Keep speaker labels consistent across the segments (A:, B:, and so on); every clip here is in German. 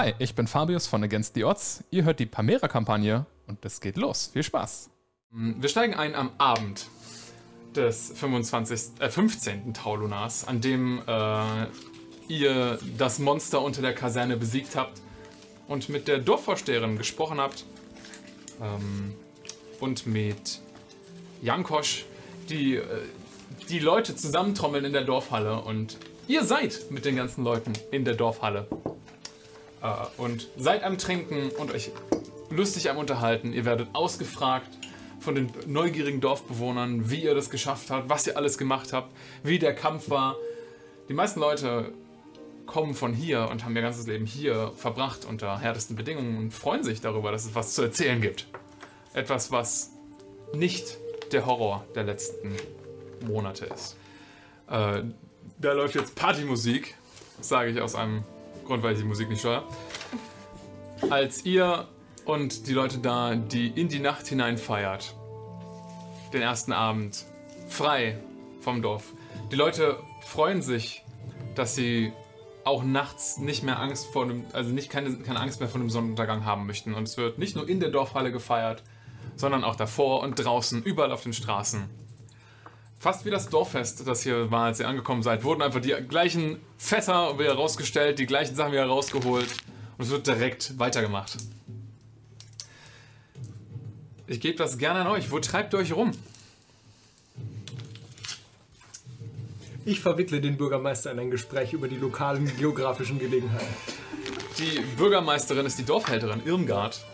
A: Hi, ich bin Fabius von Against the Odds. Ihr hört die Pamera-Kampagne und es geht los. Viel Spaß. Wir steigen ein am Abend des 25, äh, 15. Taulunars, an dem äh, ihr das Monster unter der Kaserne besiegt habt und mit der Dorfvorsteherin gesprochen habt ähm, und mit Jankosch, die äh, die Leute zusammentrommeln in der Dorfhalle und ihr seid mit den ganzen Leuten in der Dorfhalle äh, und seid am Trinken und euch lustig am Unterhalten. Ihr werdet ausgefragt von den neugierigen Dorfbewohnern, wie ihr das geschafft habt, was ihr alles gemacht habt, wie der Kampf war. Die meisten Leute kommen von hier und haben ihr ganzes Leben hier verbracht unter härtesten Bedingungen und freuen sich darüber, dass es was zu erzählen gibt. Etwas, was nicht der Horror der letzten Monate ist. Äh, da läuft jetzt Partymusik, sage ich aus einem Grund, weil ich die Musik nicht steuere. Als ihr und die Leute da, die in die Nacht hinein feiert, den ersten Abend, frei vom Dorf. Die Leute freuen sich, dass sie auch nachts nicht mehr Angst vor dem, also nicht keine, keine Angst mehr vor dem Sonnenuntergang haben möchten. Und es wird nicht nur in der Dorfhalle gefeiert, sondern auch davor und draußen, überall auf den Straßen. Fast wie das Dorffest, das hier war, als ihr angekommen seid, wurden einfach die gleichen Fässer wieder rausgestellt, die gleichen Sachen wieder rausgeholt und es wird direkt weitergemacht. Ich gebe das gerne an euch. Wo treibt ihr euch rum?
B: Ich verwickle den Bürgermeister in ein Gespräch über die lokalen geografischen Gelegenheiten.
A: Die Bürgermeisterin ist die Dorfhälterin, Irmgard.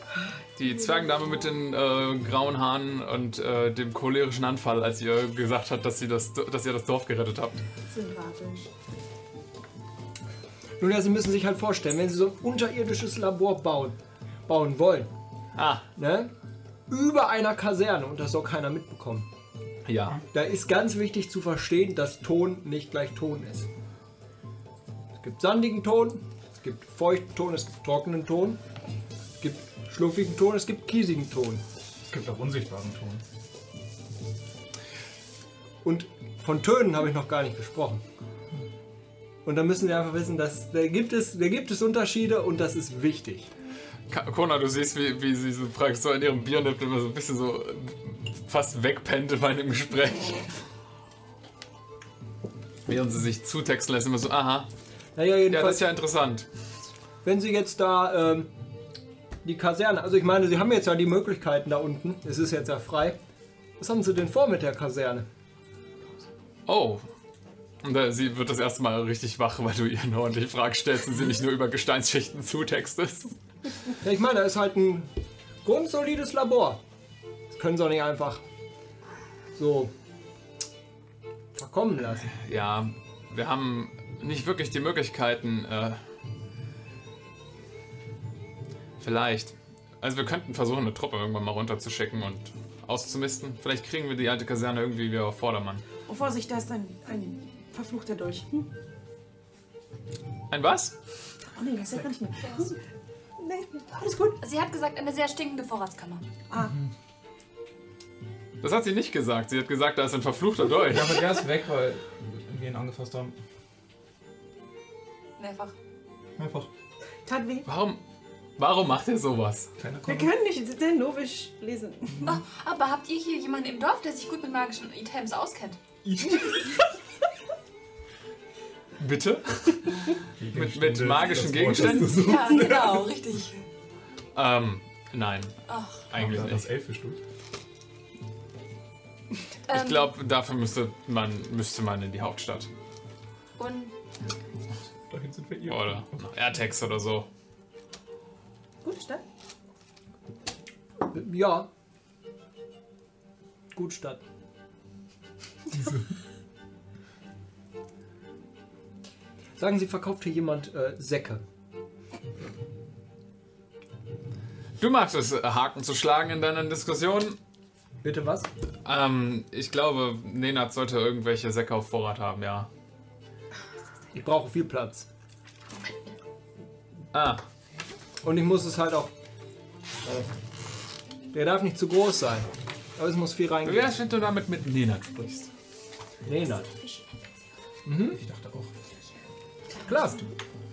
A: Die Zwergendame mit den äh, grauen Haaren und äh, dem cholerischen Anfall, als ihr gesagt habt, dass, sie das, dass ihr das Dorf gerettet habt.
C: Sympathisch.
B: Nun ja, Sie müssen sich halt vorstellen, wenn Sie so ein unterirdisches Labor bauen, bauen wollen,
A: Ah,
B: ne? Über einer Kaserne und das soll keiner mitbekommen.
A: ja.
B: Da ist ganz wichtig zu verstehen, dass Ton nicht gleich Ton ist. Es gibt sandigen Ton, es gibt feuchten Ton, es gibt trockenen Ton, schluffigen Ton, es gibt kiesigen Ton.
D: Es gibt auch unsichtbaren Ton.
B: Und von Tönen habe ich noch gar nicht gesprochen. Und da müssen Sie einfach wissen, dass da gibt es, da gibt es Unterschiede und das ist wichtig.
A: Kona, du siehst, wie, wie sie so praktisch so in ihrem Bier immer so ein bisschen so äh, fast wegpennt in meinem Gespräch. Während sie sich zutexten lässt, immer so, aha,
B: Naja,
A: ja, das ist ja interessant.
B: wenn Sie jetzt da ähm, die Kaserne, also ich meine, Sie haben jetzt ja die Möglichkeiten da unten, es ist jetzt ja frei. Was haben Sie denn vor mit der Kaserne?
A: Oh. Und äh, sie wird das erste Mal richtig wach, weil du ihr eine ordentliche Frage stellst und sie nicht nur über Gesteinsschichten zutextest.
B: Ja, ich meine, da ist halt ein grundsolides Labor. Das können Sie auch nicht einfach so verkommen lassen.
A: Ja, wir haben nicht wirklich die Möglichkeiten, äh, vielleicht. Also wir könnten versuchen, eine Truppe irgendwann mal runterzuschicken und auszumisten. Vielleicht kriegen wir die alte Kaserne irgendwie wieder auf Vordermann.
C: Oh, Vorsicht, da ist ein, ein verfluchter Dolch. Hm?
A: Ein was?
C: Oh nee, das ist ja nicht mehr. Hm? Nee, alles gut.
E: Sie hat gesagt, eine sehr stinkende Vorratskammer.
C: Ah,
A: Das hat sie nicht gesagt. Sie hat gesagt, da ist ein verfluchter Dolch.
D: Ja, aber der ist weg, weil wir ihn angefasst haben.
E: Mehrfach.
D: Einfach.
C: tat weh.
A: Warum, warum macht ihr sowas?
C: Wir können nicht den Novisch lesen.
E: Oh, aber habt ihr hier jemanden im Dorf, der sich gut mit magischen Items auskennt?
A: Bitte? Mit, mit magischen Gegenständen?
E: Ja, genau, richtig.
A: Ähm, nein,
E: Ach,
A: eigentlich
D: Ja, das
A: nicht.
D: Elfisch durch.
A: Ich
E: ähm,
A: glaube, dafür müsste man, müsste man in die Hauptstadt.
E: Und
D: Dahin sind wir ihr.
A: Oder nach Airtex oder so.
C: Gute Stadt.
B: Ja. Gut statt. Sagen Sie, verkauft hier jemand äh, Säcke?
A: Du magst es, äh, Haken zu schlagen in deinen Diskussionen.
B: Bitte was?
A: Ähm, ich glaube, Nenad sollte irgendwelche Säcke auf Vorrat haben, ja.
B: Ich brauche viel Platz.
A: Ah,
B: Und ich muss es halt auch. Äh, der darf nicht zu groß sein. Aber es muss viel
A: wie wär's,
B: reingehen.
A: wenn du damit mit Nenad sprichst?
B: Nee, nein.
D: Ich dachte auch.
B: Klar.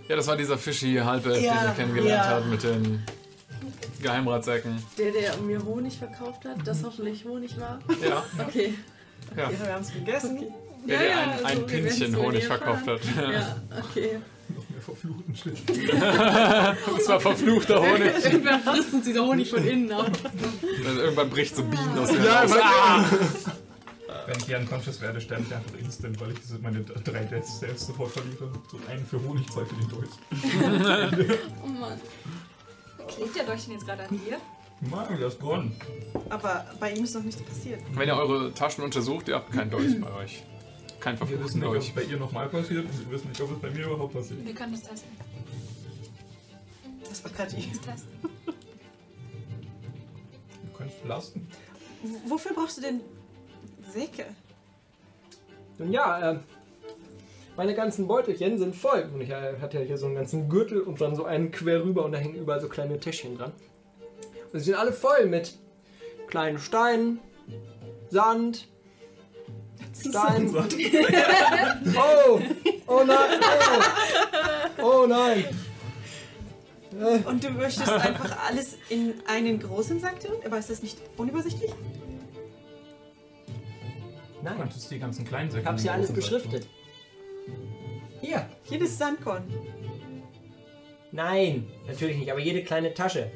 A: Ja, das war dieser fischi Halbelf, den
C: Ja,
A: wir kennengelernt
C: ja.
A: haben mit den Geheimratsäcken.
C: Der, der mir Honig verkauft hat, das hoffentlich Honig war.
A: Ja,
C: Okay.
A: ja.
B: Wir haben es gegessen.
C: okay.
A: Der dir ein,
C: also
A: ein
C: wir
A: Pinchen
C: werden's wohl
A: Honig
C: erfahren.
A: verkauft hat.
C: Ja, okay.
D: Mehr verfluchten Shit.
A: Das war verfluchter Honig.
C: Irgendwann frisst uns dieser Honig von innen ab.
A: Also irgendwann bricht so Bienen aus dem
B: Ja,
A: Ah!
D: Wenn ich hier unconscious werde, sterbe ich einfach instant, weil ich meine drei Deaths selbst sofort verliere. So einen für Honig, zwei für den Dolch.
C: Oh Mann.
E: Klebt der Dolch denn jetzt gerade an dir?
D: Mann, das ist gewonnen.
C: Aber bei ihm ist noch nichts passiert.
A: Wenn ihr eure Taschen untersucht, ihr habt keinen Dolch bei euch. Kein
D: Wir
A: verfluchten
D: wissen nicht, ob es
A: Dolch.
D: bei ihr nochmal passiert und wir wissen nicht, ob es bei mir überhaupt passiert.
E: Wir können das testen.
C: Das war
E: testen.
D: Du könntest lasten.
C: W- Wofür brauchst du denn Säcke?
B: Nun ja, äh, meine ganzen Beutelchen sind voll. Und ich äh, hatte ja hier so einen ganzen Gürtel und dann so einen quer rüber und da hängen überall so kleine Täschchen dran. Und sie sind alle voll mit kleinen Steinen, Sand, Stein. oh! Oh nein! Oh, oh nein!
C: Und du möchtest einfach alles in einen großen Sack tun? Aber ist das nicht unübersichtlich?
D: Du
B: Nein,
D: könntest die ganzen kleinen Säcke.
B: ich hab's ja
D: den
B: alles beschriftet. Hier!
C: Jedes Sandkorn.
B: Nein, natürlich nicht, aber jede kleine Tasche.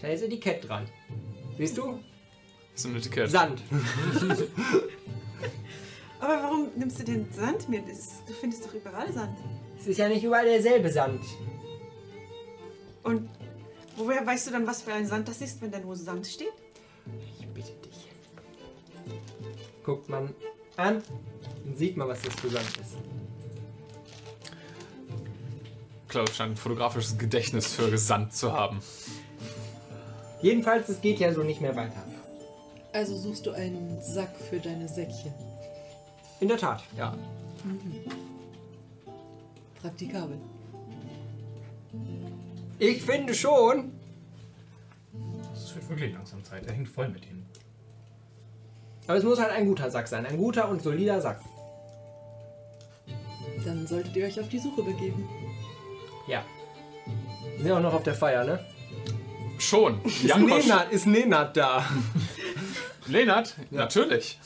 B: Da ist Etikett dran. Siehst du?
A: Das ist ein Etikett.
B: Sand.
C: Aber warum nimmst du den Sand mit? Du findest doch überall Sand.
B: Es ist ja nicht überall derselbe Sand.
C: Und woher weißt du dann, was für ein Sand das ist, wenn da nur Sand steht?
B: Ich bitte dich. Guckt man an, dann sieht man, was das für Sand ist.
A: Klaus scheint ein fotografisches Gedächtnis für Sand zu haben.
B: Jedenfalls, es geht ja so nicht mehr weiter.
F: Also suchst du einen Sack für deine Säckchen.
B: In der Tat, ja.
F: Praktikabel.
B: Ich finde schon.
D: Das wird wirklich langsam Zeit. Er hängt voll mit ihnen.
B: Aber es muss halt ein guter Sack sein. Ein guter und solider Sack.
F: Dann solltet ihr euch auf die Suche begeben.
B: Ja. Wir sind auch noch auf der Feier, ne?
A: Schon.
B: Ist. Nenad, ist Nenad da?
A: Lenart? Natürlich.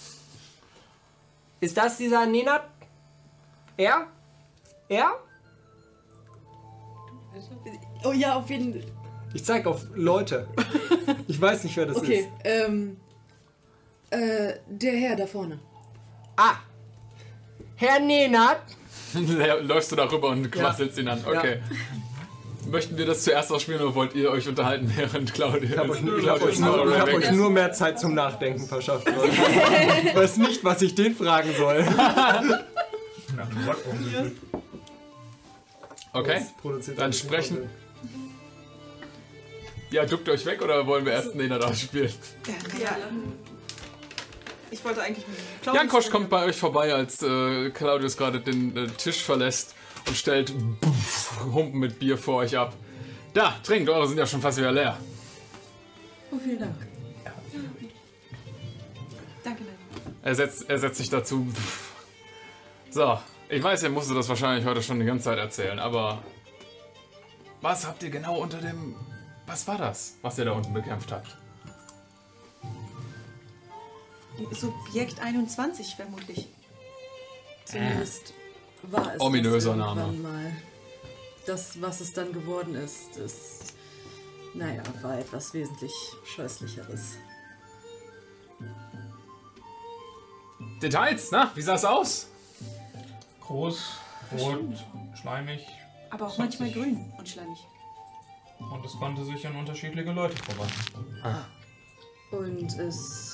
B: Ist das dieser Nenad? Er? Er?
F: Oh ja, auf jeden Fall.
B: Ich zeig auf Leute. Ich weiß nicht, wer das
F: Okay,
B: ist.
F: ähm. Äh, der Herr da vorne.
B: Ah! Herr Nenad?
A: Läufst du darüber und quasselst ihn an. Okay. Möchten wir das zuerst ausspielen oder wollt ihr euch unterhalten, während Claudia
B: Ich habe euch, ich hab
A: Claudia
B: euch, nur, ich hab euch nur mehr Zeit zum Nachdenken verschafft. Ich weiß nicht, was ich den fragen soll.
D: Nach dem.
A: Okay. Dann sprechen-. Ja, duckt euch weg oder wollen wir erst Nenad ausspielen?
C: Ja. Ich wollte eigentlich
A: Jankosch kommt bei euch vorbei, als äh, Claudius gerade den äh, Tisch verlässt und stellt Humpen mit Bier vor euch ab. Da, trinkt, eure sind ja schon fast wieder leer.
F: Oh, vielen Dank.
C: Danke, nein.
A: Er setzt, er setzt sich dazu. So, ich weiß, ihr musstet das wahrscheinlich heute schon die ganze Zeit erzählen, aber was habt ihr genau unter dem... Was war das, was ihr da unten bekämpft habt?
C: Subjekt 21 vermutlich.
F: Zumindest war es
A: Ominöser
F: das
A: Name.
F: mal. Das, was es dann geworden ist, ist. Naja, war etwas wesentlich Scheußlicheres.
A: Details, na? Wie sah es aus?
D: Groß, rot, schleimig.
C: Aber auch manchmal grün und schleimig.
D: Und es konnte sich an unterschiedliche Leute verwandeln.
F: Und es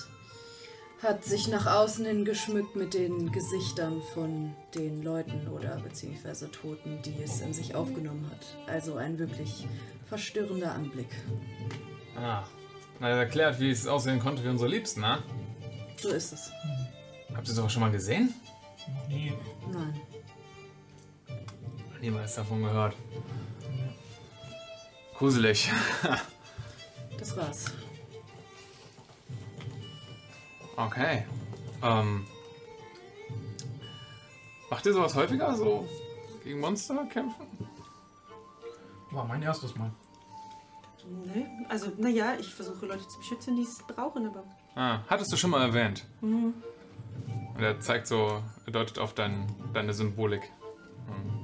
F: hat sich nach außen hin geschmückt mit den Gesichtern von den Leuten oder beziehungsweise Toten, die es in sich aufgenommen hat. Also ein wirklich verstörender Anblick.
A: Ah, na, er erklärt, wie es aussehen konnte wie unsere Liebsten, na?
F: So ist es.
A: Habt ihr sowas schon mal gesehen?
D: Nie.
F: Nein.
A: Niemals davon gehört. Gruselig.
F: Das war's.
A: Okay. Ähm. Macht ihr sowas häufiger, so gegen Monster kämpfen?
D: War mein erstes Mal.
C: Ne? Also, naja, ich versuche Leute zu beschützen, die es brauchen, aber.
A: Ah, hattest du schon mal erwähnt.
C: Mhm.
A: Und er zeigt so, er deutet auf dein, deine Symbolik.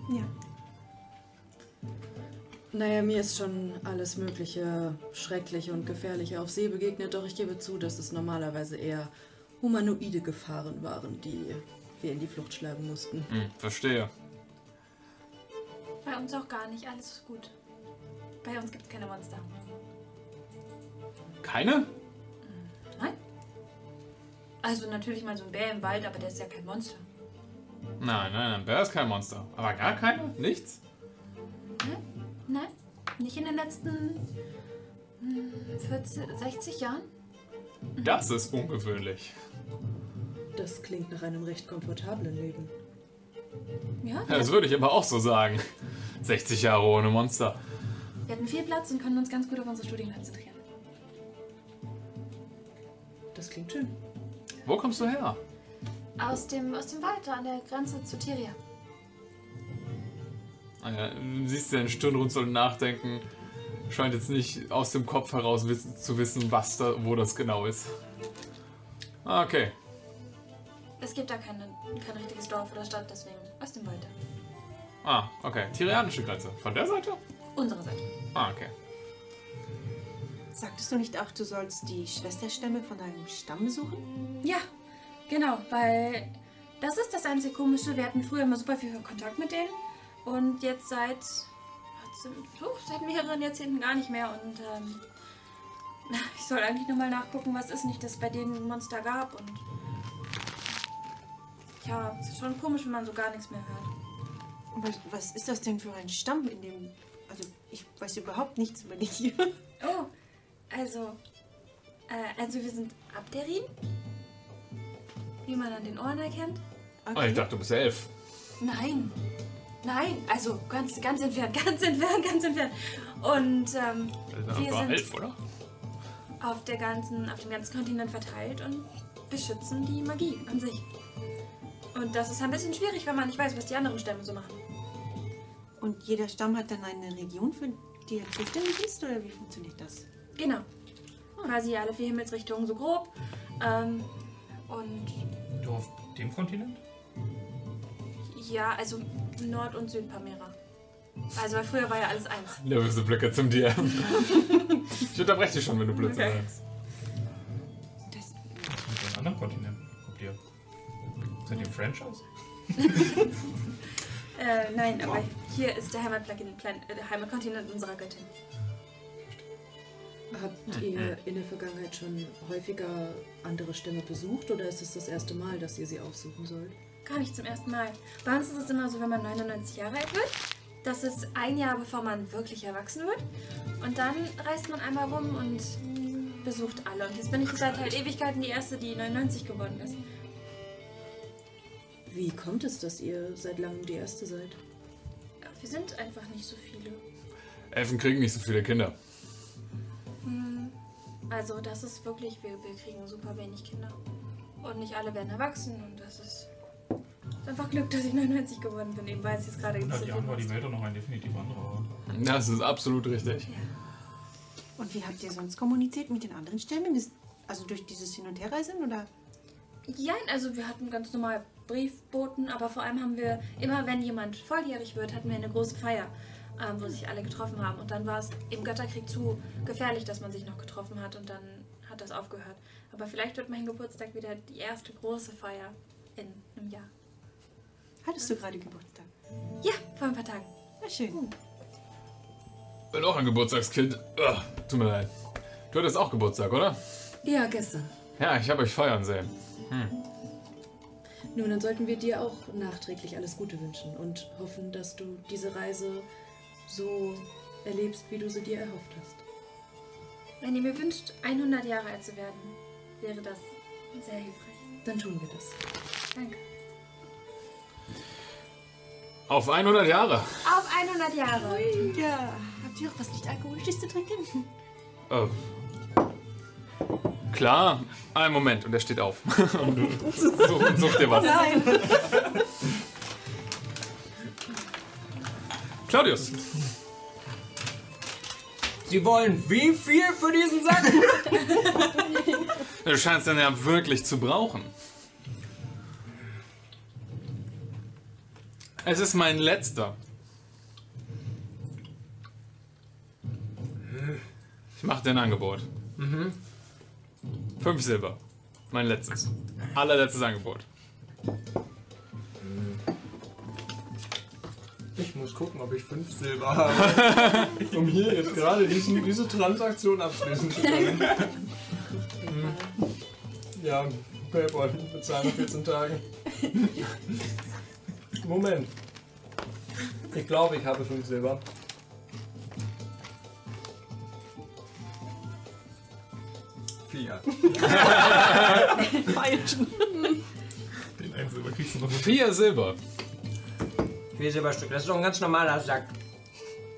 A: Hm.
C: Ja.
F: Naja, mir ist schon alles Mögliche Schreckliche und Gefährliche auf See begegnet, doch ich gebe zu, dass es normalerweise eher humanoide Gefahren waren, die wir in die Flucht schlagen mussten.
A: Hm, verstehe.
G: Bei uns auch gar nicht, alles ist gut. Bei uns gibt es keine Monster.
A: Keine?
G: Nein? Also natürlich mal so ein Bär im Wald, aber der ist ja kein Monster.
A: Nein, nein, nein, Bär ist kein Monster. Aber gar keine? Nichts?
G: Nein? Nicht in den letzten hm, 40, 60 Jahren?
A: Das ist ungewöhnlich.
F: Das klingt nach einem recht komfortablen Leben.
G: Ja,
A: Ja, Das würde ich aber auch so sagen. 60 Jahre ohne Monster.
G: wir hatten viel Platz und können uns ganz gut auf unsere Studien konzentrieren.
F: Das klingt schön.
A: Wo kommst du her?
G: Aus dem, aus dem Wald da an der Grenze zu Tiria.
A: Ah ja, du siehst den Stirnrunzeln nachdenken. Scheint jetzt nicht aus dem Kopf heraus wissen, zu wissen, was da, wo das genau ist. Ah, okay.
G: Es gibt da keine, kein richtiges Dorf oder Stadt, deswegen aus dem Wald. da.
A: Ah, okay. Tirianische Grenze. Von der Seite?
G: Unsere Seite.
A: Ah, okay.
C: Sagtest du nicht auch, du sollst die Schwesterstämme von deinem Stamm besuchen?
G: Ja, genau, weil das ist das einzige Komische. Wir hatten früher immer super viel Kontakt mit denen und jetzt seit, oh, seit mehreren Jahrzehnten gar nicht mehr. Und ähm, ich soll eigentlich nur mal nachgucken, was ist nicht, dass es bei denen ein Monster gab und ja, es ist schon komisch, wenn man so gar nichts mehr hört.
C: Was, was ist das denn für ein Stamm, in dem. Also, ich weiß überhaupt nichts über dich.
G: Oh, also, äh, also wir sind Abderin, wie man an den Ohren erkennt.
A: Oh, ich dachte, du bist elf.
G: Nein. Nein, also ganz, ganz entfernt, ganz entfernt, ganz entfernt. Und ähm, Wir sind-
A: elf, oder?
G: auf, der ganzen, auf dem ganzen Kontinent verteilt und beschützen die Magie an sich. Und das ist ein bisschen schwierig, wenn man nicht weiß, was die anderen Stämme so machen.
C: Und jeder Stamm hat dann eine Region, für die er zuständig ist? Oder wie funktioniert das?
G: Genau. Quasi alle vier Himmelsrichtungen so grob. Ähm, und
D: Du auf dem Kontinent?
G: Ja, also Nord- und Südpamera. Also weil früher war ja alles eins.
A: Nervöse Blicke zum dir. ich unterbreche dich schon, wenn du Blödsinn
G: Okay.
A: sagst.
C: das
D: Mit den anderen Kontinenten? Habt ihr. Seid ihr ein Franchise?
G: Äh, nein, aber hier ist äh, der Heimatkontinent unserer Göttin.
F: Habt ihr in der Vergangenheit schon häufiger andere Stämme besucht oder ist es das erste Mal, dass ihr sie aufsuchen sollt?
G: Gar nicht zum ersten Mal. Bei uns ist es immer so, wenn man 99 Jahre alt wird, das ist ein Jahr bevor man wirklich erwachsen wird. Und dann reist man einmal rum und besucht alle. Und jetzt bin ich seit halt Ewigkeiten die Erste, die 99 geworden ist.
F: Wie kommt es, dass ihr seit langem die Erste seid?
G: Wir sind einfach nicht so viele.
A: Elfen kriegen nicht so viele Kinder.
G: Hm, Also das ist wirklich, wir, wir kriegen super wenig Kinder. Und nicht alle werden erwachsen. Und das ist einfach Glück, dass ich 99 geworden bin, eben weil es jetzt gerade
D: In
G: nicht so
D: 100
G: viel
D: Jahren war die. Welt doch noch ein definitiv anderer Ort.
A: Das ist absolut richtig.
C: Und wie habt ihr sonst kommuniziert mit den anderen Stämmen? Also durch dieses Hin- und Herreisen? Oder?
G: Ja, also wir hatten ganz normal Briefboten, aber vor allem haben wir immer, wenn jemand volljährig wird, hatten wir eine große Feier, ähm, wo sich alle getroffen haben. Und dann war es im Götterkrieg zu gefährlich, dass man sich noch getroffen hat und dann hat das aufgehört. Aber vielleicht wird mein Geburtstag wieder die erste große Feier in einem Jahr.
C: Hattest du gerade Geburtstag?
G: Ja, vor ein paar Tagen.
C: Na schön.
A: Bin auch ein Geburtstagskind. Ugh, tut mir leid. Du hattest auch Geburtstag, oder?
F: Ja, gestern.
A: Ja, ich habe euch feiern sehen.
F: Nun, dann sollten wir dir auch nachträglich alles Gute wünschen und hoffen, dass du diese Reise so erlebst, wie du sie dir erhofft hast.
G: Wenn ihr mir wünscht, 100 Jahre alt zu werden, wäre das sehr hilfreich.
F: Dann tun wir das.
G: Danke.
A: Auf 100 Jahre.
G: Auf 100 Jahre!
C: Ja. Habt ihr auch was nicht Alkoholisches zu trinken?
A: Oh. Klar. Einen Moment. Und er steht auf. und du such, such dir was.
C: Nein.
A: Claudius.
B: Sie wollen wie viel für diesen Sack?
A: Du scheinst den ja wirklich zu brauchen. Es ist mein letzter. Ich mache dir ein Angebot. Fünf Silber. Mein letztes. Allerletztes Angebot.
B: Ich muss gucken, ob ich fünf Silber habe, um hier jetzt gerade diesen, diese Transaktion abschließen zu können. Hm. ja, Paypal, bezahlen nach 14 Tagen. Moment. Ich glaube, ich habe fünf Silber. Vier.
C: Falschen.
D: Den einen Silber kriegst du noch mit.
A: Vier Silber.
B: Vier Silberstück. Das ist doch ein ganz normaler Sack.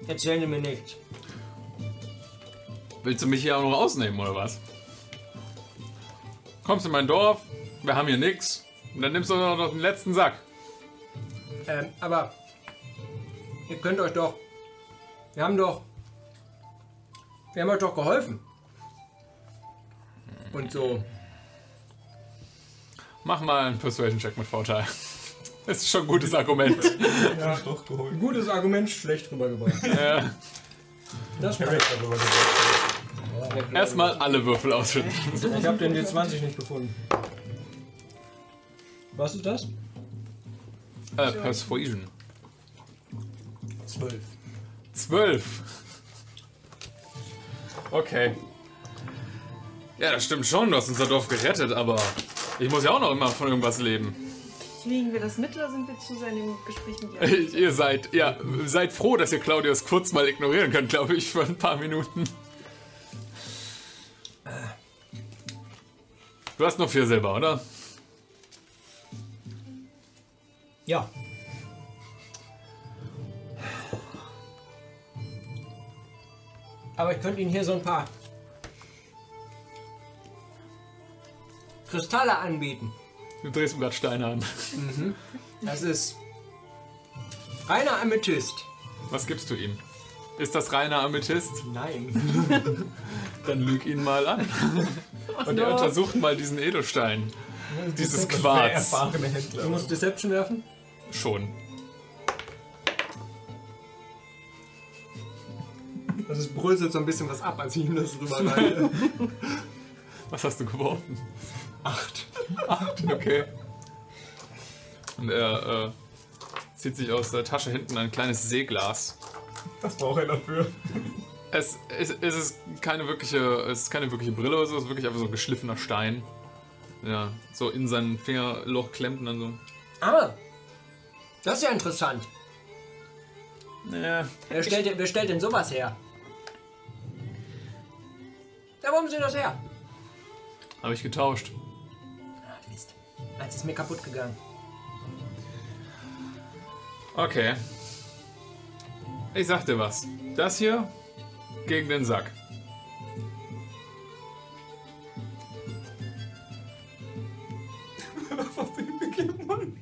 B: Erzählen Sie mir nichts.
A: Willst du mich hier auch noch ausnehmen oder was? Kommst in mein Dorf, wir haben hier nix. Und dann nimmst du noch den letzten Sack.
B: Ähm, aber ihr könnt euch doch. Wir haben doch. Wir haben euch doch geholfen. Und so.
A: Mach mal einen Persuasion-Check mit Vorteil. Das ist schon ein gutes Argument.
D: Ja. Doch geholt.
B: Gutes Argument, schlecht rübergebracht.
A: ja.
B: Das
D: darüber gesagt.
A: Erstmal alle Würfel ausschütten.
B: Ich habe den D20 nicht gefunden. Was ist das?
A: Äh, Persuasion.
B: Zwölf.
A: Zwölf. Okay. Ja, das stimmt schon. Du hast unser Dorf gerettet, aber ich muss ja auch noch immer von irgendwas leben.
C: Kriegen wir das mit oder sind wir zu sehr in dem Gespräch mit ihr?
A: ihr seid, ja, seid froh, dass ihr Claudius kurz mal ignorieren könnt, glaube ich, für ein paar Minuten. Du hast noch vier Silber, oder?
B: Ja. Aber ich könnte Ihnen hier so ein paar Kristalle anbieten.
A: Du drehst mir gerade Steine an.
B: Das ist reiner Amethyst.
A: Was gibst du ihm? Ist das reiner Amethyst?
B: Nein.
A: Dann lüg ihn mal an. Und er untersucht mal diesen Edelstein. Dieses Quarz.
B: Du musst Deception werfen.
A: Schon.
B: Also es bröselt so ein bisschen was ab, als ich ihm das rüberreiche.
A: Was hast du geworfen?
B: Acht.
A: Acht, okay. Und er äh, zieht sich aus der Tasche hinten ein kleines Seeglas.
D: Das braucht er dafür.
A: Es, es, es ist keine wirkliche, es ist keine wirkliche Brille oder so, es ist wirklich einfach so ein geschliffener Stein. Ja, so in sein Fingerloch klemmt und dann so.
B: Ah, das ist ja interessant.
A: Ja,
B: Wer stellt, denn- wer stellt denn sowas her? Ja, warum Sie das her?
A: habe ich getauscht.
B: Ah, Mist. Eins ist mir kaputt gegangen.
A: Okay. Ich sag dir was. Das hier gegen den Sack.
D: Was hast du ihm gegeben, Mann?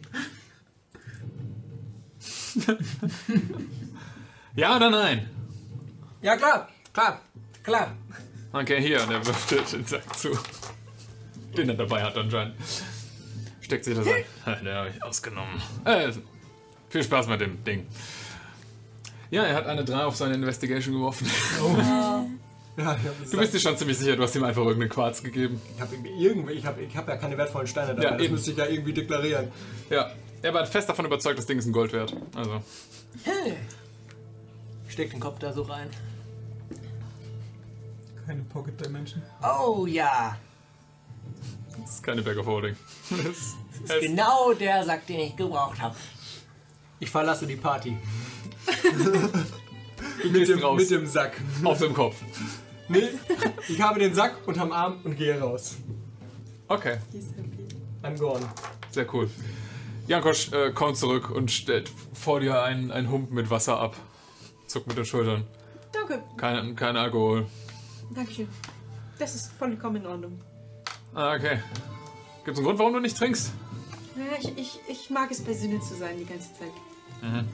A: Ja oder nein?
B: Ja, klar, klar, klar.
A: Okay, hier, und er wirft den Sack zu. Den er dabei hat anscheinend. Steckt sich das ein. Den habe ich ausgenommen. Äh, viel Spaß mit dem Ding. Ja, er hat eine 3 auf seine Investigation geworfen.
B: Ja, ich habe
A: Du bist dir schon ziemlich sicher, du hast ihm einfach irgendeinen Quarz gegeben.
B: ich hab irgendwie, ich habe ich hab ja keine wertvollen Steine dabei.
A: Ja,
B: das
A: eben.
B: müsste ich ja irgendwie deklarieren.
A: Ja, er war fest davon überzeugt, das Ding ist ein Gold wert. Also,
B: Steck den Kopf da so rein.
D: Keine Pocket Dimension.
B: Oh ja,
A: das ist keine Bag of Holding. Das
B: das
A: ist,
B: ist genau der Sack, den ich gebraucht habe. Ich verlasse die Party.
A: du
B: Mit dem,
A: raus.
B: mit dem Sack.
A: Auf dem Kopf.
B: Nee, ich habe den Sack unterm Arm und gehe raus.
A: Okay,
B: I'm gone.
A: sehr cool. Jankosch äh, kommt zurück und stellt vor dir einen, einen Hump mit Wasser ab. Zuckt mit den Schultern.
C: Danke,
A: Kein, kein Alkohol.
C: Dankeschön. Das ist vollkommen in Ordnung.
A: Ah, okay. Gibt's einen Grund, warum du nicht trinkst?
C: Ja, ich, ich, ich mag es bei Sinne zu sein die ganze Zeit.
A: Mhm.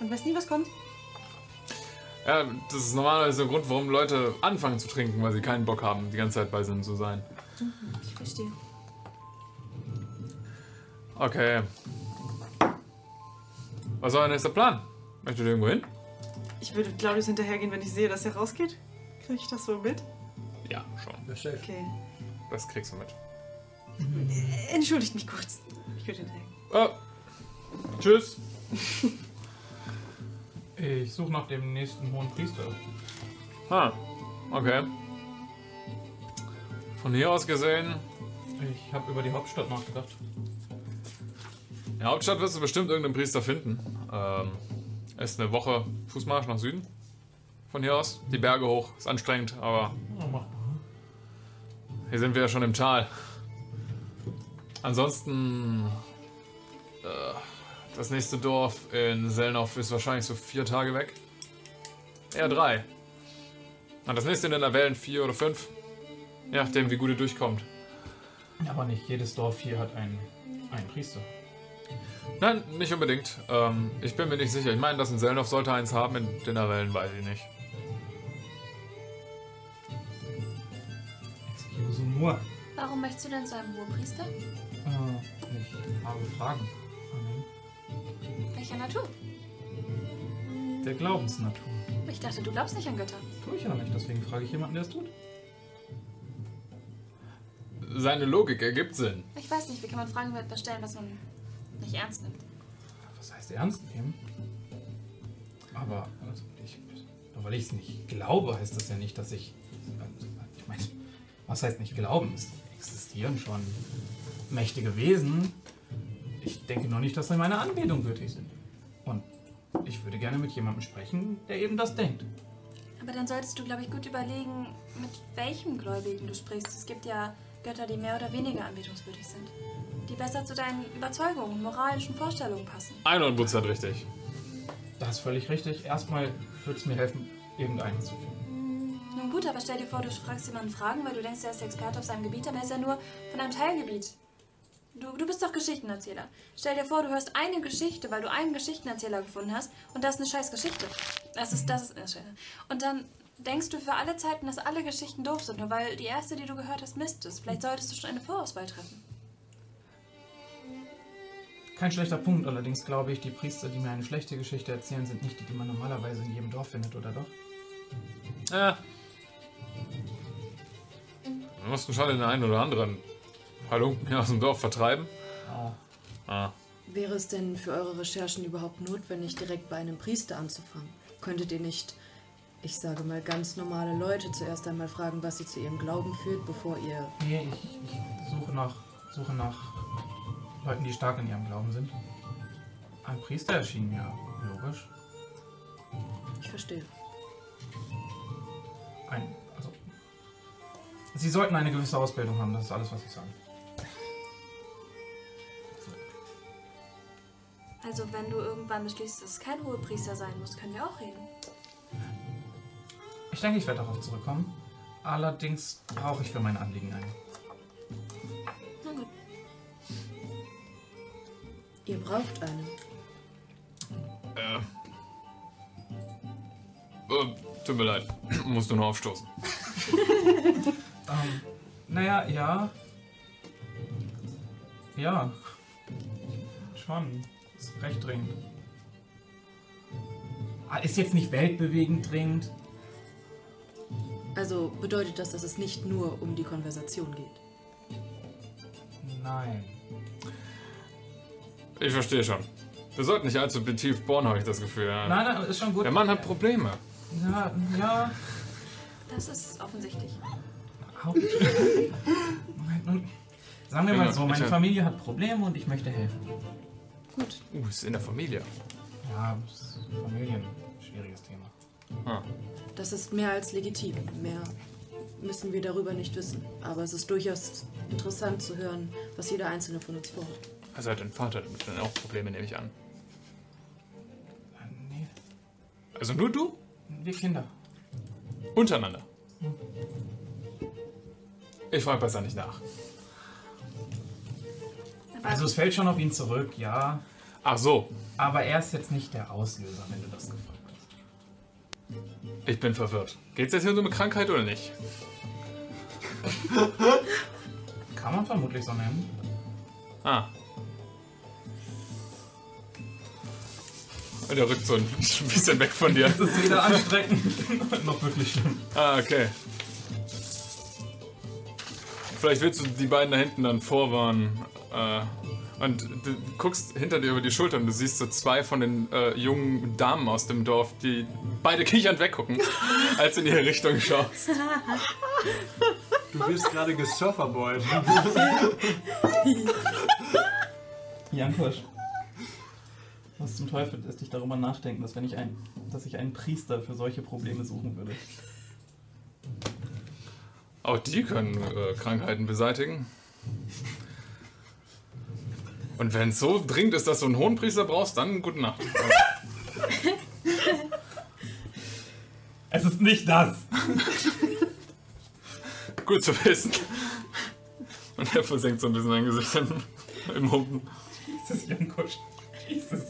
C: Und weiß nie, was kommt.
A: Ja, das ist normalerweise der Grund, warum Leute anfangen zu trinken, weil sie keinen Bock haben, die ganze Zeit bei Sinnen zu sein.
C: Ich verstehe.
A: Okay. Was ist euer nächster Plan? Möchtet ihr irgendwo hin?
C: Ich würde Claudius hinterhergehen, wenn ich sehe, dass er rausgeht. Kriege ich das so mit?
A: Ja, schon.
C: Okay.
A: Das kriegst du mit.
C: Äh, Entschuldigt mich kurz. Ich würde hinterhergehen.
A: Oh. Tschüss.
D: Ich suche nach dem nächsten hohen Priester.
A: Ah, okay. Von hier aus gesehen,
D: Ich habe über die Hauptstadt nachgedacht.
A: In der Hauptstadt wirst du bestimmt irgendeinen Priester finden. Ähm, ist eine Woche Fußmarsch nach Süden. Von hier aus. Die Berge hoch. Ist anstrengend, aber
D: mach mal.
A: hier sind wir ja schon im Tal. Ansonsten. Äh, das nächste Dorf in Selnov ist wahrscheinlich so vier Tage weg. Eher drei. Und das nächste in den Lavellen vier oder fünf. Je nachdem, wie gut ihr durchkommt.
D: Aber nicht jedes Dorf hier hat einen, einen Priester.
A: Nein, nicht unbedingt. Ähm, ich bin mir nicht sicher. Ich meine, das in Selnov sollte eins haben, in den Lavellen weiß ich nicht.
D: Excuse moi.
G: Warum möchtest du denn zu einem Hohepriester?
D: Äh, ich habe Fragen.
G: Welcher Natur?
D: Der Glaubensnatur.
G: Ich dachte, du glaubst nicht an Götter.
D: Tue ich ja nicht, deswegen frage ich jemanden, der es tut.
A: Seine Logik ergibt Sinn.
G: Ich weiß nicht, wie kann man Fragen stellen, was man nicht ernst nimmt.
D: Was heißt ernst nehmen? Aber also ich, nur weil ich es nicht glaube, heißt das ja nicht, dass ich. Ich meine, was heißt nicht glauben? Es existieren schon mächtige Wesen. Ich denke nur nicht, dass sie meiner Anbetung würdig sind. Und ich würde gerne mit jemandem sprechen, der eben das denkt.
G: Aber dann solltest du, glaube ich, gut überlegen, mit welchem Gläubigen du sprichst. Es gibt ja Götter, die mehr oder weniger anbetungswürdig sind. Die besser zu deinen Überzeugungen und moralischen Vorstellungen passen.
A: 100% richtig.
D: Das ist völlig richtig. Erstmal würde es mir helfen, irgendeinen zu finden.
G: Nun gut, aber stell dir vor, du fragst jemanden Fragen, weil du denkst, er ist der Experte auf seinem Gebiet, aber er ist ja nur von einem Teilgebiet. Du, du bist doch Geschichtenerzähler. Stell dir vor, du hörst eine Geschichte, weil du einen Geschichtenerzähler gefunden hast und das ist eine scheiß Geschichte. Das ist, das ist eine Scheiße. Und dann denkst du für alle Zeiten, dass alle Geschichten doof sind, nur weil die erste, die du gehört hast, Mist ist. Vielleicht solltest du schon eine Vorauswahl treffen.
D: Kein schlechter Punkt, allerdings glaube ich, die Priester, die mir eine schlechte Geschichte erzählen, sind nicht die, die man normalerweise in jedem Dorf findet, oder doch?
A: Ja. Wir mussten schon den einen oder anderen Halunken aus dem Dorf vertreiben.
D: Ah.
A: Ah.
F: Wäre es denn für eure Recherchen überhaupt notwendig, direkt bei einem Priester anzufangen? Könntet ihr nicht, ich sage mal, ganz normale Leute zuerst einmal fragen, was sie zu ihrem Glauben führt, bevor ihr.
D: Nee, ich, ich suche nach, suche nach Leuten, die stark in ihrem Glauben sind. Ein Priester erschien mir logisch.
F: Ich verstehe.
D: Ein, also, sie sollten eine gewisse Ausbildung haben, das ist alles, was ich sage.
G: Also, wenn du irgendwann beschließt, dass es kein Hohepriester sein muss, können wir auch reden.
D: Ich denke, ich werde darauf zurückkommen. Allerdings brauche ich für mein Anliegen einen.
F: Ihr braucht einen.
A: Äh. Äh, tut mir leid. Musst du nur aufstoßen.
D: Ähm, naja, ja. Ja. Schon. Ist recht dringend. Ah, Ist jetzt nicht weltbewegend dringend.
F: Also bedeutet das, dass es nicht nur um die Konversation geht.
D: Nein.
A: Ich verstehe schon. Wir sollten nicht allzu tief bohren, habe ich das Gefühl. Ja.
D: Nein, nein, ist schon gut.
A: Der Mann hat Probleme.
D: Ja, ja.
G: Das ist offensichtlich.
D: Moment, nun, Sagen wir mal so, meine Familie hat Probleme und ich möchte helfen.
F: Gut.
A: Uh, ist in der Familie.
D: Ja, Familien, schwieriges Thema.
A: Ah.
F: Das ist mehr als legitim. Mehr müssen wir darüber nicht wissen. Aber es ist durchaus interessant zu hören, was jeder einzelne von uns vorhat.
A: Also hat dein Vater damit dann auch Probleme, nehme ich an.
D: Nee,
A: Also nur du?
D: wir Kinder.
A: Untereinander. Ich frage besser nicht nach.
D: Also es fällt schon auf ihn zurück, ja.
A: Ach so.
D: Aber er ist jetzt nicht der Auslöser, wenn du das gefragt hast.
A: Ich bin verwirrt. Geht's jetzt hier um eine Krankheit oder nicht?
D: Kann man vermutlich so nennen.
A: Ah. Und er rückt so ein bisschen weg von dir.
D: Das ist weder anstrengend noch wirklich schlimm.
A: Ah, okay. Vielleicht willst du die beiden da hinten dann vorwarnen. Äh, und du guckst hinter dir über die Schulter und du siehst so zwei von den äh, jungen Damen aus dem Dorf, die beide kichernd weggucken, als du in ihre Richtung schaust.
B: Du wirst gerade gesurferboyt.
D: Jankosch. Was zum Teufel lässt dich darüber nachdenken, dass wenn ich ein, dass ich einen Priester für solche Probleme suchen würde?
A: Auch die können äh, Krankheiten beseitigen. Und wenn es so dringend ist, dass du einen Hohenpriester brauchst, dann gute Nacht.
D: Es ist nicht das!
A: Gut zu wissen. Und er versenkt so ein bisschen sein Gesicht im- im Humpen.
D: Jesus, Jankosch. Jesus.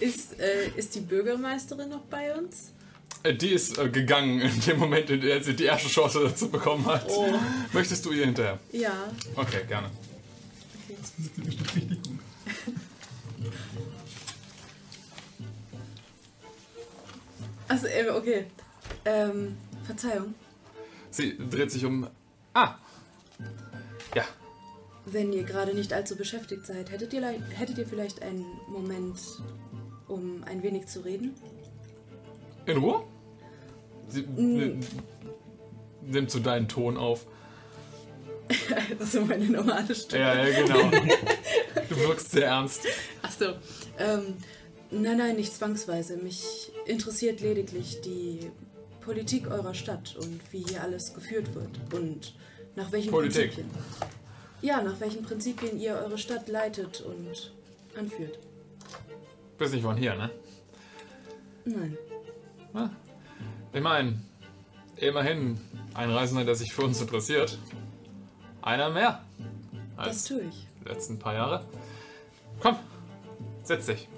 F: Ist, äh, ist die Bürgermeisterin noch bei uns?
A: Äh, Die ist äh, gegangen in dem Moment, in dem sie die erste Chance dazu bekommen hat.
F: Oh.
A: Möchtest du ihr hinterher?
F: Ja.
A: Okay, gerne.
D: Gut.
F: Also, äh, okay. Ähm, Verzeihung.
A: Sie dreht sich um. Ah! Ja,
F: Wenn ihr gerade nicht allzu beschäftigt seid, hättet ihr, hättet ihr vielleicht einen Moment, um ein wenig zu reden?
A: in Ruhe? Sie
F: Mm.
A: n- nimmt so deinen Ton auf.
F: Das ist meine normale Stimme.
A: Ja, ja, genau. Du wirkst sehr ernst.
F: Achso. Ähm, nein, nein, nicht zwangsweise. Mich interessiert lediglich die Politik eurer Stadt und wie hier alles geführt wird. Und nach welchen
A: Politik?
F: Prinzipien. Ja, nach welchen Prinzipien ihr eure Stadt leitet und anführt.
A: Bist nicht von hier, ne?
F: Nein.
A: Ich meine, immerhin ein Reisender, der sich für uns interessiert. Einer mehr.
F: Das
A: Als
F: tue ich.
A: die letzten paar Jahre. Komm, setz dich.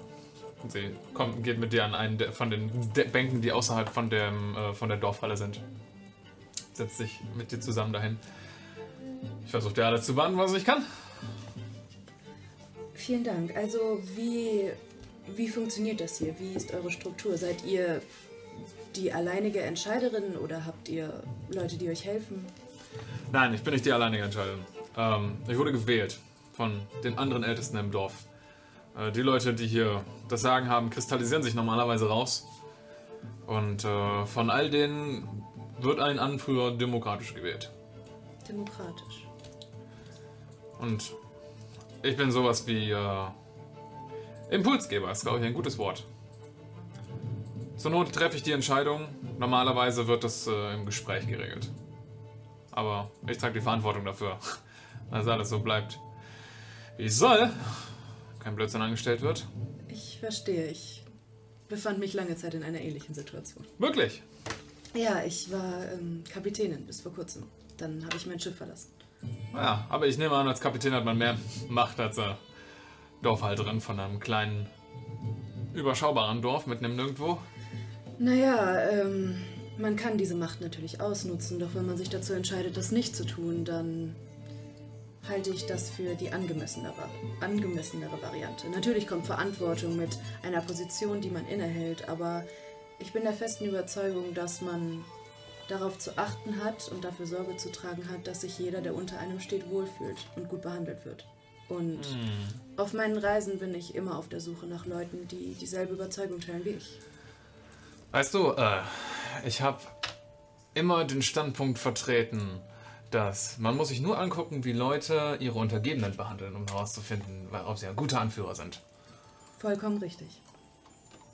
A: Und sie kommt, geht mit dir an einen von den De Bänken, die außerhalb von, dem, äh, von der Dorfhalle sind. Setzt sich mit dir zusammen dahin. Ich versuche dir alles zu beantworten, was ich kann.
F: Vielen Dank. Also, wie, wie funktioniert das hier? Wie ist eure Struktur? Seid ihr die alleinige Entscheiderin oder habt ihr Leute, die euch helfen?
A: Nein, ich bin nicht die alleinige Entscheiderin. Ähm, ich wurde gewählt von den anderen Ältesten im Dorf. Äh, die Leute, die hier das Sagen haben, kristallisieren sich normalerweise raus. Und äh, von all denen wird ein Anführer demokratisch gewählt.
F: Demokratisch.
A: Und ich bin sowas wie äh, Impulsgeber, ist glaube ich ein gutes Wort. Zur Not treffe ich die Entscheidung. Normalerweise wird das äh, im Gespräch geregelt. Aber ich trage die Verantwortung dafür, dass alles so bleibt, wie es soll. Kein Blödsinn angestellt wird.
F: Ich verstehe. Ich befand mich lange Zeit in einer ähnlichen Situation.
A: Möglich.
F: Ja, ich war ähm, Kapitänin bis vor kurzem. Dann habe ich mein Schiff verlassen.
A: Ja, aber ich nehme an, als Kapitän hat man mehr Macht als äh, Dorfhalterin von einem kleinen, überschaubaren Dorf mitten im Nirgendwo.
F: Naja, ähm, man kann diese Macht natürlich ausnutzen, doch wenn man sich dazu entscheidet, das nicht zu tun, dann halte ich das für die angemessenere, angemessenere Variante. Natürlich kommt Verantwortung mit einer Position, die man innehält, aber ich bin der festen Überzeugung, dass man darauf zu achten hat und dafür Sorge zu tragen hat, dass sich jeder, der unter einem steht, wohlfühlt und gut behandelt wird. Und auf meinen Reisen bin ich immer auf der Suche nach Leuten, die dieselbe Überzeugung teilen wie ich.
A: Weißt du, äh, ich habe immer den Standpunkt vertreten, dass man muss sich nur angucken, wie Leute ihre Untergebenen behandeln, um herauszufinden, ob sie ein guter Anführer sind.
F: Vollkommen richtig.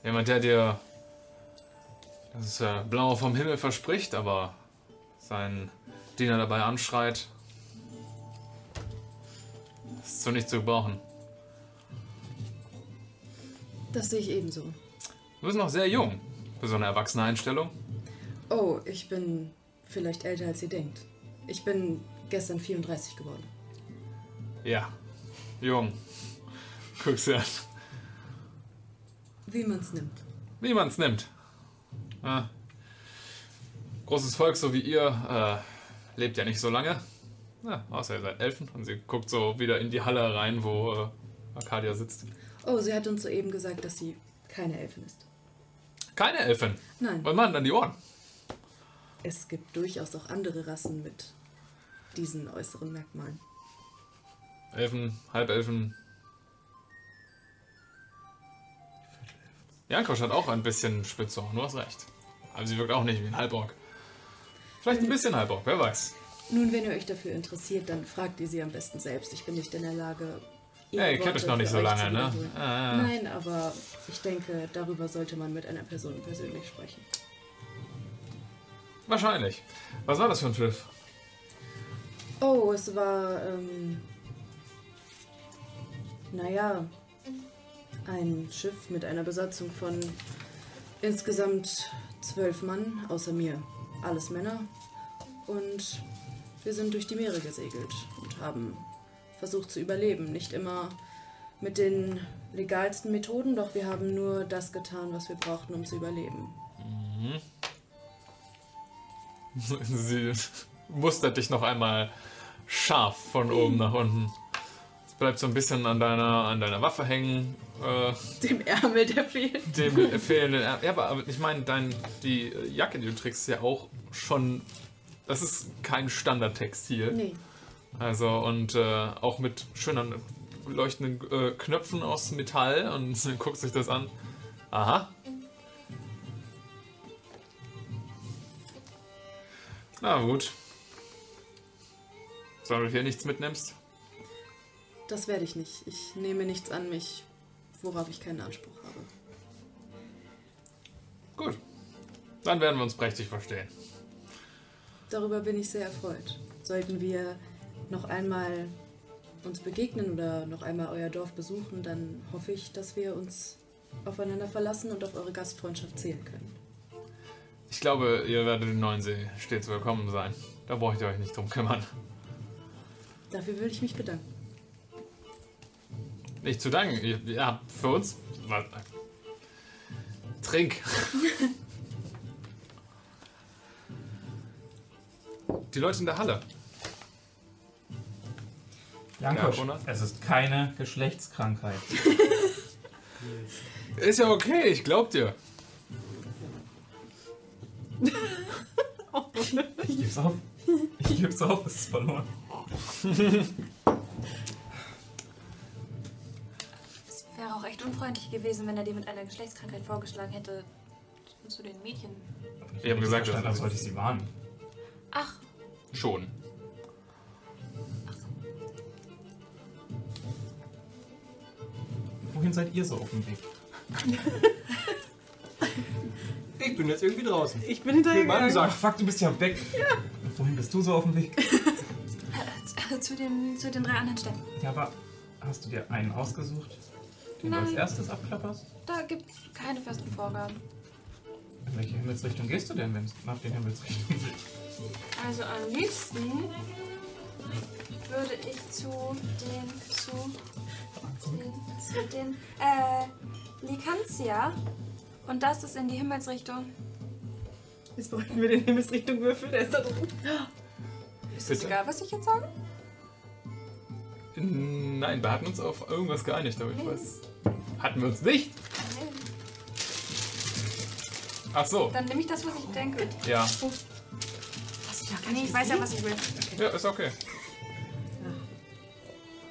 A: Jemand, der dir das Blaue vom Himmel verspricht, aber seinen Diener dabei anschreit, ist so nicht zu gebrauchen.
F: Das sehe ich ebenso.
A: Du bist noch sehr jung für so eine erwachsene Einstellung.
F: Oh, ich bin vielleicht älter als ihr denkt. Ich bin gestern 34 geworden.
A: Ja, jung. Guck's dir an.
F: Wie man's nimmt.
A: Wie man's nimmt. Ah. großes Volk, so wie ihr, äh, lebt ja nicht so lange. Ja, außer ihr seid Elfen. Und sie guckt so wieder in die Halle rein, wo äh, Arcadia sitzt.
F: Oh, sie hat uns soeben gesagt, dass sie keine Elfin ist.
A: Keine Elfin.
F: Nein,
A: Was machen dann die Ohren?
F: es gibt durchaus auch andere Rassen mit diesen äußeren Merkmalen.
A: Elfen, Halbelfen. Jankosch hat auch ein bisschen Spitzohr, du hast recht. Aber sie wirkt auch nicht wie ein Halborg. Vielleicht ein bisschen Halborg, wer weiß.
F: Nun, wenn ihr euch dafür interessiert, dann fragt ihr sie am besten selbst. Ich bin nicht in der Lage. ihre
A: Ja, ihr kennt euch noch nicht so lange, ne? Ah.
F: Nein, aber ich denke, darüber sollte man mit einer Person persönlich sprechen.
A: Wahrscheinlich. Was war das für ein Schiff?
F: Oh, es war, ähm, naja, ein Schiff mit einer Besatzung von insgesamt zwölf Mann, außer mir. Alles Männer. Und wir sind durch die Meere gesegelt und haben versucht zu überleben. Nicht immer mit den legalsten Methoden, doch wir haben nur das getan, was wir brauchten, um zu überleben.
A: Sie mustert dich noch einmal scharf von oben nach unten. Es bleibt so ein bisschen an deiner, an deiner Waffe hängen. Äh,
F: Dem Ärmel, der fehlt.
A: dem fehlenden. Er ja, aber ich meine, die Jacke, die du trägst, ist ja auch schon. Das ist kein Standardtextil.
F: Nee.
A: Also, und äh, auch mit schönen leuchtenden äh, Knöpfen aus Metall und sie guckt sich das an. Aha. Na gut. Solange du hier nichts mitnimmst.
F: Das werde ich nicht. Ich nehme nichts an mich, worauf ich keinen Anspruch habe.
A: Gut. Dann werden wir uns prächtig verstehen.
F: Darüber bin ich sehr erfreut. Sollten wir noch einmal uns begegnen oder noch einmal euer Dorf besuchen, dann hoffe ich, dass wir uns aufeinander verlassen und auf eure Gastfreundschaft zählen können.
A: Ich glaube, ihr werdet in Neuensee stets willkommen sein. Da braucht ihr euch nicht drum kümmern.
F: Dafür würde ich mich bedanken.
A: Nicht zu danken. Ihr, ihr habt für uns. Trink. Die Leute in der Halle.
D: Jankosch,
A: Ja,
D: es ist keine Geschlechtskrankheit.
A: Ist ja okay, ich glaub dir.
D: Ich geb's auf. Ich geb's auf, es ist verloren.
G: Es wäre auch echt unfreundlich gewesen, wenn er dir mit einer Geschlechtskrankheit vorgeschlagen hätte, zu den Mädchen.
A: Wir haben gesagt,
D: als sollte ich sie warnen.
G: Ach,
A: Schon.
D: Wohin seid ihr so auf dem Weg?
B: Ich bin jetzt irgendwie draußen.
C: Ich bin hinterher
B: Mit meinem
C: gegangen.
D: Ach fuck, du bist ja weg. Und wohin bist du so auf dem Weg?
G: äh, zu den, zu den drei anderen Städten.
D: Ja, aber hast du dir einen ausgesucht, den du als
G: Nein.
D: erstes abklapperst?
G: Da gibt es keine festen Vorgaben.
D: In welche Himmelsrichtung gehst du denn, wenn es nach den Himmelsrichtungen geht?
G: Also am liebsten würde ich zu den, zu den, zu den, äh, Likantia. Und das ist in die Himmelsrichtung.
C: Jetzt bräuchten wir den Himmelsrichtung Würfel, der ist da drin.
G: Ist es egal, was ich jetzt sage?
A: Nein, wir hatten uns auf irgendwas geeinigt, aber ich weiß. Hatten wir uns nicht?
G: Nee.
A: Ach so.
G: Dann nehme ich das, was ich denke.
A: Ja.
C: Ja
G: Nee, ich weiß ja, was ich will.
A: Ja, ist okay.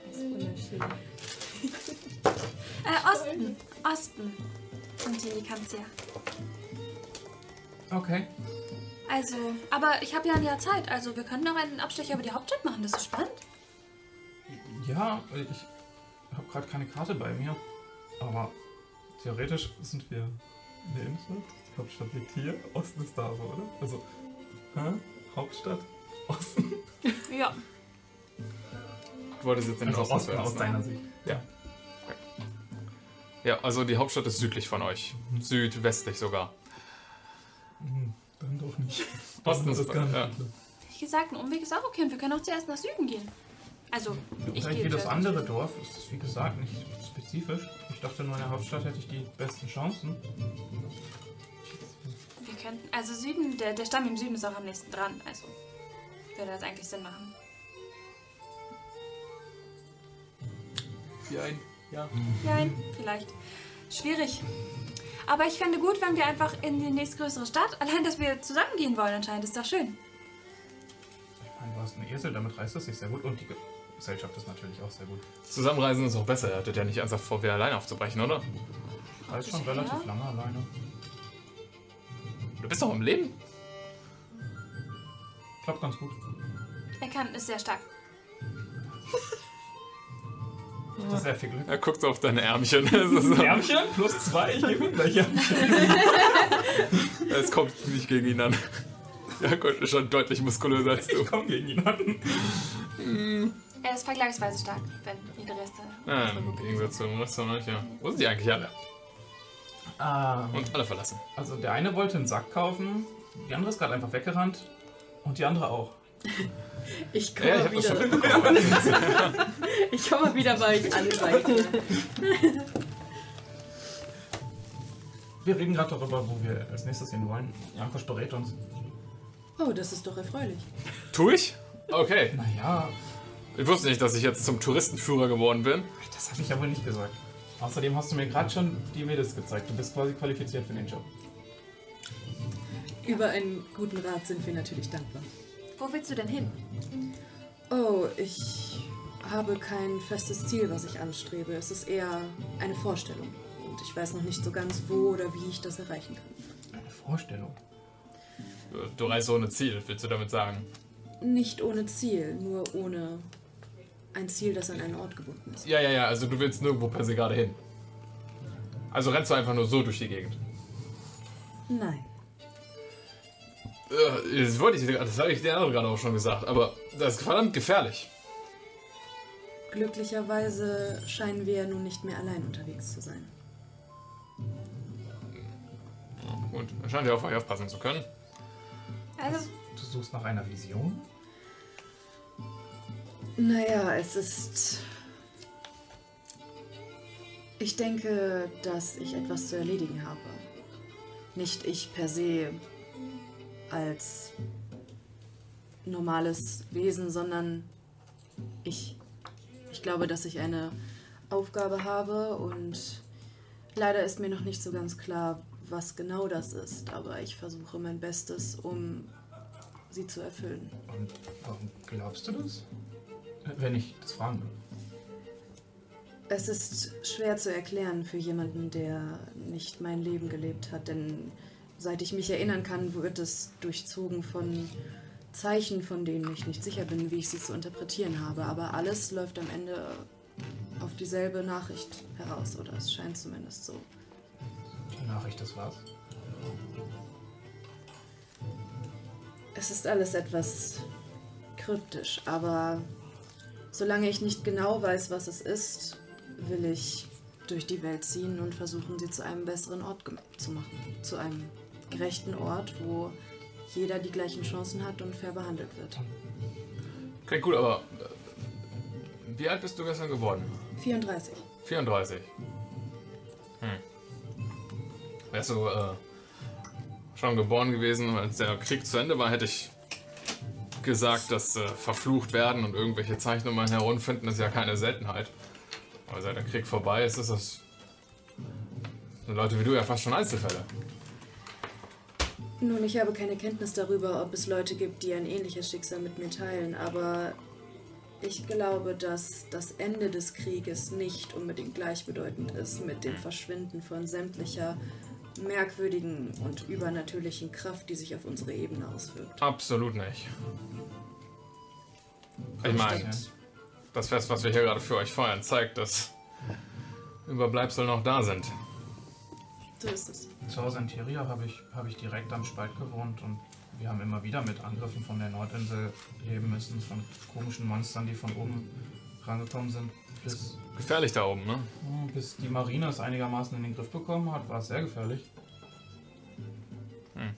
C: Das ist wunderschön.
G: Äh, Osten. Osten. Und die Likantia.
D: Okay.
G: Also, aber ich habe ja ein Jahr Zeit. Also, wir können noch einen Abstecher über die Hauptstadt machen. Das ist spannend.
D: Ja, ich habe gerade keine Karte bei mir. Aber theoretisch sind wir in der Innenstadt. Die Hauptstadt liegt hier. Osten ist da so, oder? Also, hä? Hauptstadt? Osten?
G: Ja.
A: Du wolltest jetzt in den
D: Also
A: Osten
D: Osten aus
A: ne?
D: deiner Sicht.
A: Ja. Ja, also die Hauptstadt ist südlich von euch. Südwestlich sogar.
D: Hm, Dann doch nicht.
A: Osten ist
D: das gar nicht.
A: ja.
G: Wie gesagt, ein Umweg ist auch okay. Und wir können auch zuerst nach Süden gehen. Also, ich
D: Vielleicht
G: gehe
D: wie das andere. Dorf ist es wie gesagt nicht spezifisch. Ich dachte nur in der Hauptstadt hätte ich die besten Chancen.
G: Wir
E: könnten. Also Süden, der, der Stamm im Süden ist auch am nächsten dran. Also würde das eigentlich Sinn machen.
B: Wie ein. Ja.
E: Nein, vielleicht. Schwierig. Aber ich fände gut, wenn wir einfach in die nächstgrößere Stadt, allein, dass wir zusammengehen wollen anscheinend, ist doch schön.
D: Ich meine, du hast einen Esel, damit reißt es sich sehr gut. Und die Gesellschaft ist natürlich auch sehr gut.
A: Zusammenreisen ist auch besser. Ihr hattet ja nicht ernsthaft vor, wieder alleine aufzubrechen, oder?
D: Reist schon
E: Ja.
D: relativ lange alleine.
A: Du bist doch im Leben.
D: Klappt ganz gut.
E: Er kann, ist sehr stark.
D: Das ist sehr viel Glück.
A: Er guckt so auf deine Ärmchen. So,
D: Ärmchen plus zwei, ich gebe ihm gleich Ärmchen.
A: es kommt nicht gegen ihn an. Ja, Gott, ist schon deutlich muskulöser als du.
D: Ich komme gegen ihn an.
E: Er ist vergleichsweise stark, wenn jede Reste.
A: Ja, im Gegensatz zum Rest von euch, ja. Wo sind die eigentlich alle?
D: Ah,
A: Und alle verlassen.
D: also der eine wollte einen Sack kaufen, die andere ist gerade einfach weggerannt und die andere auch.
F: Ich komme
A: Ja, ich
F: wieder. Ich komme mal wieder bei euch an, sag ich dir.
D: Wir reden gerade darüber, wo wir als nächstes hin wollen. Jankosch berät uns.
F: Oh, das ist doch erfreulich.
A: Tu ich? Okay.
D: Naja,
A: Ich wusste nicht, dass ich jetzt zum Touristenführer geworden bin.
D: das habe ich ja wohl nicht gesagt. Außerdem hast du mir gerade schon die Mädels gezeigt. Du bist quasi qualifiziert für den Job.
F: Über einen guten Rat sind wir natürlich dankbar.
E: Wo willst du denn hin?
F: Oh, ich habe kein festes Ziel, was ich anstrebe. Es ist eher eine Vorstellung. Und ich weiß noch nicht so ganz, wo oder wie ich das erreichen kann.
D: Eine Vorstellung.
A: Du reist ohne Ziel, willst du damit sagen?
F: Nicht ohne Ziel, nur ohne ein Ziel, das an einen Ort gebunden ist.
A: Ja, ja, ja, also du willst nirgendwo per se gerade hin. Also rennst du einfach nur so durch die Gegend.
F: Nein.
A: Äh, Das wollte ich, das habe ich der andere gerade auch schon gesagt, aber das ist verdammt gefährlich.
F: Glücklicherweise scheinen wir ja nun nicht mehr allein unterwegs zu sein.
A: Und er scheint ja auf euch aufpassen zu können.
E: Also,
D: Du suchst nach einer Vision?
F: Naja, es ist. Ich denke, dass ich etwas zu erledigen habe. Nicht ich per se als normales Wesen, sondern ich. Ich glaube, dass ich eine Aufgabe habe und leider ist mir noch nicht so ganz klar, was genau das ist, aber ich versuche mein Bestes, um sie zu erfüllen.
D: Und warum glaubst du das? Wenn ich das fragen will.
F: Es ist schwer zu erklären für jemanden, der nicht mein Leben gelebt hat, denn seit ich mich erinnern kann, wird es durchzogen von Zeichen, von denen ich nicht sicher bin, wie ich sie zu interpretieren habe. Aber alles läuft am Ende auf dieselbe Nachricht heraus, oder es scheint zumindest so.
D: Die Nachricht des was?
F: Es ist alles etwas kryptisch, aber solange ich nicht genau weiß, was es ist, will ich durch die Welt ziehen und versuchen, sie zu einem besseren Ort zu machen. Zu einem gerechten Ort, wo jeder die gleichen Chancen hat und fair behandelt wird.
A: Okay, gut, aber äh, wie alt bist du gestern geworden?
F: 34.
A: 34. Hm. Wärst du äh, schon geboren gewesen, als der Krieg zu Ende war, hätte ich gesagt, dass äh, verflucht werden und irgendwelche Zeichnungen herumfinden, ist ja keine Seltenheit. Aber seit der Krieg vorbei ist, ist das. Leute wie du ja fast schon Einzelfälle.
F: Nun, ich habe keine Kenntnis darüber, ob es Leute gibt, die ein ähnliches Schicksal mit mir teilen, aber ich glaube, dass das Ende des Krieges nicht unbedingt gleichbedeutend ist mit dem Verschwinden von sämtlicher merkwürdigen und übernatürlichen Kraft, die sich auf unsere Ebene auswirkt.
A: Absolut nicht. Ich meine, das Fest, was wir hier gerade für euch feiern, zeigt, dass Überbleibsel noch da sind.
F: So ist es.
D: Zu Hause in Tiria habe ich, habe ich direkt am Spalt gewohnt und wir haben immer wieder mit Angriffen von der Nordinsel leben müssen, von komischen Monstern, die von oben rangekommen sind. Bis,
A: Gefährlich da oben, ne?
D: bis die Marine es einigermaßen in den Griff bekommen hat, war es sehr gefährlich.
A: Hm.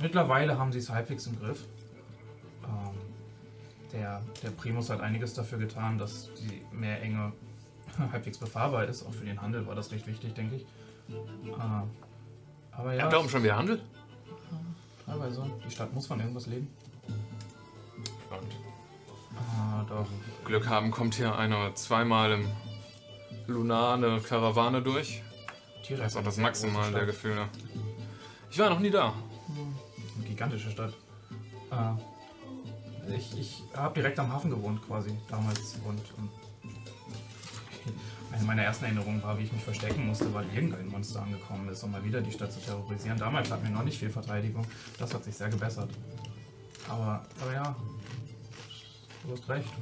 D: Mittlerweile haben sie es halbwegs im Griff. Ähm, der, der Primus hat einiges dafür getan, dass die Meerenge halbwegs befahrbar ist. Auch für den Handel war das recht wichtig, denke ich. Äh, Aber ja,
A: Habt ihr auch schon wieder Handel?
D: teilweise. Die Stadt muss von irgendwas leben.
A: Und
D: Ah, doch.
A: Glück haben, kommt hier ein oder zweimal im Lunar eine Karawane durch.
D: Tiere
A: Das ist auch das Maximal der. Gefühle. Ich war noch nie da.
D: Eine gigantische Stadt. Äh, ich ich habe direkt am Hafen gewohnt quasi damals und, und eine meiner ersten Erinnerungen war, wie ich mich verstecken musste, weil irgendein Monster angekommen ist, um mal wieder die Stadt zu terrorisieren. Damals hatten wir noch nicht viel Verteidigung. Das hat sich sehr gebessert. Aber, aber ja, du hast recht.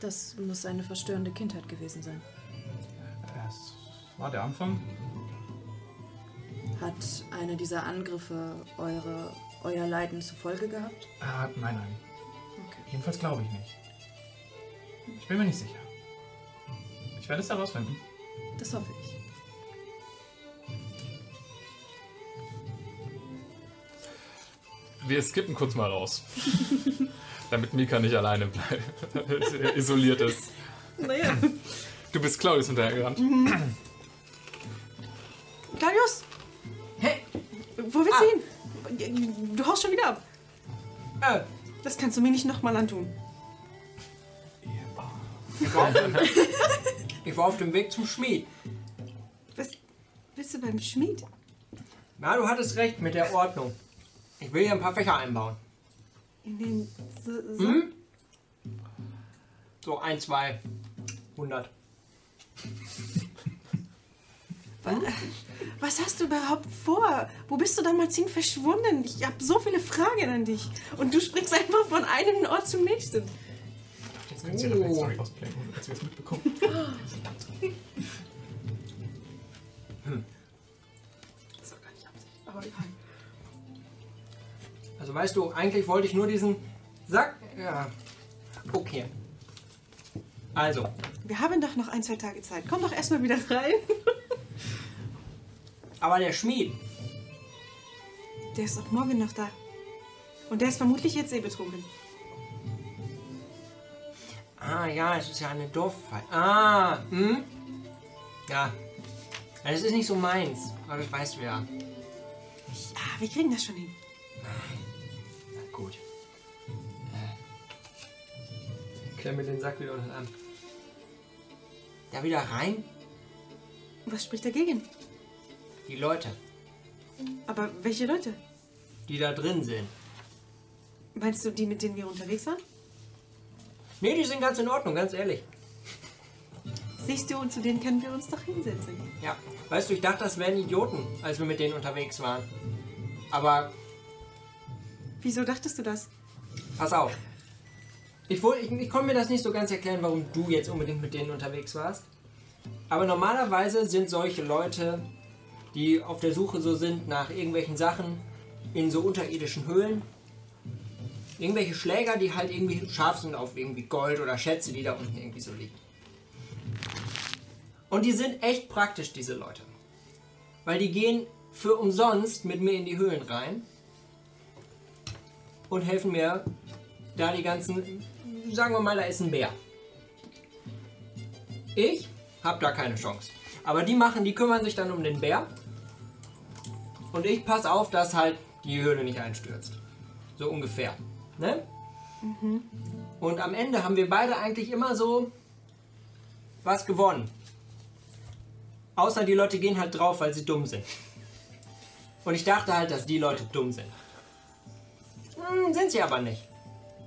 F: Das muss eine verstörende Kindheit gewesen sein.
D: Es war der Anfang.
F: Hat einer dieser Angriffe eure, euer Leiden zur Folge gehabt?
D: Ah, nein, nein.
F: Okay.
D: Jedenfalls glaube ich nicht. Ich bin mir nicht sicher. Ich werde es herausfinden.
F: Das hoffe ich.
A: Wir skippen kurz mal raus. Damit Mika nicht alleine bleibt. Isoliert ist.
C: Naja.
A: Du bist Claudius hinterhergerannt.
C: Claudius!
B: Hey!
C: Wo willst
B: Ah.
C: du hin? Du haust schon wieder ab.
B: Äh,
C: Das kannst du mir nicht nochmal antun.
B: ich, war auf dem, ich war auf dem Weg zum Schmied.
C: Was bist du beim Schmied?
B: Na, du hattest recht mit der Ordnung. Ich will hier ein paar Fächer einbauen.
C: In den. So, so.
B: Hm? So ein, zwei, hundert.
C: Was hast du überhaupt vor? Wo bist du damals hin verschwunden? Ich habe so viele Fragen an dich. Und du springst einfach von einem Ort zum nächsten.
D: Jetzt können Sie Ihre Backstory ausplayen, ohne dass wir es mitbekommen.
C: Das war gar nicht Absicht. Aber egal.
B: Also weißt du, eigentlich wollte ich nur diesen Sack. Ja. Okay. Also,
C: Wir haben doch noch ein, zwei Tage Zeit. Komm doch erstmal wieder rein.
B: aber der Schmied,
C: Der ist auch morgen noch da. Und der ist vermutlich jetzt eh betrunken.
B: Ah ja, es ist ja eine Dorffall. Ah, hm? Ja. Ja, Das ist nicht so meins, aber das weißt du ja.
C: Ah, wir kriegen das schon hin.
B: Gut. Klemme den Sack wieder unten an. Da wieder rein?
C: Was spricht dagegen?
B: Die Leute,
C: Aber welche Leute?
B: die da drin sind.
C: Meinst du die, mit denen wir unterwegs waren?
B: Nee, die sind ganz in Ordnung, ganz ehrlich.
C: Siehst du, und zu denen können wir uns doch hinsetzen.
B: Ja. Weißt du, ich dachte, das wären Idioten, als wir mit denen unterwegs waren. Aber
C: Wieso dachtest du das?
B: pass auf. Ich, ich, ich konnte mir das nicht so ganz erklären, warum du jetzt unbedingt mit denen unterwegs warst. Aber normalerweise sind solche Leute, die auf der Suche so sind nach irgendwelchen Sachen in so unterirdischen Höhlen, irgendwelche Schläger, die halt irgendwie scharf sind auf irgendwie Gold oder Schätze, die da unten irgendwie so liegen. Und die sind echt praktisch, diese Leute. Weil die gehen für umsonst mit mir in die Höhlen rein und helfen mir da die ganzen, sagen wir mal, da ist ein Bär. Ich habe da keine Chance. Aber die machen, die kümmern sich dann um den Bär. Und ich passe auf, dass halt die Höhle nicht einstürzt. So ungefähr. Ne? Und am Ende haben wir beide eigentlich immer so was gewonnen. Außer die Leute gehen halt drauf, weil sie dumm sind. Und ich dachte halt, dass die Leute dumm sind. Hm, sind sie aber nicht.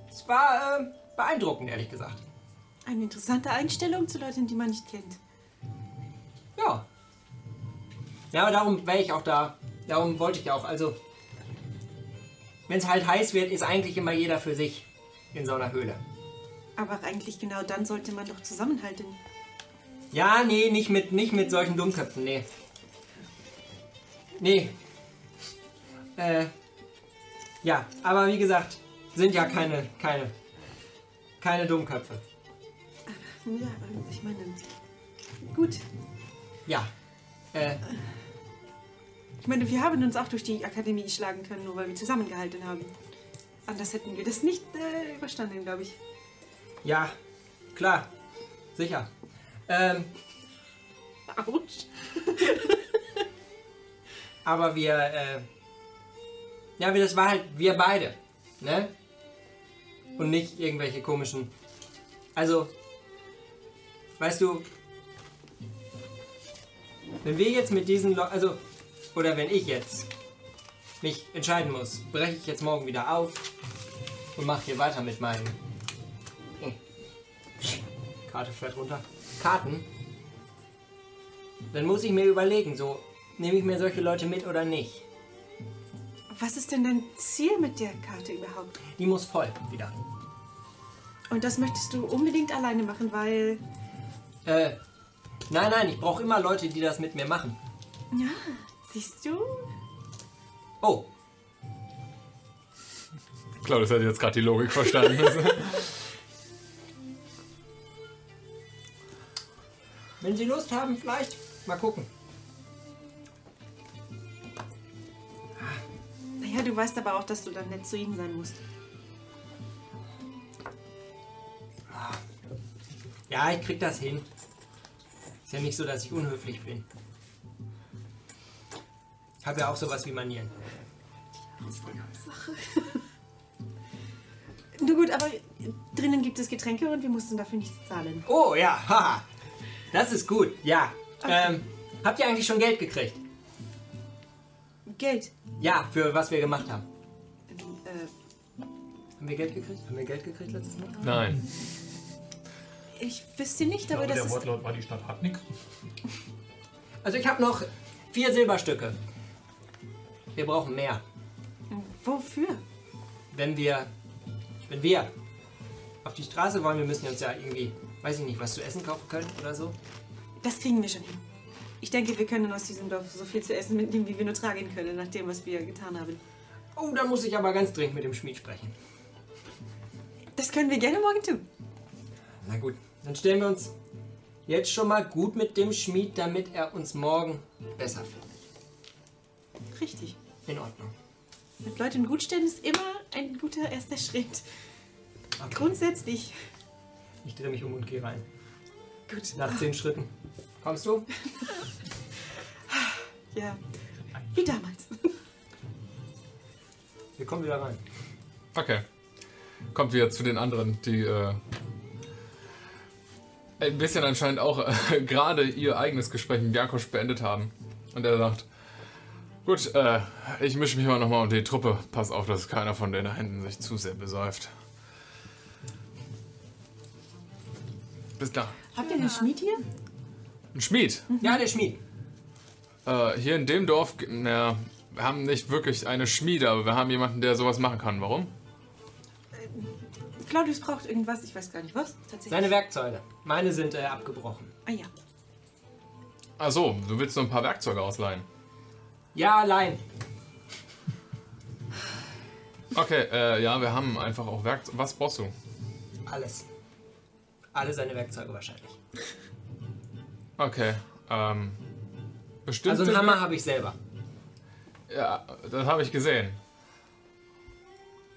B: Es war äh, beeindruckend, ehrlich gesagt.
C: Eine interessante Einstellung zu Leuten, die man nicht kennt.
B: Ja. Ja, aber darum wäre ich auch da. Darum wollte ich auch. Also, wenn es halt heiß wird, ist eigentlich immer jeder für sich in so einer Höhle.
C: Aber eigentlich genau dann sollte man doch zusammenhalten.
B: Ja, nee, nicht mit, nicht mit solchen Dummköpfen, nee. Nee. Äh. Ja, aber wie gesagt, sind ja keine, keine, keine Dummköpfe.
C: Ja, ich meine. Gut.
B: Ja. Äh,
C: Ich meine, wir haben uns auch durch die Akademie schlagen können, nur weil wir zusammengehalten haben. Anders hätten wir das nicht äh, überstanden, glaube ich.
B: ja, klar. Sicher. Ähm,
C: Autsch.
B: aber wir, äh, ja, das war halt wir beide, ne? Und nicht irgendwelche komischen, also, weißt du, wenn wir jetzt mit diesen Leuten, also, oder wenn ich jetzt mich entscheiden muss, breche ich jetzt morgen wieder auf und mache hier weiter mit meinen Oh. Karte fällt runter. Karten. Dann muss ich mir überlegen, so nehme ich mir solche Leute mit oder nicht.
C: Was ist denn dein Ziel mit der Karte überhaupt?
B: Die muss voll wieder.
C: Und das möchtest du unbedingt alleine machen, weil.
B: Äh, nein, nein, ich brauche immer Leute, die das mit mir machen.
C: Ja, siehst du?
B: Oh,
A: Claudius hat jetzt gerade die Logik verstanden.
B: wenn Sie Lust haben, vielleicht mal gucken.
C: Du weißt aber auch, dass du dann nett zu ihnen sein musst.
B: Ja, ich krieg das hin. Ist ja nicht so, dass ich unhöflich bin. Ich habe ja auch sowas wie Manieren.
C: Du gut, aber drinnen gibt es Getränke und wir mussten dafür nichts zahlen.
B: Oh ja, haha. Das ist gut, ja. Ähm, habt ihr eigentlich schon Geld gekriegt?
C: Geld.
B: Ja, für was wir gemacht haben.
C: Äh,
B: Haben wir Geld gekriegt? Haben wir Geld gekriegt letztes Mal?
A: Nein.
C: ich wüsste nicht,
D: Ich
C: aber
D: glaube,
C: das
D: der
C: ist.
D: Wortlaut war, die Stadt hat nichts.
B: Also ich habe noch vier Silberstücke. Wir brauchen mehr.
C: Wofür?
B: Wenn wir, wenn wir auf die Straße wollen, wir müssen uns ja irgendwie, weiß ich nicht, was zu essen kaufen können oder so.
C: Das kriegen wir schon hin. Ich denke, wir können aus diesem Dorf so viel zu essen mitnehmen, wie wir nur tragen können, nach dem, was wir getan haben.
B: Oh, da muss ich aber ganz dringend mit dem Schmied sprechen.
C: Das können wir gerne morgen tun.
B: Na gut, dann stellen wir uns jetzt schon mal gut mit dem Schmied, damit er uns morgen besser findet.
C: Richtig.
B: In Ordnung.
C: Mit Leuten gut stellen ist immer ein guter erster Schritt. Grundsätzlich.
B: Ich drehe mich um und gehe rein.
C: Gut.
B: Nach zehn Schritten. Kommst du?
C: Ja. Wie damals.
B: Wir kommen wieder rein.
A: Okay. Kommt wieder zu den anderen, die äh, ein bisschen anscheinend auch äh, gerade ihr eigenes Gespräch mit Jankosch beendet haben. Und er sagt, gut, äh, ich mische mich mal nochmal unter die Truppe. Pass auf, dass keiner von denen da hinten sich zu sehr besäuft. Bis da.
C: Habt ihr einen Schmied hier?
A: Ein Schmied.
B: Ja, der Schmied.
A: Äh, hier in dem Dorf, naja, wir haben nicht wirklich eine Schmiede, aber wir haben jemanden, der sowas machen kann. Warum?
C: Claudius braucht irgendwas, ich weiß gar nicht was. Tatsächlich.
B: Seine Werkzeuge. Meine sind äh, abgebrochen.
C: Ah ja.
A: Ach so, du willst nur ein paar Werkzeuge ausleihen.
B: Ja, allein.
A: Okay, äh, ja, wir haben einfach auch Werkzeuge. Was brauchst du?
B: Alles. Alle seine Werkzeuge wahrscheinlich.
A: Okay, ähm. Bestimmt.
B: Also einen Hammer habe ich selber.
A: Ja, das habe ich gesehen.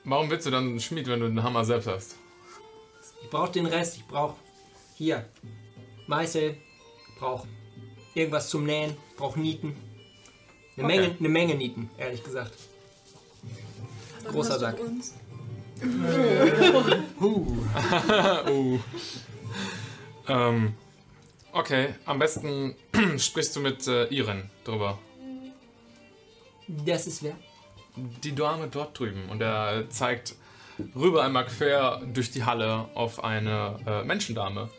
A: Warum willst du dann einen Schmied, wenn du den Hammer selbst hast?
B: Ich brauche den Rest. Ich brauche hier Meißel. Ich brauche irgendwas zum Nähen. Ich brauche Nieten. Eine,
A: Okay.
B: Menge, eine Menge Nieten, ehrlich gesagt. Großer Sack.
F: Uns?
A: oh. ähm. Okay, am besten sprichst du mit äh, Iren drüber.
B: Das ist wer?
A: Die Dame dort drüben. Und er zeigt rüber einmal quer durch die Halle auf eine äh, Menschendame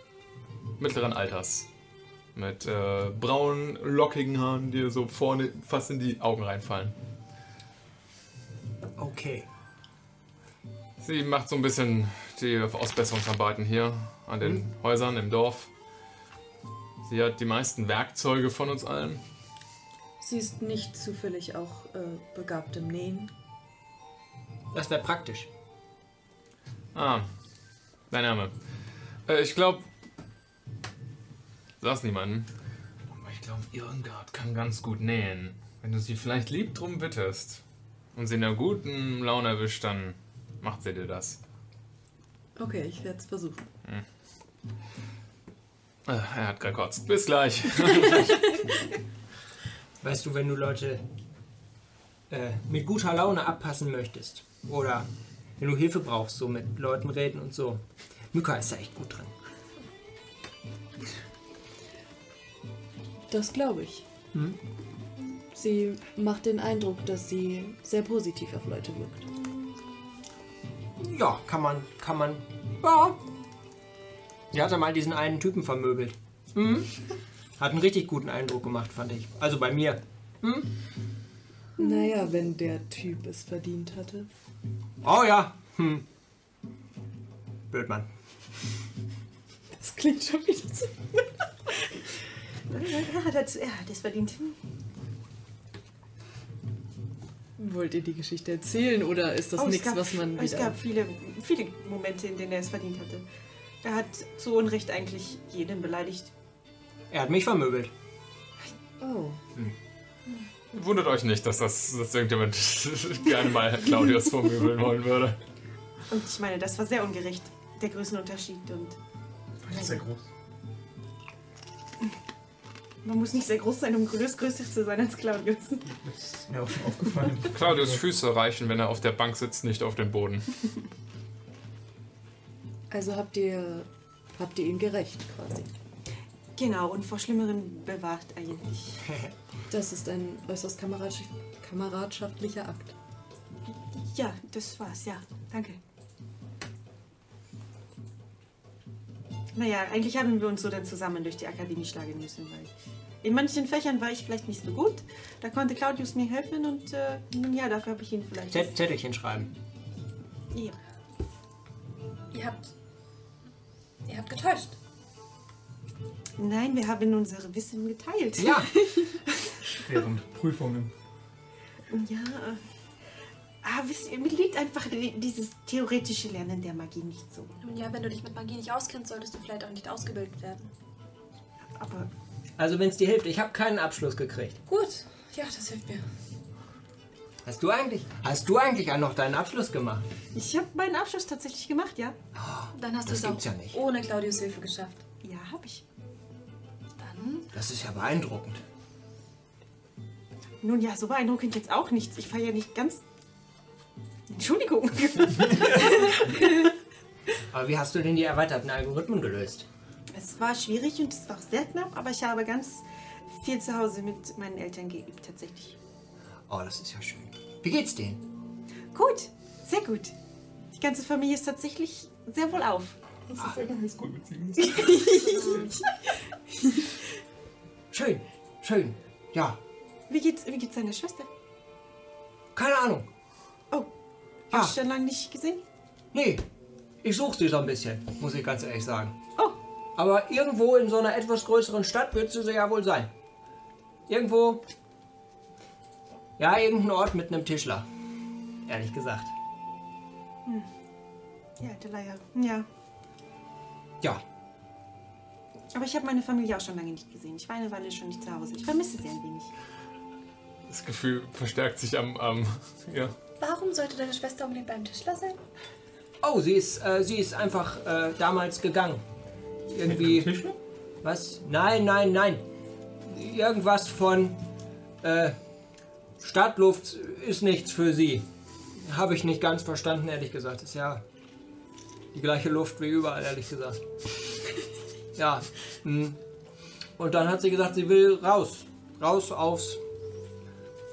A: mittleren Alters. Mit äh, braunen, lockigen Haaren, die so vorne fast in die Augen reinfallen.
B: Okay.
A: Sie macht so ein bisschen die Ausbesserungsarbeiten hier an den Häusern im Dorf. Sie hat die meisten Werkzeuge von uns allen.
F: Sie ist nicht zufällig auch äh, begabt im Nähen.
B: Das wäre praktisch.
A: Ah, dein Name. Äh, ich glaube. Sag's niemanden. Aber ich glaube, Irmgard kann ganz gut nähen. Wenn du sie vielleicht lieb drum bittest und sie in einer guten Laune erwischt, dann macht sie dir das.
F: Okay, ich werde es versuchen.
A: Äh, er hat gekotzt. Bis gleich.
B: Weißt du, wenn du Leute äh, mit guter Laune abpassen möchtest oder wenn du Hilfe brauchst, so mit Leuten reden und so. Mika ist da echt gut drin.
F: Das glaube ich. Sie macht den Eindruck, dass sie sehr positiv auf Leute wirkt.
B: Ja, kann man, kann man. Ja. Sie hatte mal diesen einen Typen vermöbelt. Mhm. Hat einen richtig guten Eindruck gemacht, fand ich. Also bei mir.
F: Naja, wenn der Typ es verdient hatte.
B: Oh ja. Hm. Blödmann.
F: Das klingt schon wieder so.
C: Er hat das, er hat das verdient.
F: Wollt ihr die Geschichte erzählen oder ist das
C: Oh,
F: nichts,
C: gab-
F: was man
C: Es gab viele, viele Momente, in denen er es verdient hatte. Er hat zu Unrecht eigentlich jeden beleidigt.
B: Er hat mich vermöbelt.
F: Oh,
A: Wundert euch nicht, dass das dass irgendjemand gerne mal Claudius vermöbeln wollen würde.
C: Und ich meine, das war sehr ungerecht, der Größenunterschied. Und
D: Sehr groß.
C: man muss nicht sehr groß sein, um größ größer zu sein als Claudius.
D: Das ist mir auch schon aufgefallen.
A: Claudius Füße reichen, wenn er auf der Bank sitzt, nicht auf dem Boden.
F: also habt ihr, habt ihr ihn gerecht quasi.
C: Genau, und vor Schlimmerem bewahrt eigentlich.
F: Das ist ein äußerst kameradschaft kameradschaftlicher Akt.
C: Ja, das war's, ja. Danke. Naja, eigentlich haben wir uns so dann zusammen durch die Akademie schlagen müssen, weil in manchen Fächern war ich vielleicht nicht so gut. Da konnte Claudius mir helfen und äh, ja, dafür habe ich ihn vielleicht.
B: Zett- Zettelchen schreiben.
C: Ja.
E: Ihr habt. Ihr habt getäuscht.
C: Nein, wir haben unsere Wissen geteilt.
B: Ja,
D: Während Prüfungen.
C: Ja. Ah, wisst ihr, mir liegt einfach die- dieses theoretische Lernen der Magie nicht so.
E: Nun ja, wenn du dich mit Magie nicht auskennst, solltest du vielleicht auch nicht ausgebildet werden.
C: Aber
B: also wenn es dir hilft. Ich habe keinen Abschluss gekriegt.
E: Gut. Ja, das hilft mir.
B: Hast du eigentlich, hast du eigentlich auch noch deinen Abschluss gemacht?
C: ich habe meinen Abschluss tatsächlich gemacht, ja.
E: Dann hast du
B: Das
E: es auch
B: ja nicht.
E: ohne Claudius Hilfe geschafft.
C: Ja, habe ich.
E: Dann.
B: Das ist ja beeindruckend.
C: Nun ja, so beeindruckend jetzt auch nicht. Ich war ja nicht ganz. Entschuldigung.
B: Aber wie hast du denn die erweiterten Algorithmen gelöst?
C: es war schwierig und es war auch sehr knapp, aber ich habe ganz viel zu Hause mit meinen Eltern geübt, tatsächlich.
B: Oh, das ist ja schön. Wie geht's denen?
C: Gut, sehr gut. Die ganze Familie ist tatsächlich sehr wohl auf.
A: Das ist eine Highschool-Beziehung.
B: Schön, schön. Ja,
C: Wie geht's, wie geht's deiner Schwester?
B: keine Ahnung.
C: Oh,
B: Ja.
C: hast du schon lange nicht gesehen?
B: Nee, ich suche sie so ein bisschen, muss ich ganz ehrlich sagen.
C: Oh,
B: Aber irgendwo in so einer etwas größeren Stadt wird sie ja wohl sein. Irgendwo. Ja, irgendein Ort mit einem Tischler. Ehrlich gesagt.
C: ja, der Leier. Ja.
B: Ja,
C: Aber ich habe meine Familie auch schon lange nicht gesehen. Ich war eine Weile schon nicht zu Hause. Ich vermisse sie ein wenig.
A: Das Gefühl verstärkt sich am, am ja.
E: Warum sollte deine Schwester unbedingt beim Tischler sein?
B: Oh, sie ist, äh, sie ist einfach äh, damals gegangen. Irgendwie.
D: Tischler?
B: Was? Nein, nein, nein. Irgendwas von äh, Stadtluft ist nichts für sie. Habe ich nicht ganz verstanden, ehrlich gesagt. Ist ja die gleiche Luft wie überall, ehrlich gesagt. Ja. hm. Und dann hat sie gesagt, sie will raus. Raus aufs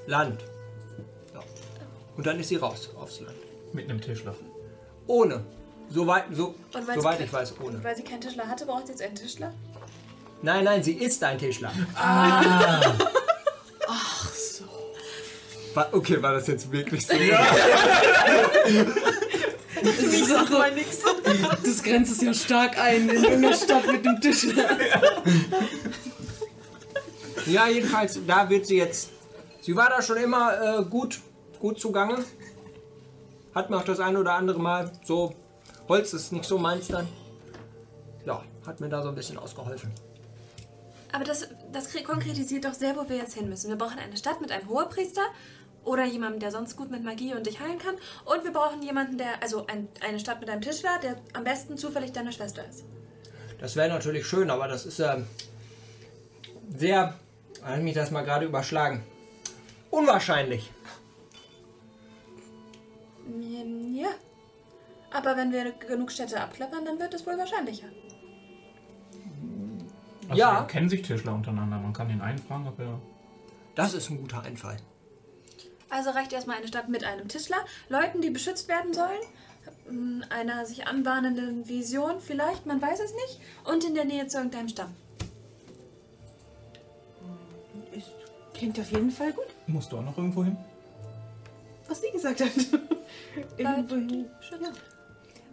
B: Land. Ja. Und dann ist sie raus aufs Land.
D: Mit einem Tischler.
B: Ohne. Soweit, so, soweit ich weiß, ohne.
E: Und weil sie keinen Tischler hatte, braucht sie jetzt einen Tischler?
B: Nein, nein, sie ist ein Tischler. War, okay, war das jetzt wirklich so?
F: Ich sag mal nix. Das grenzt es ja stark ein in irgendeiner Stadt mit einem Tischler.
B: Ja, jedenfalls, da wird sie jetzt. Sie war da schon immer äh, gut, gut zugange. Hat mir auch das ein oder andere Mal so. Holz ist nicht so meins dann. Ja, hat mir da so ein bisschen ausgeholfen.
E: Aber das, das kre- konkretisiert doch sehr, wo wir jetzt hin müssen. Wir brauchen eine Stadt mit einem Hohepriester oder jemandem, der sonst gut mit Magie und dich heilen kann. Und wir brauchen jemanden, der, also ein, eine Stadt mit einem Tischler, der am besten zufällig deine Schwester ist.
B: Das wäre natürlich schön, aber das ist ähm, sehr. Hat mich das mal gerade überschlagen. Unwahrscheinlich.
E: Ähm, Ja. Aber wenn wir genug Städte abklappern, dann wird es wohl wahrscheinlicher.
D: Also Ja. kennen sich Tischler untereinander. Man kann den einen fragen, ob er.
B: Das ist ein guter Einfall.
E: Also reicht erstmal eine Stadt mit einem Tischler, Leuten, die beschützt werden sollen, ähm, einer sich anbahnenden Vision vielleicht, man weiß es nicht, und in der Nähe zu irgendeinem Stamm.
C: Es klingt auf jeden Fall gut,
D: Musst du auch noch irgendwo hin?
C: was sie gesagt hat. Irgendwo hin. Ja.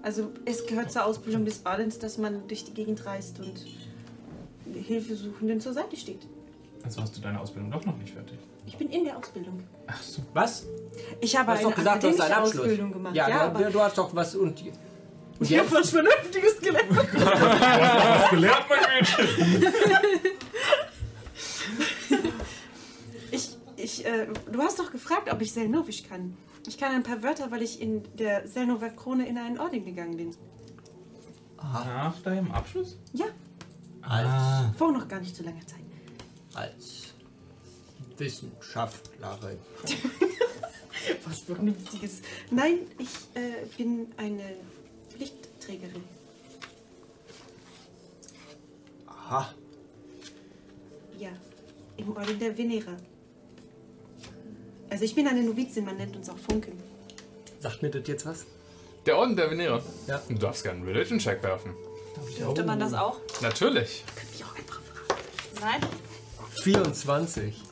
C: Also es gehört zur Ausbildung des Badens, dass man durch die Gegend reist und Hilfesuchenden zur Seite steht.
D: Also hast du deine Ausbildung doch noch nicht fertig.
C: Ich bin in der Ausbildung.
D: Ach so.
B: Was?
C: Ich habe
B: Du hast
C: eine
B: doch gesagt, du hast einen Abschluss.
C: Ausbildung gemacht.
B: Ja,
C: Ja,
B: du,
C: aber
B: du hast doch was und. und
C: ich habe was Vernünftiges gelernt.
D: Was gelernt, mein Mädchen?
C: Ich, ich, äh, du hast doch gefragt, ob ich Selnovisch kann. Ich kann ein paar Wörter, weil ich in der Selnover Krone in einen Orden gegangen bin.
D: Nach deinem Abschluss?
C: Ja,
B: Als,
C: vor noch gar nicht so langer Zeit.
B: als Wissenschaftlerin.
C: Was Vernünftiges. Nein, ich äh, bin eine Pflichtträgerin.
B: Aha.
C: Ja, im Orden der Venera. Also ich bin eine Novizin, man nennt uns auch Funken.
B: Sagt mir das jetzt was?
A: Der Orden der Venera.
B: Ja.
A: Du darfst gerne einen Religion-Check werfen.
C: Dürfte man das auch?
A: Natürlich.
C: Könnte ich auch einfach fragen.
E: Nein.
B: 24.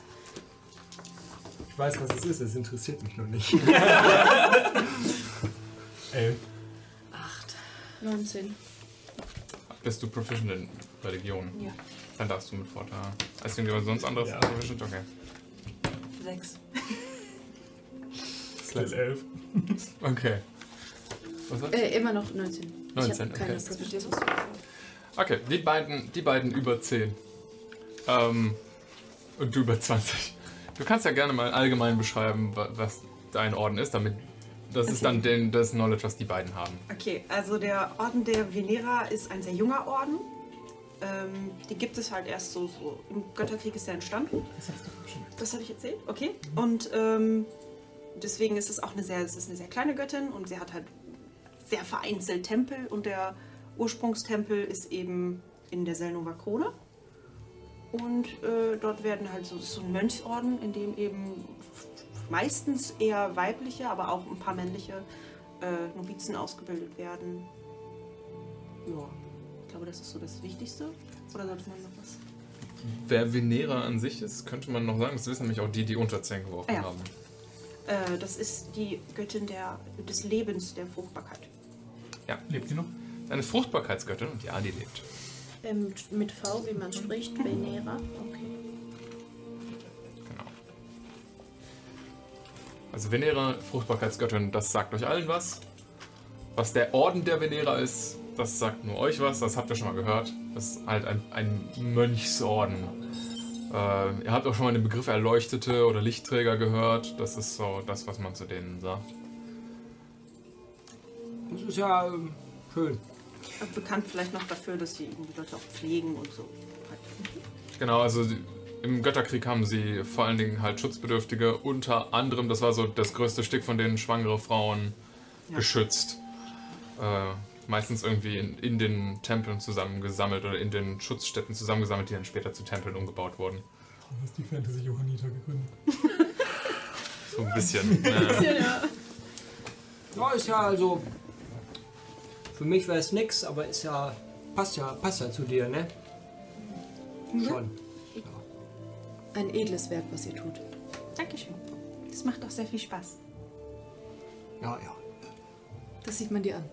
B: Ich weiß, was es ist, es interessiert mich noch nicht.
D: Elf.
F: 19.
A: Bist du proficient in Religion?
C: Ja.
A: Dann darfst du mit Vorteil. Hast du irgendwas sonst anderes
B: Ja.
A: proficient? Okay.
C: Sechs.
D: Plus elf.
A: Okay. Was war das?
F: Äh, immer noch 19. ich
A: 19,
F: habe keine
A: okay. Okay, die beiden, die beiden über 10. Ähm, und du über 20. Du kannst ja gerne mal allgemein beschreiben, wa- was dein Orden ist, damit das ist dann den, das Knowledge, was die beiden haben.
C: Okay, also der Orden der Venera ist ein sehr junger Orden. Ähm, die gibt es halt erst so, so im Götterkrieg ist er entstanden.
D: Das hast du schon.
C: Das habe ich erzählt, okay. Und ähm, deswegen ist es auch eine sehr, es ist eine sehr kleine Göttin und sie hat halt sehr vereinzelt Tempel und der Ursprungstempel ist eben in der Selnova Krone. Und äh, dort werden halt so, das ist so ein Mönchsorden, in dem eben meistens eher weibliche, aber auch ein paar männliche äh, Novizen ausgebildet werden. Ja, ich glaube, das ist so das Wichtigste. Oder sollte man noch was?
A: Wer Venera an sich ist, könnte man noch sagen. Das wissen nämlich auch die, die unter 10 geworfen
C: Ah ja.
A: haben.
C: Äh, das ist die Göttin der, des Lebens, der Fruchtbarkeit.
D: Lebt die noch?
A: Eine Fruchtbarkeitsgöttin und ja, die lebt.
F: Ähm, mit V, wie man spricht, Venera. Okay.
A: Genau. Also Venera, Fruchtbarkeitsgöttin, das sagt euch allen was. Was der Orden der Venera ist, das sagt nur euch was, das habt ihr schon mal gehört. Das ist halt ein, ein Mönchsorden. Äh, ihr habt auch schon mal den Begriff Erleuchtete oder Lichtträger gehört. Das ist so das, was man zu denen sagt.
B: Das ist ja ähm, schön.
C: Bekannt vielleicht noch dafür, dass sie irgendwie Leute auch pflegen und so.
A: Genau, also im Götterkrieg haben sie vor allen Dingen halt Schutzbedürftige, unter anderem, das war so das größte Stück von denen, schwangere Frauen
C: Ja.
A: geschützt. Äh, meistens irgendwie in, in den Tempeln zusammengesammelt oder in den Schutzstätten zusammengesammelt, die dann später zu Tempeln umgebaut wurden.
D: Du hast die Fantasy Johanniter gegründet.
A: So ein bisschen. äh,
B: Ja, ist ja also. Für mich wäre es nix, aber ist ja. Passt ja, passt ja zu dir, ne? Schon.
F: Ein edles Werk, was ihr tut.
C: Dankeschön. Das macht auch sehr viel Spaß.
B: Ja, ja.
F: Das sieht man dir an.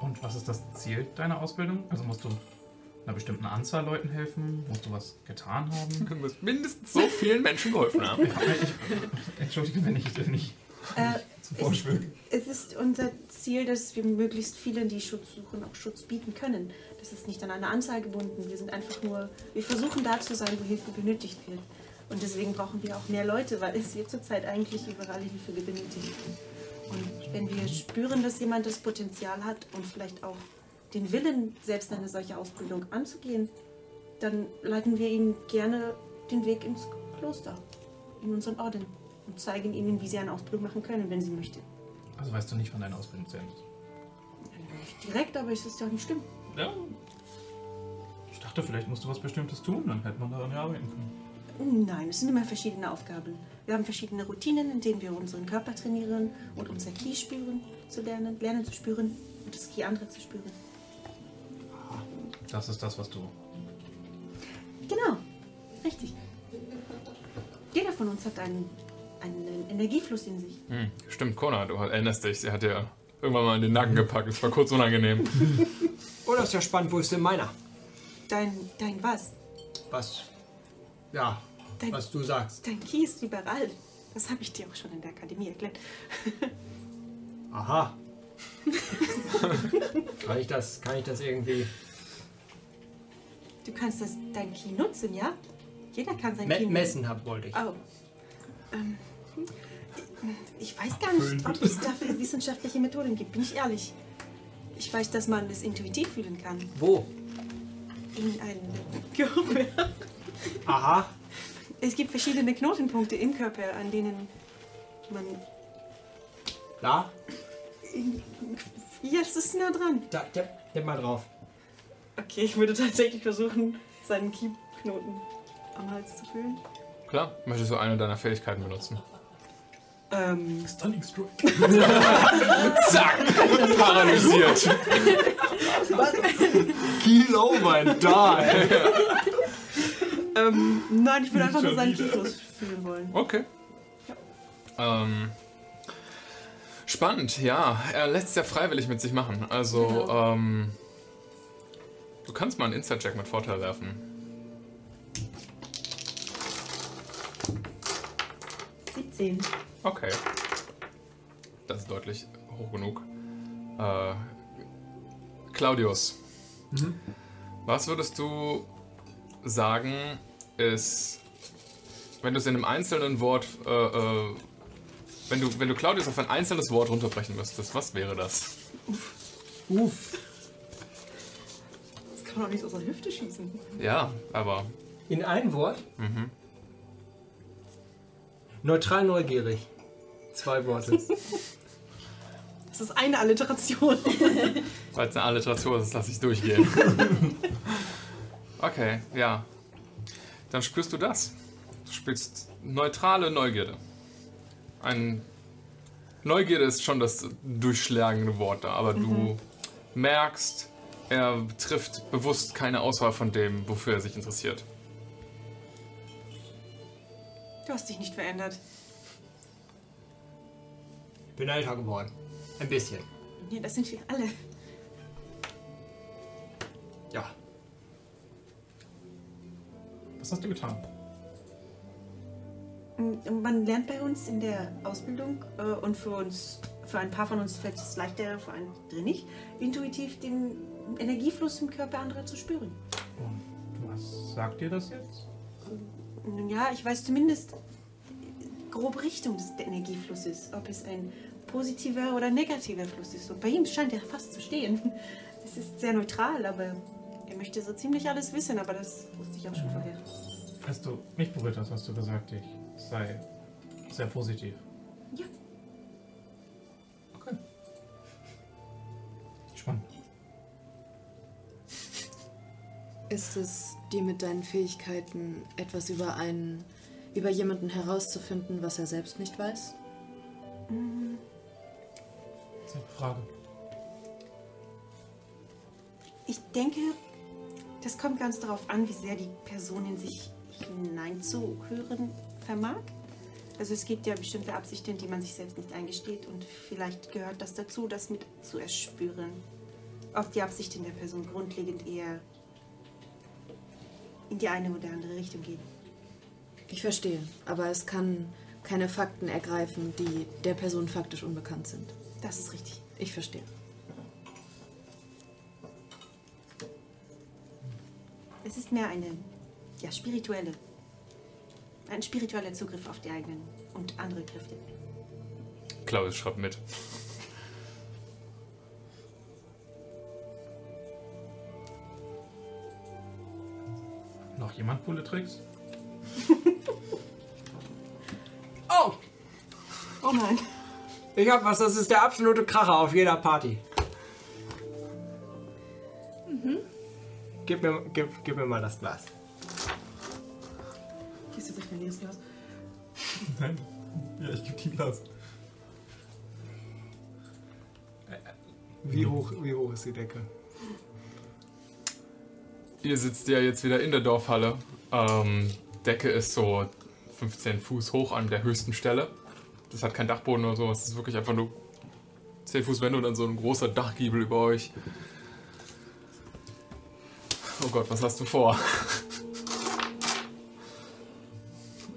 D: Und was ist das Ziel deiner Ausbildung? Also musst du einer bestimmten Anzahl Leuten helfen? Musst du was getan haben?
A: du musst mindestens so vielen Menschen geholfen haben.
D: Entschuldige, wenn ich dir nicht
C: Äh,
D: schwöre.
C: es ist unser Ziel, dass wir möglichst vielen, die Schutz suchen, auch Schutz bieten können. Das ist nicht an eine Anzahl gebunden. Wir sind einfach nur, wir versuchen da zu sein, wo Hilfe benötigt wird. Und deswegen brauchen wir auch mehr Leute, weil es wird zurzeit eigentlich überall Hilfe benötigt. Und wenn wir spüren, dass jemand das Potenzial hat und vielleicht auch den Willen, selbst eine solche Ausbildung anzugehen, dann leiten wir ihnen gerne den Weg ins Kloster, in unseren Orden. Und zeigen ihnen, wie sie eine Ausbildung machen können, wenn sie möchten.
D: Also weißt du nicht, wann deine Ausbildung zu Ende ist?
C: Nicht direkt, aber es ist ja nicht schlimm.
D: Ja. Ich dachte, vielleicht musst du was Bestimmtes tun, dann hätte man daran arbeiten können.
C: Nein, es sind immer verschiedene Aufgaben. Wir haben verschiedene Routinen, in denen wir unseren Körper trainieren und unser Ki spüren zu lernen, lernen zu spüren und das Ki anderer zu spüren.
D: Das ist das, was du.
C: Genau, richtig. Jeder von uns hat einen, einen Energiefluss in sich.
A: Hm, stimmt, Kona, du erinnerst dich, sie hat dir irgendwann mal in den Nacken gepackt. Es war kurz unangenehm.
B: Oh, das ist ja spannend. Wo ist denn meiner?
C: Dein, dein was?
B: Was? Ja,
C: Dein,
B: was du sagst.
C: dein Ki ist überall. Das habe ich dir auch schon in der Akademie erklärt.
B: Aha. kann, ich das, kann ich das irgendwie
C: Du kannst das, dein Ki nutzen, ja? Jeder kann sein
B: me
C: Ki
B: messen, hab, wollte ich.
C: Oh. Ähm, ich weiß gar nicht, ob es dafür wissenschaftliche Methoden gibt, bin ich ehrlich. Ich weiß, dass man es intuitiv fühlen kann.
B: Wo?
C: In einem Körper.
B: Aha.
C: Es gibt verschiedene Knotenpunkte im Körper, an denen man.
B: Da?
C: Ja, es ist nah dran.
B: Da, tipp, tipp mal drauf.
C: Okay, ich würde tatsächlich versuchen, seinen Ki-Knoten am Hals zu fühlen.
A: Klar, möchtest du eine deiner Fähigkeiten benutzen?
C: Ähm,
D: Stunning Stroke.
A: Zack! Paralysiert.
B: Kilo mein da, ey.
C: ähm, nein, ich würde einfach nur seinen. Ki-Fluss fühlen wollen.
A: Okay. Ähm, spannend, ja. Er lässt es ja freiwillig mit sich machen. Also,
C: Genau.
A: ähm, du kannst mal einen Inside-Check mit Vorteil werfen.
C: 17.
A: Okay. Das ist deutlich hoch genug. Äh, Claudius, was würdest du sagen, ist, wenn du es in einem einzelnen Wort, äh, äh, wenn du, wenn du Claudius auf ein einzelnes Wort runterbrechen müsstest, was wäre das?
B: Uff.
C: Das kann man doch nicht aus der Hüfte schießen.
A: Ja, aber
B: In ein Wort? Neutral neugierig. Zwei Worte.
C: Das ist eine Alliteration.
A: weil es eine Alliteration ist, lass ich durchgehen. okay, ja. Dann spürst du das. Du spürst neutrale Neugierde. Ein Neugierde ist schon das durchschlagende Wort da, aber du merkst, er trifft bewusst keine Auswahl von dem, wofür er sich interessiert.
C: Du hast dich nicht verändert.
B: Bin älter geworden. Ein bisschen.
C: Ja, das sind wir alle.
B: Ja.
D: Was hast du getan?
C: Und Man lernt bei uns in der Ausbildung äh, und für uns, für ein paar von uns fällt es leichter, für andere nicht, intuitiv den Energiefluss im Körper anderer zu spüren.
D: Und was sagt dir das jetzt?
C: Nun Ja, ich weiß zumindest grobe Richtung des Energieflusses, ob es ein positiver oder negativer Fluss ist. Und bei ihm scheint er fast zu stehen. Es ist sehr neutral, aber er möchte so ziemlich alles wissen, aber das wusste ich auch schon vorher.
D: Als du mich berührt hast, hast du gesagt, ich sei sehr positiv.
C: Ja.
D: Okay. Spannend.
F: Ist es dir mit deinen Fähigkeiten etwas über einen, über jemanden herauszufinden, was er selbst nicht weiß?
D: Das ist eine Frage.
C: Ich denke, das kommt ganz darauf an, wie sehr die Person in sich hineinzuhören vermag. Also es gibt ja bestimmte Absichten, die man sich selbst nicht eingesteht und vielleicht gehört das dazu, das mit zu erspüren. Ob die Absichten der Person grundlegend eher in die eine oder andere Richtung gehen.
F: Ich verstehe, aber es kann keine Fakten ergreifen, die der Person faktisch unbekannt sind.
C: Das ist richtig.
F: Ich verstehe.
C: Es ist mehr eine ja, spirituelle, ein spiritueller Zugriff auf die eigenen und andere Kräfte.
A: Claudius schreibt mit.
D: Noch jemand coole Tricks?
B: Oh!
C: Oh nein.
B: Ich hab was, das ist der absolute Kracher auf jeder Party. Gib, mir, gib, gib mir mal das Glas.
C: Hier ist jetzt nicht mein leeres Glas.
D: Nein. Ja, ich gebe die Glas.
B: Wie hoch, wie hoch ist die Decke?
A: Ihr sitzt ja jetzt wieder in der Dorfhalle. Ähm, Decke ist so 15 Fuß hoch an der höchsten Stelle. Das hat kein Dachboden oder so. Es ist wirklich einfach nur 10 Fuß Wände und dann so ein großer Dachgiebel über euch. Oh Gott, was hast du vor?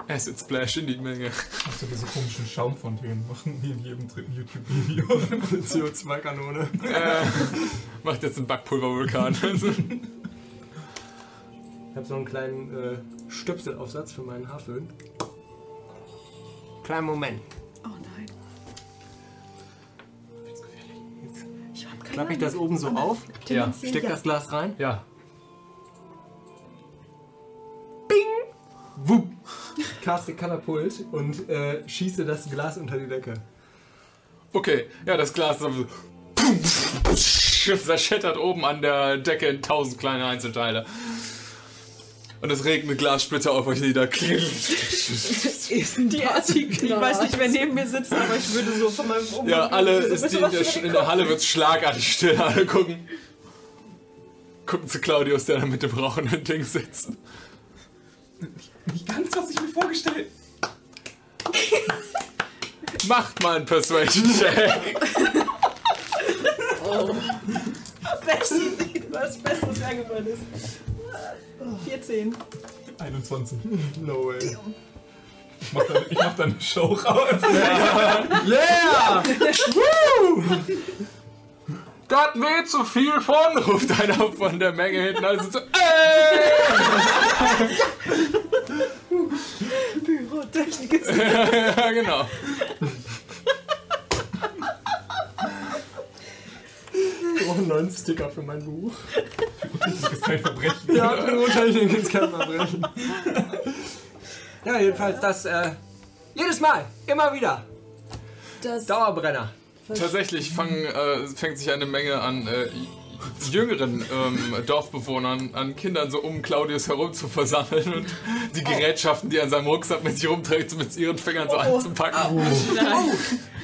A: Acid Splash in die Menge.
D: Musst du diese komischen Schaumfontänen machen, wie in jedem dritten YouTube-Video.
B: CO2-Kanone.
A: Äh, macht jetzt einen Backpulvervulkan.
B: Ich habe so einen kleinen äh, Stöpselaufsatz für meinen Haarföhn. Kleinen Moment.
C: Oh nein. Ich hab keine
B: Klappe ich das oben so auf,
A: ja.
B: steck das Glas rein.
A: ja.
B: Wupp! Caste Katapult und äh, schieße das Glas unter die Decke.
A: Okay, ja, das Glas ist so zerschättert oben an der Decke in tausend kleine Einzelteile. Und es regnet Glassplitter auf euch nieder.
C: Ist die Artikel. Ich weiß nicht, wer neben mir sitzt, aber ich würde so von meinem Umgang
A: Ja, alle
C: ein
A: ist die in, der, in der Halle wird schlagartig still. Alle gucken. Gucken zu Claudius, der da mit dem rauchenden Ding sitzt.
D: Nicht ganz, was ich mir vorgestellt
A: Macht mal einen Persuasion-Check.
C: Beste, was Bestes eingefallen ist. 14.
D: 21.
B: No way.
D: Ich mach da, ich mach da eine Show raus.
B: Yeah!
A: Da hatten wir jetzt zu viel von, ruft einer von der Menge hinten. Also so, ey!
C: Pyrotechnik ist
A: ja, genau.
B: Oh, einen neuen Sticker für mein Buch.
D: Das ist kein Verbrechen.
B: Ja, Pyrotechnik ist kein Verbrechen. Ja, jedenfalls das, äh, jedes Mal, immer wieder.
F: Das
B: Dauerbrenner.
A: Tatsächlich fangen, äh, fängt sich eine Menge an äh, jüngeren ähm, Dorfbewohnern, an Kindern so um Claudius herum zu versammeln und die Gerätschaften, die er an seinem Rucksack mit sich rumträgt, mit ihren Fingern so anzupacken.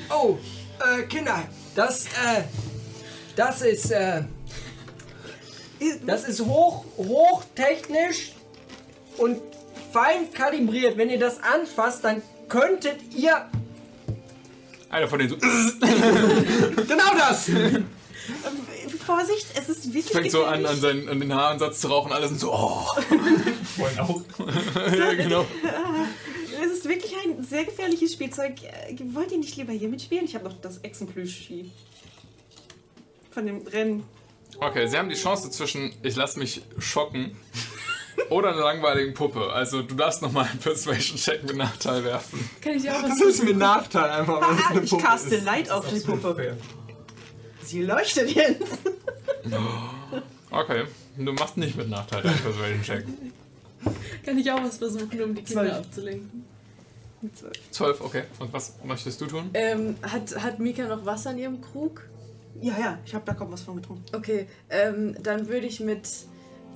B: Oh, äh, Kinder, das, äh, das ist, äh, das ist hoch, hochtechnisch und fein kalibriert. Wenn ihr das anfasst, dann könntet ihr
A: Einer von denen so
B: genau das.
C: Vorsicht, es ist wirklich
A: fängt so an, an, seinen, an den Haaransatz zu rauchen. Alle sind so, oh.
D: Wollen auch.
A: ja, genau.
C: Es ist wirklich ein sehr gefährliches Spielzeug. Äh, Wollt ihr nicht lieber hier mitspielen? Ich habe noch das Echsenplüschi. Von dem Rennen.
A: Okay, sie haben die Chance zwischen, ich lasse mich schocken oder einer langweiligen Puppe. Also du darfst nochmal einen Persuasion-Check mit Nachteil werfen.
F: kann ich dir auch was
B: Das ist ein Nachteil einfach, weil es
C: Ah,
B: eine
C: ich
B: Puppe
C: caste
B: ist.
C: Light auf die Puppe.
D: fair.
C: Sie leuchtet jetzt.
A: Okay, du machst nicht mit Nachteil deinen Persuasion-Check.
F: Kann ich auch was versuchen, um die Kinder
C: Zwölf.
F: abzulenken?
A: 12, okay. Und was möchtest du tun?
F: Ähm, hat, hat Mika noch Wasser in ihrem Krug?
C: Ja, ja, ich habe da kaum was von getrunken.
F: Okay, ähm, dann würde ich mit,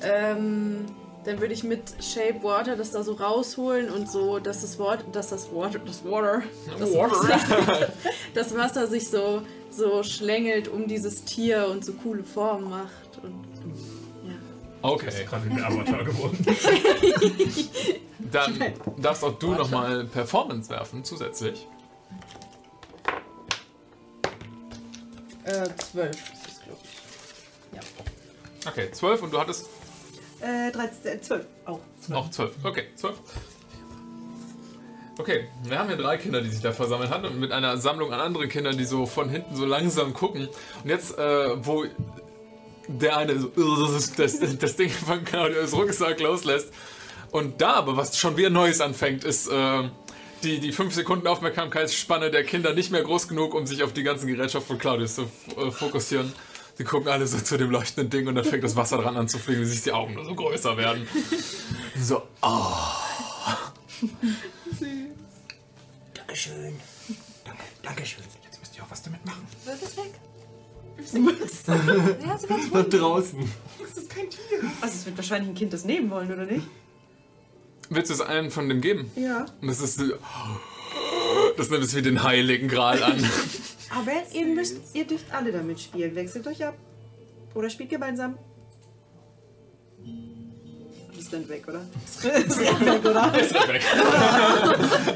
F: ähm, dann würde ich mit Shape Water das da so rausholen und so, dass das Water, dass das Water, das Water, das Wasser, das Wasser sich so, so schlängelt um dieses Tier und so coole Formen macht und
A: Okay,
D: Gerade der Avatar geworden.
A: dann darfst auch du nochmal Performance werfen, zusätzlich.
F: Äh, zwölf ist das, glaube ich.
A: Okay, 12 und du hattest
C: Äh, 13, äh, 12. Auch.
A: Noch zwölf. Okay, zwölf. Okay, wir haben hier drei Kinder, die sich da versammelt haben und mit einer Sammlung an anderen Kindern, die so von hinten so langsam gucken. Und jetzt, äh, wo der eine so das, das, das Ding von Claudius Rucksack loslässt und da aber was schon wieder Neues anfängt, ist äh, die, die 5 Sekunden Aufmerksamkeitsspanne der Kinder nicht mehr groß genug, um sich auf die ganzen Gerätschaften von Claudius zu äh, fokussieren. Die gucken alle so zu dem leuchtenden Ding und dann fängt das Wasser dran an zu fliegen, wie sich die Augen nur so größer werden. So, oh.
B: Dankeschön. Danke. Dankeschön.
D: Jetzt müsst ihr auch was damit machen.
E: Wirf es weg. Ja, so ganz
B: Da draußen.
D: Das ist kein Tier.
C: Also es wird wahrscheinlich ein Kind das nehmen wollen, oder nicht?
A: Willst du es allen von dem geben?
C: Ja.
A: Und das ist. Das nimmt es wie den Heiligen Gral an.
C: Aber ihr müsst, ihr dürft alle damit spielen. Wechselt euch ab. Oder spielt gemeinsam. Ist dann weg, oder? Ist weg, oder?
A: Ist weg.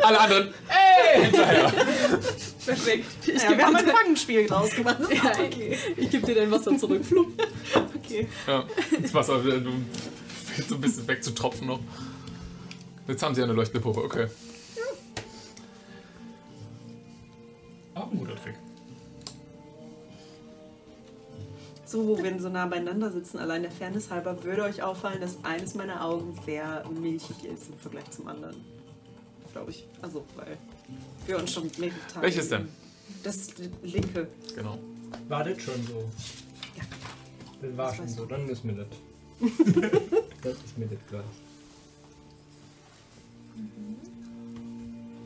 A: Alle anderen. Ey! Hinterher.
C: Perfekt. Ich ja, wir haben ein Fangenspiel draus gemacht.
F: Ja,
C: okay.
F: Ich gebe dir dein Wasser zurück. Flup.
C: okay.
A: Ja, das Wasser du fängt so ein bisschen wegzutropfen noch. Jetzt haben sie eine leuchtende Puppe, okay. Auch ein guter Trick.
C: So, wo wir so nah beieinander sitzen, allein der Fairness halber, würde euch auffallen, dass eines meiner Augen sehr milchig ist im Vergleich zum anderen. Glaube ich. Also, weil wir uns schon mehrere Tage.
A: Welches denn?
C: Das linke.
A: Genau.
B: War das schon so?
C: Ja.
B: Das war
C: Das
B: schon so, dann ist mir das. das ist mir das gleich.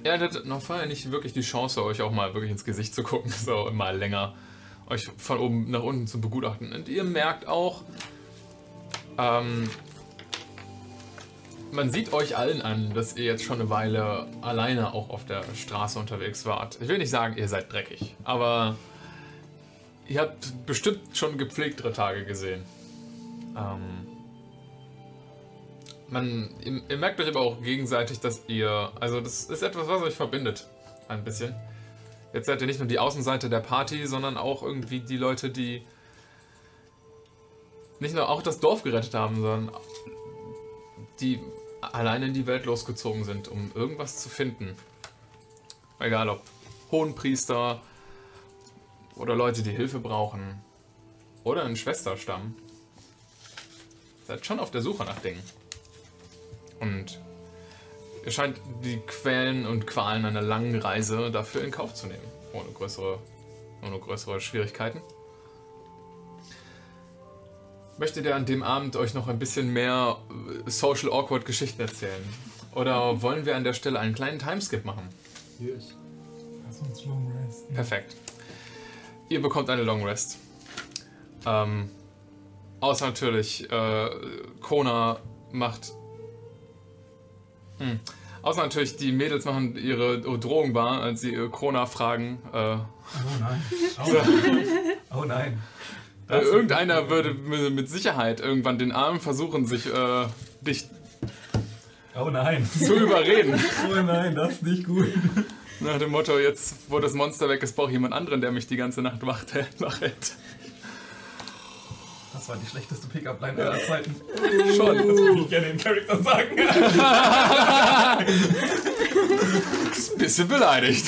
A: Ihr hattet noch vorher nicht wirklich die Chance, euch auch mal wirklich ins Gesicht zu gucken, so mal länger euch von oben nach unten zu begutachten. Und ihr merkt auch, ähm, man sieht euch allen an, dass ihr jetzt schon eine Weile alleine auch auf der Straße unterwegs wart. Ich will nicht sagen, ihr seid dreckig, aber ihr habt bestimmt schon gepflegtere Tage gesehen. Ähm, man, ihr, ihr merkt euch aber auch gegenseitig, dass ihr, also das ist etwas, was euch verbindet, ein bisschen. Jetzt seid ihr nicht nur die Außenseite der Party, sondern auch irgendwie die Leute, die nicht nur auch das Dorf gerettet haben, sondern die alleine in die Welt losgezogen sind, um irgendwas zu finden. Egal ob Hohenpriester oder Leute, die Hilfe brauchen oder ein Schwesterstamm. Seid schon auf der Suche nach Dingen. Und ihr scheint die Quellen und Qualen einer langen Reise dafür in Kauf zu nehmen. Ohne größere, ohne größere Schwierigkeiten. Möchtet ihr an dem Abend euch noch ein bisschen mehr äh, Social Awkward Geschichten erzählen? Oder wollen wir an der Stelle einen kleinen Timeskip machen?
B: Yes.
D: Lass uns long rest.
A: Perfekt. Ihr bekommt eine Long Rest. Ähm, außer natürlich, äh, Kona macht. Hm. Außer natürlich, die Mädels machen ihre Drogenbar, als sie äh, Kona fragen. Äh,
D: Oh nein. Oh nein. Oh nein.
A: äh, irgendeiner würde mit mit Sicherheit irgendwann den Arm versuchen, sich äh, dich
D: Oh nein.
A: zu überreden.
D: Oh nein, das ist nicht gut.
A: Nach dem Motto, jetzt wo das Monster weg ist, brauche ich jemand anderen, der mich die ganze Nacht wach hält.
D: Das war die schlechteste Pickup-Line aller Zeiten.
A: Schon.
D: Das würde ich gerne im Charakter sagen.
A: Bisschen beleidigt.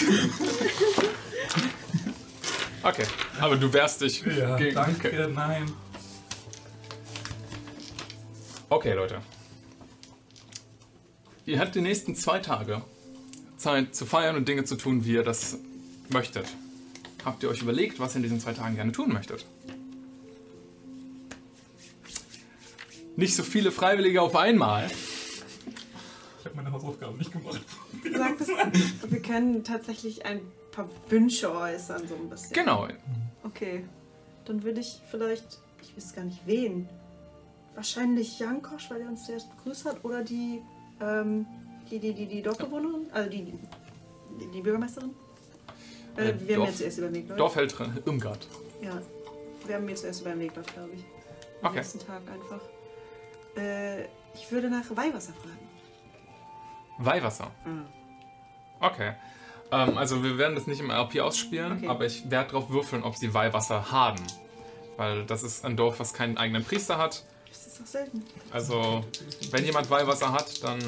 A: Okay, aber du wehrst dich
D: Ja,
A: gegen.
D: danke,
A: Okay.
D: nein.
A: okay, Leute. Ihr habt die nächsten zwei Tage Zeit zu feiern und Dinge zu tun, wie ihr das möchtet. Habt ihr euch überlegt, was ihr in diesen zwei Tagen gerne tun möchtet? Nicht so viele Freiwillige auf einmal.
D: Ich habe meine Hausaufgaben nicht gemacht.
C: Sagt es, wir können tatsächlich ein paar Wünsche äußern, so ein bisschen.
A: Genau.
C: Okay. Dann würde ich vielleicht, ich weiß gar nicht wen, wahrscheinlich Jankosch, weil er uns zuerst begrüßt hat, oder die, ähm, die, die, die, die Dorfbewohnerin, also die, die, die Bürgermeisterin. Äh,
A: Äh,
C: wir haben
A: Dorf-
C: ja zuerst über den Weg, glaube ich.
A: Dorfhälterin Irmgard.
C: Ja. Wir haben mir zuerst über den Weg, glaube ich. Am
A: Okay.
C: nächsten Tag einfach. Äh, ich würde nach Weihwasser fragen.
A: Weihwasser.
C: Mhm.
A: Okay. Ähm, also wir werden das nicht im RP ausspielen,
C: Okay.
A: aber ich werde darauf würfeln, ob sie Weihwasser haben. Weil das ist ein Dorf, was keinen eigenen Priester hat.
C: Das ist doch selten.
A: Also, wenn jemand Weihwasser hat, dann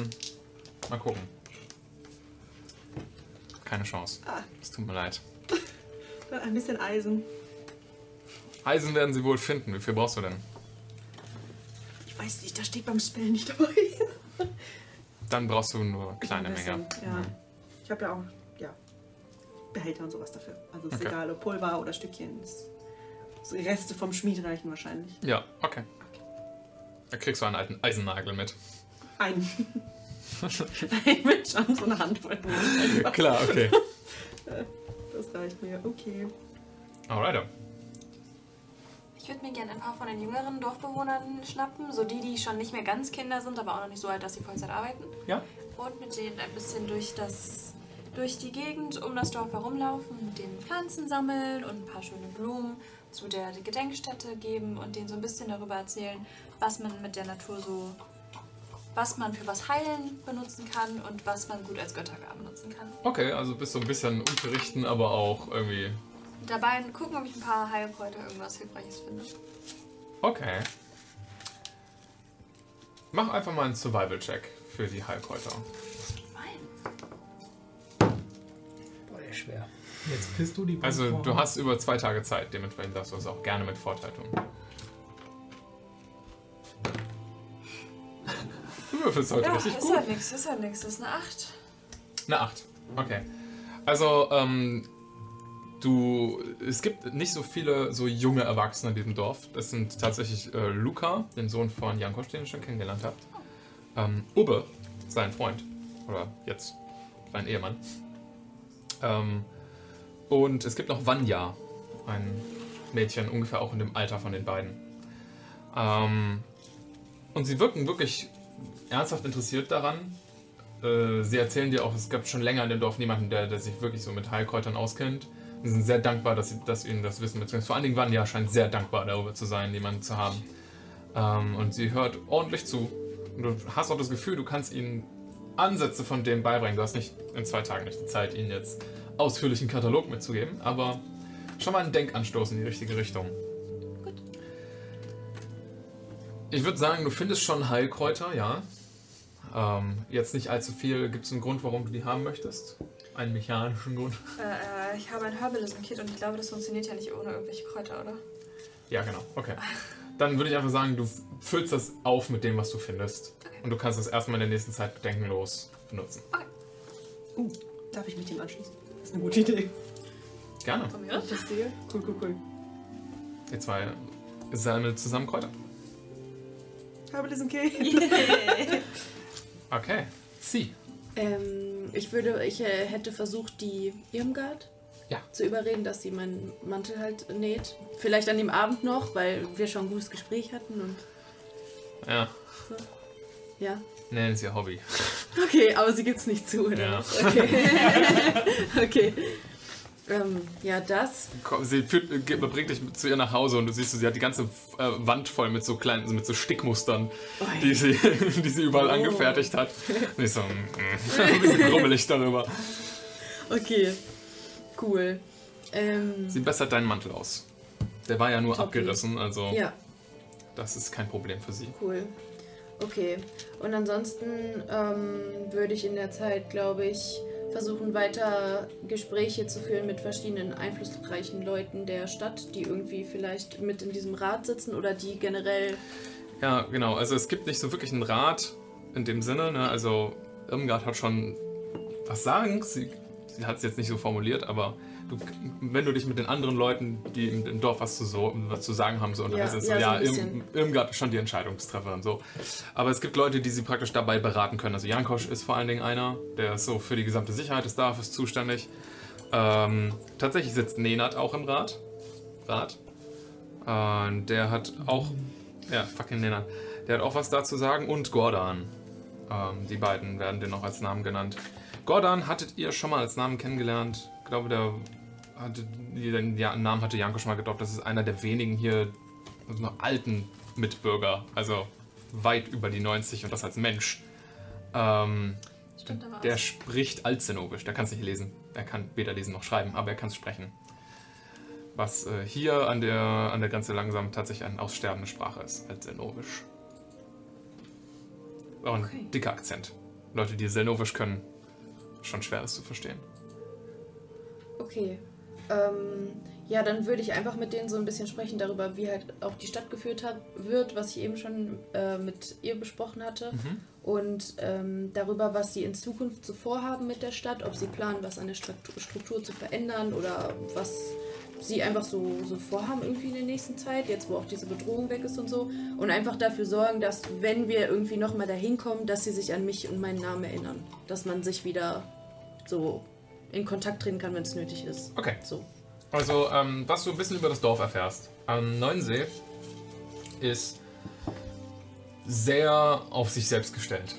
A: mal gucken. Keine Chance.
C: Ah,
A: Es tut mir leid.
C: dann ein bisschen Eisen.
A: Eisen werden sie wohl finden. Wie viel brauchst du denn?
C: Ich weiß nicht, da steht beim Spell nicht dabei.
A: Dann brauchst du nur eine kleine
C: Ein bisschen,
A: Menge.
C: Ja.
A: Mhm.
C: Ich habe ja auch ja, Behälter und sowas dafür. Also ist
A: Okay.
C: egal, ob Pulver oder Stückchen. So Reste vom Schmied reichen wahrscheinlich.
A: Ja, okay. Da kriegst du einen alten Eisennagel mit.
C: Ein. Ein mit schon so eine Handvoll.
A: Klar, okay.
C: Das Das reicht mir. Okay.
A: Alright.
E: Ich würde mir gerne ein paar von den jüngeren Dorfbewohnern schnappen, so die, die schon nicht mehr ganz Kinder sind, aber auch noch nicht so alt, dass sie Vollzeit arbeiten.
A: Ja?
E: Und mit denen ein bisschen durch das durch die Gegend um das Dorf herumlaufen, mit denen Pflanzen sammeln und ein paar schöne Blumen zu der Gedenkstätte geben und denen so ein bisschen darüber erzählen, was man mit der Natur so, was man für was heilen benutzen kann und was man gut als Göttergaben nutzen kann.
A: Okay, also bist so ein bisschen unterrichten, aber auch irgendwie.
E: Dabei gucken, ob ich ein paar Heilkräuter irgendwas Hilfreiches finde.
A: Okay. Mach einfach mal einen Survival-Check für die Heilkräuter.
B: Boah, der ist schwer.
D: Jetzt bist du die
A: Also
D: Plattform.
A: du hast über zwei Tage Zeit, dementsprechend darfst du es auch gerne mit Vorteil tun. Du würfelst heute
E: Ja,
A: richtig
E: ist
A: gut.
E: halt nix, ist halt nix. Das ist eine 8.
A: Eine 8. Okay. Also, ähm, du. Es gibt nicht so viele so junge Erwachsene in diesem Dorf. Das sind tatsächlich äh, Luca, den Sohn von Jankosch, den ihr schon kennengelernt habt. Ähm, Ubbe, sein Freund. Oder jetzt sein Ehemann. Ähm, und es gibt noch Vanya, ein Mädchen, ungefähr auch in dem Alter von den beiden. Ähm, und sie wirken wirklich ernsthaft interessiert daran, äh, sie erzählen dir auch, es gab schon länger in dem Dorf niemanden, der, der sich wirklich so mit Heilkräutern auskennt. Sie sind sehr dankbar, dass, sie, dass ihnen das Wissen beziehungsweise Vor allen Dingen Vanya scheint sehr dankbar darüber zu sein, jemanden zu haben. Ähm, und sie hört ordentlich zu. Und du hast auch das Gefühl, du kannst ihnen Ansätze von dem beibringen. Du hast nicht in zwei Tagen nicht die Zeit, ihnen jetzt ausführlichen Katalog mitzugeben, aber schon mal einen Denkanstoß in die richtige Richtung.
E: Gut.
A: Ich würde sagen, du findest schon Heilkräuter, ja. Ähm, jetzt nicht allzu viel. Gibt es einen Grund, warum du die haben möchtest? Einen mechanischen Grund?
E: Äh, äh, ich habe ein Herbalism-Kit und ich glaube, das funktioniert ja nicht ohne irgendwelche Kräuter, oder?
A: Ja, genau. Okay. Dann würde ich einfach sagen, du füllst das auf mit dem, was du findest. Und du kannst das erstmal in der nächsten Zeit bedenkenlos benutzen.
C: Uh, darf ich mit dem anschließen? Das ist eine gute Idee.
A: Gerne.
E: Von mir?
C: Ich das sehe. Cool, cool, cool.
A: Ihr zwei sammelt zusammen Kräuter.
C: Habe diesen Kill.
A: Okay. Sie.
F: Ähm, ich würde, ich äh, hätte versucht, die Irmgard
A: Ja.
F: zu überreden, dass sie meinen Mantel halt näht. Vielleicht an dem Abend noch, weil wir schon ein gutes Gespräch hatten und
A: Ja.
F: ja.
A: Nennen Sie ihr Hobby.
F: Okay, aber sie gibt's nicht zu, oder?
A: Ja.
F: Okay. okay. Ähm, ja, das.
A: Sie führt, bringt dich zu ihr nach Hause und du siehst, sie hat die ganze äh, Wand voll mit so kleinen, mit so Stickmustern,
F: Ui.
A: die sie, die sie überall
F: Oh.
A: angefertigt hat. Und ich so, mm, ein bisschen grummelig darüber.
F: Okay. Cool. Ähm,
A: Sie bessert deinen Mantel aus. Der war ja nur
F: Toppi.
A: abgerissen, also
F: ja,
A: das ist kein Problem für sie.
F: cool. Okay. Und ansonsten ähm, würde ich in der Zeit, glaube ich, versuchen, weiter Gespräche zu führen mit verschiedenen einflussreichen Leuten der Stadt, die irgendwie vielleicht mit in diesem Rat sitzen oder die generell.
A: Ja, genau. Also es gibt nicht so wirklich einen Rat in dem Sinne. Ne? Also Irmgard hat schon was sagen. Sie, sie hat es jetzt nicht so formuliert, aber du, wenn du dich mit den anderen Leuten, die im, im Dorf was zu, so, was zu sagen haben, so unterhältst, ist so,
F: ja, so
A: ja,
F: bisschen.
A: Irm, Irmgard ist schon die Entscheidungstrefferin. So. Aber es gibt Leute, die sie praktisch dabei beraten können. Also Jankosch ist vor allen Dingen einer, der ist so für die gesamte Sicherheit des Dorfes zuständig. Ähm, tatsächlich sitzt Nenad auch im Rat. Rat. Und der hat auch ja, fucking Nenad. Der hat auch was dazu sagen. Und Gordan. Ähm, die beiden werden den noch als Namen genannt. Gordan hattet ihr schon mal als Namen kennengelernt. Ich glaube, der hatte, den ja, Namen hatte Janko schon mal gedroppt. Das ist einer der wenigen hier also noch alten Mitbürger. Also weit über die 90 und das als Mensch. Ähm,
E: Stimmt aber
A: der
E: auch.
A: spricht Altzenovisch. Der kann es nicht lesen. Er kann weder lesen noch schreiben, aber er kann es sprechen. Was äh, hier an der, an der Grenze langsam tatsächlich eine aussterbende Sprache ist. Altzenovisch. Auch ein
F: Okay.
A: dicker Akzent. Leute, die Selnovisch können, schon schwer ist zu verstehen.
F: Okay. Ähm, ja, dann würde ich einfach mit denen so ein bisschen sprechen darüber, wie halt auch die Stadt geführt hat, wird, was ich eben schon äh, mit ihr besprochen hatte. Und ähm, darüber, was sie in Zukunft so vorhaben mit der Stadt, ob sie planen, was an der Struktur, Struktur zu verändern oder was sie einfach so, so vorhaben irgendwie in der nächsten Zeit, jetzt wo auch diese Bedrohung weg ist und so. Und einfach dafür sorgen, dass wenn wir irgendwie nochmal dahin kommen, dass sie sich an mich und meinen Namen erinnern. Dass man sich wieder so in Kontakt treten kann, wenn es nötig ist.
A: Okay.
F: So.
A: Also, ähm, was du ein bisschen über das Dorf erfährst. Ähm, Neuensee ist sehr auf sich selbst gestellt.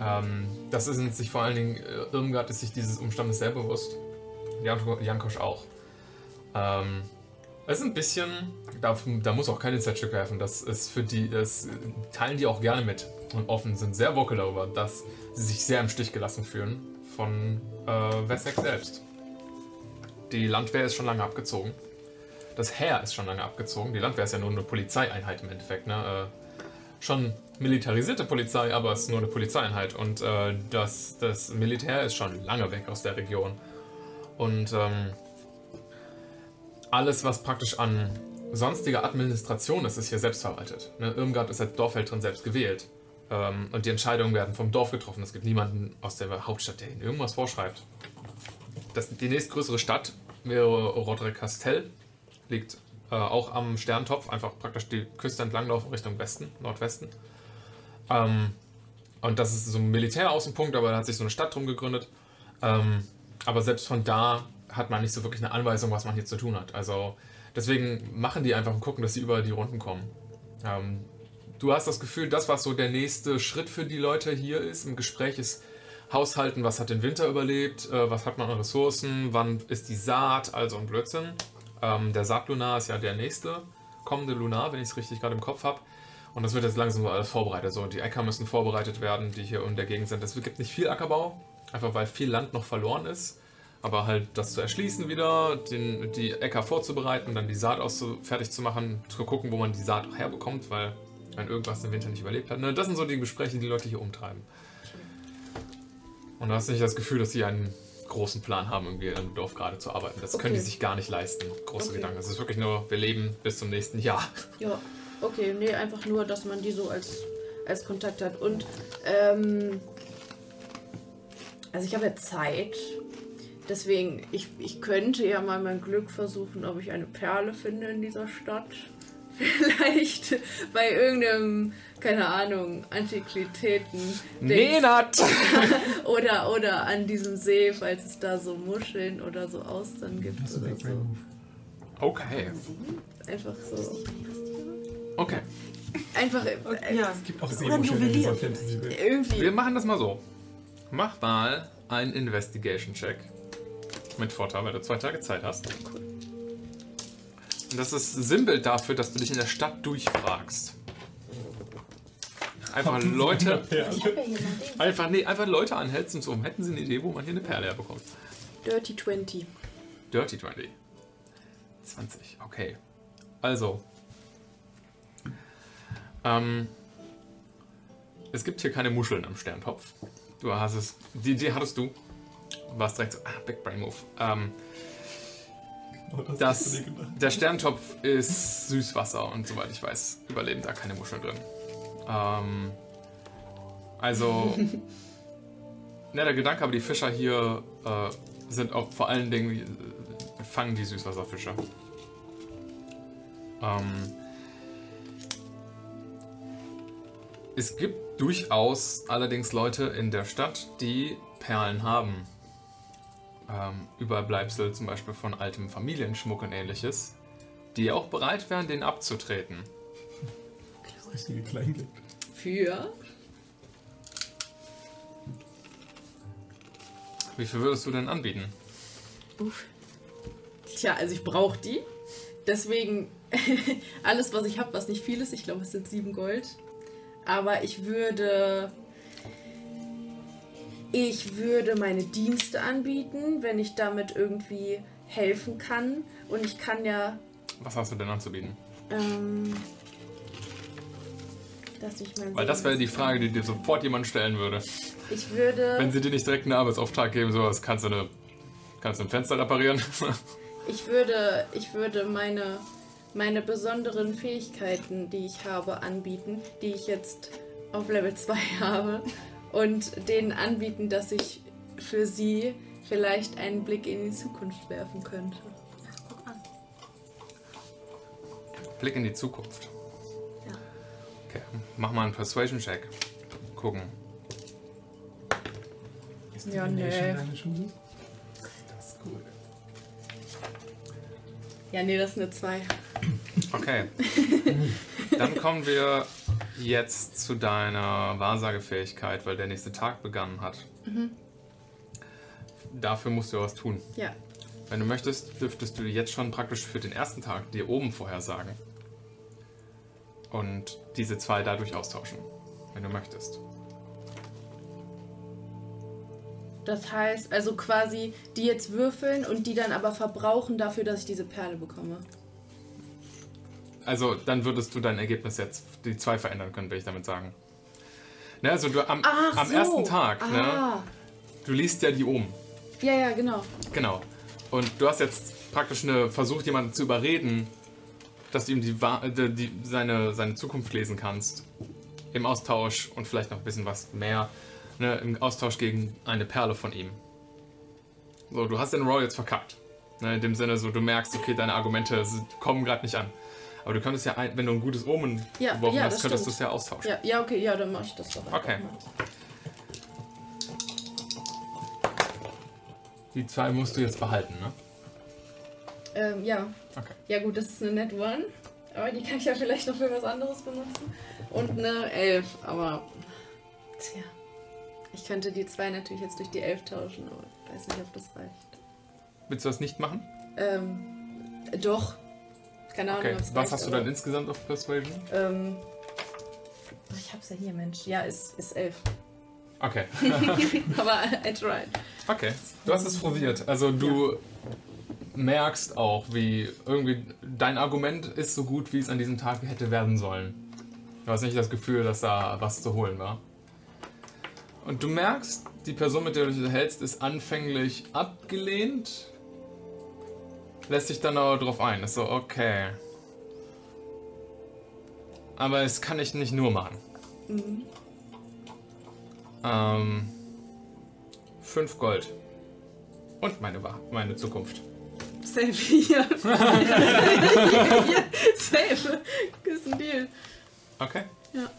A: Ähm, das ist sich vor allen Dingen, äh, Irmgard ist sich dieses Umstandes sehr bewusst. Jan- Jankosch auch. Ähm, es ist ein bisschen, da, da muss auch kein Insight-Stück helfen, das ist für die, das teilen die auch gerne mit und offen, sind sehr vocal darüber, dass sie sich sehr im Stich gelassen fühlen von äh, Wessex selbst. Die Landwehr ist schon lange abgezogen. Das Heer ist schon lange abgezogen. Die Landwehr ist ja nur eine Polizeieinheit im Endeffekt. Ne? Äh, schon militarisierte Polizei, aber es ist nur eine Polizeieinheit. Und äh, das, das Militär ist schon lange weg aus der Region. Und ähm, alles, was praktisch an sonstiger Administration ist, ist hier selbstverwaltet. Ne? Irmgard ist als Dorfhälterin selbst gewählt. Ähm, und die Entscheidungen werden vom Dorf getroffen. Es gibt niemanden aus der Hauptstadt, der ihnen irgendwas vorschreibt. Das, die nächstgrößere Stadt wäre Rodre Castell. Liegt äh, auch am Sterntopf, einfach praktisch die Küste entlang laufen Richtung Westen, Nordwesten. Ähm, und das ist so ein Militäraußenpunkt, aber da hat sich so eine Stadt drum gegründet. Ähm, aber selbst von da hat man nicht so wirklich eine Anweisung, was man hier zu tun hat. Also deswegen machen die einfach und gucken, dass sie über die Runden kommen. Ähm, du hast das Gefühl, das, was so der nächste Schritt für die Leute hier ist, im Gespräch ist Haushalten, was hat den Winter überlebt, äh, was hat man an Ressourcen, wann ist die Saat, also ein Blödsinn. Ähm, der Saatlunar ist ja der nächste kommende Lunar, wenn ich es richtig gerade im Kopf habe. Und das wird jetzt langsam alles vorbereitet. So, die Äcker müssen vorbereitet werden, die hier in der Gegend sind. Es gibt nicht viel Ackerbau, einfach weil viel Land noch verloren ist. Aber halt das zu erschließen wieder, den, die Äcker vorzubereiten, dann die Saat fertig zu machen, zu gucken, wo man die Saat auch herbekommt, weil wenn irgendwas den Winter nicht überlebt hat. Ne, das sind so die Gespräche, die Leute hier umtreiben. Und du hast nicht das Gefühl, dass sie einen großen Plan haben, irgendwie im Dorf gerade zu arbeiten. Das können die
F: Okay.
A: sich gar nicht leisten. Große
F: Okay.
A: Gedanken. Es ist wirklich nur, wir leben bis zum nächsten Jahr.
F: Ja, okay, nee, einfach nur, dass man die so als, als Kontakt hat. Und, ähm, also ich habe ja Zeit. Deswegen, ich, ich könnte ja mal mein Glück versuchen, ob ich eine Perle finde in dieser Stadt. Vielleicht bei irgendeinem, keine Ahnung, Antiquitäten.
A: Nenat!
F: Oder, oder an diesem See, falls es da so Muscheln oder so Austern gibt.
D: Du
F: Oder so.
A: Okay.
F: Einfach so.
A: Okay.
F: Einfach äh,
C: Ja.
D: Es gibt auch
C: Oder
D: Seemuscheln in dieser
C: Juwelier.
D: Fantasy-Welt.
F: irgendwie.
A: Wir machen das mal so. Mach mal einen Investigation-Check. Mit Vorteil, weil du zwei Tage Zeit hast. Und das ist Sinnbild dafür, dass du dich in der Stadt durchfragst. Einfach Leute, einfach, nee, einfach Leute anhältst und so. Hätten sie eine Idee, wo man hier eine Perle herbekommt?
F: Dirty 20.
A: Dirty 20. 20, okay. Also. Ähm, es gibt hier keine Muscheln am Sterntopf. Du hast es. Die Idee hattest du. Warst direkt so, ah, Big Brain Move. Ähm,
D: das
A: das, der Sterntopf ist Süßwasser und soweit ich weiß, überleben da keine Muscheln drin. Ähm, also, netter Gedanke, aber die Fischer hier äh, sind auch vor allen Dingen, äh, fangen die Süßwasserfische. Ähm, es gibt durchaus allerdings Leute in der Stadt, die Perlen haben ähm, Überbleibsel zum Beispiel von altem Familienschmuck und ähnliches, die auch bereit wären, den abzutreten.
D: Das richtige Kleingeld.
F: Für?
A: Wie viel würdest du denn anbieten?
F: Uff. Tja, also ich brauche die. Deswegen alles, was ich habe, was nicht viel ist, ich glaube, es sind sieben Gold. Aber ich würde. Ich würde meine Dienste anbieten, wenn ich damit irgendwie helfen kann. Und ich kann ja.
A: Was hast du denn anzubieten?
F: Ähm, lass mich mal
A: Weil das wäre die
F: ich
A: Frage, die dir sofort jemand stellen würde.
F: Ich würde.
A: Wenn sie dir nicht direkt einen Arbeitsauftrag geben, sowas, kannst du eine, kannst du ein Fenster reparieren?
F: Ich würde, ich würde meine, meine besonderen Fähigkeiten, die ich habe, anbieten, die ich jetzt auf Level 2 habe, und denen anbieten, dass ich für sie vielleicht einen Blick in die Zukunft werfen könnte.
E: Guck an.
A: Blick in die Zukunft.
F: Ja.
A: Okay, mach mal einen Persuasion-Check. Gucken.
D: Ist
F: Ja,
D: Divination
F: nee.
D: deine Schule?
F: Ja, nee, das ist eine 2.
A: Okay. Dann kommen wir jetzt zu deiner Wahrsagefähigkeit, weil der nächste Tag begonnen hat. Dafür musst du was tun.
F: Ja.
A: Wenn du möchtest, dürftest du jetzt schon praktisch für den ersten Tag dir oben vorhersagen. Und diese zwei dadurch austauschen, wenn du möchtest.
F: Das heißt, also quasi die jetzt würfeln und die dann aber verbrauchen dafür, dass ich diese Perle bekomme.
A: Also dann würdest du dein Ergebnis jetzt die zwei verändern können, will ich damit sagen. Ne, also du am, am
F: so.
A: ersten Tag, ne,
F: Ah.
A: du liest ja die oben.
F: Ja, ja, genau.
A: Genau. Und du hast jetzt praktisch eine, versucht, jemanden zu überreden, dass du ihm die, äh, die, die, seine, seine Zukunft lesen kannst. Im Austausch und vielleicht noch ein bisschen was mehr. Ne, Im Austausch gegen eine Perle von ihm. So, du hast den Roll jetzt verkackt. Ne, in dem Sinne, so du merkst, okay, deine Argumente sind, kommen gerade nicht an. Aber du könntest ja, ein, wenn du ein gutes Omen
F: Ja,
A: geworfen
F: ja,
A: hast, könntest du es ja austauschen.
F: Ja, ja, okay, ja, dann mach ich das doch.
A: Okay.
F: mal.
A: Die zwei musst du jetzt behalten, ne?
F: Ähm, ja.
A: Okay.
F: Ja, gut, das ist eine Net One. Aber die kann ich ja vielleicht noch für was anderes benutzen. Und eine 11, aber. Tja. Ich könnte die zwei natürlich jetzt durch die 11 tauschen, aber ich weiß nicht, ob das reicht.
A: Willst du das nicht machen?
F: Ähm, doch. Keine Ahnung,
A: Okay. Was
F: reicht,
A: hast du dann insgesamt auf Persuasion?
F: Ähm. Ich hab's ja hier, Mensch. Ja, ist, ist 11.
A: Okay.
F: aber I tried.
A: Okay, du hast es probiert. Also du merkst auch, wie irgendwie dein Argument ist so gut, wie es an diesem Tag hätte werden sollen. Du hast nicht das Gefühl, dass da was zu holen war. Und du merkst, die Person, mit der du dich unterhältst, ist anfänglich abgelehnt, lässt sich dann aber drauf ein. Ist so, okay. Aber es kann ich nicht nur machen. Ähm, fünf Gold. Und meine, meine Zukunft.
F: Safe hier. ja, safe. Ist ein Deal.
A: Okay.
F: Ja.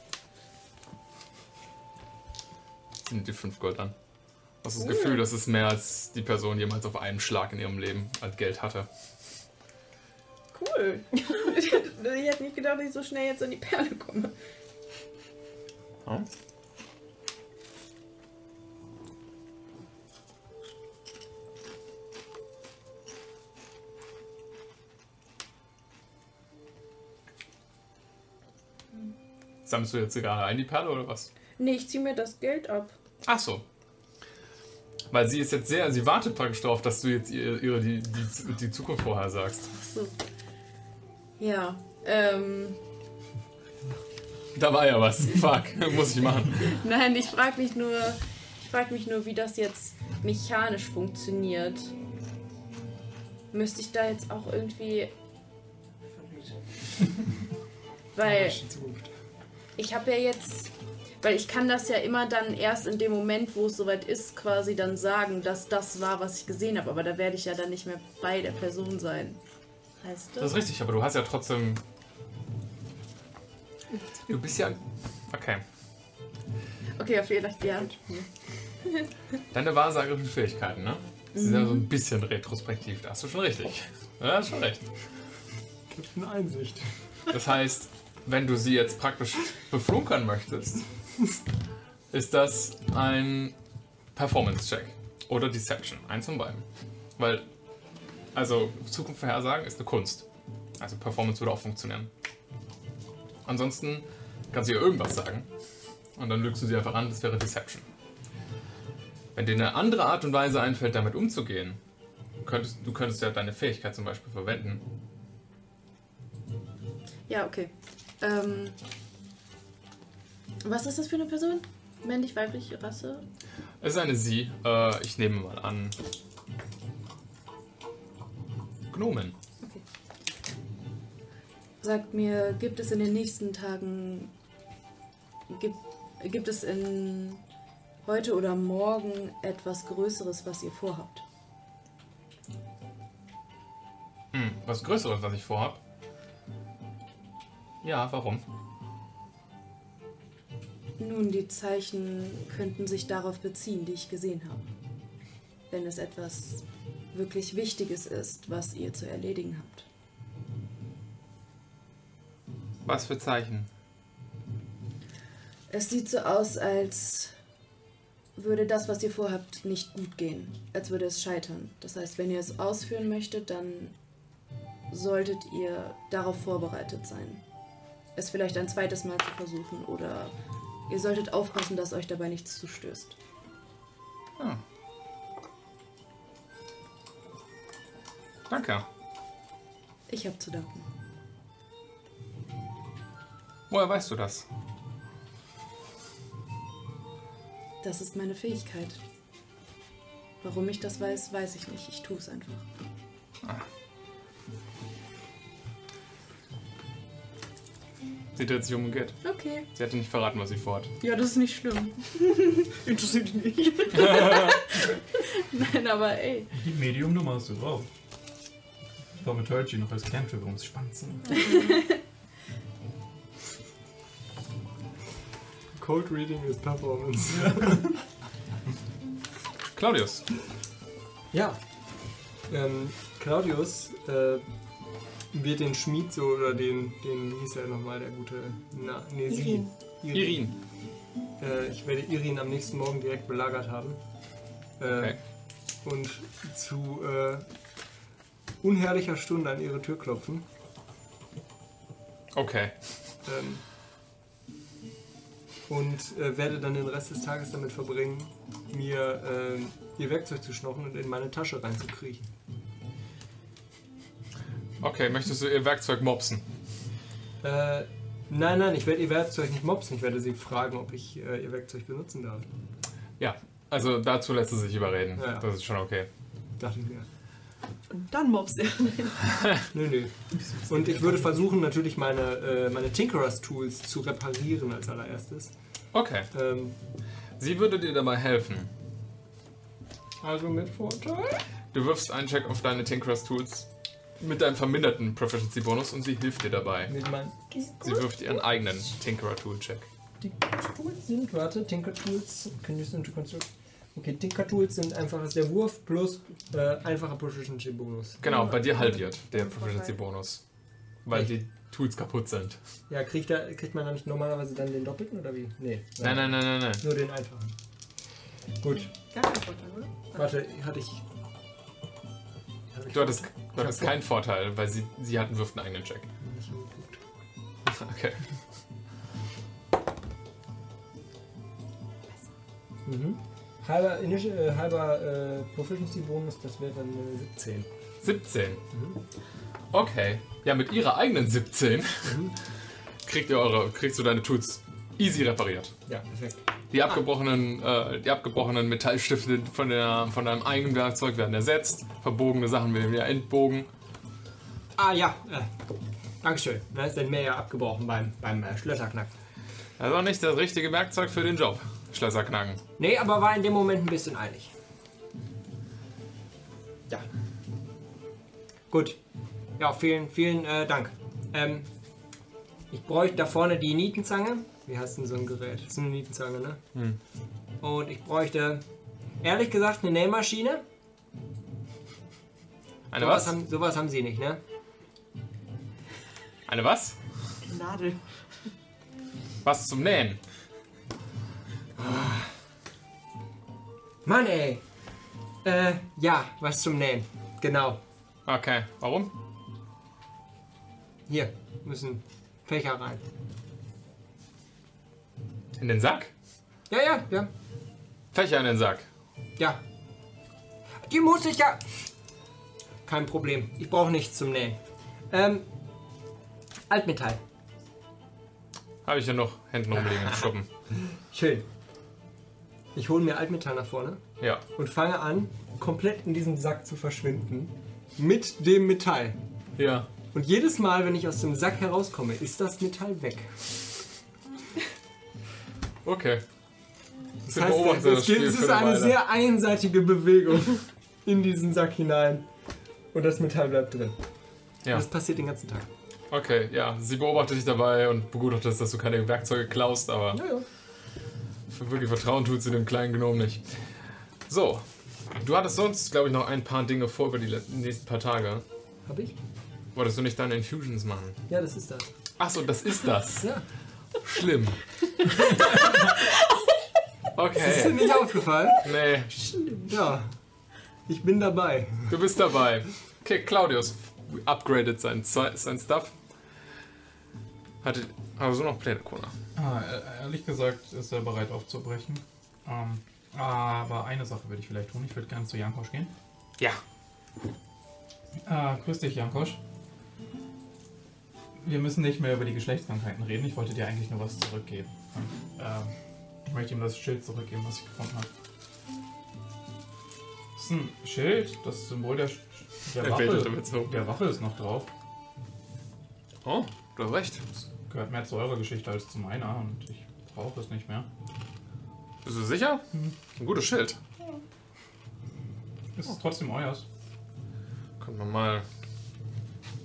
A: Sind die fünf Gold dann. Hast du das Gefühl, das ist mehr, als die Person jemals auf einen Schlag in ihrem Leben als Geld hatte.
F: Cool. ich hätte nicht gedacht, dass ich so schnell jetzt an die Perle komme.
A: Ja. Sammelst du jetzt gerade ein, die Perle, oder was?
F: Nee, ich zieh mir das Geld ab.
A: Ach so. Weil sie ist jetzt sehr, sie wartet praktisch darauf, dass du jetzt ihr, ihre die, die, die Zukunft vorher sagst.
F: Ach so. Ja. Ähm.
A: Da war ja was. Fuck, muss ich machen.
F: Nein, ich frage mich nur. Ich frage mich nur, wie das jetzt mechanisch funktioniert. Müsste ich da jetzt auch irgendwie. Weil. Ich habe ja jetzt, weil ich kann das ja immer dann erst in dem Moment, wo es soweit ist, quasi dann sagen, dass das war, was ich gesehen habe. Aber da werde ich ja dann nicht mehr bei der Person sein. Heißt
A: Das
F: das?
A: ist richtig, aber du hast ja trotzdem. Du bist ja. Okay.
F: Okay, vielleicht ja.
A: Deine wahrsagerischen Fähigkeiten, ne? Das ist ja so ein bisschen retrospektiv. Da hast du schon richtig. Ja, hast schon recht.
B: Gibt eine Einsicht.
A: Das heißt, wenn du sie jetzt praktisch beflunkern möchtest, ist das ein Performance-Check oder Deception. Eins von beiden. Weil, also Zukunft vorhersagen ist eine Kunst. Also Performance würde auch funktionieren. Ansonsten kannst du ihr irgendwas sagen und dann lügst du sie einfach an, das wäre Deception. Wenn dir eine andere Art und Weise einfällt, damit umzugehen, könntest, du könntest ja deine Fähigkeit zum Beispiel verwenden.
F: Ja, okay. Ähm, was ist das für eine Person? Männlich, weiblich, Rasse?
A: Es ist eine Sie. Äh, ich nehme mal an. Gnomen.
F: Sagt mir, gibt es in den nächsten Tagen. Gibt, gibt es in heute oder morgen etwas Größeres, was ihr vorhabt?
A: Hm, was Größeres, was ich vorhab. Ja, warum?
F: Nun, die Zeichen könnten sich darauf beziehen, die ich gesehen habe. Wenn es etwas wirklich Wichtiges ist, was ihr zu erledigen habt.
A: Was für Zeichen?
F: Es sieht so aus, als würde das, was ihr vorhabt, nicht gut gehen. Als würde es scheitern. Das heißt, wenn ihr es ausführen möchtet, dann solltet ihr darauf vorbereitet sein. Es vielleicht ein zweites Mal zu versuchen oder ihr solltet aufpassen, dass euch dabei nichts zustößt.
A: Ah. Danke.
F: Ich habe zu danken.
A: Woher weißt du das?
F: Das ist meine Fähigkeit. Warum ich das weiß, weiß ich nicht. Ich tue es einfach.
A: Sie dreht sich um und geht.
F: Okay.
A: Sie hatte nicht verraten, was sie vorhat.
F: Ja, das ist nicht schlimm.
C: Interessiert mich nicht.
F: Nein, aber ey.
D: Die Medium-Nummer hast du drauf. Thaumaturgy noch als Cantrip, um es spannend zu machen.
B: Cold Reading ist Performance.
A: Claudius.
B: Ja. Ähm, Claudius äh, wird den Schmied so, oder den, den, wie hieß er nochmal, der gute, na, nee, sie.
C: Irin.
A: Irin.
B: Äh, ich werde Irin am nächsten Morgen direkt belagert haben. Äh,
A: Okay.
B: Und zu äh, unherrlicher Stunde an ihre Tür klopfen.
A: Okay.
B: Ähm, und äh, werde dann den Rest des Tages damit verbringen, mir ähm, ihr Werkzeug zu schnochen und in meine Tasche reinzukriechen.
A: Okay, möchtest du ihr Werkzeug mopsen?
B: Äh, nein, nein, ich werde ihr Werkzeug nicht mopsen. Ich werde sie fragen, ob ich äh, ihr Werkzeug benutzen darf.
A: Ja. Also dazu lässt es sich überreden.
B: Ja, ja.
A: Das ist schon okay.
B: Dachte ich mir.
C: Und dann mobst er.
B: Nö, nö. Und ich würde versuchen, natürlich meine, äh, meine Tinkerers Tools zu reparieren als allererstes.
A: Okay.
B: Ähm,
A: Sie würde dir dabei helfen.
B: also mit Vorteil.
A: Du wirfst einen Check auf deine Tinkerers Tools mit deinem verminderten Proficiency Bonus und sie hilft dir dabei. Sie wirft ihren eigenen Tinkerer Tool Check.
B: Tinker Tools sind, warte, Tinker Tools, can you into construct. Okay, Tinker Tools sind einfach der Wurf plus äh, einfacher Proficiency Bonus.
A: Genau, bei dir halbiert der Proficiency Bonus. Weil die Tools kaputt sind.
B: Ja, kriegt, da, kriegt man da nicht normalerweise dann den doppelten oder wie? Nee.
A: Nein, nein, nein, nein, nein.
B: Nur den einfachen. Gut,
C: Gar kein Vorteil, oder?
B: warte, hatte ich
A: Du hattest, du hattest keinen Vorteil, weil sie, sie hatten wirft einen eigenen Check. Okay.
B: Mhm. Halber, Initi- äh, halber äh, Proficiency Bonus, das wäre dann äh, 17.
A: 17. Okay. Ja, mit ihrer eigenen 17 kriegt ihr eure, kriegst du deine Tools easy repariert.
B: Ja, perfekt.
A: Die abgebrochenen, äh, die abgebrochenen Metallstifte von, der, von deinem eigenen Werkzeug werden ersetzt. Verbogene Sachen werden wieder entbogen.
B: Ah ja, äh, Dankeschön. Da ist denn mehr ja abgebrochen beim, beim äh, Schlösserknacken.
A: Das auch nicht das richtige Werkzeug für den Job. Schlösser knacken.
B: Nee, aber war in dem Moment ein bisschen eilig. Ja. Gut. Ja, vielen, vielen äh, Dank. Ähm, ich bräuchte da vorne die Nietenzange. Wie heißt denn so ein Gerät? Das ist eine Nietenzange, ne?
A: Hm.
B: Und ich bräuchte, ehrlich gesagt, eine Nähmaschine.
A: Eine
B: sowas
A: was?
B: Haben, sowas haben Sie nicht, ne?
A: Eine was?
C: Nadel.
A: Was zum Nähen?
B: Mann, ey. Äh, ja, was zum Nähen. Genau.
A: Okay, warum?
B: Hier müssen Fächer rein.
A: In den Sack?
B: Ja, ja, ja.
A: Fächer in den Sack.
B: Ja. Die muss ich ja. Kein Problem. Ich brauche nichts zum Nähen. Ähm. Altmetall.
A: Habe ich ja noch hinten rumliegen im Schuppen.
B: Schön. Ich hole mir Altmetall nach vorne
A: Ja.
B: und fange an, komplett in diesem Sack zu verschwinden. Mit dem Metall.
A: Ja.
B: Und jedes Mal, wenn ich aus dem Sack herauskomme, ist das Metall weg.
A: Okay.
B: Das
A: Wir
B: heißt, es,
A: das
B: geht, es
A: für
B: ist
A: eine
B: sehr einseitige Bewegung in diesen Sack hinein. Und das Metall bleibt drin.
A: Ja.
B: Das passiert den ganzen Tag.
A: Okay, ja. Sie beobachtet dich dabei und begutachtet, dass du keine Werkzeuge klaust, aber
B: Ja, ja.
A: wirklich vertrauen tut sie dem kleinen Gnom nicht. So. Du hattest sonst, glaube ich, noch ein paar Dinge vor über die nächsten paar Tage.
B: Hab ich?
A: Wolltest du nicht deine Infusions machen?
B: Ja, das ist das.
A: Achso, das ist das.
B: Ja.
A: Schlimm.
B: Ist dir
A: Okay.
B: nicht aufgefallen?
A: Nee,
B: Ja. Ich bin dabei.
A: du bist dabei. Okay, Claudius upgradet sein, sein Stuff. Hatte also noch Pläne, Kona.
D: Ah, e- ehrlich gesagt ist er bereit aufzubrechen. Ähm, aber eine Sache würde ich vielleicht tun. Ich würde gerne zu Jankosch gehen.
A: Ja.
D: Äh, grüß dich, Jankosch. Wir müssen nicht mehr über die Geschlechtskrankheiten reden. Ich wollte dir eigentlich nur was zurückgeben. Und, ähm, ich möchte ihm das Schild zurückgeben, was ich gefunden habe. Das ist ein Schild, das Symbol der, der,
A: Er
D: Waffe,
A: so.
D: der Waffe ist noch drauf.
A: Oh, du hast recht.
D: Gehört mehr zu eurer Geschichte als zu meiner und ich brauche es nicht mehr.
A: Bist du sicher? Ein gutes Schild.
D: Es ist trotzdem euers.
A: Könnte man mal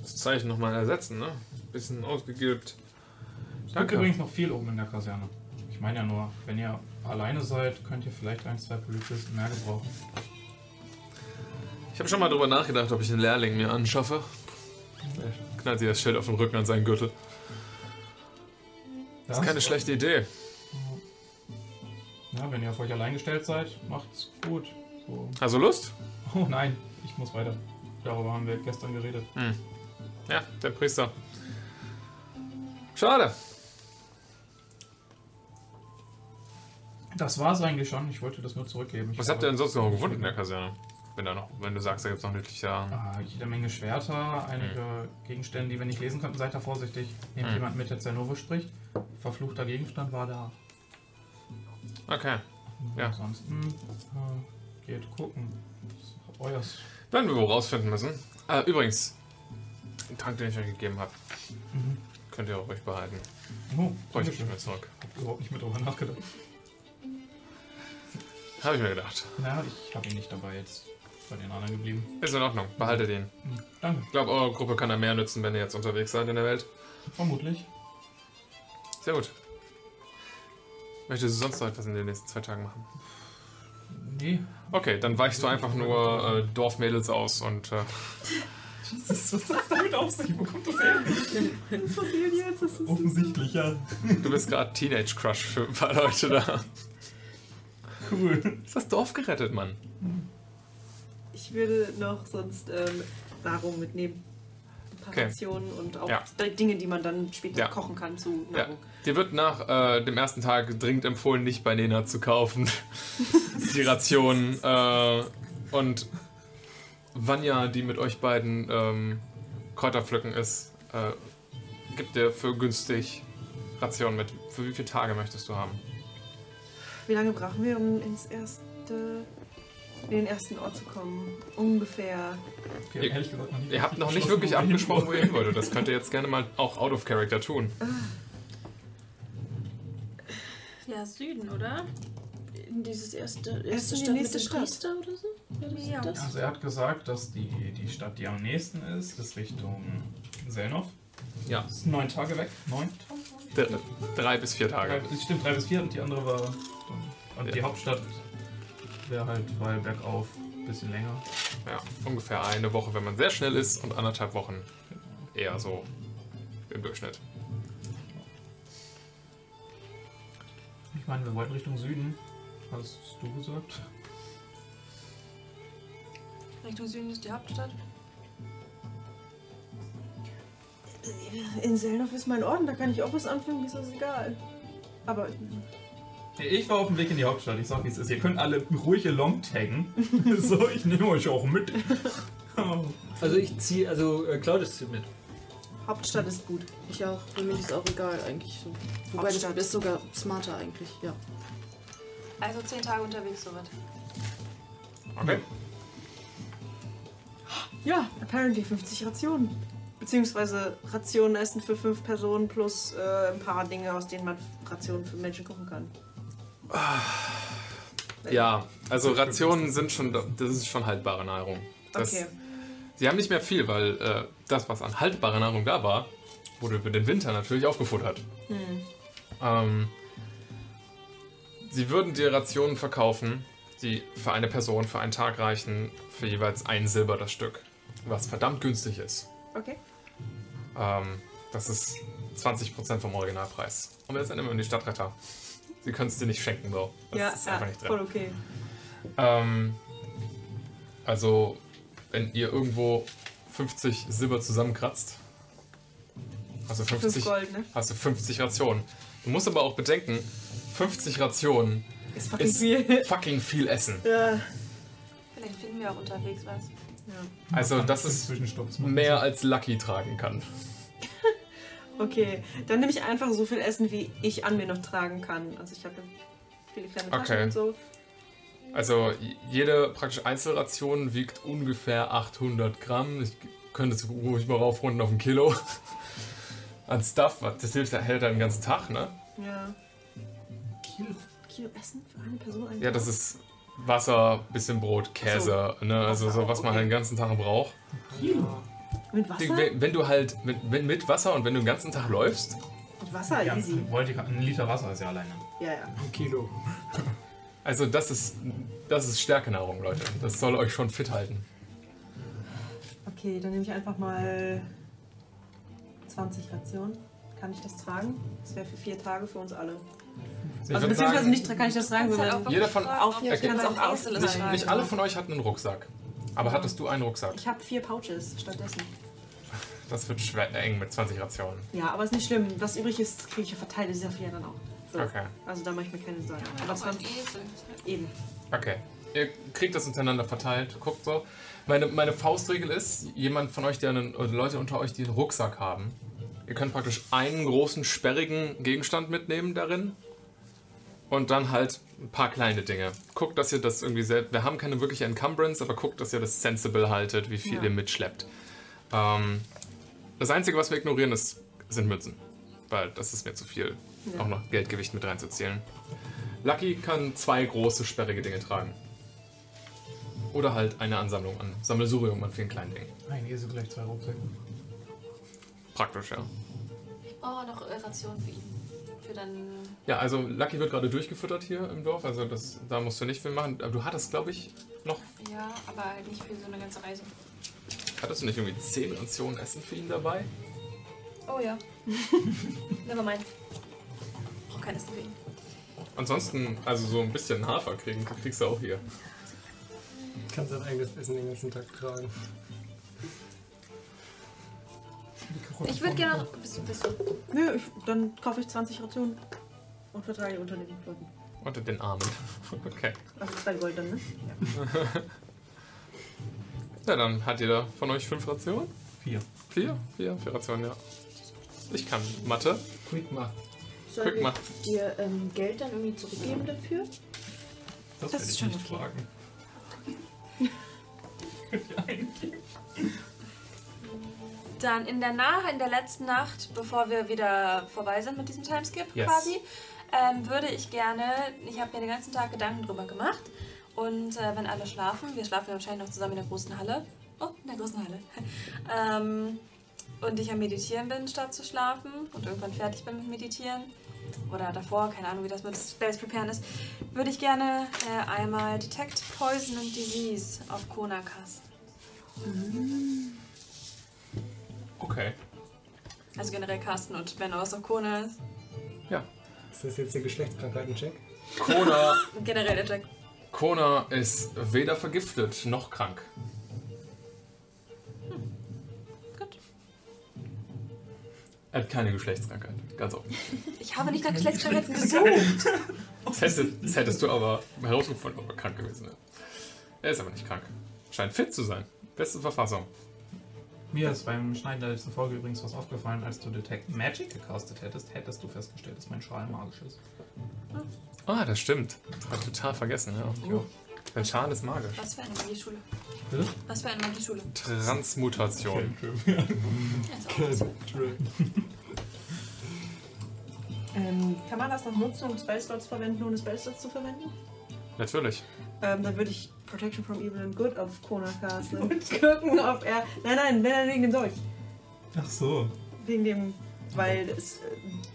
A: das Zeichen nochmal ersetzen, ne? Bisschen ausgegilbt.
D: Es gibt
A: Danke.
D: übrigens noch viel oben in der Kaserne. Ich meine ja nur, wenn ihr alleine seid, könnt ihr vielleicht ein, zwei Polizisten mehr gebrauchen.
A: Ich habe schon mal drüber nachgedacht, ob ich einen Lehrling mir anschaffe. Knallt sich das Schild auf den Rücken an seinen Gürtel. Das ist keine schlechte Idee.
D: Ja, wenn ihr auf euch allein gestellt seid, macht's gut. So.
A: Hast du Lust?
D: Oh nein, ich muss weiter. Darüber haben wir gestern geredet.
A: Ja, der Priester. Schade.
D: Das war's eigentlich schon. Ich wollte das nur zurückgeben. Ich
A: Was habt ihr denn sonst noch gefunden in der Kaserne? Wenn, da noch, wenn du sagst, da gibt's noch nützliche.
D: Ah, jede Menge Schwerter, einige Gegenstände, die wir nicht lesen konnten. Seid da vorsichtig. Nehmt
A: Hm.
D: jemand mit, der Zernovo spricht. Verfluchter Gegenstand war da.
A: Okay. Ja.
D: Ansonsten äh, geht gucken. Das ist euers.
A: Werden wir wohl rausfinden müssen. Äh, übrigens, den Trank, den ich euch gegeben habe,
D: Mhm.
A: Könnt ihr auch ruhig behalten.
D: Oh,
A: Bräuchte ich
D: Dankeschön.
A: mir zurück.
D: Hab überhaupt nicht mehr drüber nachgedacht.
A: Habe ich mir gedacht.
D: Na, ich habe ihn nicht dabei jetzt. Bei den anderen geblieben.
A: Ist in Ordnung. Behaltet ihn.
D: Hm, Danke.
A: Ich glaube, eure Gruppe kann da mehr nützen, wenn ihr jetzt unterwegs seid in der Welt.
D: Vermutlich.
A: Sehr gut. Möchtest du sonst noch etwas in den nächsten zwei Tagen machen?
D: Nee.
A: Okay, dann weichst du einfach nur äh, Dorfmädels aus und äh,
D: Was ist das damit auf sich? Wo kommt das her?
C: Was passiert jetzt? Das ist
D: Offensichtlich, ja.
A: du bist gerade Teenage Crush für ein paar Leute da.
D: Cool.
A: Ist das Dorf gerettet, Mann?
C: Ich würde noch sonst ähm, Nahrung mitnehmen. Ein paar
A: Okay.
C: Rationen und auch
A: Ja.
C: Dinge, die man dann später
A: Ja.
C: kochen kann zu
A: Ja.
C: Nahrung.
A: Dir wird nach äh, dem ersten Tag dringend empfohlen, nicht bei Nena zu kaufen. Die Rationen. Äh, und Vanya, die mit euch beiden ähm, Kräuter pflücken ist, äh, gibt dir für günstig Rationen mit. Für wie viele Tage möchtest du haben?
C: Wie lange brauchen wir, um ins erste, in den ersten Ort zu kommen? Ungefähr.
D: Haben ehrlich gesagt
A: Ihr habt noch nicht wirklich abgesprochen, wo ihr hin wolltet. Das könnt ihr jetzt gerne mal auch out of character tun.
E: Ja, Süden, oder?
F: In dieses erste,
C: Erst
F: erste Stadt mit dem
C: Stadt.
F: Priester oder so?
E: Ja.
F: das?
D: Also er hat gesagt, dass die, die Stadt, die am nächsten ist, ist Richtung Selnov.
A: Ja.
D: Das ist neun Tage weg. Neun Tage?
A: D drei bis vier
D: Drei,
A: Tage.
D: es stimmt, drei bis vier und die andere war. Und
A: Ja.
D: die Hauptstadt wäre halt weil bergauf ein bisschen länger.
A: Ja, ungefähr eine Woche, wenn man sehr schnell ist, und anderthalb Wochen eher so im Durchschnitt.
D: Ich meine, wir wollten Richtung Süden. Hast du gesagt?
E: Richtung Süden ist die Hauptstadt.
C: In Selnov ist mein Orden, da kann ich auch was anfangen, mir ist das egal. Aber
D: Ich war auf dem Weg in die Hauptstadt. Ich sag, wie es ist. Ihr könnt alle ruhig long taggen. so, ich nehme euch auch mit.
B: Also ich ziehe, also äh, Claudius zieht mit.
C: Hauptstadt ist gut.
F: Ich auch. Für mich ist auch egal eigentlich so. Wobei das
C: Hauptstadt.
F: ist sogar smarter eigentlich, ja.
E: Also zehn Tage unterwegs, soweit.
A: Okay.
C: Ja, apparently 50 Rationen. Beziehungsweise Rationen essen für fünf Personen plus äh, ein paar Dinge, aus denen man Rationen für Menschen kochen kann.
A: Ja, also Rationen sind schon, das ist schon haltbare Nahrung. Das,
C: Okay.
A: Sie haben nicht mehr viel, weil äh, das, was an haltbarer Nahrung da war, wurde über den Winter natürlich aufgefuttert.
C: Hm.
A: Ähm, sie würden dir Rationen verkaufen, die für eine Person für einen Tag reichen, für jeweils ein Silber das Stück. Was verdammt günstig ist.
C: Okay.
A: Ähm, das ist 20% vom Originalpreis. Und wir sind immer in die Stadtretter. Sie können es dir nicht schenken, Bro. Das
C: ja,
A: ist
C: ja
A: einfach nicht drin.
C: voll okay.
A: Ähm, also, wenn ihr irgendwo 50 Silber zusammenkratzt, hast du 50,
C: 5 Gold, ne?
A: hast du 50 Rationen. Du musst aber auch bedenken, 50 Rationen
C: Ist fucking
A: ist
C: viel.
A: fucking viel Essen.
C: Ja.
G: Vielleicht finden wir auch unterwegs was.
A: Also, das ist
D: Zwischenstopps.
A: mehr als Lucky tragen kann.
C: Okay, dann nehme ich einfach so viel Essen, wie ich an mir noch tragen kann. Also ich habe viele kleine Taschen
A: Okay.
C: und so.
A: Also, jede praktisch Einzelration wiegt ungefähr 800 Gramm. Ich könnte es ruhig mal raufrunden auf ein Kilo. An Stuff, das hilft, hält halt den ganzen Tag, ne?
C: Ja.
D: Kilo.
C: Kilo Essen für eine Person? einen
A: Ja, das ist Wasser, bisschen Brot, Käse, ne? Also so, was man
C: okay.
A: halt den ganzen Tag braucht.
C: Mit Wasser?
A: Wenn, wenn du halt mit, wenn, mit Wasser und wenn du den ganzen Tag läufst,
C: Mit Wasser,
D: Ja,
C: easy.
D: wollte ich, ein Liter Wasser ist ja alleine.
C: Ja, ja.
B: Ein Kilo.
A: also das ist, das ist Stärkenahrung, Leute. Das soll euch schon fit halten.
C: Okay, dann nehme ich einfach mal 20 Rationen. Kann ich das tragen? Das wäre für vier Tage für uns alle.
A: Ich
C: Also beziehungsweise
A: sagen,
C: nicht kann ich das tragen, sondern
A: Jeder von-
C: auf,
G: ja,
C: kann es auch auf.
A: Nicht, nicht alle von euch hatten einen Rucksack. Aber hattest du einen Rucksack?
C: Ich habe vier Pouches stattdessen.
A: Das wird schwer, eng mit 20 Rationen.
C: Ja, aber ist nicht schlimm. Was übrig ist, kriege ich ja verteilt. Das ist ja vier dann auch. So.
A: Okay.
C: Also da mache ich mir keine Sorgen.
G: Aber
C: Aber
G: so ein
C: 20
G: Esel.
C: eben.
A: Okay. Ihr kriegt das untereinander verteilt. Guckt so. Meine, meine Faustregel ist, jemand von euch, der einen, oder Leute unter euch, die einen Rucksack haben, ihr könnt praktisch einen großen, sperrigen Gegenstand mitnehmen darin und dann halt ein paar kleine Dinge. Guckt, dass ihr das irgendwie selbst. Wir haben keine wirkliche Encumbrance, aber guckt, dass ihr das sensible haltet, wie viel
C: Ja.
A: ihr mitschleppt. Ähm, das Einzige, was wir ignorieren, ist, sind Münzen. Weil das ist mir zu viel,
C: Ja.
A: auch noch Geldgewicht mit reinzuzählen. Lucky kann zwei große, sperrige Dinge tragen. Oder halt eine Ansammlung an Sammelsurium an vielen kleinen Dingen.
D: Ein Esel gleich zwei Rucksäcke.
A: Praktisch, ja.
G: Ich brauche noch Rationen für ihn. Für dann.
A: Ja, also Lucky wird gerade durchgefüttert hier im Dorf, also das, da musst du nicht viel machen. Aber du hattest, glaube ich, noch.
G: Ja, aber halt nicht für so eine ganze Reise.
A: Hattest du nicht irgendwie 10 Rationen Essen für ihn dabei?
G: Oh ja. Nevermind. Brauch keines für ihn.
A: Ansonsten, also so ein bisschen Hafer kriegen, kriegst du auch hier.
B: Du kannst dein eigenes Essen den ganzen Tag tragen.
G: Ich würde gerne noch. Bist, du- bist du?
C: Nö, ich, dann kaufe ich 20 Rationen und verteile unter den Leuten.
A: Unter den Armen. Okay.
C: Also zwei Gold dann, ne?
A: Ja, dann hat jeder von euch fünf Rationen?
D: Vier.
A: Vier? Vier? Vier Rationen, ja. Ich kann Mathe.
B: Quick mach.
F: Sollen
A: Guck mal.
F: wir dir ähm, Geld dann irgendwie zurückgeben dafür?
D: Das,
C: Das
D: werde
C: ist
D: ich
C: schon
D: nicht
C: okay.
D: fragen.
G: Dann in der Nacht, in der letzten Nacht, bevor wir wieder vorbei sind mit diesem Timeskip
A: Yes.
G: quasi, ähm, würde ich gerne, ich habe mir den ganzen Tag Gedanken drüber gemacht. Und äh, wenn alle schlafen, wir schlafen ja wahrscheinlich noch zusammen in der großen Halle, oh, in der großen Halle, ähm, und ich am Meditieren bin, statt zu schlafen und irgendwann fertig bin mit Meditieren. Oder davor, keine Ahnung, wie das mit Space Preparen ist, würde ich gerne äh, einmal Detect Poison and Disease auf Kona casten.
A: Okay.
G: Also generell casten und wenn was auf Kona ist,
A: Ja.
B: Ist das jetzt der Geschlechtskrankheiten-Check?
A: Kona,
G: generell der Check.
A: Kona ist weder vergiftet noch krank.
G: Gut.
A: Er hat keine Geschlechtskrankheit. Ganz offen.
G: Ich habe nicht nach Geschlechtskrankheiten gesucht.
A: Das hättest, das hättest du aber herausgefunden, ob er krank gewesen wäre. Er ist aber nicht krank. Scheint fit zu sein. Beste Verfassung.
D: Mir ist beim Schneiden der letzten Folge übrigens was aufgefallen, als du Detect Magic gecastet hättest, hättest du festgestellt, dass mein Schal magisch ist.
A: Ah, das stimmt. Hab ich total vergessen, ja.
D: Jo.
A: Dein Schal ist magisch.
G: Was für eine Magieschule.
D: Bitte?
G: Was für eine Magieschule.
A: Transmutation.
G: Auch
C: Ähm, kann man das noch nutzen, um Spellslots verwenden, ohne Spellslots zu verwenden?
A: Natürlich.
C: Ähm, dann würde ich Protection from Evil and Good auf Kona casten und gucken, ob er. Nein, nein, nein, nein, wegen dem Dolch.
D: Ach so.
C: Wegen dem Weil es,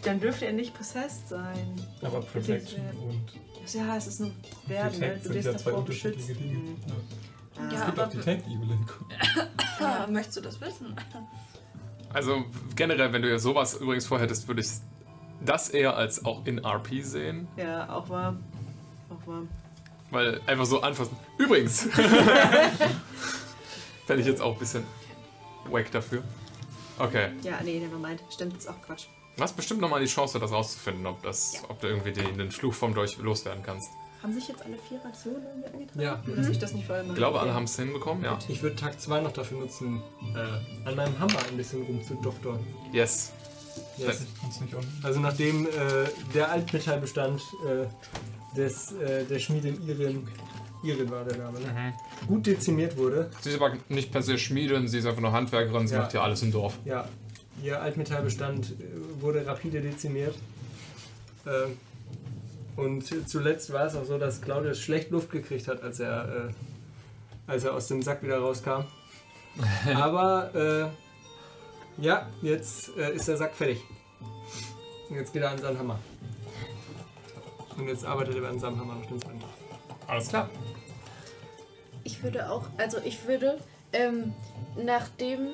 C: dann dürfte er nicht possessed sein.
H: Aber Protection und
C: Ja, es ist nur werden, ne? Du wirst
H: ja zwei
C: davor beschützt.
H: Dinge.
C: Mhm.
H: Ja.
C: Ah.
E: Ja,
H: Es gibt
E: aber
H: auch Detect Evil in
E: Ah, möchtest du das wissen?
A: Also generell, wenn du ja sowas übrigens vorhättest, würde ich das eher als auch in RP sehen.
C: Ja, auch wahr. Auch wahr.
A: Weil einfach so anfassen. Übrigens! Fände ich jetzt auch ein bisschen wack dafür. Okay.
C: Ja, nee, nevermind. Stimmt, ist auch Quatsch.
A: Du hast bestimmt nochmal die Chance, das rauszufinden, ob, das,
C: Ja.
A: ob du irgendwie den, den Fluch vom Dolch loswerden kannst.
C: Haben sich jetzt alle vier Rationen irgendwie eingetragen?
B: Ja.
C: Oder habe ich das nicht vor allem
A: Ich glaube, alle haben es hinbekommen, ja.
B: Ich würde Tag 2 noch dafür nutzen, äh, an meinem Hammer ein bisschen rumzudoktern.
A: Yes.
B: Yes. Also nachdem äh, der Altmetallbestand äh, des, äh, der Schmiedin Irin, Irin war der Name, ne? gut dezimiert wurde.
A: Sie ist aber nicht per se Schmiedin, sie ist einfach nur Handwerkerin, sie
B: Ja.
A: macht ja alles im Dorf.
B: Ja, ihr Altmetallbestand äh, wurde rapide dezimiert. Ähm, und zuletzt war es auch so, dass Claudius schlecht Luft gekriegt hat, als er, äh, als er aus dem Sack wieder rauskam. Aber äh, ja, jetzt äh, ist der Sack fertig. Und jetzt geht er an seinen Hammer. Und jetzt arbeitet er an seinem Hammer noch den zweiten Tag.
A: Alles klar.
F: Ich würde auch, also ich würde, ähm, nachdem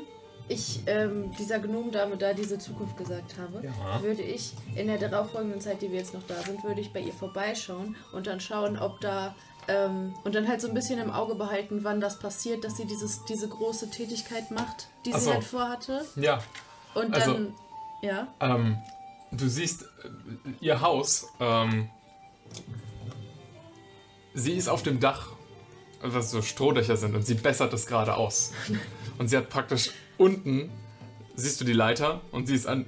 F: ich ähm, dieser Gnomendame da diese Zukunft gesagt habe,
A: Ja.
F: würde ich in der darauffolgenden Zeit, die wir jetzt noch da sind, würde ich bei ihr vorbeischauen und dann schauen, ob da ähm, und dann halt so ein bisschen im Auge behalten, wann das passiert, dass sie dieses, diese große Tätigkeit macht, die
A: Ach
F: sie
A: so.
F: halt vorhatte.
A: Ja,
F: Und
A: Also-
F: dann, ja.
A: ähm, du siehst äh, ihr Haus. Ähm, sie ist auf dem Dach, was so Strohdächer sind, und sie bessert es gerade aus. Und sie hat praktisch unten, siehst du die Leiter, und sie ist an,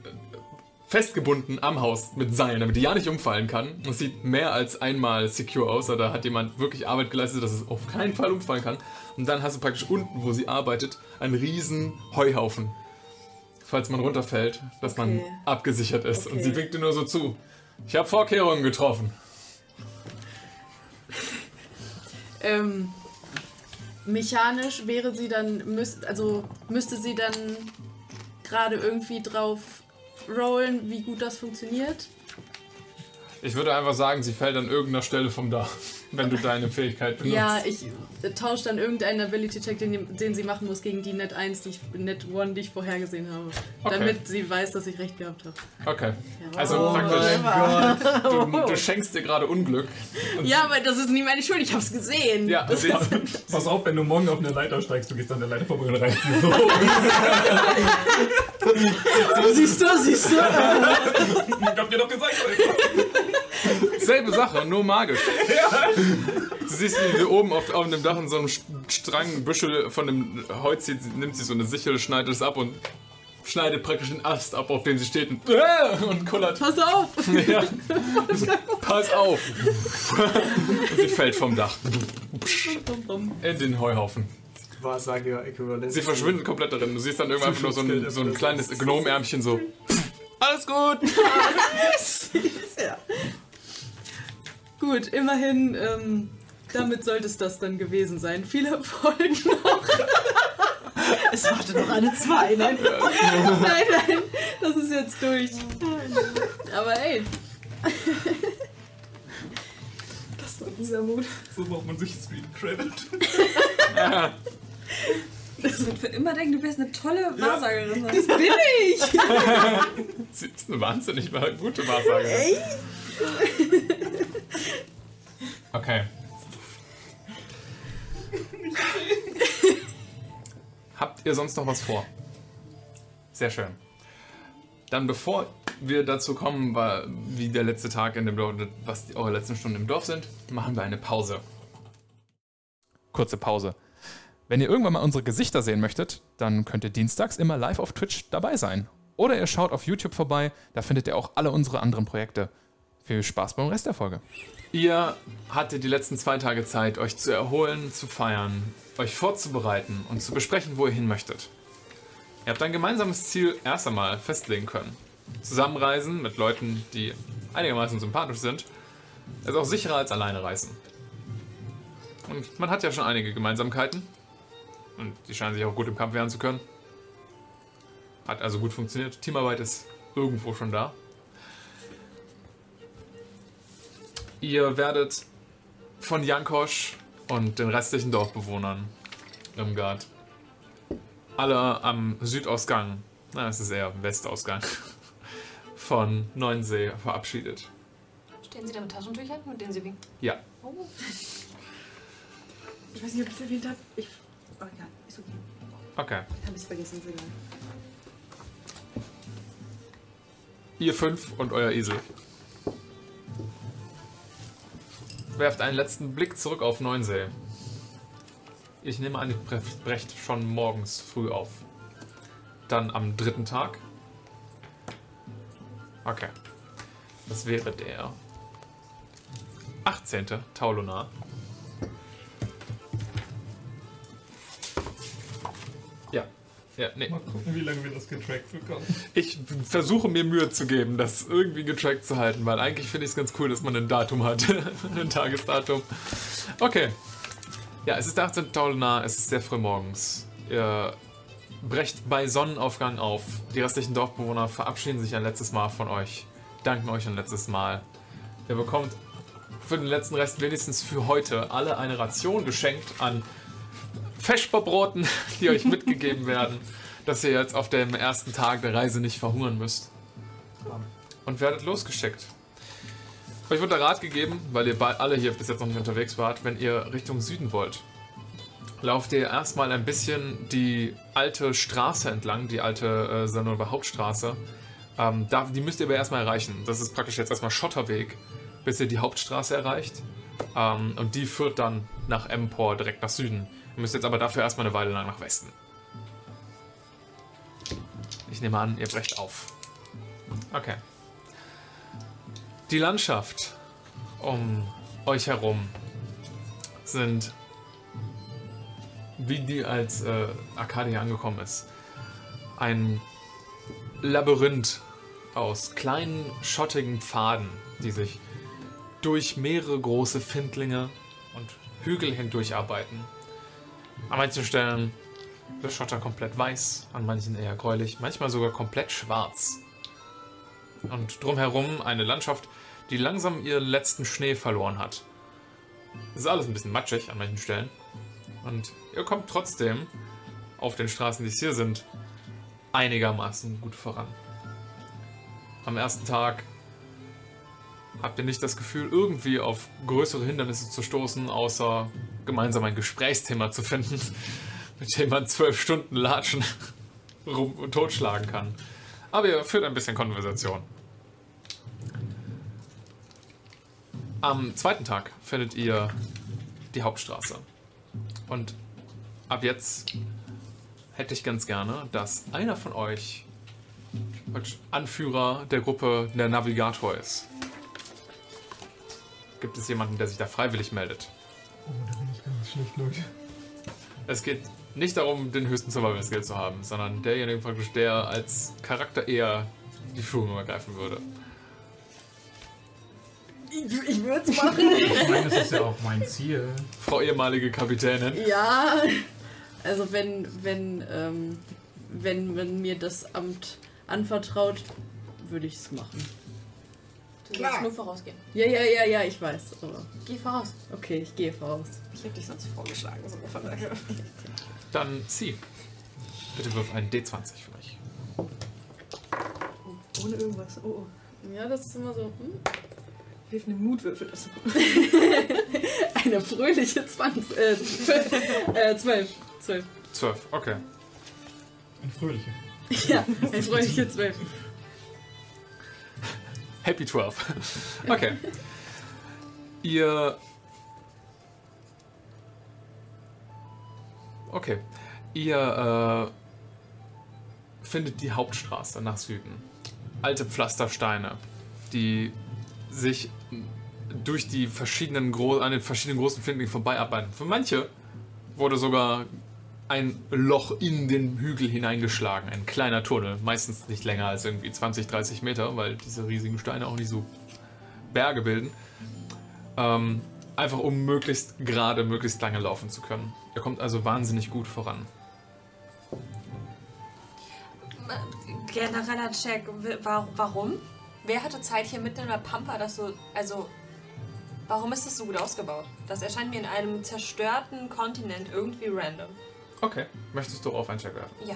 A: festgebunden am Haus mit Seilen, damit die ja nicht umfallen kann. Und es sieht mehr als einmal secure aus, da hat jemand wirklich Arbeit geleistet, dass es auf keinen Fall umfallen kann. Und dann hast du praktisch unten, wo sie arbeitet, einen riesen Heuhaufen. Falls man runterfällt, dass man
F: Okay.
A: abgesichert ist. Und
F: Okay.
A: sie winkt dir nur so zu. Ich habe Vorkehrungen getroffen.
F: Ähm, mechanisch wäre sie dann, müß, also müsste sie dann gerade irgendwie drauf rollen, wie gut das funktioniert.
A: Ich würde einfach sagen, sie fällt an irgendeiner Stelle vom Dach, wenn du deine Fähigkeit benutzt.
F: Ja, ich äh, tausche dann irgendeinen Ability-Check, den, den sie machen muss, gegen die Net 1, die ich, Net 1, die ich vorhergesehen habe.
A: Okay.
F: Damit sie weiß, dass ich recht gehabt habe.
A: Okay.
F: Jawohl.
A: Also
B: Oh
A: praktisch, du, du schenkst dir gerade Unglück.
F: Ja, aber das ist nie meine Schuld, ich hab's gesehen.
A: Ja, sie,
H: Pass auf, wenn du morgen auf eine Leiter steigst, du gehst an der Leiter vorbei und reißt sie so.
F: Siehst du, siehst du.
H: ich hab dir doch gesagt,
A: selbe Sache, nur magisch. Du siehst, wie wir oben auf, auf dem Dach in so einem Strang Büschel von dem Holz zieht, nimmt sie so eine Sichel, schneidet es ab und schneidet praktisch den Ast ab, auf dem sie steht und, äh, und kullert.
F: Pass auf.
A: Ja. Pass auf! und sie fällt vom Dach. In den Heuhaufen.
B: Wahrsager-Äquivalent.
A: Sie verschwinden komplett darin. Du siehst dann irgendwann einfach nur so ein, so ein kleines Gnomärmchen so. Alles gut!
F: Ja. Gut, immerhin, ähm, damit sollte es das dann gewesen sein. Viel Erfolg noch.
C: Es wartet noch eine zwei, nein?
F: nein, nein, das ist jetzt durch. Aber ey,
C: Das war dieser Mut.
H: So macht man sich Street Credit.
E: Das wird für immer denken, du wärst eine tolle Wahrsagerin.
F: bin ich.
A: Sie ist eine wahnsinnig gute Wahrsagerin.
F: Ey.
A: Okay. Habt ihr sonst noch was vor? Sehr schön. Dann bevor wir dazu kommen, wie der letzte Tag in dem Dorf, was eure letzten Stunden im Dorf sind, machen wir eine Pause. Kurze Pause. Wenn ihr irgendwann mal unsere Gesichter sehen möchtet, dann könnt ihr dienstags immer live auf Twitch dabei sein. Oder ihr schaut auf YouTube vorbei, da findet ihr auch alle unsere anderen Projekte. Viel Spaß beim Rest der Folge. Ihr hattet die letzten zwei Tage Zeit, euch zu erholen, zu feiern, euch vorzubereiten und zu besprechen, wo ihr hin möchtet. Ihr habt ein gemeinsames Ziel erst einmal festlegen können. Zusammenreisen mit Leuten, die einigermaßen sympathisch sind, ist auch sicherer als alleine reisen. Und man hat ja schon einige Gemeinsamkeiten. Und die scheinen sich auch gut im Kampf wehren zu können. Hat also gut funktioniert. Teamarbeit ist irgendwo schon da. Ihr werdet von Jankosch und den restlichen Dorfbewohnern im Gard alle am Südausgang, na, es ist eher Westausgang, von Neuensee verabschiedet.
G: Stehen Sie da mit Taschentüchern, mit denen Sie winken?
A: Ja,
G: Oh.
C: Ich weiß nicht, ob ich es erwähnt habe. Ich. Oh ja, ist okay.
A: okay.
C: Habe ich es vergessen, ist egal.
A: Ihr fünf und euer Esel. Werft einen letzten Blick zurück auf Neuensee. Ich nehme an, ihr bre- brecht schon morgens früh auf. Dann am dritten Tag. Okay. Das wäre der 18. Taulunar. Ja. Ja, nee.
H: Mal gucken, wie lange wir das getrackt bekommen.
A: Ich versuche mir Mühe zu geben, das irgendwie getrackt zu halten, weil eigentlich finde ich es ganz cool, dass man ein Datum hat. ein Tagesdatum. Okay. Ja, es ist der 18. Taulunar, es ist sehr früh morgens. Ihr brecht bei Sonnenaufgang auf. Die restlichen Dorfbewohner verabschieden sich ein letztes Mal von euch. Danken euch ein letztes Mal. Ihr bekommt für den letzten Rest wenigstens für heute alle eine Ration geschenkt an Feschperbroten, die euch mitgegeben werden, dass ihr jetzt auf dem ersten Tag der Reise nicht verhungern müsst. Und werdet losgeschickt. Euch wird der Rat gegeben, weil ihr alle hier bis jetzt noch nicht unterwegs wart, wenn ihr Richtung Süden wollt. Lauft ihr erstmal ein bisschen die alte Straße entlang, die alte äh, Sanova Hauptstraße. Ähm, da, die müsst ihr aber erstmal erreichen. Das ist praktisch jetzt erstmal Schotterweg, bis ihr die Hauptstraße erreicht. Ähm, und die führt dann nach Empor direkt nach Süden. Müsst jetzt aber dafür erstmal eine Weile lang nach Westen. Ich nehme an, ihr brecht auf. Okay. Die Landschaft um euch herum sind, wie die als äh, Arcadia angekommen ist, ein Labyrinth aus kleinen schottigen Pfaden, die sich durch mehrere große Findlinge und Hügel hindurch arbeiten. An manchen Stellen der Schotter komplett weiß, an manchen eher gräulich, manchmal sogar komplett schwarz. Und drumherum eine Landschaft, die langsam ihren letzten Schnee verloren hat. Es ist alles ein bisschen matschig an manchen Stellen. Und ihr kommt trotzdem auf den Straßen, die es hier sind, einigermaßen gut voran. Am ersten Tag habt ihr nicht das Gefühl, irgendwie auf größere Hindernisse zu stoßen, außer gemeinsam ein Gesprächsthema zu finden, mit dem man zwölf Stunden latschen rum und totschlagen kann. Aber ihr führt ein bisschen Konversation. Am zweiten Tag findet ihr die Hauptstraße. Und ab jetzt hätte ich ganz gerne, dass einer von euch Anführer der Gruppe der Navigator ist. Gibt es jemanden, der sich da freiwillig meldet?
H: Oh, da bin ich ganz schlecht, Leute.
A: Es geht nicht darum, den höchsten Survival Skill zu haben, sondern derjenige praktisch, der als Charakter eher die Führung ergreifen würde.
F: Ich, ich würde es machen.
D: Ich meine, das ist ja auch mein Ziel.
A: Frau ehemalige Kapitänin.
F: ja. Also wenn, wenn, ähm, wenn man mir das Amt anvertraut, würde ich es machen.
G: Du sollst nur vorausgehen.
F: Ja, ja, ja, ja, ich weiß. Aber
G: Geh voraus.
F: okay, ich gehe voraus.
C: Ich hätte dich sonst vorgeschlagen. So von daher.
A: Dann sie. Bitte wirf einen D20 für mich.
C: Ohne irgendwas. Oh, oh.
F: Ja, das ist immer so. Hm?
C: Hilf eine Mutwürfel. Das
F: Eine fröhliche 20. Äh, äh, 12. 12.
A: 12, okay.
H: Ein fröhlicher.
F: Ja, eine fröhliche 12.
A: Happy 12. Okay. Ihr. Okay. Ihr äh, findet die Hauptstraße nach Süden. Alte Pflastersteine, die sich durch die verschiedenen an den verschiedenen großen Findlingen vorbeiarbeiten. Für manche wurde sogar ein Loch in den Hügel hineingeschlagen, ein kleiner Tunnel, meistens nicht länger als irgendwie 20, 30 Meter, weil diese riesigen Steine auch nicht so Berge bilden. Ähm, einfach um möglichst gerade, möglichst lange laufen zu können. Er kommt also wahnsinnig gut voran.
G: Genereller Check. Warum? Wer hatte Zeit hier mitten in der Pampa, das so. Also. Warum ist das so gut ausgebaut? Das erscheint mir in einem zerstörten Kontinent irgendwie random.
A: Okay. Möchtest du auf einen Check werfen?
G: Ja.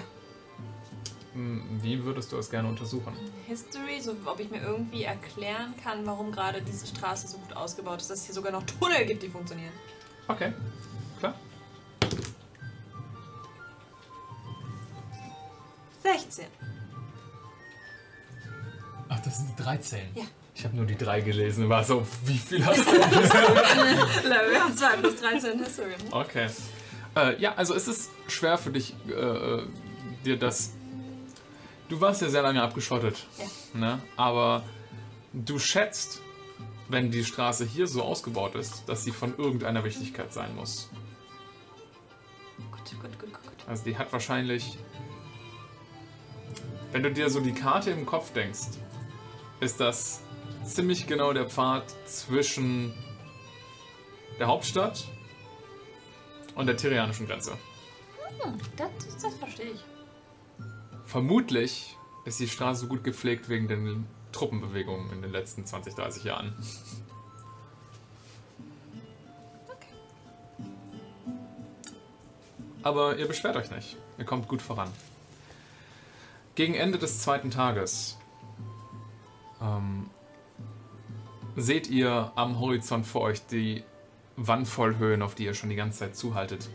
A: Hm, Wie würdest du es gerne untersuchen?
G: History, so ob ich mir irgendwie erklären kann, warum gerade diese Straße so gut ausgebaut ist, dass es hier sogar noch Tunnel gibt, die funktionieren.
A: Okay. Klar.
G: 16.
H: Ach, das sind die 13.
G: Ja.
A: Ich habe nur die drei gelesen. War so, wie viel hast du?
G: Level 2 plus 13 History.
A: Okay. Äh, ja, also es ist schwer für dich, äh, äh, dir das. Du warst ja sehr lange abgeschottet.
G: Ja.
A: Ne? Aber du schätzt, wenn die Straße hier so ausgebaut ist, dass sie von irgendeiner Wichtigkeit sein muss.
G: Gut, gut, gut, gut, gut.
A: Also die hat wahrscheinlich. Wenn du dir so die Karte im Kopf denkst, ist das ziemlich genau der Pfad zwischen der Hauptstadt und der Tyrianischen Grenze.
G: Hm, das, das verstehe ich.
A: Vermutlich ist die Straße so gut gepflegt wegen den Truppenbewegungen in den letzten 20, 30 Jahren. Aber ihr beschwert euch nicht. Ihr kommt gut voran. Gegen Ende des zweiten Tages ähm, seht ihr am Horizont vor euch die Wandvollhöhen, auf die ihr schon die ganze Zeit zuhaltet.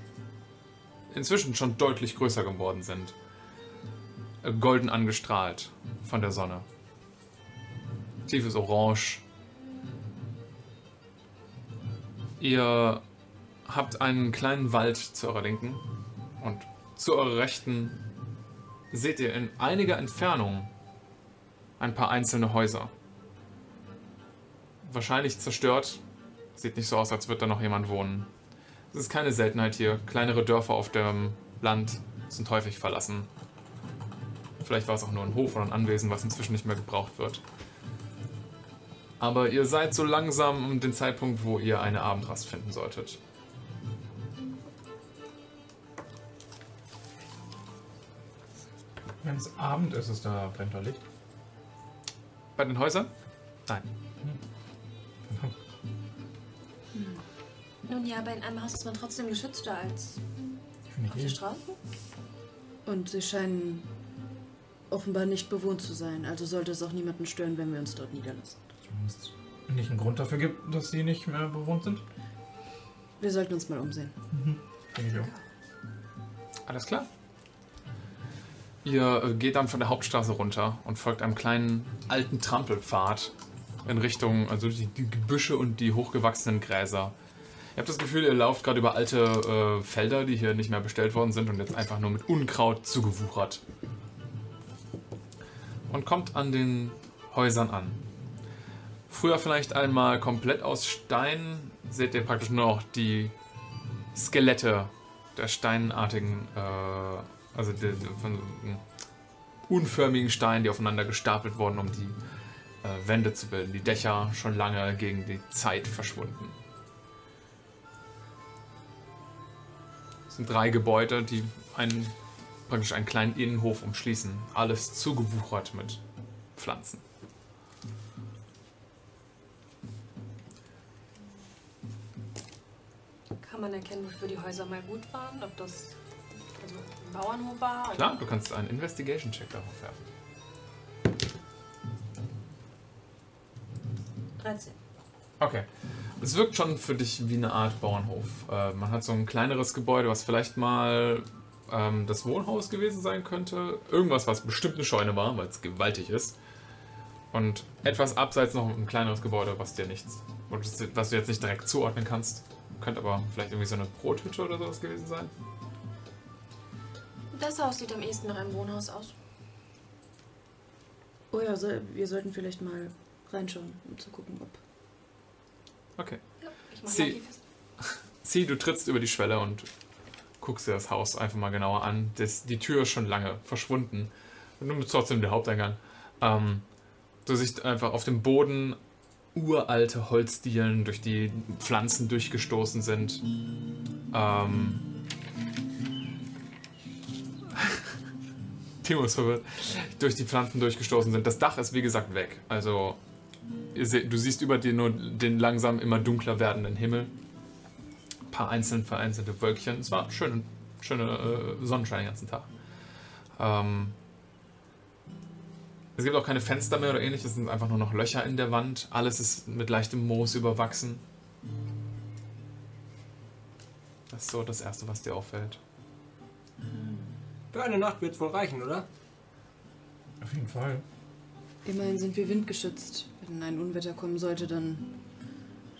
A: Inzwischen schon deutlich größer geworden sind golden angestrahlt von der Sonne. Tiefes Orange. Ihr habt einen kleinen Wald zu eurer Linken und zu eurer Rechten seht ihr in einiger Entfernung ein paar einzelne Häuser. Wahrscheinlich zerstört. Sieht nicht so aus, als würde da noch jemand wohnen. Es ist keine Seltenheit hier. Kleinere Dörfer auf dem Land sind häufig verlassen. Vielleicht war es auch nur ein Hof oder ein Anwesen, was inzwischen nicht mehr gebraucht wird. Aber ihr seid so langsam um den Zeitpunkt, wo ihr eine Abendrast finden solltet.
D: Wenn es Abend ist, ist da brennt da Licht.
A: Bei den Häusern? Nein.
E: Nun ja, aber in einem Haus ist man trotzdem geschützter als auf der. Straße.
F: Und sie scheinen offenbar nicht bewohnt zu sein. Also sollte es auch niemanden stören, wenn wir uns dort niederlassen.
D: Wenn es nicht einen Grund dafür gibt, dass sie nicht mehr bewohnt sind.
F: Wir sollten uns mal umsehen.
D: Denke ich auch.
A: Alles klar. Ihr äh, geht dann von der Hauptstraße runter und folgt einem kleinen alten Trampelpfad in Richtung, also die, die Gebüsche und die hochgewachsenen Gräser. Ihr habt das Gefühl, ihr lauft gerade über alte äh, Felder, die hier nicht mehr bestellt worden sind und jetzt einfach nur mit Unkraut zugewuchert. Und kommt an den Häusern an. Früher vielleicht einmal komplett aus Stein, seht ihr praktisch nur noch die Skelette der steinartigen, äh, also der, von unförmigen Steinen, die aufeinander gestapelt wurden, um die äh, Wände zu bilden. Die Dächer schon lange gegen die Zeit verschwunden. Es sind drei Gebäude, die einen, praktisch einen kleinen Innenhof umschließen. Alles zugewuchert mit Pflanzen.
G: Kann man erkennen, wofür die Häuser mal gut waren? Ob das also ein Bauernhof war?
A: Klar, du kannst einen Investigation-Check darauf werfen.
G: 13.
A: Okay. Es wirkt schon für dich wie eine Art Bauernhof. Äh, man hat so ein kleineres Gebäude, was vielleicht mal ähm, das Wohnhaus gewesen sein könnte. Irgendwas, was bestimmt eine Scheune war, weil es gewaltig ist. Und etwas abseits noch ein kleineres Gebäude, was dir nichts, was du jetzt nicht direkt zuordnen kannst. Könnte aber vielleicht irgendwie so eine Brothütte oder sowas gewesen sein.
E: Das Haus sieht am ehesten nach einem Wohnhaus aus.
F: Oh ja, so, wir sollten vielleicht mal reinschauen, um zu gucken, ob.
A: Okay.
G: Ja, ich mach
A: Sie-. Sie, du trittst über die Schwelle und guckst dir das Haus einfach mal genauer an. Das, die Tür ist schon lange verschwunden. Und du bist trotzdem der Haupteingang. Ähm, du siehst einfach auf dem Boden uralte Holzdielen, durch die Pflanzen durchgestoßen sind. Ähm, Timo ist verwirrt, durch die Pflanzen durchgestoßen sind. Das Dach ist wie gesagt weg. Also du siehst über dir nur den langsam immer dunkler werdenden Himmel. Ein paar einzeln vereinzelte Wölkchen. Es war schön, schöner äh, Sonnenschein den ganzen Tag. Ähm, es gibt auch keine Fenster mehr oder ähnliches, es sind einfach nur noch Löcher in der Wand. Alles ist mit leichtem Moos überwachsen. Das ist so das Erste, was dir auffällt.
B: Für eine Nacht wird es wohl reichen, oder?
H: Auf jeden Fall.
F: Immerhin sind wir windgeschützt. Wenn ein Unwetter kommen sollte, dann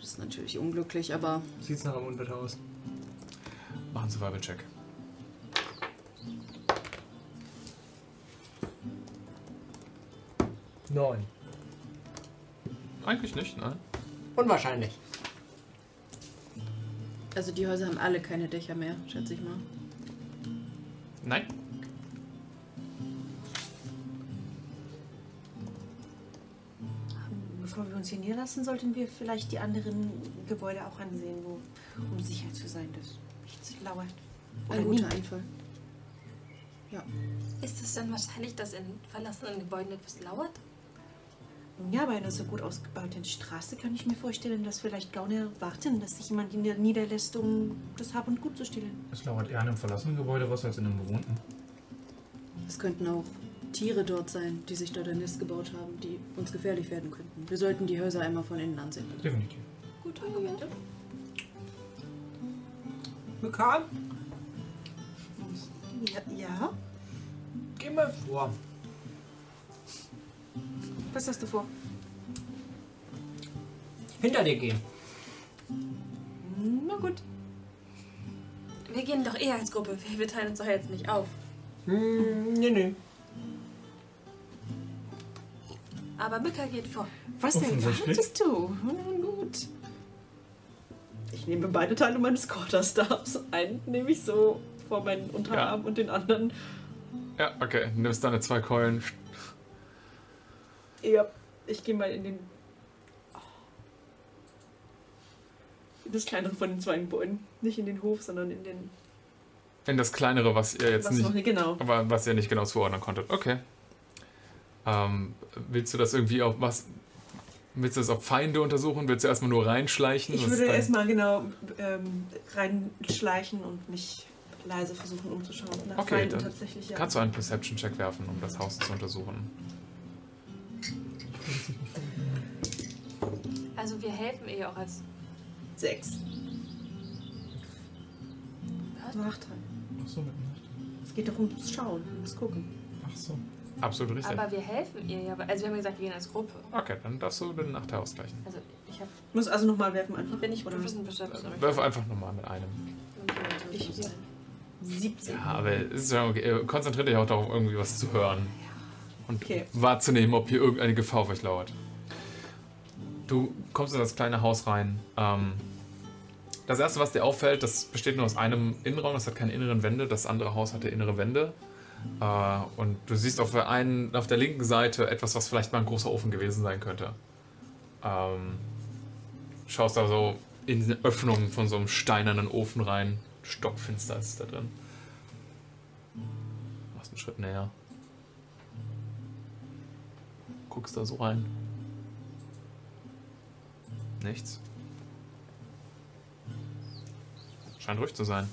F: ist es natürlich unglücklich, aber
B: Sieht's nach einem Unwetter aus.
A: Mach einen Survival-Check.
B: Neun.
A: Eigentlich nicht, nein.
B: Unwahrscheinlich.
F: also die Häuser haben alle keine Dächer mehr, schätze ich mal.
A: Nein.
C: Bevor wir uns hier niederlassen, sollten wir vielleicht die anderen Gebäude auch ansehen, wo, um sicher zu sein, dass nichts lauert. Oder
F: Ein guter
C: niemand.
F: Einfall.
G: Ist es denn wahrscheinlich, dass in verlassenen Gebäuden etwas lauert?
C: Ja, bei einer so gut ausgebauten Straße kann ich mir vorstellen, dass vielleicht Gauner warten, dass sich jemand nieder- niederlässt, um das Hab und Gut zu stehlen.
H: Es lauert eher in einem verlassenen Gebäude was als in einem bewohnten.
F: Es könnten auch Tiere dort sein, die sich dort ein Nest gebaut haben, die uns gefährlich werden könnten. Wir sollten die Häuser einmal von innen ansehen.
H: Definitiv.
G: Gute Argumente.
B: Bekam?
C: Ja, ja?
B: Geh mal vor.
C: Was hast du vor?
B: Hinter dir gehen.
C: Na gut.
G: Wir gehen doch eher als Gruppe. Wir, wir teilen uns doch jetzt nicht auf.
B: Hm, nee, nee.
G: Aber Mücka geht vor.
C: Was
H: Offensichtlich.
C: erwartest du? Nun gut. Ich nehme beide Teile meines Quarterstaffs. Einen nehme ich so vor meinen Unterarm und den anderen.
A: Ja, okay. Du nimmst deine zwei Keulen.
C: Ja, ich gehe mal in den. In das kleinere von den zwei Gebäuden. Nicht in den Hof, sondern in den.
A: In das kleinere, was ihr jetzt
C: was
A: nicht.
C: noch nicht genau.
A: Aber was ihr nicht genau zuordnen konntet. Okay. Ähm, willst du das irgendwie auf was. Willst du das auf Feinde untersuchen? Willst du erstmal nur reinschleichen?
C: Ich würde erstmal genau ähm, reinschleichen und mich leise versuchen umzuschauen. Nach
A: Okay,
C: Feinden
A: dann
C: tatsächlich, ja.
A: Kannst du einen Perception-Check werfen, um das Haus zu untersuchen?
G: Also wir helfen ihr auch als.
C: Sechs. Nachteil.
H: Ach so, mit Nacht.
C: Es geht doch ums Schauen, ums Gucken.
H: Ach so.
A: Absolut richtig.
G: Aber wir helfen ihr ja. Also wir haben gesagt, wir gehen als Gruppe.
A: Okay, dann darfst du den Nachteil ausgleichen.
G: Also ich hab,
C: Ich muss also nochmal werfen einfach.
G: bin nicht
C: Oder
G: Proficiency
A: Wirf einfach nochmal mit einem.
C: Ich 17.
A: Ja, aber ist ja okay. Konzentriert dich auch darauf, irgendwie was zu hören. Und
C: Okay.
A: wahrzunehmen, ob hier irgendeine Gefahr auf euch lauert. Du kommst in das kleine Haus rein. Ähm, das erste, was dir auffällt, das besteht nur aus einem Innenraum, das hat keine inneren Wände. Das andere Haus hatte innere Wände. Äh, und du siehst auf der, einen, auf der linken Seite etwas, was vielleicht mal ein großer Ofen gewesen sein könnte. Ähm, schaust da so in die Öffnung von so einem steinernen Ofen rein. Stockfinster ist da drin. Machst einen Schritt näher. Guckst da so rein. Nichts. Scheint ruhig zu sein.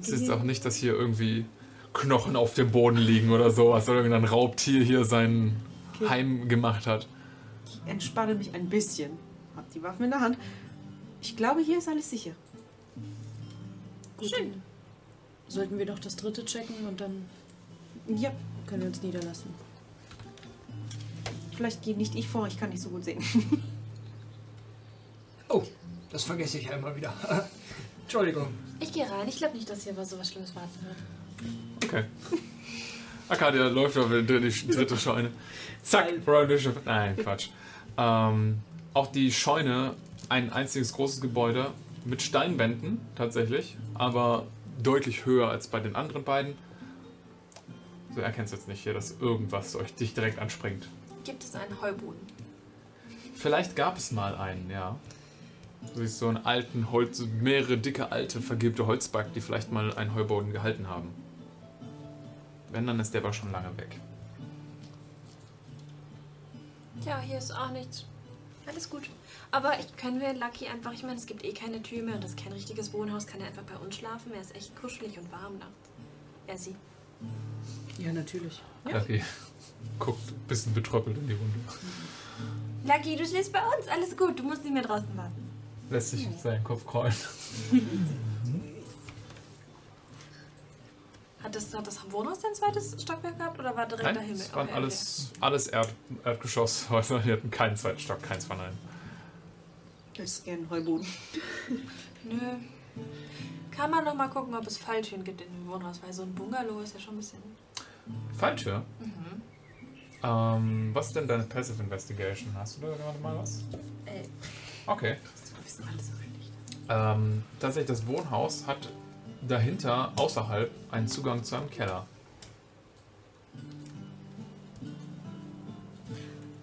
A: Es ist auch nicht, dass hier irgendwie Knochen auf dem Boden liegen oder sowas oder irgendein Raubtier hier sein
C: Okay.
A: Heim gemacht hat.
C: Ich entspanne mich ein bisschen. Hab die Waffen in der Hand. Ich glaube, hier ist alles sicher.
F: Gut, dann Sollten wir doch das dritte checken und dann
C: Ja,
F: können wir uns niederlassen.
C: vielleicht gehe nicht ich vor, ich kann nicht so gut sehen.
B: Oh, das vergesse ich ja immer wieder. Entschuldigung.
G: Ich gehe rein. Ich glaube nicht, dass hier was so was Schlimmes warten wird.
A: Okay. Arcadia läuft auf die dritte Scheune. Zack, Bishop. Nein, Quatsch. Ähm, auch die Scheune, ein einziges großes Gebäude mit Steinwänden tatsächlich, aber deutlich höher als bei den anderen beiden. So erkennst du jetzt nicht hier, dass irgendwas euch dich direkt anspringt.
G: Gibt es einen Heuboden?
A: Vielleicht gab es mal einen, ja. Du siehst so einen alten Holz, mehrere dicke alte vergilbte Holzbalken, die vielleicht mal einen Heuboden gehalten haben. Wenn, dann ist der aber schon lange weg.
G: Tja, hier ist auch nichts. Alles gut. Aber ich, können wir Lucky einfach, ich meine, es gibt eh keine Tür mehr und das ist kein richtiges Wohnhaus, kann er einfach bei uns schlafen? Er ist echt kuschelig und warm nachts. Er, sie.
F: Ja, natürlich.
A: Lucky guckt ein bisschen betröppelt in die Runde.
G: Lucky, du schläfst bei uns, alles gut, du musst nicht mehr draußen warten.
A: Lässt sich seinen Kopf krollen.
G: Hat das, hat das Wohnhaus dein zweites Stockwerk gehabt oder war direkt
A: Nein,
G: dahin?
A: es waren
G: Okay,
A: alles, alles Erd, Erdgeschosshäuser. Die hatten keinen zweiten Stock, keins von allen.
C: Das ist eher ein Heuboden.
G: okay. Nö. Kann man noch mal gucken, ob es Falltüren gibt in dem Wohnhaus, weil so ein Bungalow ist ja schon ein bisschen.
A: Falltür.
G: Mhm.
A: Ähm, was ist denn deine Passive Investigation? Hast du da gerade mal was?
G: Äh,
A: Okay.
C: Wissen alles dich.
A: Ähm, tatsächlich, das Wohnhaus hat dahinter, außerhalb, einen Zugang zu einem Keller.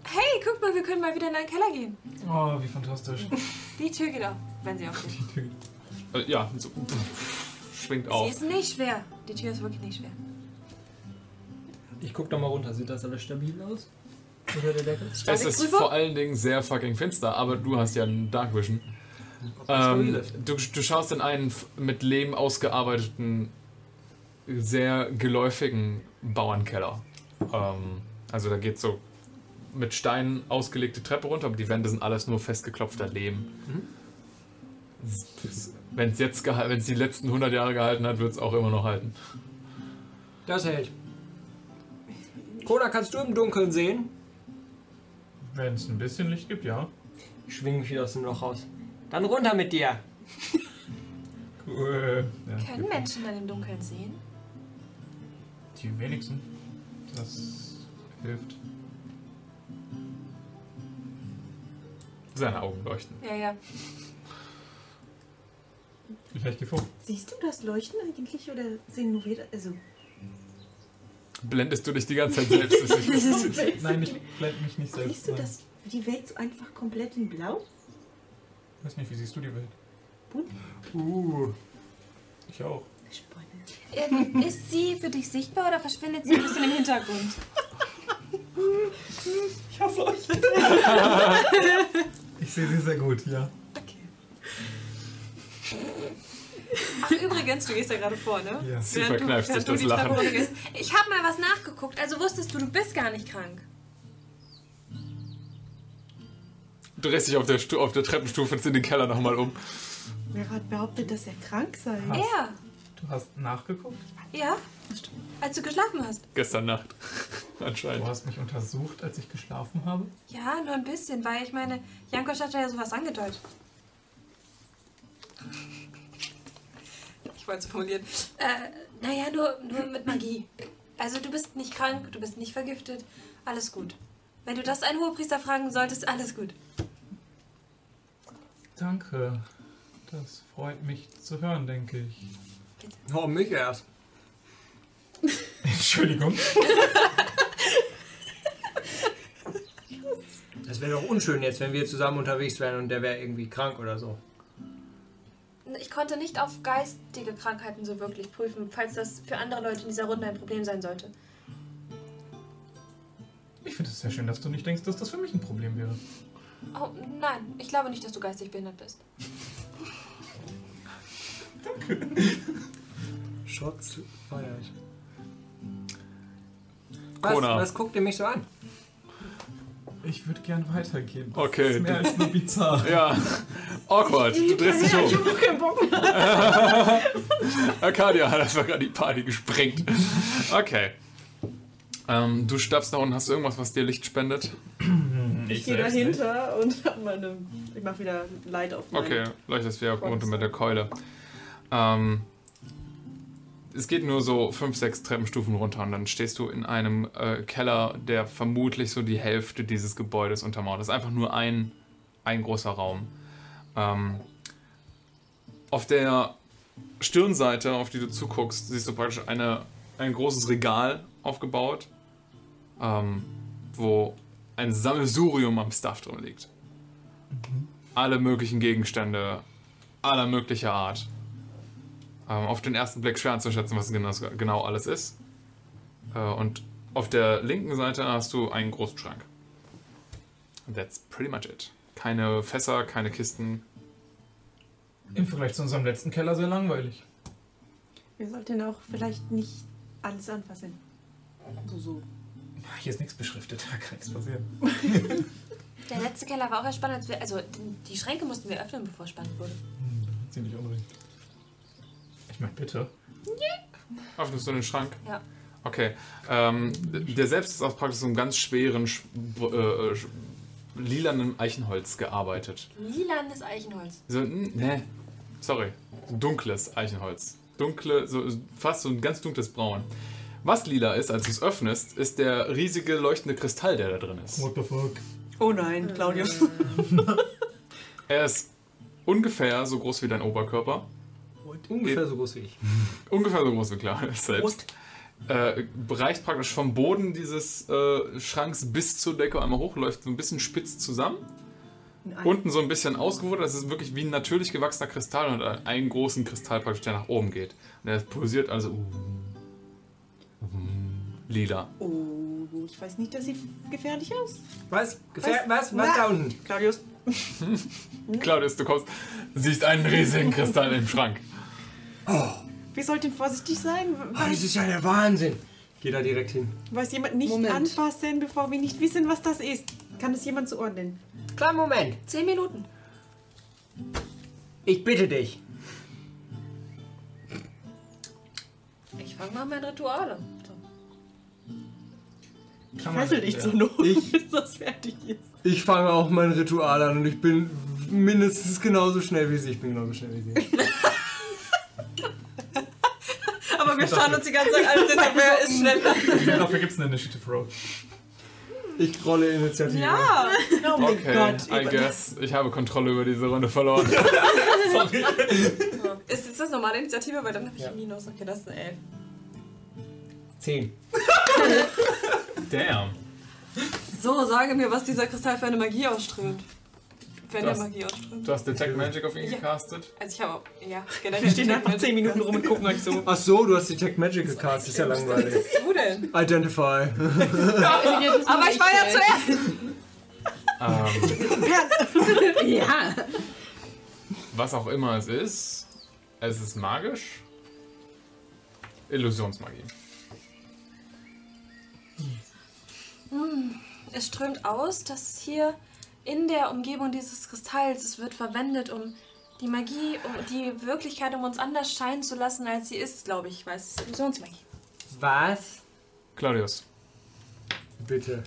G: hey, guck mal, wir können mal wieder in einen Keller gehen.
D: Oh, wie fantastisch.
G: Die Tür geht auf, wenn sie aufgeht.
A: Äh, ja, so, pff, schwingt
G: Sie
A: auf.
G: ist nicht schwer. Die Tür ist wirklich nicht schwer.
B: Ich guck doch mal runter. Sieht das alles stabil aus? Unter der Decke?
A: Es ist vor allen Dingen sehr fucking finster, aber du hast ja einen Dark Vision. Ähm, du, du schaust in einen mit Lehm ausgearbeiteten, sehr geläufigen Bauernkeller. Ähm, also da geht so mit Steinen ausgelegte Treppe runter, aber die Wände sind alles nur festgeklopfter Lehm. Wenn es jetzt die letzten 100 Jahre gehalten hat, wird es auch immer noch halten.
B: Das hält. Kona, kannst du im Dunkeln sehen?
H: Wenn es ein bisschen Licht gibt, ja.
B: Ich schwing mich wieder aus dem Loch raus. Dann runter mit dir.
H: Cool. Ja,
G: Können Menschen dann im Dunkeln sehen?
H: Die wenigsten. Das hilft.
A: Seine Augen leuchten.
G: Ja, ja.
H: Vielleicht gefunden.
C: Siehst du das Leuchten eigentlich oder sehen nur wir? Also,
A: Blendest du dich die ganze Zeit selbst? Das ist-
H: Nein, ich blende mich nicht selbst.
C: siehst du
H: ein.
C: das, die Welt so einfach komplett in Blau?
H: Ich weiß nicht, wie siehst du die Welt?
B: Uh.
H: Ich auch.
C: Spannend.
E: Ist sie für dich sichtbar oder verschwindet sie ein bisschen im Hintergrund?
H: Ich hasse euch. ich sehe sie sehr gut, ja.
G: Ach, übrigens, du gehst ja gerade vor, ne?
H: Ja.
A: Sie
G: Während du-
A: verkneift sich
G: du
A: das
G: die Treppe
A: Lachen.
E: Ich habe mal was nachgeguckt, also wusstest du, du bist gar nicht krank.
A: Drehst dich auf der, Stu auf der Treppenstufe und in den Keller nochmal um.
C: Wer hat behauptet, dass er krank sei?
G: Er?
H: Du hast nachgeguckt?
G: Ja? Als du geschlafen hast?
A: Gestern Nacht.
H: Du
A: Anscheinend.
H: hast mich untersucht, als ich geschlafen habe?
G: Ja, nur ein bisschen, weil ich meine, Jankosch hat ja sowas angedeutet. Ich wollte es formulieren. Äh, naja, nur, nur mit Magie. Also du bist nicht krank, du bist nicht vergiftet, alles gut. Wenn du das einen Hohepriester fragen solltest, alles gut.
H: Danke. Das freut mich zu hören, denke ich.
B: Oh, mich erst.
H: Entschuldigung.
B: Das wäre doch unschön jetzt, wenn wir zusammen unterwegs wären und der wäre irgendwie krank oder so.
G: Ich konnte nicht auf geistige Krankheiten so wirklich prüfen, falls das für andere Leute in dieser Runde ein Problem sein sollte.
H: Ich finde es sehr schön, dass du nicht denkst, dass das für mich ein Problem wäre.
G: Oh, nein, ich glaube nicht, dass du geistig behindert bist.
B: Shots feier ich. Was,
A: Kona.
B: was guckt ihr mich so an?
H: Ich würde gern weitergehen. Das
A: Okay,
H: Ist mehr als nur bizarr.
A: Ja. Awkward. Du drehst dich um. Arcadia hat einfach gerade die Party gesprengt. Okay. Ähm, du stapfst nach unten. Hast du irgendwas, was dir Licht spendet?
C: Ich gehe
H: selbst nicht.
C: dahinter und meine. Ich mach wieder Light auf meinen.
A: Okay, leuchtest wieder runter mit der Keule. Ähm, es geht nur so fünf, sechs Treppenstufen runter und dann stehst du in einem äh, Keller, der vermutlich so die Hälfte dieses Gebäudes untermauert. Das ist einfach nur ein, ein großer Raum. Ähm, auf der Stirnseite, auf die du zuguckst, siehst du praktisch eine, ein großes Regal aufgebaut, ähm, wo ein Sammelsurium am Stuff drin liegt alle möglichen Gegenstände aller möglicher Art. Ähm, auf den ersten Blick schwer einzuschätzen, was genau, genau alles ist. Äh, und auf der linken Seite hast du einen großen Schrank. That's pretty much it. Keine Fässer, keine Kisten.
D: Im Vergleich zu unserem letzten Keller sehr langweilig.
C: Wir sollten auch vielleicht nicht alles anfassen. So, so.
D: Hier ist nichts beschriftet, da kann nichts passieren.
G: Der letzte Keller war auch erst spannend. Als wir, also die Schränke mussten wir öffnen, bevor es spannend wurde.
D: Hm, ziemlich unrecht. Ich meine, bitte.
A: Öffnest du den Schrank?
G: Ja.
A: Okay. Ähm, der selbst ist aus praktisch so einem ganz schweren, sch- äh, sch- lilanen Eichenholz gearbeitet.
G: Lilanes Eichenholz.
A: So, n- ne, sorry. Dunkles Eichenholz. Dunkle, so, fast so ein ganz dunkles Braun. Was lila ist, als du es öffnest, ist der riesige leuchtende Kristall, der da drin ist.
D: What the fuck?
C: Oh nein, Claudius.
A: Er ist ungefähr so groß wie dein Oberkörper.
B: Ungefähr so groß wie ich.
A: Ungefähr so groß wie Claudius selbst. Äh, reicht praktisch vom Boden dieses äh, Schranks bis zur Decke einmal hoch, läuft so ein bisschen spitz zusammen. Unten so ein bisschen ausgewuchert, das ist wirklich wie ein natürlich gewachsener Kristall und einen großen Kristall praktisch, der nach oben geht. Und der pulsiert also uh, lila.
C: Oh, ich weiß nicht, das sieht gefährlich aus.
B: Was? Gefähr
C: Was?
B: was? Was da unten?
C: Claudius.
A: Claudius, du kommst, siehst einen riesigen Kristall im Schrank.
C: Wir sollten vorsichtig sein.
B: Oh, das ist ja der Wahnsinn. Geh da direkt hin.
C: weiß jemand nicht
F: Moment.
C: anfassen, bevor wir nicht wissen, was das ist? Kann es jemand zuordnen?
B: Kleinen Moment.
G: Zehn Minuten.
B: Ich bitte dich.
G: Ich fange mal mein Ritual an.
D: Man-
C: Fessel dich
D: ja.
C: zur Not,
B: Ich-
C: bis das fertig ist.
B: Ich fange auch mein Ritual an und ich bin mindestens genauso schnell wie sie. Ich bin genauso schnell wie sie.
C: Aber wir schauen uns die ganze Zeit an, sind wer ist schneller.
D: Dafür gibt es eine Initiative Roll.
B: Ich rolle Initiative.
C: Ja! Oh mein
A: Okay,
C: Gott.
A: I guess. Ich habe Kontrolle über diese Runde verloren.
G: Ist das normale Initiative? Weil dann habe ich
B: Ja.
G: ein Minus. Okay, das ist eine 11.
B: Zehn.
D: Damn.
G: So, sage mir, was dieser Kristall für eine Magie ausströmt. Wenn
A: Das-
G: er Magie ausströmt.
A: Du hast Detect Magic auf ihn
G: Ja.
A: gecastet.
G: Also ich habe auch, ja, genau.
C: Wir stehen einfach 10 Minuten rum und gucken euch so.
B: Ach so, du hast Detect Magic gecastet. Ist ja langweilig.
G: Du denn?
B: Identify.
G: Aber ich war ja zuerst.
A: Ähm,
F: Ja.
A: was auch immer es ist, es ist magisch. Illusionsmagie.
G: Es strömt aus, dass hier in der Umgebung dieses Kristalls, es wird verwendet, um die Magie, um die Wirklichkeit um uns anders scheinen zu lassen, als sie ist, glaube ich. Weiß, es ist Illusionsmagie.
B: Was?
A: Claudius,
B: Bitte.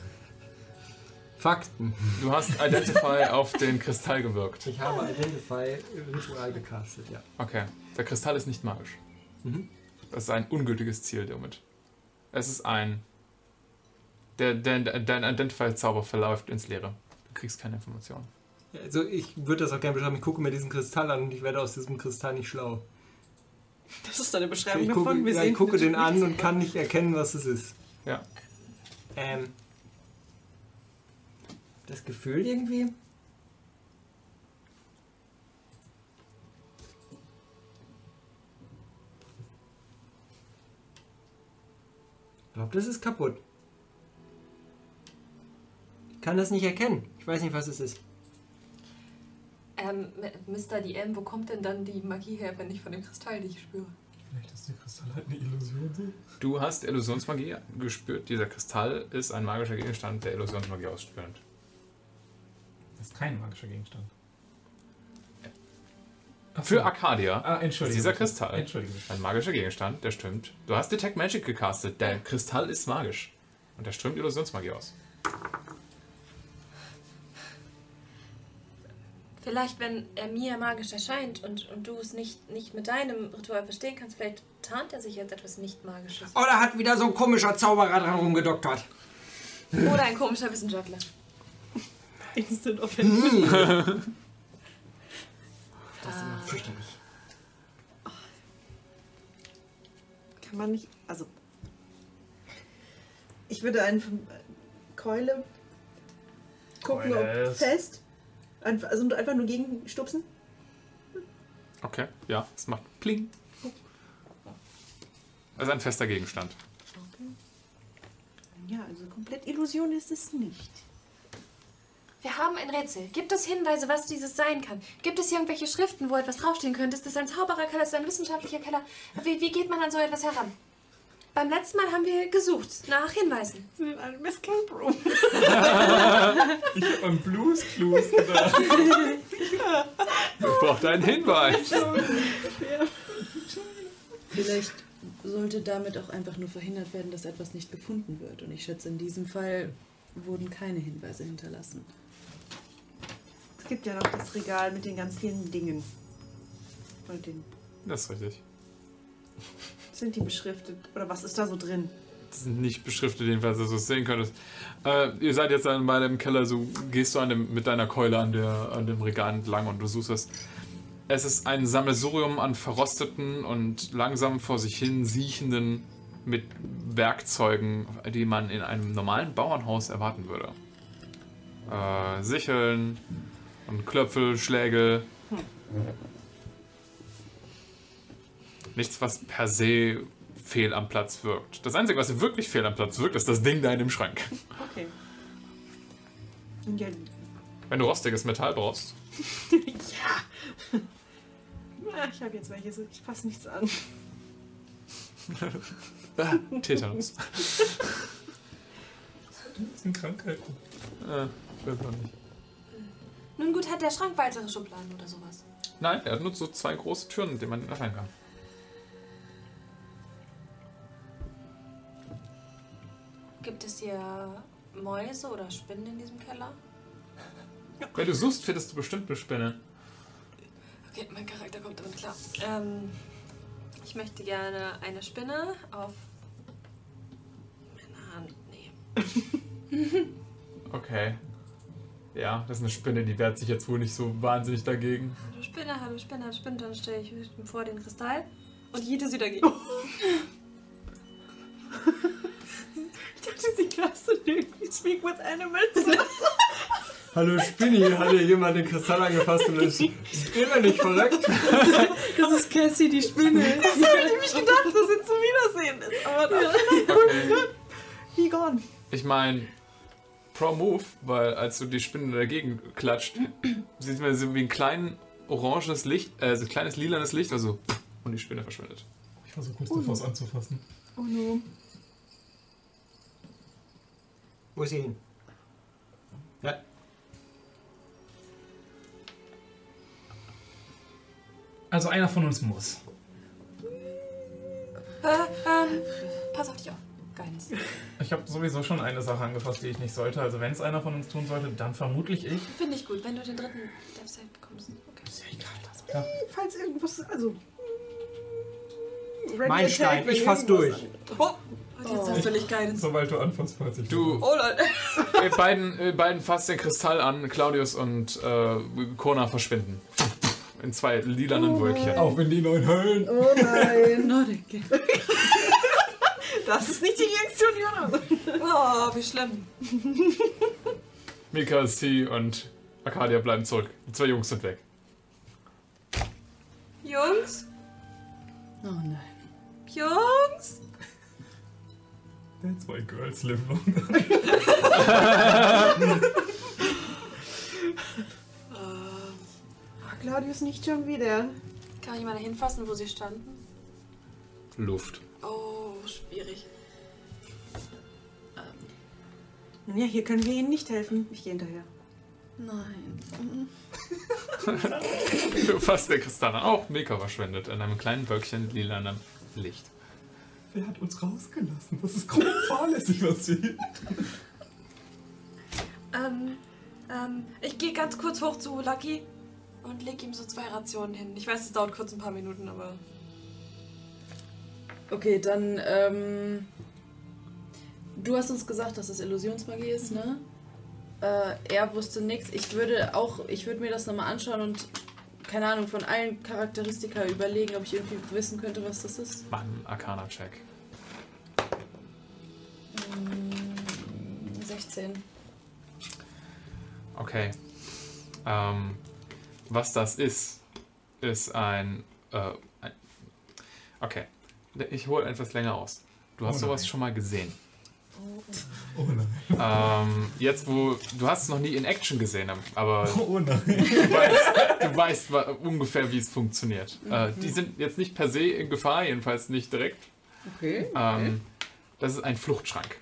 B: Fakten.
A: du hast Identify auf den Kristall gewirkt.
B: Ich habe Identify Ritual gecastet, ja.
A: Okay, der Kristall ist nicht magisch.
B: Mhm.
A: Das ist ein ungültiges Ziel damit. Es ist ein. Der, der, dein Identify-Zauber verläuft ins Leere. Du kriegst keine Informationen.
B: Also ich würde das auch gerne beschreiben. Ich gucke mir diesen Kristall an und ich werde aus diesem Kristall nicht schlau.
C: Das ist deine Beschreibung
B: Ich gucke,
C: davon. Wir
B: ja,
C: sehen
B: ich gucke den an und kann nicht erkennen, was es ist.
A: Ja.
B: Ähm. Das Gefühl irgendwie? Glaube, das ist kaputt. Ich kann das nicht erkennen. Ich weiß nicht, was es ist.
G: Ähm, Mr. DM, wo kommt denn dann die Magie her, wenn ich von dem Kristall nicht spüre?
H: Vielleicht ist der Kristall halt eine Illusion.
A: Du hast Illusionsmagie gespürt. Dieser Kristall ist ein magischer Gegenstand, der Illusionsmagie ausspürt.
D: Das ist kein magischer Gegenstand.
A: Für. Arcadia
D: Ah,
A: ist
D: entschuldige.
A: dieser. Kristall
D: Entschuldige.
A: ein magischer Gegenstand, der stimmt. Du hast Detect Magic gecastet. Der Kristall ist magisch. Und der strömt Illusionsmagie aus.
E: Vielleicht, wenn er mir magisch erscheint und, und du es nicht, nicht mit deinem Ritual verstehen kannst, vielleicht tarnt er sich als etwas nicht Magisches.
B: Oder hat wieder so ein komischer Zauberer dran rumgedoktert.
G: Oder ein komischer Wissenschaftler.
C: Instant Offense.
B: Das ist immer fürchterlich.
C: Kann man nicht. Also. Ich würde einen von Keule gucken,
D: Keule
C: ob
D: ist-
C: fest. Einfach, also einfach nur gegenstupsen.
A: Okay, ja, es macht Pling. Das ist ein fester Gegenstand.
C: Ja, also komplett Illusion ist es nicht.
E: Wir haben ein Rätsel. Gibt es Hinweise, was dieses sein kann? Gibt es hier irgendwelche Schriften, wo etwas draufstehen könnte? Ist das ein Zaubererkeller? Ist das ein wissenschaftlicher Keller? Wie, wie geht man an so etwas heran? Beim letzten Mal haben wir gesucht nach Hinweisen.
C: Wir sind in einem Escape Room.
H: Ich hab an Blues Clues gedacht.
A: Ich brauchte einen Hinweis.
F: Vielleicht sollte damit auch einfach nur verhindert werden, dass etwas nicht gefunden wird. Und ich schätze, in diesem Fall wurden keine Hinweise hinterlassen.
C: Es gibt ja noch das Regal mit den ganz vielen Dingen. Und den,
A: Das ist richtig.
C: sind die beschriftet? Oder was ist da so drin?
A: Das sind nicht beschriftet, jedenfalls, dass du es sehen könntest. Äh, ihr seid jetzt dann bei dem Keller, so gehst du an dem, mit deiner Keule an, der, an dem Regal entlang und du suchst es. Es ist ein Sammelsurium an verrosteten und langsam vor sich hin siechenden mit Werkzeugen, die man in einem normalen Bauernhaus erwarten würde. Äh, Sicheln und Klöpfel, Schlägel. Nichts, was per se fehl am Platz wirkt. Das Einzige, was wirklich fehl am Platz wirkt, ist das Ding da in dem Schrank.
C: Okay. Ja,
A: Wenn du rostiges Metall brauchst.
C: ah, ich habe jetzt welches. Ich fasse nichts an.
A: Ah, Tetanus.
H: Das sind Krankheiten.
A: äh, weiß auch nicht.
E: Nun gut, hat der Schrank weitere Schubladen oder sowas?
A: Nein, er hat nur so zwei große Türen, mit denen man öffnen kann.
G: Gibt es hier Mäuse oder Spinnen in diesem Keller?
A: Wenn du suchst, findest du bestimmt eine Spinne.
G: Okay, mein Charakter kommt damit klar. Ähm, ich möchte gerne eine Spinne auf meiner Hand nehmen.
A: Okay. Ja, das ist eine Spinne, die wehrt sich jetzt wohl nicht so wahnsinnig dagegen.
G: Hallo Spinne, hallo Spinne, hallo Spinne. Dann stelle ich mich vor den Kristall und jiete sie dagegen.
C: Ich dachte, sie klasse irgendwie Speak with Animals.
B: Hallo Spinni, hat hier jemand den Kristall angefasst und ist immer nicht verreckt?
F: Das ist Cassie, die Spinne.
C: Das habe ich mich gedacht, dass sie zum Wiedersehen ist. Aber dann,
A: Okay.
C: he gone.
A: Ich meine, Pro Move, weil als du die Spinne dagegen klatscht, sieht man so wie ein kleines oranges Licht, äh, so ein kleines lilanes Licht, also und die Spinne verschwindet.
H: Ich war so kurz davor, es anzufassen.
C: Oh no.
B: Wo ist sie hin? Ja,
D: Also einer von uns muss.
G: Äh, ähm, pass auf dich auf. Guidance.
D: Ich habe sowieso schon eine Sache angefasst, die ich nicht sollte. Also wenn es einer von uns tun sollte, dann vermutlich ich.
G: Finde ich gut, wenn du den dritten Save bekommst. Okay.
D: Ist ja egal, das klar.
C: Falls irgendwas, also.
B: mein Stein, ich fass durch.
G: Oh, und jetzt hast du nicht Guidance.
H: Sobald du anfasst, weiß ich.
A: Du,
G: Oh Leute.
A: ihr beiden, ihr beiden fasst den Kristall an, Claudius und äh, Kona verschwinden. In zwei lilanen Wölkchen.
H: Auf in die neuen Höllen.
F: Oh nein. Nordic.
C: Das ist nicht die Reaktion, Jonas.
G: Oh, wie schlimm.
A: Mika, T und Arcadia bleiben zurück. Die zwei Jungs sind weg.
G: Jungs,
F: Oh nein.
G: Jungs.
H: That's why girls live long.
C: Ach, Claudius nicht schon wieder.
G: Kann ich mal dahin fassen, wo sie standen?
A: Luft.
G: Oh, schwierig.
C: Nun ja, hier können wir Ihnen nicht helfen. Ich gehe hinterher.
F: Nein.
A: Du fasst den Kristall an. Auch Mika verschwindet in einem kleinen Wölkchen lilanem Licht.
H: Wer hat uns rausgelassen? Das ist grob fahrlässig, was wir hier
G: Ähm, ähm, ich gehe ganz kurz hoch zu Lucky und leg ihm so zwei Rationen hin. Ich weiß, es dauert kurz ein paar Minuten, aber.
F: Okay, dann, ähm. Du hast uns gesagt, dass es Illusionsmagie ist, ne? Äh, er wusste nichts. Ich würde auch, ich würde mir das nochmal anschauen und, keine Ahnung, von allen Charakteristika überlegen, ob ich irgendwie wissen könnte, was das ist.
A: Mach einen Arcana-Check.
F: Mm, 16.
A: Okay. Ähm, was das ist, ist ein, äh, ein. Okay. Ich hole etwas länger aus. Du hast
H: Oh
A: sowas schon mal gesehen.
H: Oh nein.
A: Ähm, jetzt, wo du hast es noch nie in Action gesehen, aber
H: Oh nein.
A: du weißt, du weißt ungefähr, wie es funktioniert. Äh, die sind jetzt nicht per se in Gefahr, jedenfalls nicht direkt.
F: Okay.
A: Ähm, das ist ein Fluchtschrank.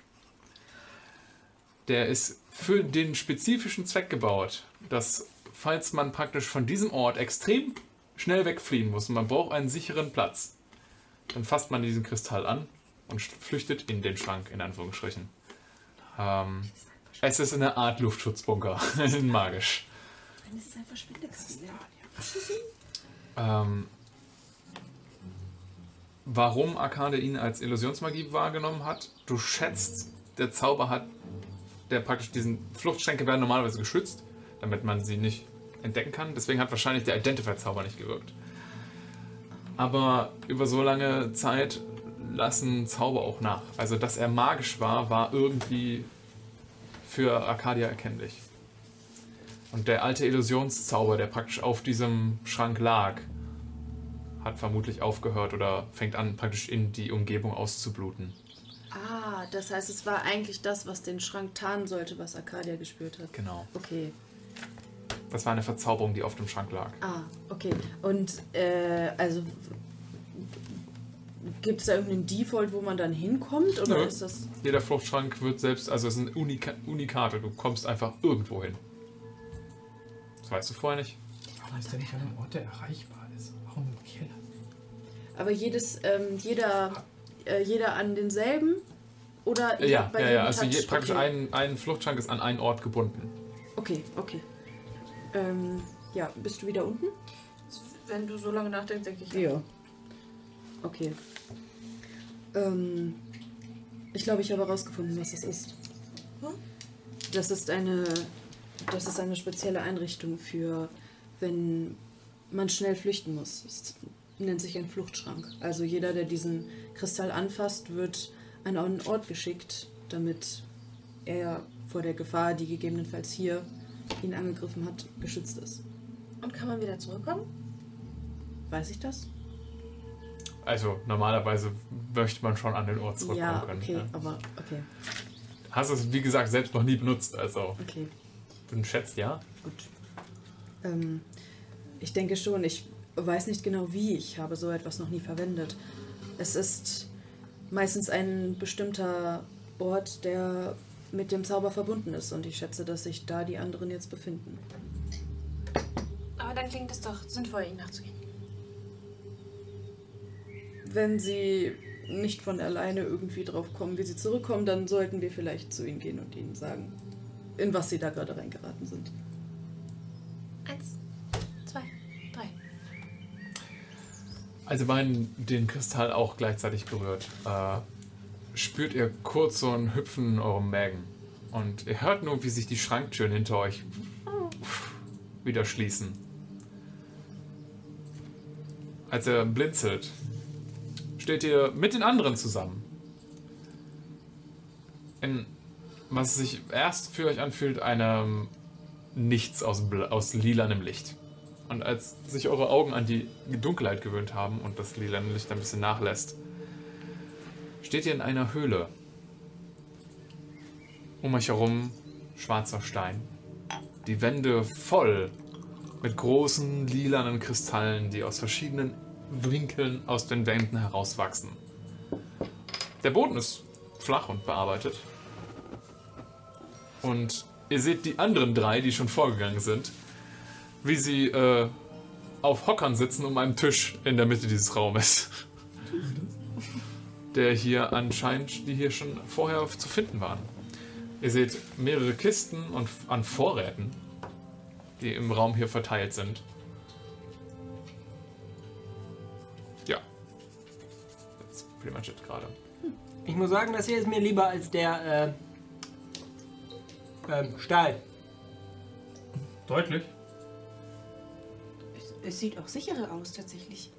A: Der ist für den spezifischen Zweck gebaut, dass falls man praktisch von diesem Ort extrem schnell wegfliehen muss und man braucht einen sicheren Platz, dann fasst man diesen Kristall an und flüchtet in den Schrank, in Anführungsstrichen. Ähm, es ist eine Art Luftschutzbunker, magisch.
C: Das ist ein Verschwindekristall.
A: Ähm, warum Arkade ihn als Illusionsmagie wahrgenommen hat, du schätzt, der Zauber hat, der praktisch diesen Fluchtschränke werden normalerweise geschützt, damit man sie nicht entdecken kann. Deswegen hat wahrscheinlich der Identify-Zauber nicht gewirkt. Aber über so lange Zeit lassen Zauber auch nach. Also, dass er magisch war, war irgendwie für Arcadia erkennlich. Und der alte Illusionszauber, der praktisch auf diesem Schrank lag, hat vermutlich aufgehört oder fängt an, praktisch in die Umgebung auszubluten.
F: Ah, das heißt, es war eigentlich das, was den Schrank tarnen sollte, was Arcadia gespürt hat.
A: Genau.
F: Okay.
A: Das war eine Verzauberung, die auf dem Schrank lag.
F: Ah, okay. Und äh, also gibt es da irgendeinen Default, wo man dann hinkommt? Oder
A: Nö.
F: ist das.
A: Jeder Fluchtschrank wird selbst, also es sind Unika Unikate, du kommst einfach irgendwo hin. Das weißt du vorher nicht.
D: Warum ist der nicht an einem Ort, der erreichbar ist? Warum im Keller?
F: Aber jedes, ähm, jeder, äh, jeder an denselben? Oder
A: Ja,
F: bei
A: ja,
F: jedem
A: ja. Also je, praktisch
F: okay.
A: ein, ein Fluchtschrank ist an einen Ort gebunden.
F: Okay, okay. Ähm, ja, bist du wieder unten?
E: Wenn du so lange nachdenkst, denke ich.
F: Ja. Okay. Ähm, ich glaube, ich habe herausgefunden, was das ist. Das ist eine, das ist eine spezielle Einrichtung für, wenn man schnell flüchten muss. Es nennt sich ein Fluchtschrank. Also jeder, der diesen Kristall anfasst, wird an einen Ort geschickt, damit er vor der Gefahr, die gegebenenfalls hier ihn angegriffen hat, geschützt ist.
E: Und kann man wieder zurückkommen?
F: Weiß ich das?
A: Also normalerweise möchte man schon an den Ort zurückkommen
F: ja,
A: können.
F: okay,
A: ja.
F: aber okay,
A: Hast es, wie gesagt, selbst noch nie benutzt, also
F: okay,
A: du schätzt ja.
F: gut. Ähm, ich denke schon, ich weiß nicht genau wie, ich habe so etwas noch nie verwendet. Es ist meistens ein bestimmter Ort, der mit dem Zauber verbunden ist und ich schätze, dass sich da die anderen jetzt befinden.
E: Aber dann klingt es doch sinnvoll, ihnen nachzugehen.
F: Wenn sie nicht von alleine irgendwie drauf kommen, wie sie zurückkommen, dann sollten wir vielleicht zu ihnen gehen und ihnen sagen, in was sie da gerade reingeraten sind.
E: Eins, zwei, drei.
A: Als ihr beiden den Kristall auch gleichzeitig berührt, äh, spürt ihr kurz so ein Hüpfen in eurem Mägen. Und ihr hört nur, wie sich die Schranktüren hinter euch wieder schließen. Als er blinzelt, steht ihr mit den anderen zusammen. In was sich erst für euch anfühlt, einem Nichts aus, aus lilanem Licht. Und als sich eure Augen an die Dunkelheit gewöhnt haben und das lilane Licht ein bisschen nachlässt, steht ihr in einer Höhle. Um euch herum schwarzer Stein. Die Wände voll mit großen lilanen Kristallen, die aus verschiedenen Winkeln aus den Wänden herauswachsen. Der Boden ist flach und bearbeitet. Und ihr seht die anderen drei, die schon vorgegangen sind, wie sie äh, auf Hockern sitzen um einen Tisch in der Mitte dieses Raumes. Der hier anscheinend, die hier schon vorher zu finden waren. Ihr seht mehrere Kisten und an Vorräten, die im Raum hier verteilt sind. Ja. That's pretty much it gerade.
B: Ich muss sagen, das hier ist mir lieber als der äh, ähm, Stahl.
D: Deutlich.
C: Es, es sieht auch sicherer aus, tatsächlich.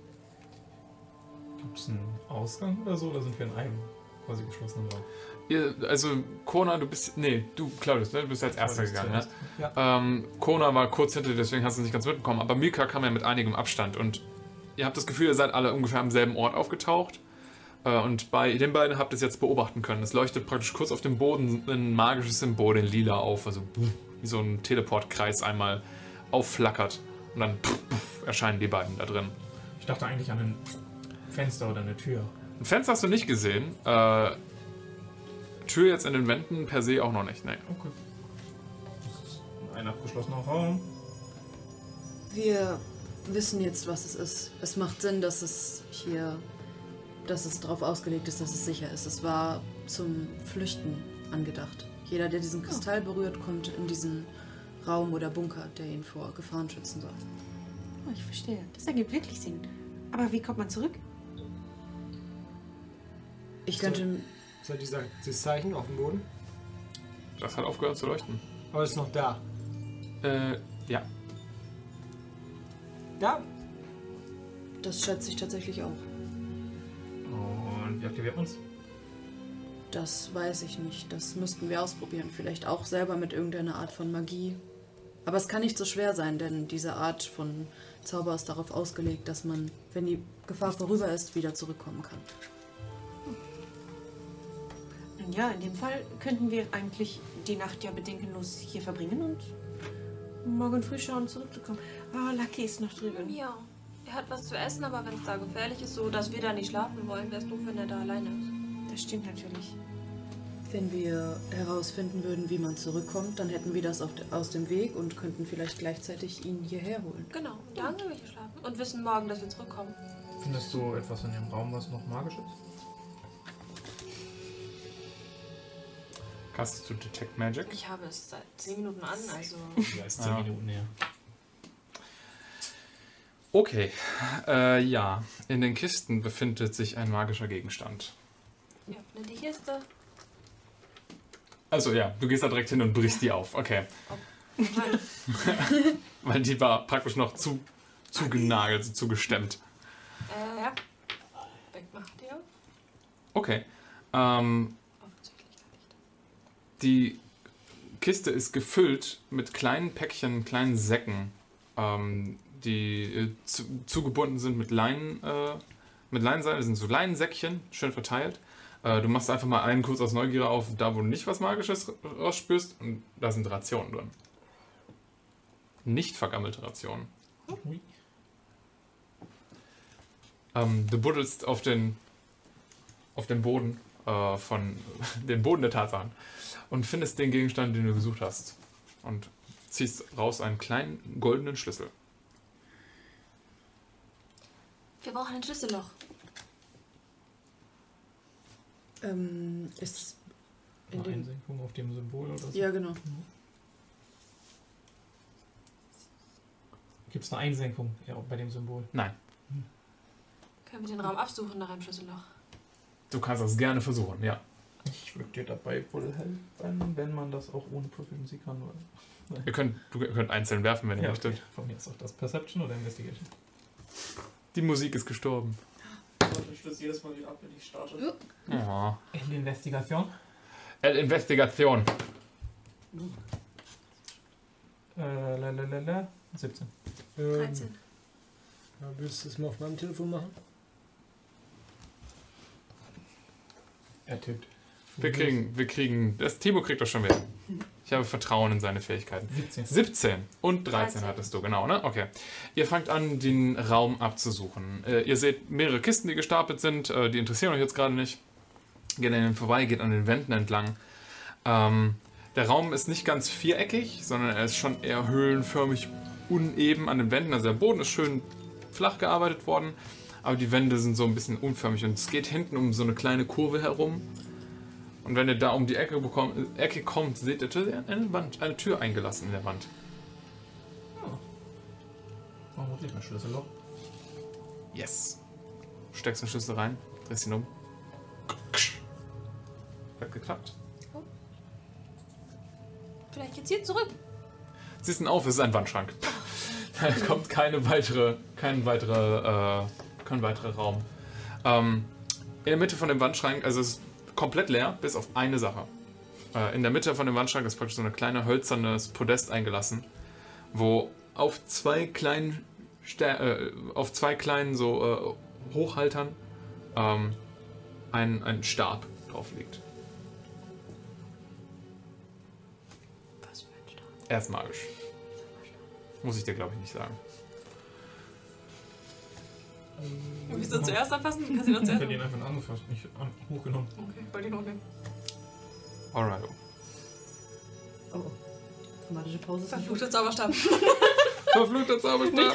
H: Gibt es einen Ausgang oder so? Oder sind wir in einem quasi geschlossenen Raum?
A: Ihr, also, Kona, du bist. Nee, du, Claudius, ne? du bist als erster gegangen, ne?
H: zuerst.
A: Ähm, Kona war kurz hinter dir, deswegen hast du es nicht ganz mitbekommen. Aber Mika kam ja mit einigem Abstand und ihr habt das Gefühl, ihr seid alle ungefähr am selben Ort aufgetaucht. Äh, und bei den beiden habt ihr es jetzt beobachten können. Es leuchtet praktisch kurz auf dem Boden ein magisches Symbol in lila auf, also wie so ein Teleportkreis einmal aufflackert. Und dann erscheinen die beiden da drin.
H: Ich dachte eigentlich an ein Fenster oder eine Tür.
A: Ein Fenster hast du nicht gesehen. Äh, Tür jetzt in den Wänden per se auch noch nicht. Nee.
H: Okay. Das ist ein abgeschlossener Raum.
F: Wir wissen jetzt, was es ist. Es macht Sinn, dass es hier, dass es darauf ausgelegt ist, dass es sicher ist. Es war zum Flüchten angedacht. Jeder, der diesen Kristall berührt, kommt in diesen Raum oder Bunker, der ihn vor Gefahren schützen soll.
C: Oh, ich verstehe. Das ergibt wirklich Sinn. Aber wie kommt man zurück?
F: Ich könnte.
B: Ist halt dieser, dieses Zeichen auf dem Boden?
A: Das hat aufgehört zu leuchten.
B: Aber es ist noch da.
A: Äh, ja.
B: Ja,
F: Das schätze ich tatsächlich auch.
H: Und wie aktiviert man's?
F: Das weiß ich nicht. Das müssten wir ausprobieren. Vielleicht auch selber mit irgendeiner Art von Magie. Aber es kann nicht so schwer sein, denn diese Art von Zauber ist darauf ausgelegt, dass man, wenn die Gefahr vorüber ist, wieder zurückkommen kann.
C: Nun Ja, in dem Fall könnten wir eigentlich die Nacht ja bedenkenlos hier verbringen und morgen früh schauen, zurückzukommen. Ah, Lucky ist noch drüben.
G: Ja. Er hat was zu essen, aber wenn es da gefährlich ist, so dass wir da nicht schlafen wollen, wäre es doof, wenn er da alleine ist.
C: Das stimmt natürlich.
F: Wenn wir herausfinden würden, wie man zurückkommt, dann hätten wir das auf, aus dem Weg und könnten vielleicht gleichzeitig ihn hierher holen.
G: Genau. Und dann können wir hier schlafen. Und wissen morgen, dass wir zurückkommen.
H: Findest du etwas in dem Raum, was noch magisch ist?
A: Castest du Detect Magic?
G: Ich habe es seit 10 Minuten an, also.
H: Ja, ist 10
A: Ja.
H: Minuten her.
A: Okay. Äh, ja. In den Kisten befindet sich ein magischer Gegenstand.
G: Ja, nimm die Kiste.
A: Also ja, du gehst da direkt hin und brichst die auf. Okay.
G: Nein.
A: Weil die war praktisch noch zu zugenagelt, so zugestemmt.
G: Äh, ja. Weg macht ihr.
A: Okay. Ähm. Die Kiste ist gefüllt mit kleinen Päckchen, kleinen Säcken, ähm, die äh, zu, zugebunden sind mit Leinen, äh, mit Leinenseil. Das sind so Leinensäckchen, schön verteilt. Äh, du machst einfach mal einen kurz aus Neugier auf, da wo du nicht was Magisches rausspürst, und da sind Rationen drin. Nicht vergammelte Rationen. Ähm, du buddelst auf den, auf den Boden äh, von den Boden der Tatsachen und findest den Gegenstand, den du gesucht hast. Und ziehst raus einen kleinen goldenen Schlüssel.
G: Wir brauchen ein Schlüsselloch.
F: Ähm, ist in
H: Eine
F: dem.
H: Einsenkung auf dem Symbol oder so?
F: Ja, genau.
H: Gibt es eine Einsenkung ja, bei dem Symbol?
A: Nein,
G: Können wir den Raum absuchen nach einem Schlüsselloch?
A: du kannst das gerne versuchen, ja.
H: Ich würde dir dabei wohl helfen, wenn man das auch ohne Proficiency kann. Oder?
A: Ihr könnt, du ihr könnt einzeln werfen, wenn ihr
H: Ja,
A: möchtet.
H: okay. Von mir ist auch das Perception oder Investigation?
A: Die Musik ist gestorben.
I: Ich stürze jedes Mal wieder ab, wenn ich starte.
A: Oh.
H: Investigation?
A: Äh, Investigation.
H: Äh, lalalala. 17.
B: ähm,
G: 13.
B: ja, willst du das mal auf meinem Telefon machen?
H: Er tippt.
A: Wir kriegen, wir kriegen, das Timo kriegt das schon wieder. Ich habe Vertrauen in seine Fähigkeiten.
H: 17.
A: 17 und 13
G: 13.
A: hattest du, genau, ne? Okay. Ihr fangt an, den Raum abzusuchen. Äh, ihr seht mehrere Kisten, die gestapelt sind. Äh, die interessieren euch jetzt gerade nicht. Geht an denen vorbei, geht an den Wänden entlang. Ähm, der Raum ist nicht ganz viereckig, sondern er ist schon eher höhlenförmig uneben an den Wänden. Also der Boden ist schön flach gearbeitet worden, aber die Wände sind so ein bisschen unförmig und es geht hinten um so eine kleine Kurve herum. Und wenn ihr da um die Ecke, bekommt, Ecke kommt, seht ihr eine, Wand, eine Tür eingelassen in der Wand.
H: Vermutlich ein Schlüsselloch.
A: Yes. Steckst den Schlüssel rein, drehst ihn um. Hat geklappt.
G: Vielleicht jetzt hier zurück.
A: Siehst ihn auf, es ist ein Wandschrank. Da kommt keine weitere, kein weiterer, äh, kein weiterer Raum. Ähm, in der Mitte von dem Wandschrank, also es ist komplett leer, bis auf eine Sache. Äh, in der Mitte von dem Wandschrank ist praktisch so eine kleine hölzernes Podest eingelassen, wo auf zwei kleinen, Ster äh, auf zwei kleinen so äh, Hochhaltern ähm, ein, ein Stab drauf liegt.
G: Was für ein Stab.
A: Er ist magisch. Muss ich dir, glaube ich, nicht sagen.
G: Willst du zuerst anfassen? Kannst du
H: Ich
G: zuerst?
H: hätte ihn einfach angefasst, nicht an, hochgenommen.
G: Okay, wollte ich noch nehmen.
A: Alright.
F: Oh, oh. Dramatische Pause.
G: Verfluchter Zauberstab.
A: Verfluchter Zauberstab.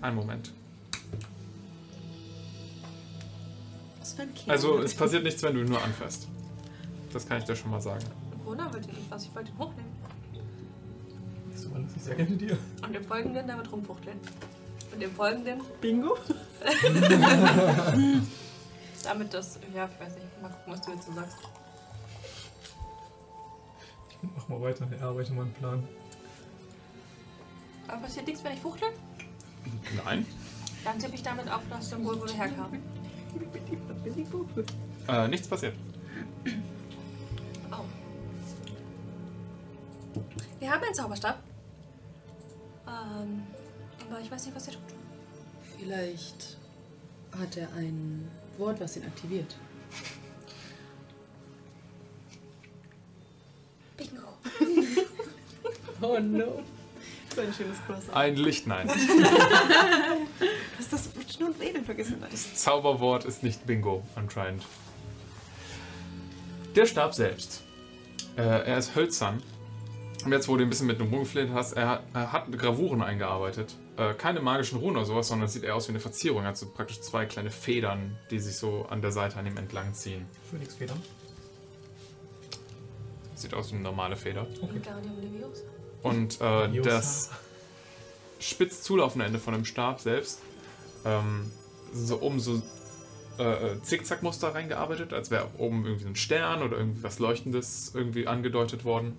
A: Ein Moment.
C: Was für ein Kind.
A: Also, es passiert nichts, wenn du ihn nur anfasst. Das kann ich dir schon mal sagen.
G: Corona wollte nicht was, ich wollte ihn hochnehmen.
H: Das überlasse ich sehr gerne dir.
G: Und dem folgenden damit rumfuchteln. Und dem folgenden
B: Bingo?
G: damit das. Ja, ich weiß nicht. Mal gucken, was du jetzt so sagst.
H: Mach mal weiter, erarbeite mal einen Plan.
G: Aber passiert nichts, wenn ich fuchtel?
A: Nein.
G: Dann tippe ich damit auf das Symbol, wo der herkam.
A: Äh, nichts passiert.
G: Oh. Wir haben einen Zauberstab. Ähm, aber ich weiß nicht, was er tut.
F: Vielleicht hat er ein Wort, was ihn aktiviert.
G: Bingo.
C: Oh no. So ein schönes Crossover.
A: Ein Licht, nein.
C: Das ist das Rutschen und Wedeln vergessen. Das
A: Zauberwort ist nicht Bingo, anscheinend. Der Stab selbst. Äh, er ist hölzern. Und jetzt, wo du ein bisschen mit dem rumgefleht hast, er hat, er hat Gravuren eingearbeitet. Äh, keine magischen Runen oder sowas, sondern sieht eher aus wie eine Verzierung. Er hat so praktisch zwei kleine Federn, die sich so an der Seite an ihm entlang ziehen.
H: Phönixfedern.
A: Sieht aus wie eine normale Feder.
G: Leviosa.
A: Und äh, das spitz zulaufende Ende von dem Stab selbst ähm, so oben so äh, äh, Zickzackmuster reingearbeitet, als wäre oben irgendwie ein Stern oder irgendwie was Leuchtendes irgendwie angedeutet worden.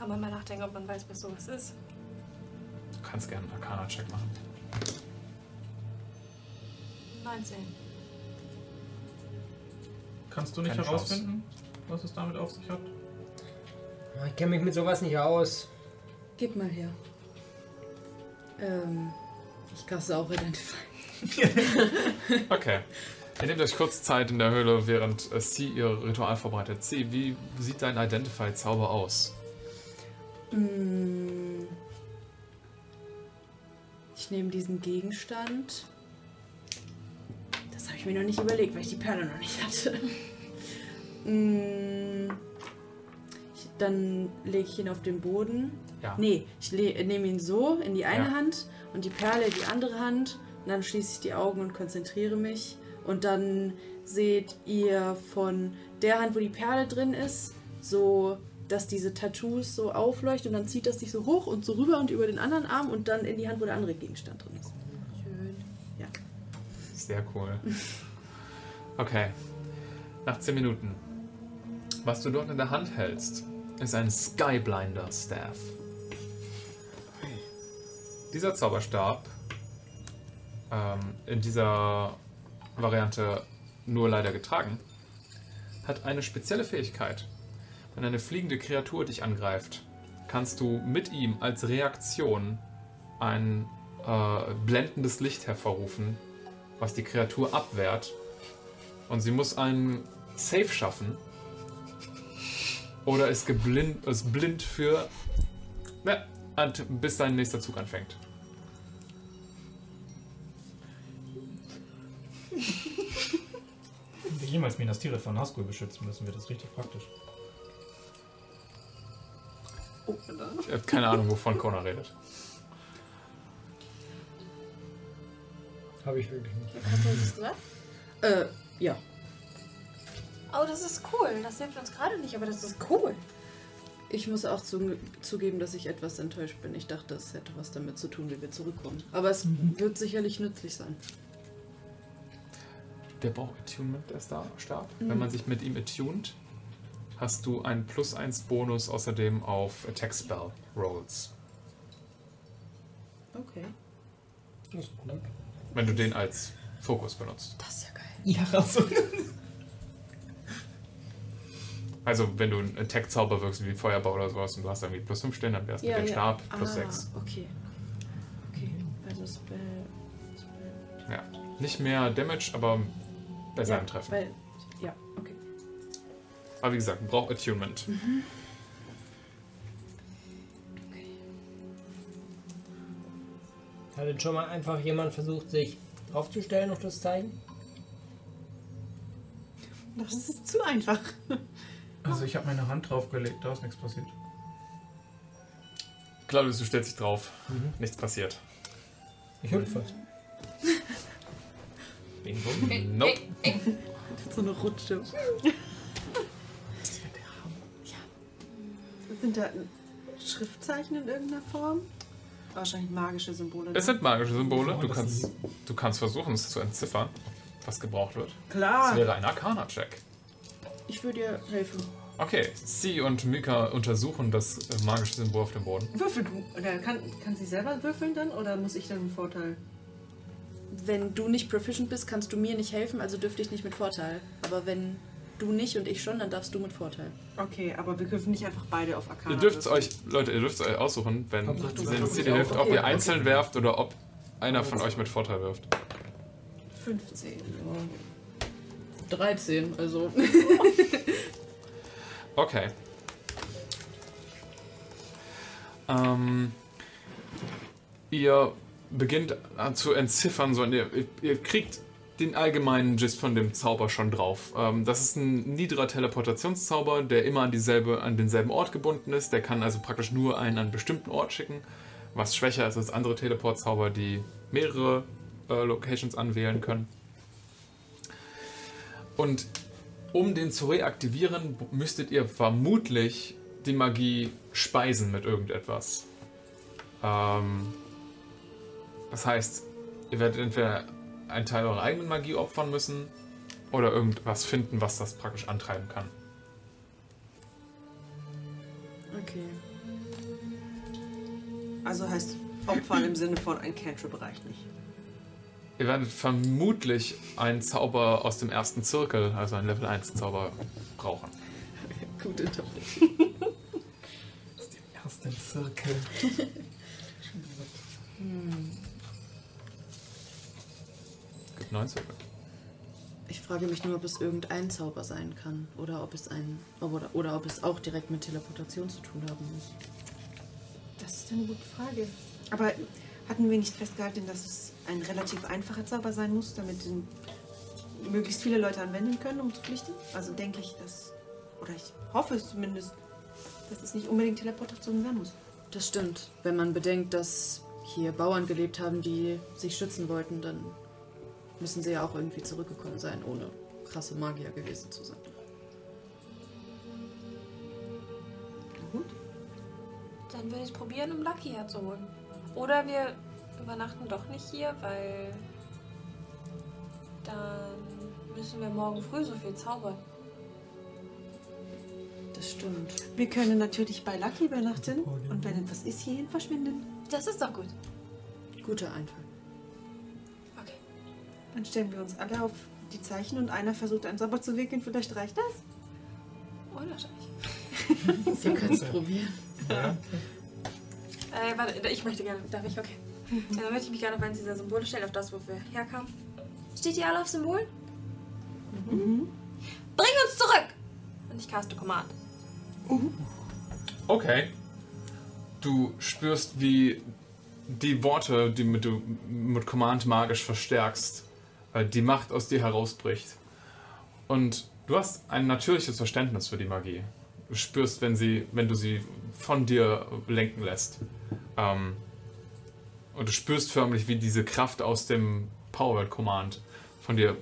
G: Kann man mal nachdenken, ob man weiß, was sowas ist.
A: Du kannst gerne einen Arcana-Check machen.
G: 19.
H: Kannst du nicht
A: Keine
H: herausfinden, was es damit auf sich hat?
B: Oh, Ich kenne mich mit sowas nicht aus.
F: Gib mal her. Ähm, ich kasse auch Identify.
A: Okay. Ihr nehmt euch kurz Zeit in der Höhle, während äh, sie ihr Ritual vorbereitet. Sie, wie sieht dein Identify-Zauber aus?
F: Mm. Ich nehme diesen Gegenstand. Das habe ich mir noch nicht überlegt, weil ich die Perle noch nicht hatte. Mm. Dann lege ich ihn auf den Boden.
A: Ja.
F: Nee, ich nehme ihn so in die eine
A: Ja.
F: Hand und die Perle in die andere Hand. Und dann schließe ich die Augen und konzentriere mich. Und dann seht ihr von der Hand, wo die Perle drin ist, so, dass diese Tattoos so aufleuchten. Und dann zieht das sich so hoch und so rüber und über den anderen Arm und dann in die Hand, wo der andere Gegenstand drin ist.
G: Schön.
A: Sehr cool. Okay. Nach 10 Minuten. Was du dort in der Hand hältst, ist ein Skyblinder Staff. Dieser Zauberstab, ähm, in dieser Variante nur leider getragen, hat eine spezielle Fähigkeit. Wenn eine fliegende Kreatur dich angreift, kannst du mit ihm als Reaktion ein äh, blendendes Licht hervorrufen, was die Kreatur abwehrt. Und sie muss einen Safe schaffen. Oder ist, geblind, ist blind für. Ja, bis sein nächster Zug anfängt.
H: Wenn wir jemals Minas Tirith von Nazgul beschützen müssen, wird das richtig praktisch.
A: Ich habe keine Ahnung, wovon Kona redet.
B: Habe ich wirklich nicht.
G: Hast du das gesagt?
F: Äh, ja.
G: Oh, das ist cool. Das hilft uns gerade nicht, aber das ist cool.
F: Ich muss auch zu, zugeben, dass ich etwas enttäuscht bin. Ich dachte, es hätte was damit zu tun, wie wir zurückkommen. Aber es wird sicherlich nützlich sein.
A: Der braucht Attunement, der Star Stab. Wenn man sich mit ihm attunt, hast du einen plus 1 Bonus außerdem auf Attack Spell Rolls.
F: Okay.
B: Das ist gut.
A: Wenn du den als Fokus benutzt.
F: Das ist ja geil.
B: Ja, also.
A: Also, wenn du einen Attack-Zauber wirkst wie Feuerball oder sowas und du hast irgendwie plus 5 stehen, dann wäre es mit dem Stab plus
F: ah,
A: 6.
F: Okay. Okay, also Spell. Spell.
A: Ja. Nicht mehr Damage, aber besser
F: ja,
A: im Treffen.
F: Weil, ja.
A: Aber wie gesagt, braucht Attunement.
B: Hat denn schon mal einfach jemand versucht, sich aufzustellen auf das Zeichen?
C: Das ist zu einfach.
H: Also ich habe meine Hand draufgelegt, da ist nichts passiert.
A: Claudius, du stellst dich drauf.
B: Mhm.
A: Nichts passiert.
B: Ich hüpfe.
H: Bing bum.
A: Nope.
F: So eine Rutsche.
C: Sind da Schriftzeichen in irgendeiner Form? Wahrscheinlich magische Symbole.
A: Es sind magische Symbole. Du
H: das
A: kannst, du kannst versuchen, es zu entziffern, was gebraucht wird. Das
C: Klar.
A: wäre ein Arcana-Check.
F: Ich würde dir helfen.
A: Okay, Sie und Mika untersuchen das äh, magische Symbol auf dem Boden.
C: Würfel du. Oder kann, kann sie selber würfeln dann? Oder muss ich dann einen Vorteil?
F: Wenn du nicht proficient bist, kannst du mir nicht helfen, also dürfte ich nicht mit Vorteil. Aber wenn du nicht und ich schon, dann darfst du mit Vorteil.
C: Okay, aber wir dürfen nicht einfach beide auf Arcana
A: Ihr dürft euch, Leute, ihr dürft es euch aussuchen, wenn dir hilft, ob ihr
B: Okay.
A: einzeln werft oder ob einer von euch mit Vorteil wirft.
C: 15.
F: 13, also.
A: Okay. Ähm, ihr beginnt äh, zu entziffern, so, und ihr, ihr kriegt den allgemeinen Gist von dem Zauber schon drauf. Ähm, das ist ein niederer Teleportationszauber, der immer an, dieselbe, an denselben Ort gebunden ist. Der kann also praktisch nur einen an einen bestimmten Ort schicken, was schwächer ist als andere Teleportzauber, die mehrere äh, Locations anwählen können. Und um den zu reaktivieren, müsstet ihr vermutlich die Magie speisen mit irgendetwas. Ähm, das heißt, ihr werdet entweder einen Teil eurer eigenen Magie opfern müssen oder irgendwas finden, was das praktisch antreiben kann.
F: Okay.
C: Also heißt opfern im Sinne von ein Cantrip reicht nicht.
A: Ihr werdet vermutlich einen Zauber aus dem ersten Zirkel, also einen Level 1 Zauber, brauchen.
F: Gute Doppel.
H: aus dem ersten Zirkel.
A: hm. 90.
F: Ich frage mich nur, ob es irgendein Zauber sein kann oder ob es ein oder, oder ob es auch direkt mit Teleportation zu tun haben muss.
C: Das ist eine gute Frage. Aber hatten wir nicht festgehalten, dass es ein relativ einfacher Zauber sein muss, damit ihn möglichst viele Leute anwenden können, um zu flüchten? Also denke ich, dass oder ich hoffe es zumindest, dass es nicht unbedingt Teleportation sein muss.
F: Das stimmt. Wenn man bedenkt, dass hier Bauern gelebt haben, die sich schützen wollten, dann müssen sie ja auch irgendwie zurückgekommen sein, ohne krasse Magier gewesen zu sein.
G: Dann würde ich es probieren, um Lucky herzuholen. Oder wir übernachten doch nicht hier, weil dann müssen wir morgen früh so viel zaubern.
F: Das stimmt.
C: Wir können natürlich bei Lucky übernachten und wenn etwas ist, hierhin verschwinden.
G: Das ist doch gut.
F: Guter Einfall.
C: Dann stellen wir uns alle auf die Zeichen und einer versucht einen Zauber zu wickeln. Vielleicht reicht das?
G: Unwahrscheinlich.
F: Wir können es probieren.
G: Äh, warte, ich möchte gerne. Darf ich? Okay. Dann möchte ich mich gerne auf eins dieser Symbole stellen, auf das, wo wir herkamen. Steht ihr alle auf Symbolen? Bring uns zurück! Und ich caste Command.
A: Okay. Du spürst, wie die Worte, die mit du mit Command magisch verstärkst, die Macht aus dir herausbricht. Und du hast ein natürliches Verständnis für die Magie. Du spürst, wenn sie, wenn du sie von dir lenken lässt. Ähm, und du spürst förmlich, wie diese Kraft aus dem Power Command von dir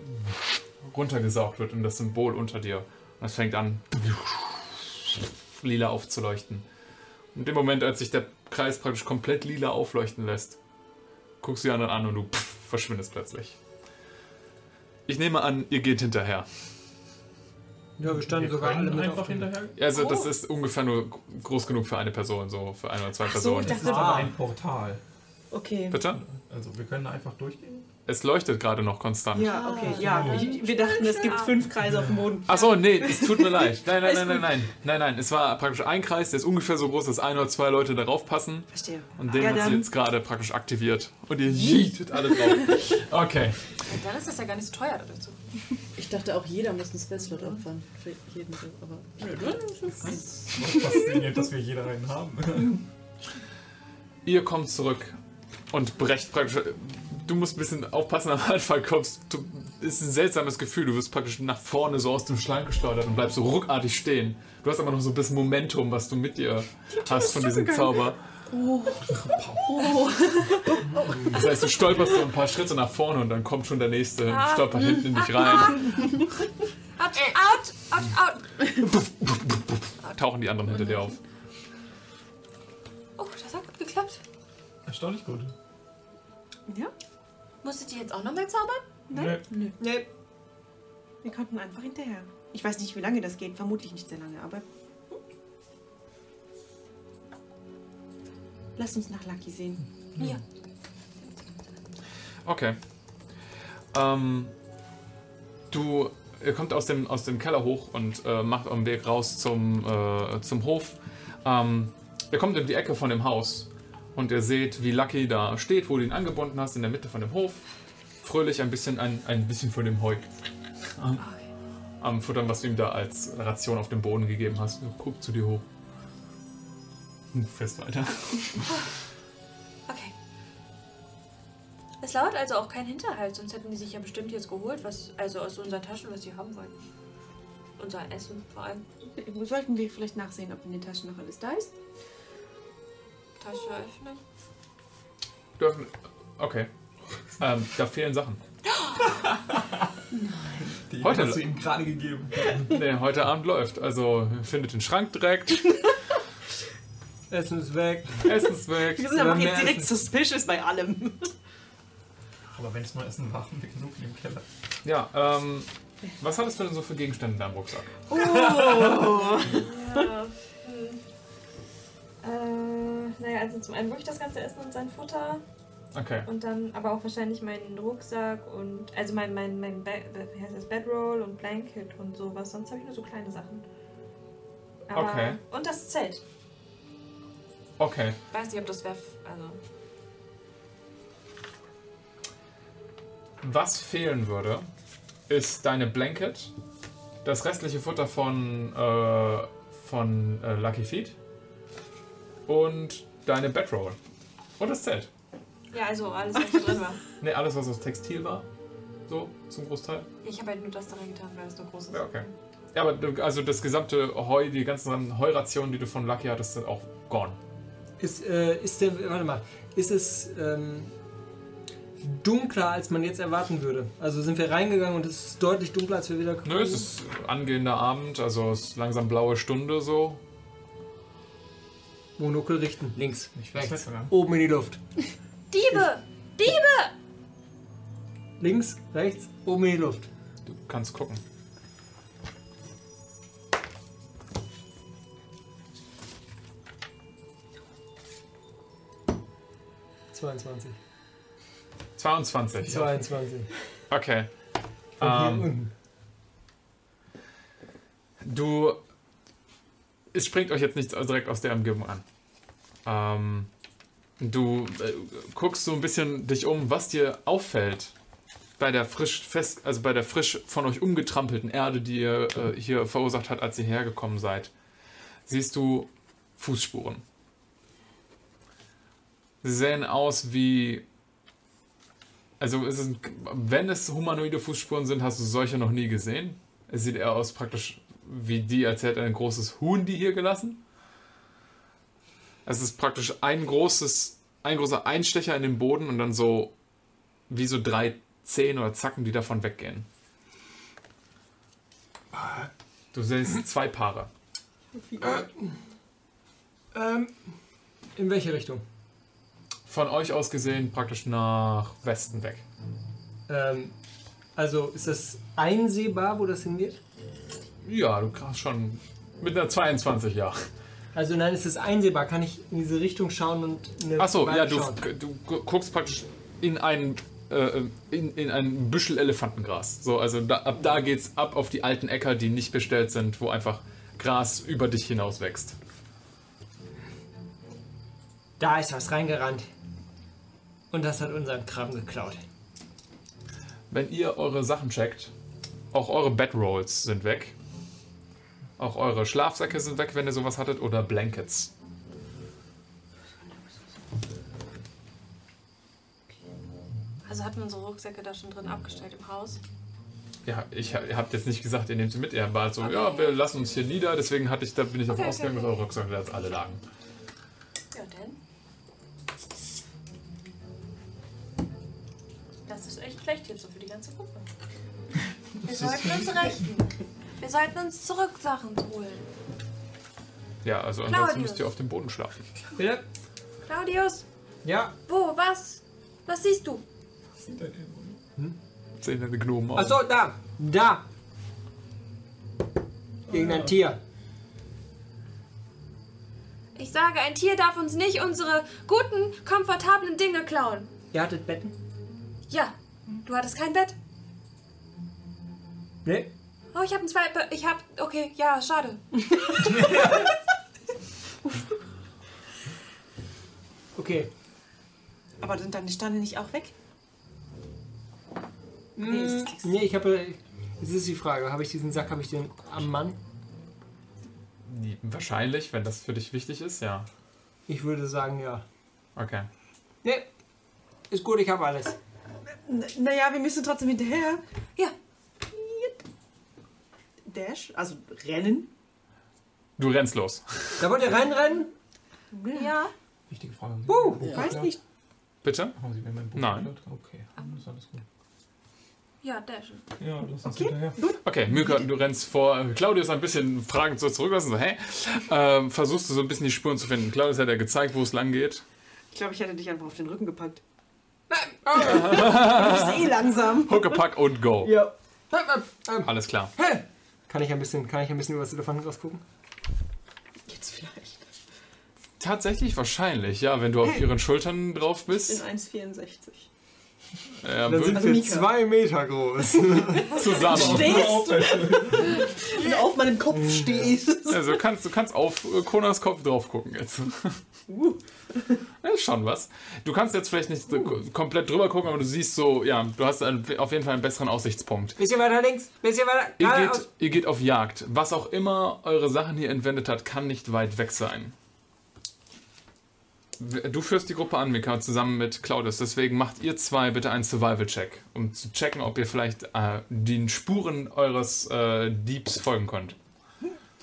A: runtergesaugt wird in das Symbol unter dir. Und es fängt an, lila aufzuleuchten. Und im Moment, als sich der Kreis praktisch komplett lila aufleuchten lässt, guckst du die anderen an und du pff, verschwindest plötzlich. Ich nehme an, ihr geht hinterher.
B: Ja, wir standen
H: Wir
B: sogar alle mit
H: einfach hinterher.
A: Also das ist ungefähr nur groß genug für eine Person, so für eine oder zwei
C: so,
A: Personen.
C: ich
H: Das ist aber ein Portal.
C: Okay.
A: Bitte?
H: Also wir können da einfach durchgehen.
A: Es leuchtet gerade noch konstant.
C: Ja, okay. Ja, ich, wir dachten, es gibt fünf Kreise auf dem Boden.
A: Achso, nee, es tut mir leid. Nein, nein, nein, nein, nein. Nein, nein. Es war praktisch ein Kreis, der ist ungefähr so groß, dass ein oder zwei Leute darauf passen.
C: Verstehe.
A: Und den
C: Ja,
A: hat sie jetzt gerade praktisch aktiviert. Und ihr jietet alle drauf. Okay.
G: Ja, dann ist das ja gar nicht so teuer dazu.
F: Ich dachte auch, jeder muss einen Space-Slot opfern. Für jeden so, aber. Nö, das ist
H: Was fasziniert, dass wir jeder einen haben.
A: Ihr kommt zurück und brecht praktisch. Du musst ein bisschen aufpassen am Anfang kommst. Du, ist ein seltsames Gefühl. Du wirst praktisch nach vorne so aus dem Schlank geschleudert und bleibst so ruckartig stehen. Du hast aber noch so ein bisschen Momentum, was du mit dir hast von diesem Zauber. Das heißt, du stolperst so ein paar Schritte nach vorne und dann kommt schon der nächste, stolpert hinten in dich rein.
G: Out, out, out, out.
A: Tauchen die anderen hinter dir auf.
G: Oh, das hat gut geklappt.
H: Erstaunlich gut.
C: Ja?
G: Musstet ihr jetzt auch nochmal zaubern?
C: Nein?
H: Nee.
C: Nee. Wir konnten einfach hinterher. Ich weiß nicht, wie lange das geht. Vermutlich nicht sehr lange, aber. Lass uns nach Lucky sehen.
G: Ja.
A: Okay. Ähm, du, ihr kommt aus dem, aus dem Keller hoch und äh, macht am Weg raus zum, äh, zum Hof. Ähm, ihr kommt in die Ecke von dem Haus und ihr seht, wie Lucky da steht, wo du ihn angebunden hast, in der Mitte von dem Hof. Fröhlich ein bisschen, ein, ein bisschen von dem Heu am, am Futtern, was du ihm da als Ration auf dem Boden gegeben hast. Du guckst zu dir hoch. Hm, Fest weiter.
G: Okay. Es lauert also auch kein Hinterhalt, sonst hätten die sich ja bestimmt jetzt geholt, was, also aus unseren Taschen, was sie haben wollen. Unser Essen vor allem.
C: Sollten wir vielleicht nachsehen, ob in den Taschen noch alles da ist?
G: Tasche öffnen.
A: Dürfen. Okay. Ähm, da fehlen Sachen.
H: Die
A: Heute-
H: hast du ihm gerade gegeben.
A: Nee, heute Abend läuft. Also findet den Schrank direkt.
B: Essen ist weg.
A: Essen ist weg.
C: Wir sind aber jetzt direkt
B: Essen.
C: suspicious bei allem.
H: Aber wenn es nur Essen war, haben wir genug dem Keller.
A: Ja, ähm. Was hattest du denn so für Gegenstände in deinem Rucksack?
G: Ja. Äh, naja, also zum einen wirklich das ganze Essen und sein Futter
A: Okay.
G: und dann aber auch wahrscheinlich meinen Rucksack und also mein, mein, mein Be wie heißt das, Bedroll und Blanket und sowas. Sonst habe ich nur so kleine Sachen. Aber,
A: Okay.
G: Und das Zelt.
A: Okay.
G: Weiß nicht, ob das wäre. Also.
A: Was fehlen würde, ist deine Blanket, das restliche Futter von, äh, von äh, Lucky Feet und deine Bedroll. Und das Zelt.
G: Ja, also alles, was da drin war.
A: Ne, alles, was aus Textil war. So, zum Großteil.
G: Ich habe halt nur das da reingetan, weil es nur groß ist.
A: Ja, okay. Ja, aber also das gesamte Heu, die ganzen Heurationen, die du von Lucky hattest, sind auch gone.
B: Ist, äh, ist der, warte mal, ist es ähm, dunkler, als man jetzt erwarten würde? Also sind wir reingegangen und es ist deutlich dunkler, als wir wieder gekommen
A: Nö, es ist angehender Abend, also es ist langsam blaue Stunde so.
B: Monokel richten, links,
H: Ich weiß
B: rechts,
H: nicht sogar.
B: oben in die Luft.
G: Diebe! Diebe!
B: Links, rechts, oben in die Luft.
A: Du kannst gucken.
B: Ja. 22.
A: 22.
B: 22.
A: Okay.
B: Von hier
A: Ähm,
B: unten.
A: Du. Es springt euch jetzt nichts direkt aus der Umgebung an. Ähm, du äh, guckst so ein bisschen dich um, was dir auffällt bei der frisch fest, also bei der frisch von euch umgetrampelten Erde, die ihr äh, hier verursacht hat, als ihr hergekommen seid. Siehst du Fußspuren. Sie sehen aus wie also es wenn es humanoide Fußspuren sind, hast du solche noch nie gesehen. Es sieht eher aus praktisch wie die, als hätte ein großes Huhn die hier gelassen. Es ist praktisch ein großes, ein großer Einstecher in den Boden und dann so wie so drei Zehen oder Zacken, die davon weggehen. Du siehst zwei Paare.
B: Ähm, in welche Richtung?
A: Von euch aus gesehen praktisch nach Westen weg.
B: Ähm, also ist das einsehbar, wo das hingeht?
A: Ja, du kannst schon mit einer 22, ja.
B: Also nein, ist es einsehbar? Kann ich in diese Richtung schauen und eine
A: Achso, ja, du, du gu- guckst praktisch in einen äh, in, in ein Büschel Elefantengras. So, also da, ab da geht's ab auf die alten Äcker, die nicht bestellt sind, wo einfach Gras über dich hinaus wächst.
B: Da ist was reingerannt. Und das hat unseren Kram geklaut.
A: Wenn ihr eure Sachen checkt, auch eure Bedrolls sind weg. Auch eure Schlafsäcke sind weg, wenn ihr sowas hattet, oder Blankets.
G: Also hatten wir unsere Rucksäcke da schon drin abgestellt im Haus.
A: Ja, ich ihr habt jetzt nicht gesagt, ihr nehmt sie mit. Ihr war so, ja, wir lassen uns hier nieder, deswegen hatte ich, da bin ich davon
G: Okay,
A: ausgegangen,
G: okay,
A: dass eure Rucksäcke da jetzt alle lagen.
G: Ja, denn? Das ist echt schlecht jetzt so für die ganze Gruppe. Wir sollten uns rächen. Wir sollten uns zurück Sachen holen.
A: Ja, also ansonsten
G: Claudius.
A: müsst ihr auf dem Boden schlafen.
B: Bitte?
G: Claudius,
B: Ja.
G: wo, was? Was siehst du?
H: Sieht dein Dämon.
A: Sehen deine Gnomen aus.
B: Achso, da. Da. Irgendein Tier.
G: Ich sage, ein Tier darf uns nicht unsere guten, komfortablen Dinge klauen.
B: Ihr hattet Betten?
G: Ja, du hattest kein Bett.
B: Nee.
G: Oh, ich habe ein zwei. Ich habe. Okay, ja, schade.
B: Okay.
C: Aber sind deine Steine nicht auch weg?
B: Nee,
C: es ist nichts.
B: nee ich habe. Jetzt ist die Frage, habe ich diesen Sack, habe ich den am Mann?
A: Die- Wahrscheinlich, wenn das für dich wichtig ist, ja.
B: Ich würde sagen, ja.
A: Okay.
B: Nee. Ist gut, ich habe alles.
C: N naja, wir müssen trotzdem hinterher.
G: Ja.
C: Dash, also rennen.
A: Du rennst los.
B: Da wollt ihr reinrennen?
G: Ja.
H: Wichtige Frage.
B: Uh,
H: Buch
C: Weiß nicht.
A: Bitte?
H: Haben Sie mir mein Buch
A: Nein.
H: erklärt? Okay, dann ist alles gut.
G: Ja, Dash.
H: Ja, lass uns
C: Okay.
H: hinterher.
A: Okay, Milka, du rennst vor. Claudius ein bisschen fragend so zurücklassen, so, hä? Ähm, versuchst du so ein bisschen die Spuren zu finden. Claudius hat ja gezeigt, wo es lang geht.
C: Ich glaube, ich hätte dich einfach auf den Rücken gepackt. du bist eh langsam.
A: Huckepack und go.
B: Ja.
A: Alles klar.
B: Hey! Kann ich ein bisschen, kann ich ein bisschen über das Elefantengras gucken?
C: Jetzt vielleicht.
A: Tatsächlich wahrscheinlich, ja, wenn du auf ihren Schultern drauf
C: Ich bin
A: bist.
C: 1,64.
A: Äh,
B: Dann sind
C: Also
B: wir
C: Mika.
B: zwei Meter groß.
A: zusammen.
C: Stehst du auf meinem Kopf stehst.
A: Also du kannst, du kannst auf äh, Konas Kopf drauf gucken jetzt.
C: Uh.
A: Das ist schon was. Du kannst jetzt vielleicht nicht ko- komplett drüber gucken, aber du siehst so, ja, du hast einen, auf jeden Fall einen besseren Aussichtspunkt.
B: bisschen weiter links, bisschen weiter.
A: Ihr geht, ihr geht auf Jagd. Was auch immer eure Sachen hier entwendet hat, kann nicht weit weg sein. Du führst die Gruppe an, Mika, zusammen mit Claudius. Deswegen macht ihr zwei bitte einen Survival-Check, um zu checken, ob ihr vielleicht äh, den Spuren eures äh, Diebs folgen könnt.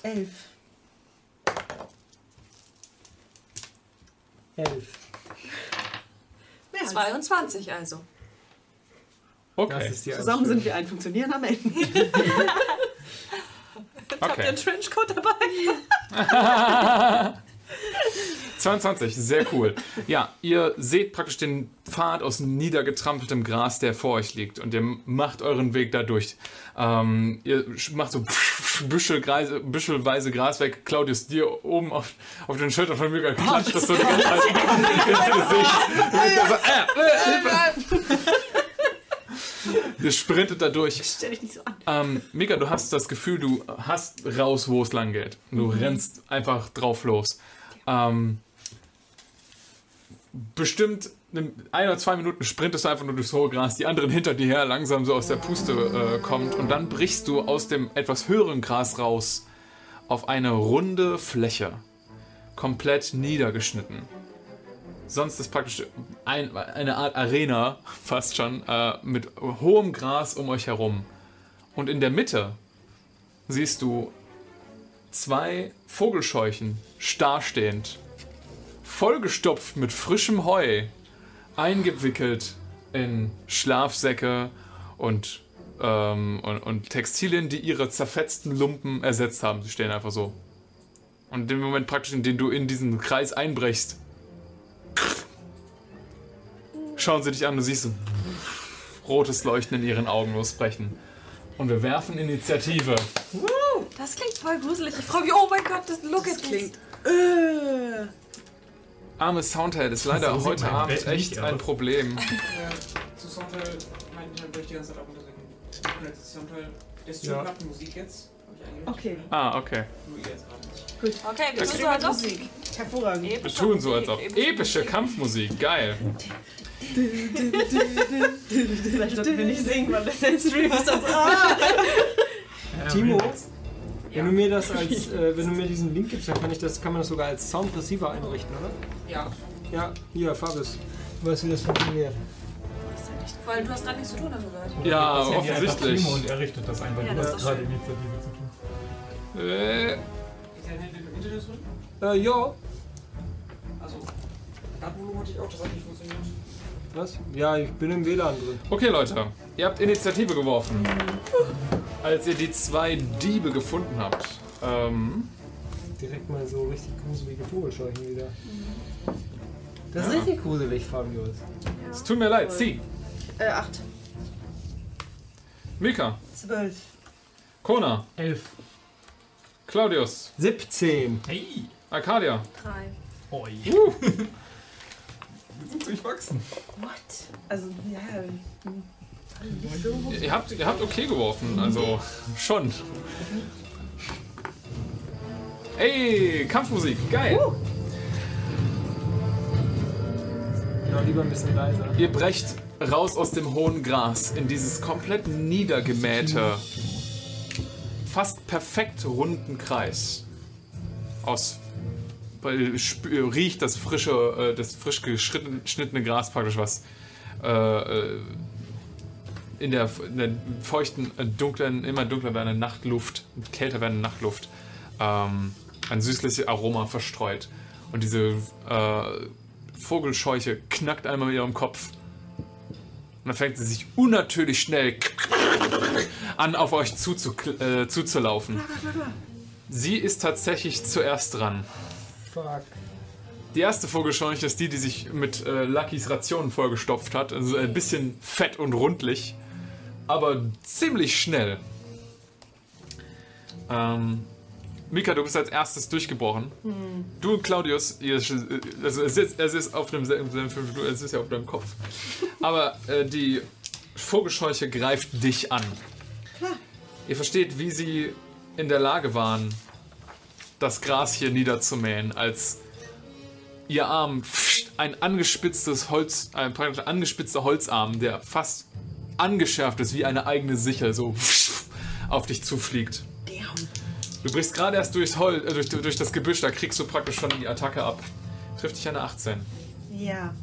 C: Elf.
B: Elf.
C: Mehr als
G: 22 also.
A: Okay.
B: Das ist die
C: Zusammen sind wir ein funktionierender Mensch.
G: Habt ihr
A: okay.
G: einen Trenchcoat dabei?
A: 22, sehr cool. Ja, ihr seht praktisch den Pfad aus niedergetrampeltem Gras, der vor euch liegt. Und ihr macht euren Weg da durch. Ähm, ihr macht so Büschel, Greise, büschelweise Gras weg. Claudius, dir oben auf, auf den Schultern von mir klatscht das so die ganze Zeit ins Gesicht. Also, äh, äh, Hilfe. Ihr sprintet da durch.
C: Stell dich nicht so an.
A: Ähm, Mika, du hast das Gefühl, du hast raus, wo es lang geht. Du rennst einfach drauf los. Ähm, bestimmt ein oder zwei Minuten sprintest du einfach nur durchs hohe Gras, die anderen hinter dir her langsam so aus der Puste äh, kommt und dann brichst du aus dem etwas höheren Gras raus auf eine runde Fläche. Komplett niedergeschnitten. Sonst ist praktisch ein, eine Art Arena, fast schon, äh, mit hohem Gras um euch herum. Und in der Mitte siehst du zwei Vogelscheuchen starrstehend, vollgestopft mit frischem Heu, eingewickelt in Schlafsäcke und, ähm, und, und Textilien, die ihre zerfetzten Lumpen ersetzt haben. Sie stehen einfach so. Und in dem Moment praktisch, in dem du in diesen Kreis einbrechst, schauen sie dich an, du siehst so rotes Leuchten in ihren Augen losbrechen. Und wir werfen Initiative.
G: Das klingt voll gruselig. Ich freue mich. Oh mein Gott, das look
C: Das
G: at
C: klingt.
G: this.
C: Äh.
A: Armes Soundhead ist leider
H: So
A: heute Abend
H: Bett
A: echt
H: nicht
A: ein. Problem.
I: Zu Soundteil, mein Internet bricht die ganze Zeit ab und deswegen. Soundteil. Der Stream
B: Ja.
I: macht Musik jetzt. Ich.
C: Okay,
A: Ah, okay.
C: Gut.
G: Okay, wir
C: Das
G: tun so, als ob.
C: Musik. Hervorragend.
A: Wir
G: Epische
A: tun so, als ob. Epische
G: Musik.
A: Kampfmusik, geil.
C: Vielleicht sollten wir nicht singen, weil der Stream ist. Ah!
B: Timo, wenn du mir das als, äh, wenn du mir diesen Link gibst, dann kann ich das, kann man das sogar als Sound-Receiver einrichten, oder?
I: Ja.
B: Ja, hier, Fabis. Du weißt, wie das funktioniert.
G: Weil du hast gerade nichts zu tun, wir gehört.
A: Ja,
H: Das
A: offensichtlich.
H: Timo und er richtet das ein, weil
G: Ja,
H: du hast gerade. Initiative zu tun.
A: Äh,
I: Ist im Internet drin?
B: Äh, ja.
I: Also, Datenvolumen hatte ich auch, das hat nicht funktioniert.
B: Was? Ja, ich bin im WLAN drin.
A: okay, Leute. Ihr habt Initiative geworfen. Als ihr die zwei Diebe gefunden habt. Ähm,
B: Direkt mal so richtig gruselige Vogelscheuchen wieder. Das ist
A: Ja.
B: richtig gruselig, Fabius.
A: es tut mir leid. Sie,
F: Äh, acht.
A: Mika,
C: Zwölf.
A: Kona,
H: Elf.
A: Claudius,
B: 17.
H: Hey!
A: Arcadia.
E: Drei.
H: Oi. Durchwachsen.
C: What? Also, ja.
A: Ihr habt, ihr habt okay geworfen, also schon. Ey, Kampfmusik, geil.
B: Ja, lieber ein bisschen leiser.
A: Ihr brecht raus aus dem hohen Gras in dieses komplett niedergemähte, fast perfekt runden Kreis. Aus riecht das frische, äh, das frisch geschnitten- geschnittene Gras praktisch was äh, äh, in der, in der feuchten, äh, dunklen, immer dunkler werdenden Nachtluft, kälter werdenden Nachtluft ähm, ein süßliches Aroma verstreut. Und diese äh, Vogelscheuche knackt einmal mit ihrem Kopf. Und dann fängt sie sich unnatürlich schnell an, auf euch zuzu äh, zuzulaufen. Sie ist tatsächlich zuerst dran.
B: Fuck.
A: Die erste Vogelscheuche ist die, die sich mit äh, Luckys Rationen vollgestopft hat. Also ein bisschen fett und rundlich, aber ziemlich schnell. Ähm, Mika, du bist als erstes durchgebrochen. Du und Claudius, ihr, also es ist, es ist auf selben- es ist ja auf deinem Kopf. Aber äh, die Vogelscheuche greift dich an. Ihr versteht, wie sie in der Lage waren, das Gras hier niederzumähen, als ihr Arm ein angespitztes Holz, ein praktisch angespitzter Holzarm, der fast angeschärft ist wie eine eigene Sichel, so auf dich zufliegt. Du brichst gerade erst durchs Hol äh, durch, durch das Gebüsch, da kriegst du praktisch schon die Attacke ab. Trifft dich eine 18.
C: Ja.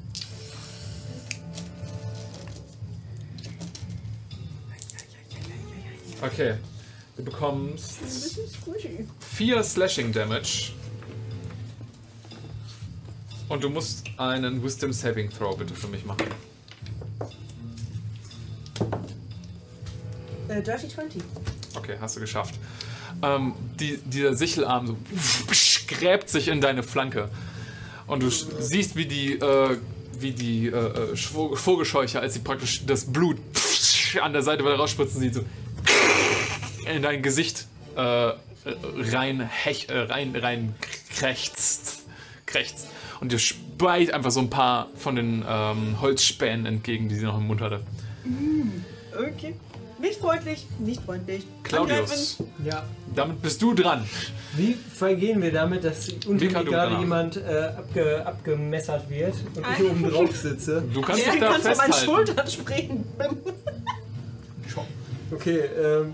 A: Okay. Du bekommst 4 Slashing Damage. Und du musst einen Wisdom Saving Throw bitte für mich machen.
C: Äh, Dirty 20.
A: Okay, hast du geschafft. Ähm, die, dieser Sichelarm so gräbt sich in deine Flanke. Und du siehst, wie die, äh, wie die äh, äh, Vogelscheuche, als sie praktisch das Blut an der Seite wieder rausspritzen sieht, so in dein Gesicht äh, rein, hech, äh, rein, rein krächzt, krächzt. Und dir speit einfach so ein paar von den ähm, Holzspänen entgegen, die sie noch im Mund hatte.
C: Okay. Nicht freundlich, nicht freundlich.
A: Claudius,
B: Ja.
A: damit bist du dran.
B: Wie vergehen wir damit, dass unter
A: Mika,
B: mir gerade
A: danach.
B: jemand äh, abge, abgemessert wird und ich oben drauf sitze?
A: Du kannst dich da
C: kann von meinen
A: festhalten.
C: Schultern springen.
B: Okay, ähm,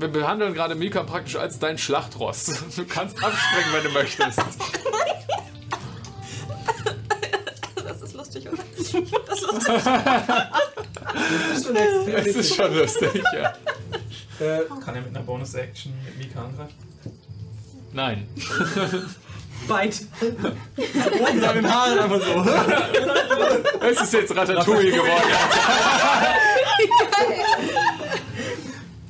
A: Wir behandeln gerade Mika praktisch als dein Schlachtross. Du kannst abspringen, wenn du möchtest.
G: Das ist lustig, oder? Das ist lustig.
B: bist du extrem
A: Es ist schon lustig, ja.
B: Äh,
H: Kann er mit einer Bonus-Action mit Mika angreifen?
A: Nein.
C: Bite.
B: oben an den Haaren einfach so.
A: Es ist jetzt Ratatouille geworden.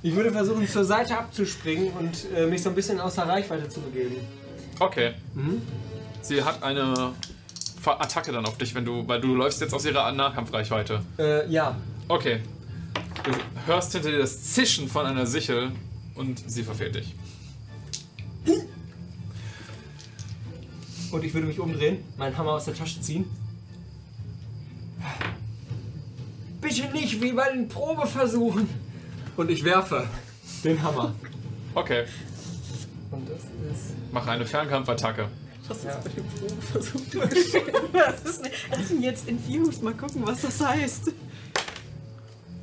B: Ich würde versuchen, zur Seite abzuspringen und äh, mich so ein bisschen außer Reichweite zu begeben.
A: Okay. Sie hat eine Attacke dann auf dich, wenn du, weil du läufst jetzt aus ihrer Nahkampfreichweite.
B: Äh, ja.
A: Okay. Du hörst hinter dir das Zischen von einer Sichel und sie verfehlt dich.
B: Und ich würde mich umdrehen, meinen Hammer aus der Tasche ziehen. bitte nicht wie bei den Probeversuchen. Und ich werfe den Hammer.
A: Okay,
B: Und das ist.
A: mach eine Fernkampfattacke.
C: Was ist bei dem Probeversuch Was ist denn jetzt infused? Mal gucken, was das heißt.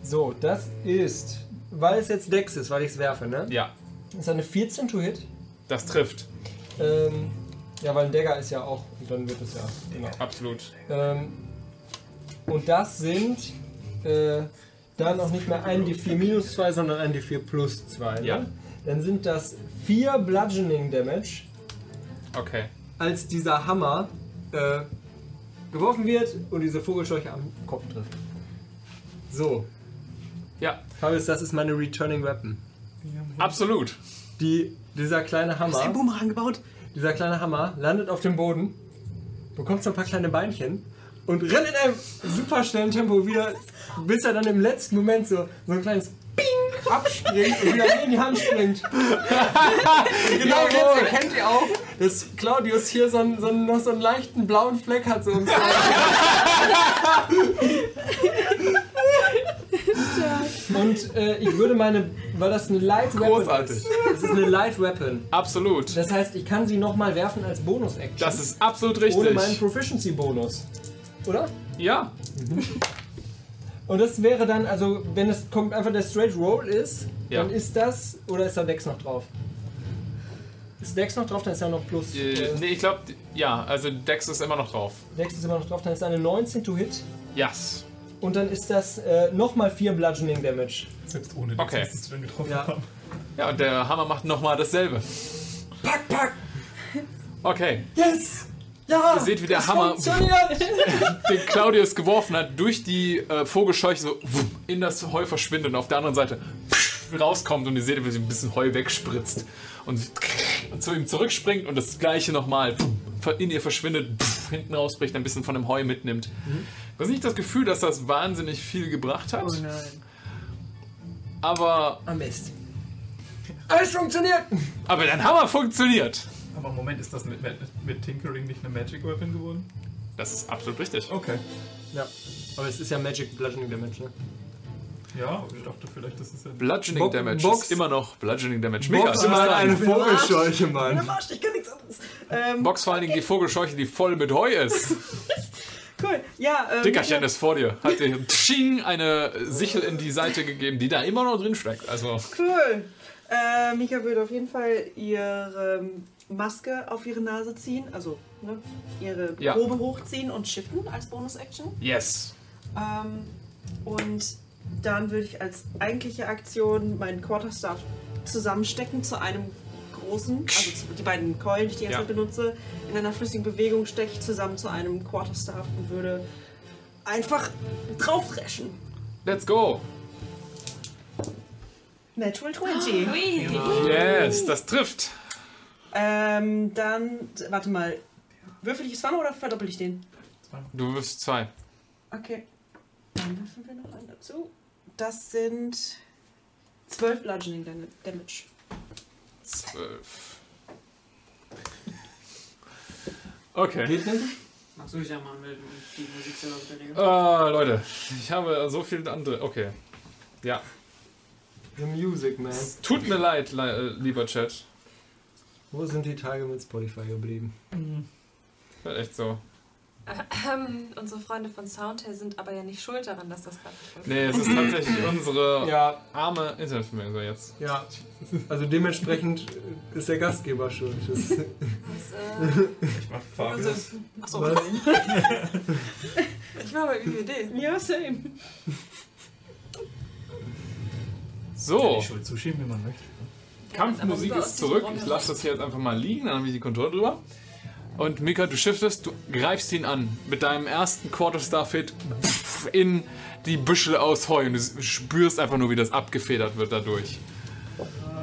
B: So, das ist. Weil es jetzt Dex ist, weil ich es werfe, ne?
A: Ja,
B: Das ist eine 14 to Hit.
A: das trifft.
B: Ähm, ja, weil ein Dagger ist ja auch. Und dann wird es ja. Genau.
A: Absolut.
B: Ähm, und das sind äh, dann auch nicht mehr ein D4 minus 2, sondern ein D4 plus 2. Ne?
A: Ja.
B: Dann sind das 4 Bludgeoning Damage,
A: Okay.
B: als dieser Hammer äh, geworfen wird und diese Vogelscheuche am Kopf trifft. So,
A: Ja,
B: Fabius, das ist meine Returning Weapon.
A: absolut.
B: Die, dieser kleine
C: Ist ein
B: Hammer,
C: Boomerang gebaut.
B: dieser kleine Hammer landet auf dem Boden, bekommt so ein paar kleine Beinchen und rennt in einem super schnellen Tempo wieder, bis er dann im letzten Moment so, so ein kleines Ping abspringt und wieder in die Hand springt. genau jetzt erkennt ihr auch, dass Claudius hier so, einen, so einen, noch so einen leichten blauen Fleck hat. So im und äh, ich würde meine, weil das eine Light Weapon
A: Großartig.
B: ist. Das ist eine Light Weapon.
A: Absolut.
B: Das heißt, ich kann sie nochmal werfen als Bonus-Action.
A: Das ist absolut
B: Ohne meinen
A: richtig.
B: Proficiency-Bonus. Oder?
A: Ja,
B: Und das wäre dann, also wenn es kommt einfach der Straight Roll ist,
A: Ja.
B: dann ist das, oder ist da Dex noch drauf? Ist Dex noch drauf, dann ist ja noch plus.
A: äh,
B: Äh,
A: nee, ich glaube, ja, also Dex ist immer noch drauf.
B: Dex ist immer noch drauf, dann ist da eine 19 to Hit.
A: Yes.
B: Und dann ist das äh, nochmal 4 Bludgeoning Damage.
H: Selbst ohne das
A: Okay.
H: müsstest du dann getroffen
B: Ja.
H: haben.
A: Ja, und der Hammer macht nochmal dasselbe.
B: Pack, pack!
A: Okay,
B: Yes! Ja!
A: Ihr seht, wie der Hammer- den Claudius geworfen hat, durch die äh, Vogelscheuche so in das Heu verschwindet und auf der anderen Seite rauskommt und ihr seht, wie sie ein bisschen Heu wegspritzt und, und zu ihm zurückspringt und das gleiche nochmal in ihr verschwindet, hinten rausbricht, ein bisschen von dem Heu mitnimmt. Du hast nicht das Gefühl, dass das wahnsinnig viel gebracht hat,
B: Oh nein.
A: aber,
B: Am Mist. Alles funktioniert!
A: aber dein Hammer funktioniert.
H: Aber Moment, ist das mit, mit, mit Tinkering nicht eine Magic Weapon geworden?
A: Das ist absolut richtig.
H: Okay.
B: Ja. Aber es ist ja Magic Bludgeoning Damage, ne?
H: Ja, ich dachte vielleicht, das ist ja.
A: Bludgeoning
B: Bo-
A: Damage
B: Box-
A: ist immer noch Bludgeoning Damage. Mega,
B: Box mal eine Vogelscheuche,
C: Ich
B: Mann.
C: am Arsch, ich kann nichts anderes. Ähm,
A: Box vor allen Dingen die Vogelscheuche, die voll mit Heu ist.
C: cool. Ja, ähm,
A: Dickerchen ist vor dir. Hat dir tsching, eine Sichel in die Seite gegeben, die da immer noch drin steckt. Also,
C: Cool. Äh, Mika würde auf jeden Fall ihre Maske auf ihre Nase ziehen, also ne, ihre
A: Ja.
C: Probe hochziehen und shiften als Bonus-Action.
A: yes.
C: Ähm, und dann würde ich als eigentliche Aktion meinen Quarterstaff zusammenstecken zu einem großen, also zu, die beiden Keulen, die ich ganze
A: Ja.
C: Benutze, in einer flüssigen Bewegung stecke ich zusammen zu einem Quarterstaff und würde einfach draufdreschen.
A: Let's go.
C: Natural 20.
A: Yes, das trifft.
C: Ähm, dann, warte mal. Würfel ich es zweimal oder verdoppel ich den?
A: Du wirfst zwei.
C: Okay. Dann würfeln wir noch einen dazu. Das sind 12 Bludgeoning Dam- Damage.
A: Zwölf. Okay.
B: Geht nicht?
I: Magst du dich ja mal anmelden und die Musik selber beteiligen?
A: Ah, Leute, ich habe so viele andere. Okay. Ja.
B: The Music, man.
A: Tut mir leid, le äh, lieber Chat.
B: Wo sind die Tage mit Spotify geblieben?
A: Halt echt so.
G: Ähm, unsere Freunde von Soundtail sind aber ja nicht schuld daran, dass das gerade nicht
A: Nee,
G: funktioniert.
A: es ist tatsächlich unsere
B: Ja,
A: arme Internetvermögen jetzt.
B: ja. Also dementsprechend ist der Gastgeber schuld. Das
G: Das, äh,
H: Ich mach Fabius.
G: achso,
B: Was?
G: ich war bei UWD.
C: Ja, same.
A: So,
H: Die Schuld zuschieben, wie man möchte.
A: Kampfmusik ist zurück. Ich lasse das hier jetzt einfach mal liegen, dann habe ich die Kontrolle drüber. Und Mika, du shiftest, du greifst ihn an mit deinem ersten Quarterstaff-Hit in die Büschel aus Heu und du spürst einfach nur, wie das abgefedert wird dadurch.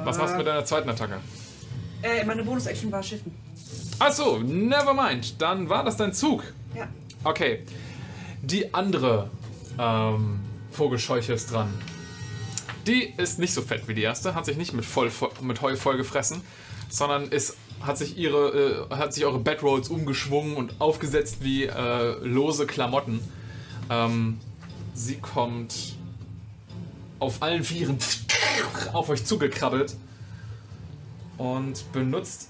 A: Was machst du mit deiner zweiten Attacke?
C: Äh, meine Bonus-Action war Shiften.
A: Achso, never mind. Dann war das dein Zug.
C: Ja.
A: Okay. Die andere ähm, Vogelscheuche ist dran. Die ist nicht so fett wie die erste, hat sich nicht mit, voll, mit Heu voll gefressen, sondern ist, hat, sich ihre, äh, hat sich eure Bedrolls umgeschwungen und aufgesetzt wie äh, lose Klamotten. Ähm, Sie kommt auf allen Vieren auf euch zugekrabbelt und benutzt.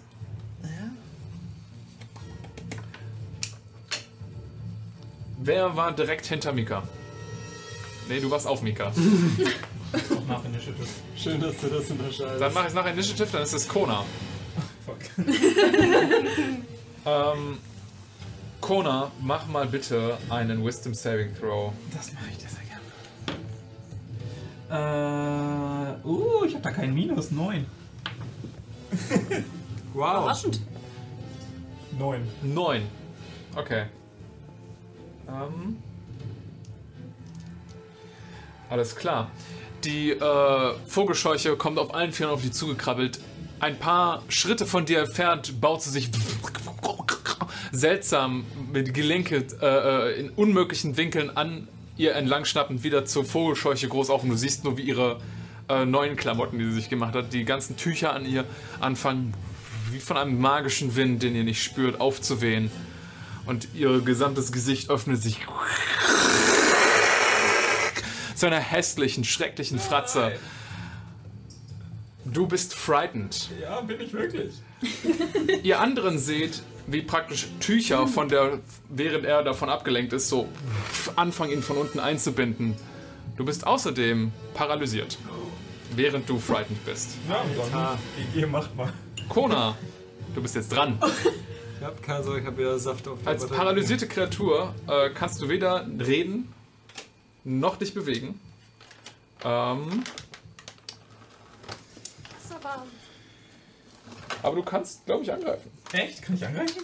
A: Wer war direkt hinter Mika? Nee, du warst auf Mika.
H: Auch nach Initiative.
B: Schön, dass du das unterscheidest.
A: Dann mache ich nach Initiative, dann ist es Kona.
H: Fuck.
A: Ähm, Kona, mach mal bitte einen Wisdom Saving Throw.
H: Das mache ich dir sehr gerne. Äh, uh, ich habe da kein Minus. 9.
B: Wow.
G: Überraschend.
H: 9.
A: 9. Okay. Ähm. Alles klar. Die äh, Vogelscheuche kommt auf allen Vieren auf dich zugekrabbelt. Ein paar Schritte von dir entfernt baut sie sich seltsam mit Gelenke äh, äh, in unmöglichen Winkeln an ihr entlangschnappend wieder zur Vogelscheuche groß auf und du siehst nur, wie ihre äh, neuen Klamotten, die sie sich gemacht hat, die ganzen Tücher an ihr anfangen, wie von einem magischen Wind, den ihr nicht spürt, aufzuwehen. Und ihr gesamtes Gesicht öffnet sich einer hässlichen, schrecklichen Fratze. Du bist frightened.
H: Ja, bin ich wirklich.
A: Ihr anderen seht, wie praktisch Tücher von der, während er davon abgelenkt ist, so anfangen ihn von unten einzubinden. Du bist außerdem paralysiert, während du frightened bist.
H: Ja, dann GG macht mal.
A: Kona, du bist jetzt dran.
B: Ich hab keine Sorge, ich hab wieder Saft auf
A: Als paralysierte Kreatur äh, kannst du weder reden noch dich bewegen. Ähm,
G: aber.
A: aber du kannst, glaube ich, angreifen.
H: Echt? Kann ich angreifen?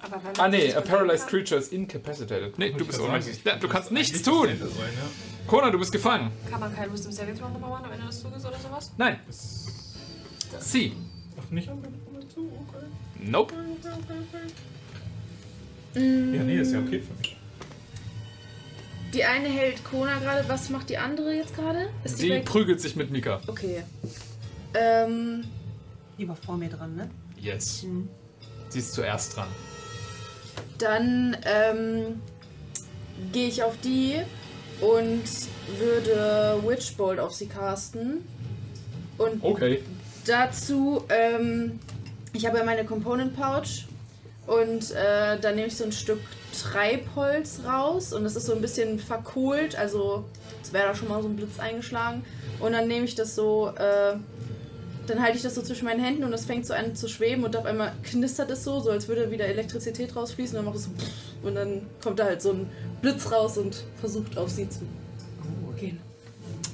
G: Aber wenn man
A: Ah nee, a paralyzed
G: kann-
A: creature is incapacitated. Nee, du
H: Ich
A: bist ohnmächtig. Ja, du kannst nichts tun.
H: Sein, ja.
A: Kona, du bist gefangen.
G: Kann man kein Wisdom Saving Throw nochmal machen am Ende des Zuges oder sowas?
A: Nein. Sie.
H: Ach, nicht am Ende zu, okay.
A: Nope.
H: Ja, nee, ist ja okay für mich.
F: Die eine hält Kona gerade. Was macht die andere jetzt gerade? Ist die
A: Sie
F: weg?
A: prügelt sich mit Mika.
F: Okay. Ähm,
C: Die war vor mir dran, ne?
A: Yes. Sie ist zuerst dran.
F: dann ähm, gehe ich auf die und würde Witchbolt auf sie casten. Und
A: Okay.
F: dazu, ähm, ich habe ja meine Component Pouch und äh, da nehme ich so ein Stück Treibholz raus und das ist so ein bisschen verkohlt, also es wäre da schon mal so ein Blitz eingeschlagen. Und dann nehme ich das so, äh, dann halte ich das so zwischen meinen Händen und es fängt so an zu schweben und auf einmal knistert es so, so als würde wieder Elektrizität rausfließen und dann macht es so und dann kommt da halt so ein Blitz raus und versucht auf sie zu gehen.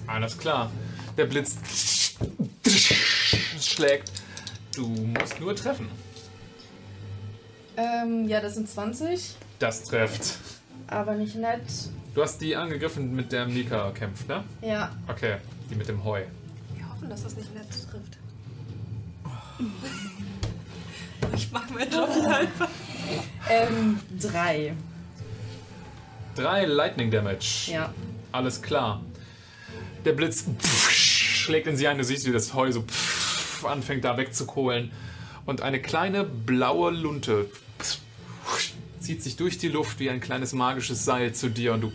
A: Alles klar. Der Blitz schlägt. Du musst nur treffen.
F: Ähm, ja, das sind 20,
A: Das trifft.
F: aber nicht nett.
A: Du hast die angegriffen, mit der Mika kämpft, ne?
F: Ja,
A: Okay. Die mit dem Heu.
G: Wir hoffen, dass das nicht nett trifft. Ich mag meinen Job nicht einfach.
F: ähm, drei.
A: Drei Lightning Damage.
F: Ja.
A: Alles klar. Der Blitz schlägt in sie ein. Du siehst, wie das Heu so anfängt da wegzukohlen. Und eine kleine blaue Lunte zieht sich durch die Luft wie ein kleines magisches Seil zu dir und du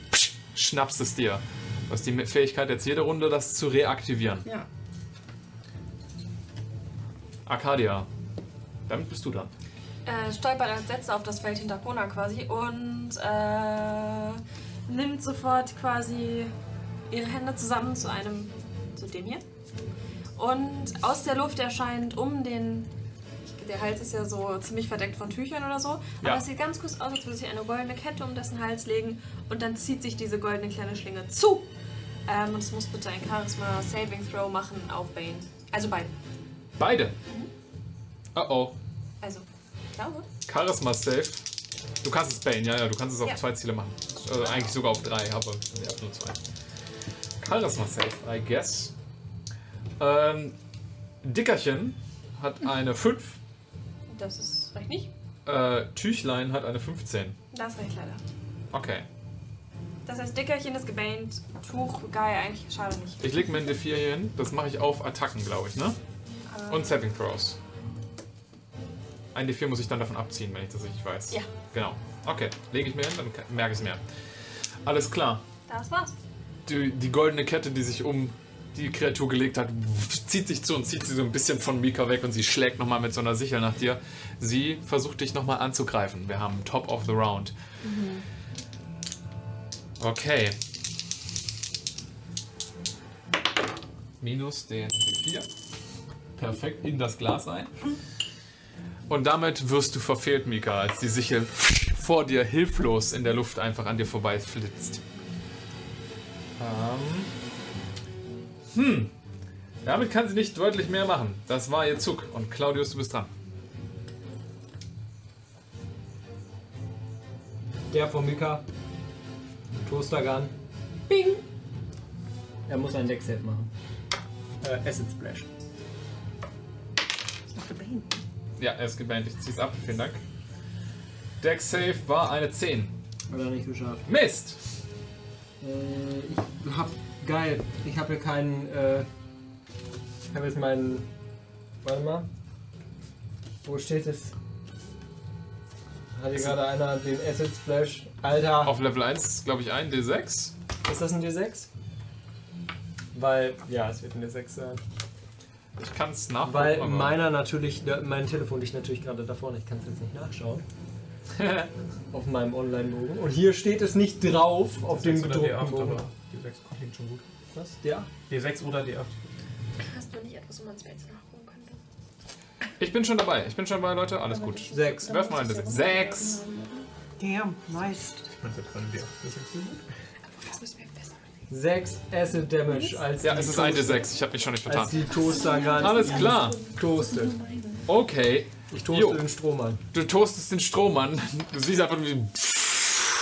A: schnappst es dir. Du hast die Fähigkeit jetzt jede Runde, das zu reaktivieren.
F: Ja.
A: Arcadia, damit bist du dran.
G: Äh, stolpert als letzter auf das Feld hinter Kona quasi und äh, nimmt sofort quasi ihre Hände zusammen zu einem, zu dem hier. Und aus der Luft erscheint um den, der Hals ist ja so ziemlich verdeckt von Tüchern oder so,
A: Ja.
G: aber es sieht ganz kurz aus, als würde sich eine goldene Kette um dessen Hals legen und dann zieht sich diese goldene kleine Schlinge zu. Ähm, und es muss bitte ein Charisma Saving Throw machen auf Bane. Also beide.
A: Beide. Oh oh.
G: Also, ich glaube.
A: Charisma Save. Du kannst es Bane, ja, ja, du kannst es auf
G: Ja.
A: zwei Ziele machen. Also eigentlich sogar auf drei, aber habt nur zwei. Charisma Save, I guess. Ähm, Dickerchen hat eine 5.
G: Das ist reicht nicht.
A: Äh, Tüchlein hat eine 15.
G: Das reicht leider.
A: Okay.
G: Das heißt, Dickerchen ist gebannt, Tuch, geil, eigentlich schade nicht.
A: Ich leg mir ein D4 hier hin. Das mache ich auf Attacken, glaube ich, ne?
G: Ähm,
A: Und Saving Throws. Ein D4 muss ich dann davon abziehen, wenn ich das richtig weiß.
G: Ja.
A: Genau. Okay, lege ich mir hin, dann ke- merke ich es mir. Alles klar.
G: Das war's.
A: Die, die goldene Kette, die sich um die Kreatur gelegt hat, zieht sich zu und zieht sie so ein bisschen von Mika weg und sie schlägt nochmal mit so einer Sichel nach dir. Sie versucht dich nochmal anzugreifen. Wir haben Top of the Round. Okay. Minus den 4. Perfekt in das Glas ein. Und damit wirst du verfehlt, Mika, als die Sichel vor dir hilflos in der Luft einfach an dir vorbei flitzt. Ähm. Hm. Damit kann sie nicht deutlich mehr machen. Das war ihr Zug. Und Claudius, du bist dran.
B: Der von Mika. Toastergun. Bing! Er muss ein Deck-Save machen. Äh, Acid Splash.
A: Ja, er ist gebannt. Ich zieh's ab. Vielen Dank. Deck Save war eine 10.
B: Hat er nicht geschafft.
A: Mist!
B: Äh, ich hab. Geil. Ich habe hier keinen. Äh, ich habe jetzt meinen. Warte mal. Wo steht es? Hat hier gerade einer den Acid Splash? Alter.
A: Auf Level 1 glaube ich ein D6.
B: Ist das ein D6? Weil. Ja, es wird ein D6 sein.
A: Ich kann es nachgucken.
B: Weil meiner natürlich. Mein Telefon liegt natürlich gerade da vorne. Ich kann es jetzt nicht nachschauen. auf meinem Online-Bogen. Und hier steht es nicht drauf auf dem
H: D6 oder
B: gedruckten
H: D8,
B: Bogen.
H: Aber D6 klingt schon gut.
B: Was? Der?
H: D6 oder D8.
E: Hast du nicht etwas, wo man Spells nachgucken könnte?
A: Ich bin schon dabei. Ich bin schon dabei, Leute. Alles gut.
B: Sechs.
A: Werf mal ein D6. Sechs!
C: Damn, nice.
H: Ich meine, das kann D8. Das ist so gut.
E: Das müssen wir besser.
B: 6 Acid Damage als
A: Ja, es ist ein
B: Toaster-
A: D6. Ich habe mich schon nicht
B: Als
A: vertan.
B: die Toaster gar
A: Alles klar.
B: toastet.
A: Okay.
B: Ich toaste
A: Jo.
B: den Strom an.
A: Du toastest den Strom an. Du siehst einfach, wie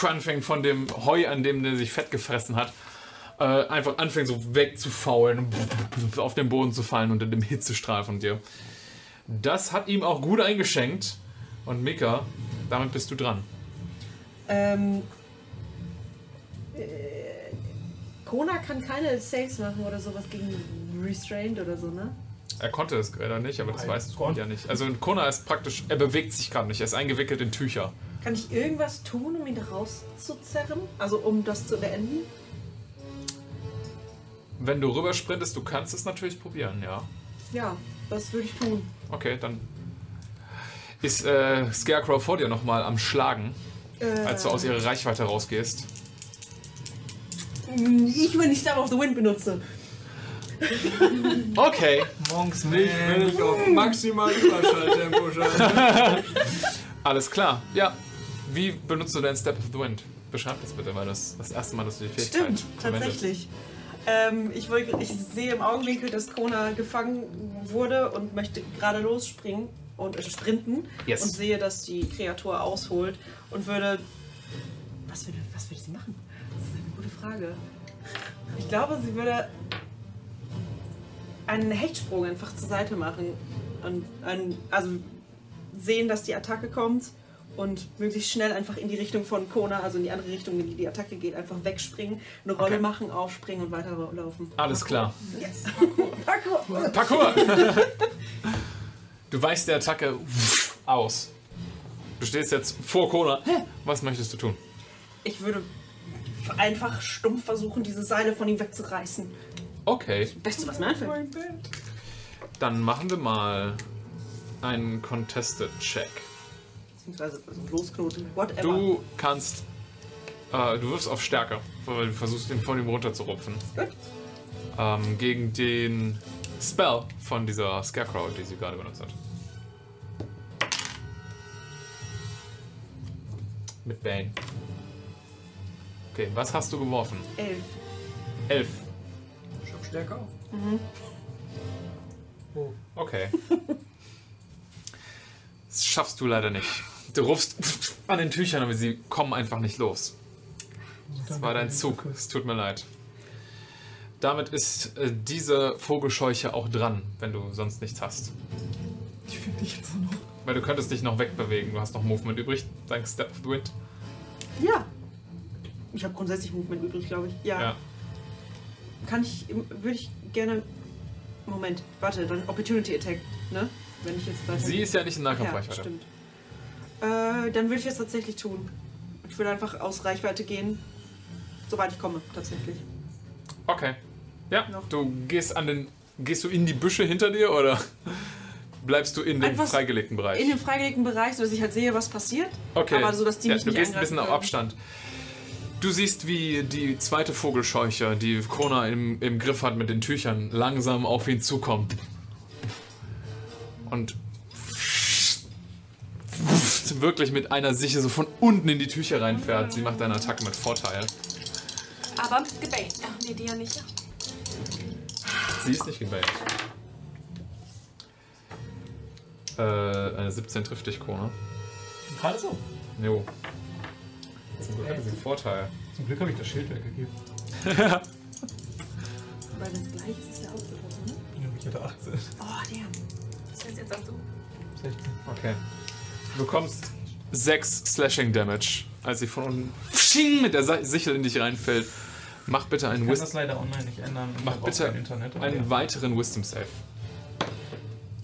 A: anfängt von dem Heu, an dem der sich fett gefressen hat, äh, einfach anfängt so wegzufaulen, auf den Boden zu fallen unter dem Hitzestrahl von dir. Das hat ihm auch gut eingeschenkt. Und Mika, damit bist du dran.
C: Ähm. Äh, Kona kann keine Saves machen oder sowas gegen Restrained oder so, ne?
A: Er konnte es gerade nicht, aber das
H: Nein,
A: weißt du ja nicht. Also Kona ist praktisch, er bewegt sich gerade nicht, er ist eingewickelt in Tücher.
C: Kann ich irgendwas tun, um ihn rauszuzerren? Also um das zu beenden?
A: Wenn du rübersprintest, du kannst es natürlich probieren, ja.
C: Ja, das würde ich tun.
A: Okay, dann ist äh, Scarecrow vor dir nochmal am Schlagen,
C: Äh,
A: als du aus ihrer Reichweite rausgehst.
C: ich will nicht Stab of the Wind benutze.
A: Okay,
H: Monks,
B: Nicht, wenn ich auf maximal Überschalltempo schalte.
A: alles klar. Ja, wie benutzt du deinen Step of the Wind? Beschreib das bitte, weil das das erste Mal, dass du die Fähigkeit
C: Stimmt,
A: verwendest.
C: tatsächlich. Ähm, ich, wollte- ich sehe im Augenwinkel, dass Kona gefangen wurde und möchte gerade losspringen und äh, sprinten
A: Yes.
C: und sehe, dass die Kreatur ausholt und würde. Was würde, was würde sie machen? Das ist eine gute Frage. Ich glaube, sie würde einen Hechtsprung einfach zur Seite machen und einen, also sehen, dass die Attacke kommt und möglichst schnell einfach in die Richtung von Kona, also in die andere Richtung, in die die Attacke geht, einfach wegspringen, eine Rolle
A: Okay.
C: machen, aufspringen und weiterlaufen.
A: Alles klar.
C: Yes. Parkour.
A: Parkour! du weichst der Attacke aus. Du stehst jetzt vor Kona. Was möchtest du tun?
C: Ich würde einfach stumpf versuchen, diese Seile von ihm wegzureißen.
A: Okay,
C: Beste, was mir einfällt.
A: dann machen wir mal einen Contested Check.
C: Beziehungsweise also losknoten. Whatever.
A: Du kannst. Äh, du wirfst auf Stärke, weil du versuchst, ihn von ihm runterzurupfen.
C: Gut.
A: Ähm, gegen den Spell von dieser Scarecrow, die sie gerade benutzt hat. Mit Bane. Okay, was hast du geworfen?
C: Elf.
A: Elf.
B: Ich hab stärker auf. Oh.
A: Okay. Das schaffst du leider nicht. Du rufst an den Tüchern, aber sie kommen einfach nicht los. Das war dein Zug. Es tut mir leid. Damit ist äh, diese Vogelscheuche auch dran, wenn du sonst nichts hast.
H: Ich finde dich jetzt noch.
A: Weil du könntest dich noch wegbewegen. Du hast noch Movement übrig, dank Step of the Wind.
C: Ja. Ich habe grundsätzlich Movement übrig, glaube ich. Ja.
A: Ja.
C: Kann ich, würde ich gerne. Moment, warte, dann Opportunity Attack, ne? Wenn ich jetzt.
A: Sie ist ja nicht in
C: ja,
A: Nahkampfreichweite.
C: stimmt. Äh, dann würde ich es tatsächlich tun. Ich würde einfach aus Reichweite gehen soweit ich komme, tatsächlich.
A: Okay. Ja,
C: Noch.
A: du gehst an den. Gehst du in die Büsche hinter dir oder bleibst du in dem
C: Einfach
A: freigelegten Bereich?
C: In dem freigelegten Bereich, sodass ich halt sehe, was passiert.
A: Okay.
C: Aber so, dass die
A: ja,
C: mich
A: du
C: nicht
A: gehst ein bisschen auf
C: angreifen
A: Abstand. Du siehst, wie die zweite Vogelscheuche, die Kona im, im Griff hat mit den Tüchern, langsam auf ihn zukommt. Und wirklich mit einer Siche so von unten in die Tücher reinfährt. Sie macht eine Attacke mit Vorteil.
G: Aber gebait. Ach nee, die ja nicht.
A: Sie ist nicht gebait. Äh, eine 17 trifft dich, Kona.
D: Gerade so.
A: Jo. Zum Glück hatte sie Vorteil.
D: Zum Glück habe ich das Schild weggegeben.
C: Weil das gleich ist, ist der Outfit, ne?
D: Ich hatte 18.
C: Oh, damn.
G: Das heißt, jetzt hast du.
D: 16.
A: Okay. Du bekommst 6 Slashing Damage, als sie von unten mit der Sichel in dich reinfällt. Mach bitte
D: Ich
A: einen,
D: kann
A: Wis
D: das leider online nicht ändern.
A: Mach bitte
D: Internet.
A: einen
D: ja.
A: weiteren Wisdom Save.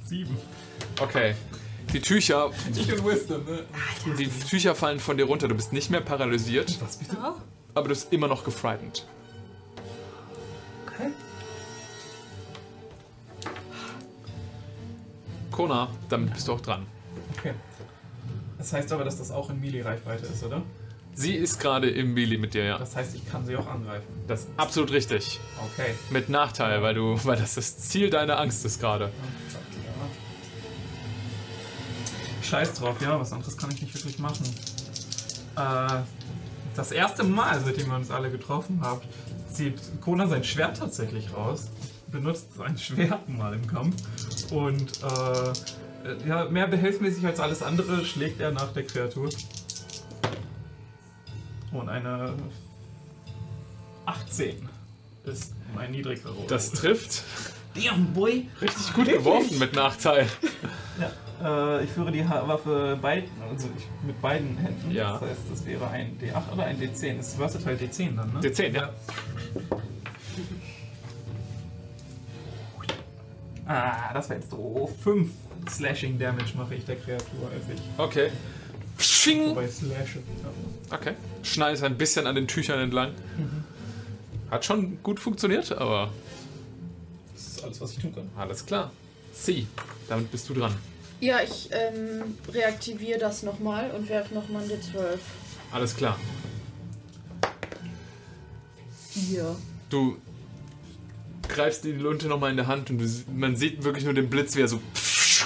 D: 7.
A: Okay. Die Tücher,
D: Ich und Wisdom, ne?
A: die Tücher fallen von dir runter. Du bist nicht mehr paralysiert,
D: Was bitte?
G: Oh.
A: aber du bist immer noch gefrightened.
D: Okay.
A: Kona, damit bist du auch dran.
D: Das heißt aber, dass das auch in Melee-Reichweite ist, oder?
A: Sie ist gerade im Melee mit dir, ja.
D: Das heißt, ich kann sie auch angreifen.
A: Das ist absolut richtig.
D: Okay.
A: Mit Nachteil, weil du, weil das das Ziel deiner Angst ist gerade.
D: Scheiß drauf, ja, was anderes kann ich nicht wirklich machen. Äh, das erste Mal, seitdem wir uns alle getroffen haben, zieht Kona sein Schwert tatsächlich raus, benutzt sein Schwert mal im Kampf und äh, ja, mehr behelfsmäßig als alles andere schlägt er nach der Kreatur. Und eine 18 ist mein niedriger Roll.
A: Das trifft.
D: Damn, boy!
A: Richtig gut geworfen mit Nachteil.
D: Ja, äh, ich führe die Ha- Waffe beid, also ich, mit beiden Händen.
A: Ja.
D: Das heißt, das wäre ein D8 oder ein D10. Das ist versatile D10 dann, ne?
A: D10, ja.
D: Ah, das war jetzt doof. 5 Slashing Damage mache ich der Kreatur, als ich
A: Okay. Sching.
D: bei Slashe. Ja.
A: Okay. Schneidest ein bisschen an den Tüchern entlang. Hat schon gut funktioniert, aber
D: Das ist alles, was ich tun kann.
A: alles klar. Sie, damit bist du dran.
F: Ja, ich ähm, reaktiviere das nochmal und werfe nochmal ein D12.
A: Alles klar.
F: Hier.
A: Du greifst die Lunte nochmal in der Hand und du, man sieht wirklich nur den Blitz, wie er so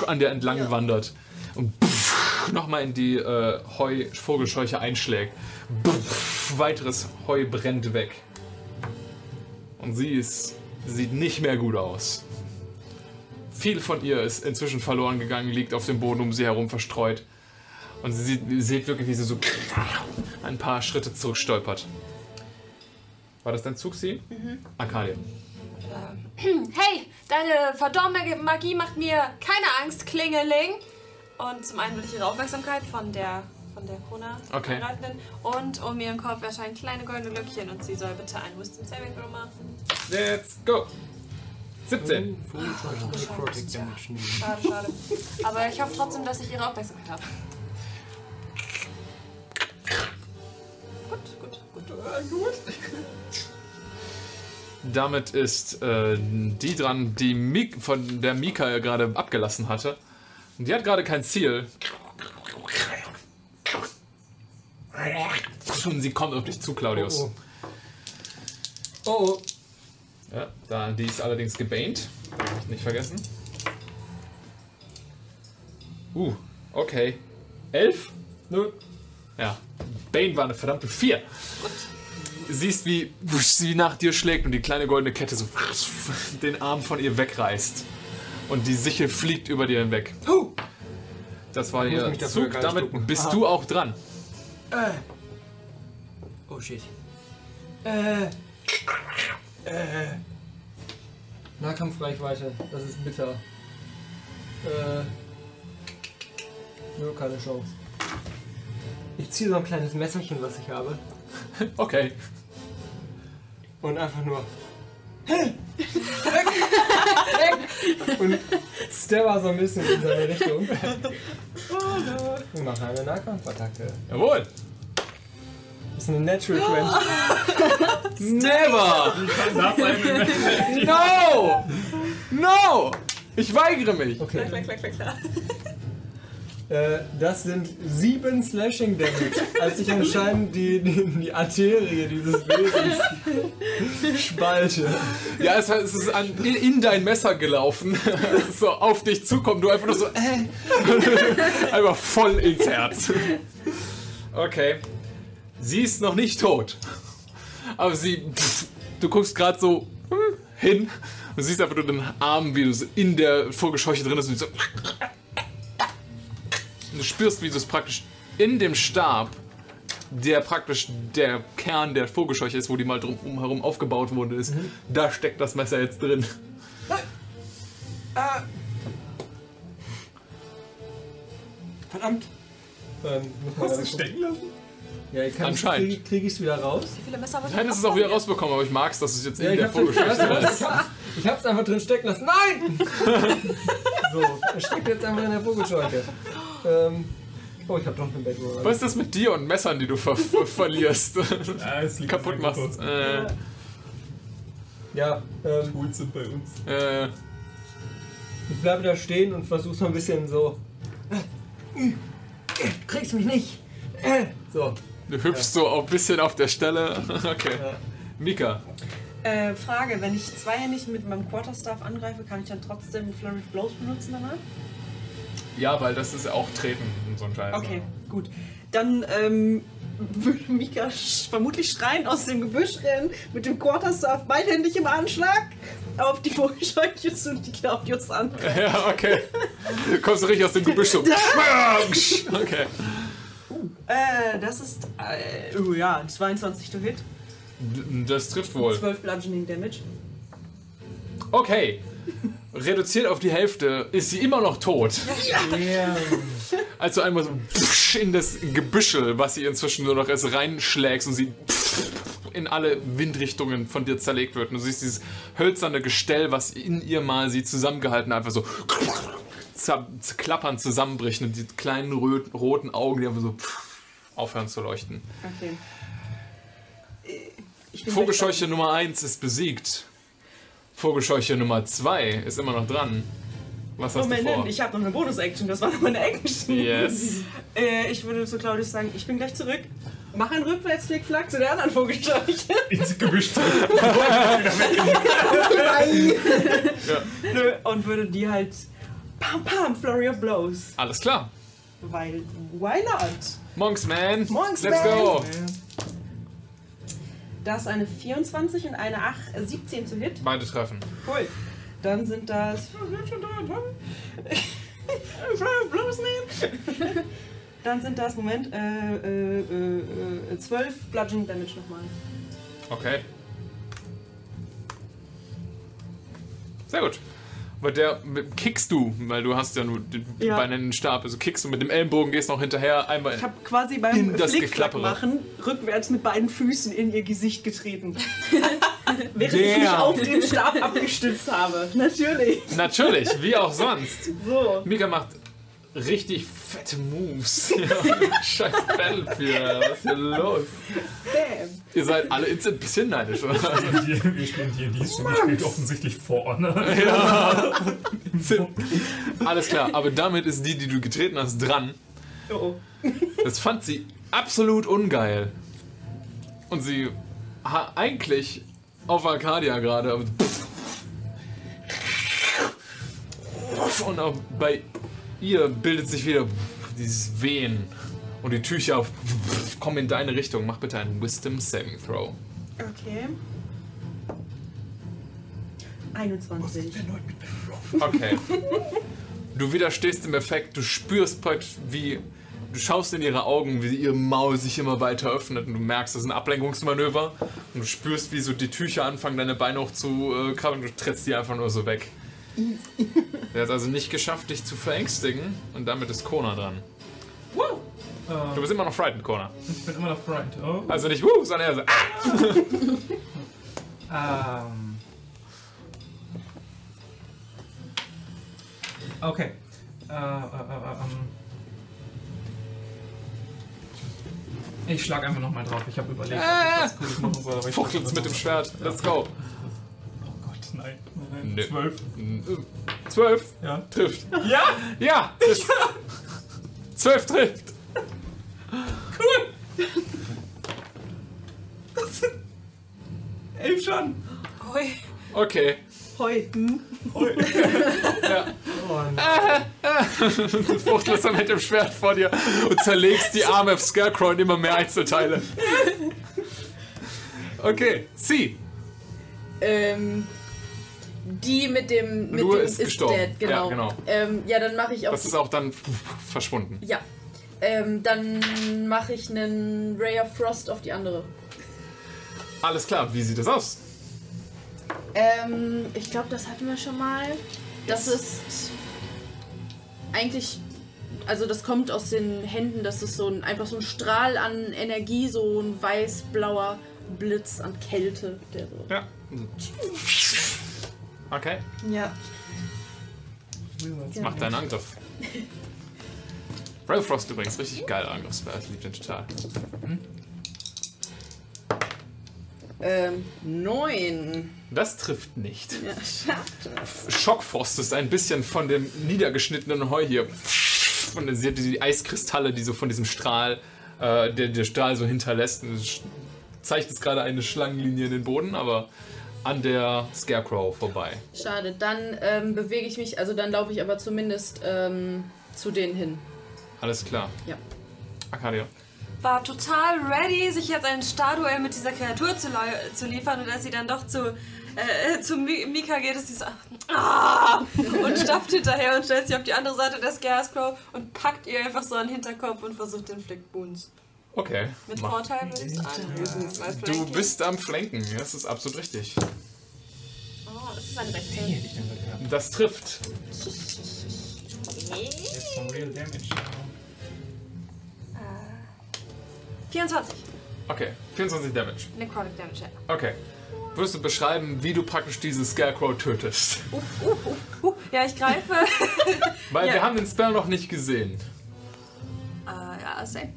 A: an dir entlang
F: Ja.
A: wandert und nochmal in die äh, Heu-Vogelscheuche einschlägt. Weiteres Heu brennt weg. Und sie ist, sieht nicht mehr gut aus. Viel von ihr ist inzwischen verloren gegangen, liegt auf dem Boden um sie herum verstreut. Und sie sieht, seht wirklich, wie sie so ein paar Schritte zurückstolpert. War das dein Zug, sie? Mhm. Arcadia.
G: Hey, deine verdorbene Magie macht mir keine Angst, Klingeling. Und zum einen will ich ihre Aufmerksamkeit von der von der Kona
A: Okay.
G: Angreifenden. Und um ihren Kopf erscheinen kleine goldene Glöckchen und sie soll bitte ein Wisdom Saving Throw machen.
A: Let's go! 17.
B: Vogelscheuche Necrotic Damage nehmen.
G: Schade, schade. Aber ich hoffe trotzdem, dass ich ihre Aufmerksamkeit habe. Gut, gut, gut.
A: Damit ist äh, die dran, die Mik von der Mika gerade abgelassen hatte. Und die hat gerade kein Ziel. Und sie kommt auf dich zu, Claudius.
B: Oh, Oh, oh.
A: Ja, da, die ist allerdings gebaint. Nicht vergessen. Uh, okay. Elf?
B: Nö.
A: Ja. Bane war eine verdammte Vier. Siehst, wie sie nach dir schlägt und die kleine goldene Kette so den Arm von ihr wegreißt. Und die Sichel fliegt über dir hinweg. Das war ihr Zug. Damit
B: ducken.
A: bist
B: Aha.
A: du auch dran.
B: Äh. Oh shit. Äh. Äh. Nahkampfreichweite, das ist bitter. Äh. Nur keine Chance. Ich ziehe so ein kleines Messerchen, was ich habe.
A: Okay.
B: Und einfach nur. Weg! Weg! Und stabber so ein bisschen in seine Richtung. Und mache eine Nahkampfattacke.
A: Jawohl.
B: Das ist eine Natural 20.
A: Never! No! No! Ich weigere mich.
B: Okay.
G: Klar, klar, klar, klar.
B: Äh, das sind sieben Slashing Damage, als ich anscheinend die, die, die Arterie dieses Wesens spalte.
A: Ja, es, es ist an, in, in dein Messer gelaufen. Ist so auf dich zukommen, du einfach nur so, äh. einfach voll ins Herz. Okay. Sie ist noch nicht tot. Aber sie, pff, du guckst gerade so hm, hin und siehst einfach nur den Arm, wie du so in der Vogelscheuche drin bist und so. Du spürst, wie du es praktisch in dem Stab, der praktisch der Kern der Vogelscheuche ist, wo die mal drum herum aufgebaut wurde, ist, da steckt das Messer jetzt drin.
B: Verdammt! Ähm, muss man
H: Hast du stecken lassen?
B: Ja, ich kann
A: Anscheinend.
B: Kriege krieg ich es wieder raus?
G: Wie viele Messer
A: Nein, das ist auch wieder rausbekommen, aber ich mag es, dass es jetzt
B: Ja,
A: in der
B: was?
A: ist.
B: ich hab's, einfach drin stecken lassen. Nein! so, es steckt jetzt einfach in der Vogelscheuche. Ähm, oh, ich hab doch einen Backroll.
A: Was ist das mit dir und Messern, die du ver ver verlierst?
H: Ja, es liegt
A: kaputt machst? Äh,
B: Ja, ähm,
H: Tools sind bei uns.
A: äh,
B: ich bleibe da stehen und versuche so ein bisschen so. Du kriegst mich nicht! Äh, So.
A: Du hüpfst so ein bisschen auf der Stelle. Okay.
B: Ja.
A: Mika.
C: Äh, Frage, wenn ich zweihändig mit meinem Quarterstaff angreife, kann ich dann trotzdem Flurry of Blows benutzen danach?
A: Ja, weil das ist auch Treten und so ein Scheiß.
C: Okay, gut. Dann ähm, würde Mika sch vermutlich schreien aus dem Gebüsch rennen, mit dem Quarterstaff beidhändig im Anschlag auf die Vogelscheuche zu und die Claudius an.
A: Ja, okay. Kommst du richtig aus dem Gebüsch so. Okay.
C: Äh, das ist, äh, oh ja, 22 to hit,
A: Das trifft wohl.
C: 12 Bludgeoning Damage.
A: Okay. Reduziert auf die Hälfte ist sie immer noch tot. Als du einmal so in das Gebüschel, was sie inzwischen nur noch ist, reinschlägst und sie in alle Windrichtungen von dir zerlegt wird. Und du siehst dieses hölzerne Gestell, was in ihr mal sie zusammengehalten hat, einfach so klappern, zusammenbrechen und die kleinen roten Augen, die einfach so aufhören zu leuchten.
C: Okay.
A: Vogelscheuche Nummer 1 ist besiegt. Vogelscheuche Nummer 2 ist immer noch dran. Was hast
C: Moment,
A: du vor?
C: ich habe noch eine Bonus-Action, das war noch meine Action.
A: Yes.
C: Äh, ich würde zu Claudius sagen, ich bin gleich zurück. Mach einen Rückwärts-Flick-Flack zu der anderen Vogelscheuche.
H: Ins Gebüsch.
C: Nö, und würde die halt pam pam, Flurry of Blows.
A: Alles klar.
C: Weil, why not?
A: Monks, man.
C: Monks,
A: Let's
C: man.
A: go.
C: Das ist eine 24 und eine 8, äh, 17 zu Hit.
A: Beide treffen.
C: Cool. Dann sind das. Dann sind das, Moment, äh, äh, äh, äh, 12 Bludgeoning Damage nochmal.
A: Okay. Sehr gut. Bei der mit- kickst du, weil du hast ja nur den
C: Ja.
A: Bein in den Stab. Also kickst du mit dem Ellenbogen, gehst noch hinterher, einmal.
C: Ich habe quasi beim
A: In das
C: Flickflack
A: Geklappere.
C: machen rückwärts mit beiden Füßen in ihr Gesicht getreten. Während ich mich auf den Stab abgestützt habe. Natürlich.
A: Natürlich, wie auch sonst.
C: So.
A: Mika macht richtig fette Moves. Ja, Scheiß Battlefield, was ist hier los?
C: Damn.
A: Ihr seid alle ein bisschen neidisch, oder?
H: Wir spielen D&D, Stimmy spielt offensichtlich For Honor.
A: Alles klar, aber damit ist die, die du getreten hast, dran.
C: Oh.
A: Das fand sie absolut ungeil. Und sie ha eigentlich auf Arcadia gerade. Und auch bei ihr bildet sich wieder dieses Wehen. Und die Tücher kommen in deine Richtung. Mach bitte einen Wisdom Saving Throw.
C: Okay. 21.
A: Okay. Du widerstehst dem Effekt, du spürst praktisch, wie. Du schaust in ihre Augen, wie ihr Maul sich immer weiter öffnet und du merkst, das ist ein Ablenkungsmanöver. Und du spürst, wie so die Tücher anfangen, deine Beine hoch zu äh, krabbeln und du trittst die einfach nur so weg. Er hat also nicht geschafft, dich zu verängstigen und damit ist Kona dran. Du bist immer noch frightened, Kona.
H: Ich bin immer noch frightened. Oh.
A: Also nicht wuh, sondern eher so. Ah!
H: Ähm. Okay. Äh, äh, ähm. Ich schlag einfach nochmal drauf. Ich habe überlegt, ob ich was Cooles machen soll.
A: Fuchtelt's mit dem Schwert. Let's go.
H: Oh nein. nein.
A: Nö.
H: Zwölf.
A: Zwölf
H: Ja.
A: trifft.
H: Ja!
A: Ja! Das Zwölf trifft.
H: Elf schon.
G: Ui.
A: Okay.
C: Heu. Hm?
A: Du fuchtelst dann mit dem Schwert vor dir und zerlegst die Arme auf Scarecrow in immer mehr Einzelteile. Okay, sie.
F: Ähm, die mit dem. Mit
A: Lur
F: dem
A: ist gestorben.
F: dead, genau.
A: Ja, genau.
F: Ähm, ja, dann mache ich auch.
A: Das ist auch dann verschwunden.
F: ja. Ähm, dann mache ich einen Ray of Frost auf die andere.
A: Alles klar, wie sieht das aus?
F: Ähm, ich glaube, das hatten wir schon mal. Das ist eigentlich, also das kommt aus den Händen, das ist so ein, einfach so ein Strahl an Energie, so ein weiß-blauer Blitz an Kälte, der so.
A: Ja. Okay,
C: Ja.
A: jetzt macht deinen Angriff. Of Frost übrigens, richtig geiler Angriffsspell. Ich liebe den total.
F: Ähm, neun.
A: Das trifft nicht.
F: Ja, schade.
A: Schockfrost ist ein bisschen von dem niedergeschnittenen Heu hier. Von der, sie hat die Eiskristalle, die so von diesem Strahl, äh, der, der Strahl so hinterlässt. Und es sch- zeichnet gerade eine Schlangenlinie in den Boden, aber an der Scarecrow vorbei.
F: Schade. Dann ähm, bewege ich mich, also dann laufe ich aber zumindest ähm, zu denen hin.
A: Alles klar.
F: Ja.
A: Arcadia.
G: War total ready, sich jetzt ein Starduell mit dieser Kreatur zu, zu liefern und als sie dann doch zu, äh, zu Mi- Mika geht, ist sie so ah, und stapft hinterher und stellt sich auf die andere Seite der Scarecrow und packt ihr einfach so an den Hinterkopf und versucht den Flickboons.
A: Okay.
G: Mit
A: Mach.
G: Vorteil würde ich sagen.
A: Du bist am Flanken, das ist absolut richtig.
G: Oh, das ist eine 16.
H: Hätte ich denn gehabt.
A: Das trifft.
H: Jetzt vom Real Damage.
G: 24.
A: Okay, 24 Damage.
G: Necrotic Damage, ja.
A: Okay. Würdest du beschreiben, wie du praktisch diese Scarecrow tötest?
G: Uh, ja, ich greife.
A: Weil
G: Ja.
A: wir haben den Spell noch nicht gesehen.
G: Äh, ja, same.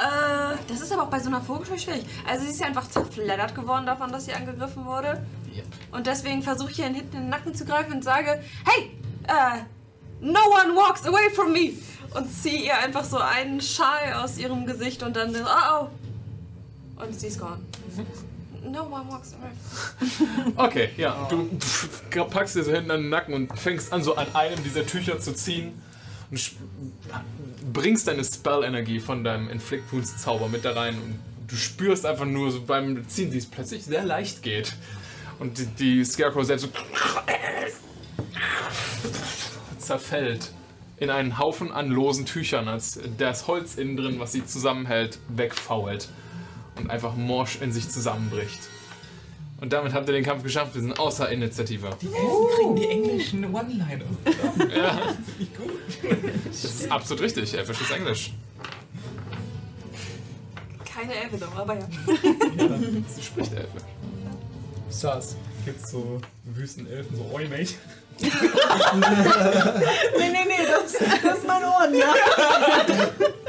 G: Äh, das ist aber auch bei so einer Vogelscheu schwierig. Also sie ist ja einfach zerfleddert geworden davon, dass sie angegriffen wurde.
A: Yep.
G: Und deswegen versuche ich ihr hinten in den Nacken zu greifen und sage, hey, äh, no one walks away from me. Und ziehe ihr einfach so einen Schal aus ihrem Gesicht und dann, oh, oh. Und sie ist gone. No one walks away.
A: Okay, ja. Du packst dir so hinten an den Nacken und fängst an, so an einem dieser Tücher zu ziehen und bringst deine Spell-Energie von deinem Inflict Wounds Zauber mit da rein und du spürst einfach nur so beim Ziehen, wie es plötzlich sehr leicht geht. Und die, die Scarecrow selbst so zerfällt in einen Haufen an losen Tüchern, als das Holz innen drin, was sie zusammenhält, wegfault und einfach morsch in sich zusammenbricht. Und damit habt ihr den Kampf geschafft. Wir sind außer Initiative.
H: Die Elfen kriegen die englischen One-Liner.
A: Ja,
H: Nicht gut.
A: das ist absolut richtig. Elfisches Englisch.
G: Keine Elfe doch, aber ja.
A: Sie spricht Elfisch.
B: Sass.
H: Gibt's so Wüstenelfen, so Mate.
C: Nee, nee, nee, das, das ist mein Ohren, ja.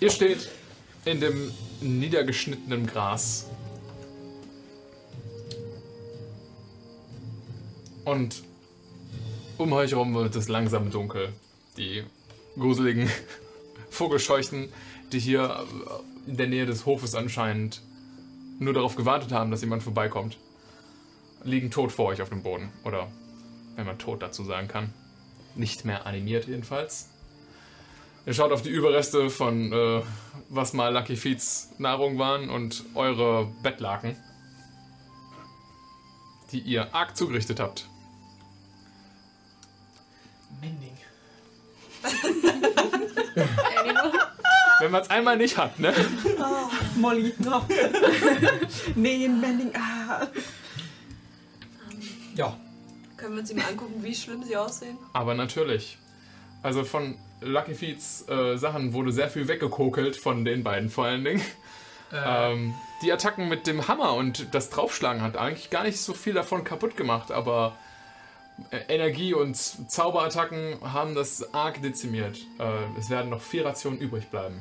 A: Ihr steht in dem niedergeschnittenen Gras. Und um euch herum wird es langsam dunkel. Die gruseligen Vogelscheuchen, die hier in der Nähe des Hofes anscheinend nur darauf gewartet haben, dass jemand vorbeikommt, liegen tot vor euch auf dem Boden. Oder, wenn man tot dazu sagen kann, nicht mehr animiert jedenfalls. Ihr schaut auf die Überreste von, äh, was mal Lucky Feets Nahrung waren und eure Bettlaken, die ihr arg zugerichtet habt.
H: Mending.
A: Wenn man es einmal nicht hat, ne?
C: Molly, noch. nee, ein Bending. Ah.
H: Ja.
G: Können wir uns mal angucken, wie schlimm sie aussehen?
A: Aber natürlich. Also von Lucky Feets äh, Sachen wurde sehr viel weggekokelt, von den beiden vor allen Dingen.
H: Äh,
A: Ähm, die Attacken mit dem Hammer und das Draufschlagen hat eigentlich gar nicht so viel davon kaputt gemacht, aber äh, Energie- und Zauberattacken haben das arg dezimiert. Äh, es werden noch vier Rationen übrig bleiben.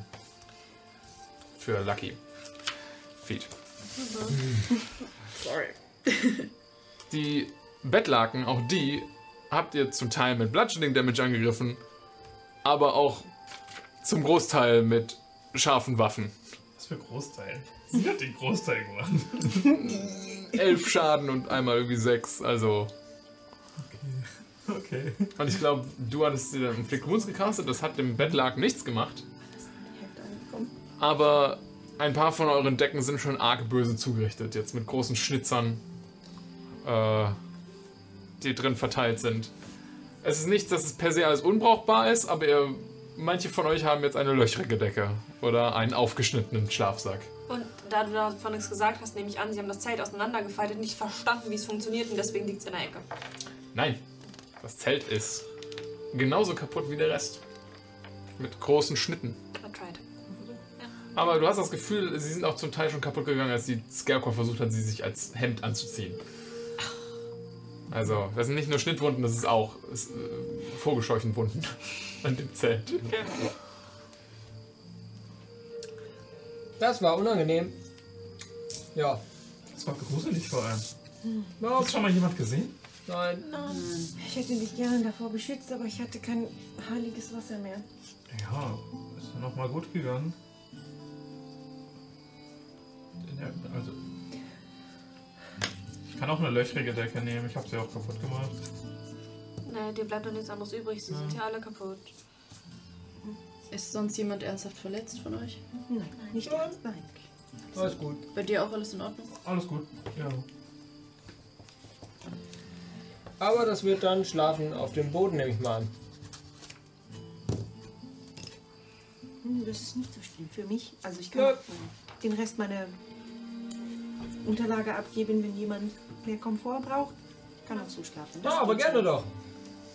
A: Für Lucky. Feed.
F: Sorry.
A: Die Bettlaken, auch die, habt ihr zum Teil mit Bludgeoning Damage angegriffen, aber auch zum Großteil mit scharfen Waffen.
H: Was für Großteil? Sie hat den Großteil gemacht.
A: Elf Schaden und einmal irgendwie sechs, also.
H: Okay.
A: Und ich glaube, du hattest dir dann Flick Wounds gecastet, das hat dem Bettlaken nichts gemacht. Aber ein paar von euren Decken sind schon arg böse zugerichtet, jetzt mit großen Schnitzern, äh, die drin verteilt sind. Es ist nicht, dass es per se alles unbrauchbar ist, aber ihr, manche von euch haben jetzt eine löchrige Decke oder einen aufgeschnittenen Schlafsack.
G: Und da du davon nichts gesagt hast, nehme ich an, sie haben das Zelt auseinandergefaltet, nicht verstanden, wie es funktioniert und deswegen liegt es in der Ecke.
A: Nein, das Zelt ist genauso kaputt wie der Rest. Mit großen Schnitten.
G: I tried.
A: Aber du hast das Gefühl, sie sind auch zum Teil schon kaputt gegangen, als die Scarecrow versucht hat, sie sich als Hemd anzuziehen. Also, das sind nicht nur Schnittwunden, das ist auch ist, äh, Vogelscheuchenwunden an dem Zelt.
B: Das war unangenehm. Ja.
H: Das war gruselig vor allem.
B: Ja,
H: Hast schon mal jemand gesehen?
B: Nein.
C: Ich hätte dich gerne davor beschützt, aber ich hatte kein heiliges Wasser mehr.
H: Ja, ist ja noch mal gut gegangen. Also. Ich kann auch eine löchrige Decke nehmen, ich habe sie auch kaputt gemacht.
G: Nee, dir bleibt doch nichts anderes übrig, sie sind ja alle kaputt.
F: Ist sonst jemand ernsthaft verletzt von euch?
C: Nein, nicht ganz, nein.
B: Alles gut.
F: Bei dir auch alles in Ordnung?
H: Alles gut. Ja.
B: Aber das wird dann schlafen auf dem Boden, nehme ich mal an.
C: Hm, Das ist nicht so schlimm für mich. Also ich kann
B: Ja.
C: den Rest meiner Unterlage abgeben, wenn jemand mehr Komfort braucht. Kann auch so schlafen. Das
B: Ja, aber gerne
C: schon.
B: doch.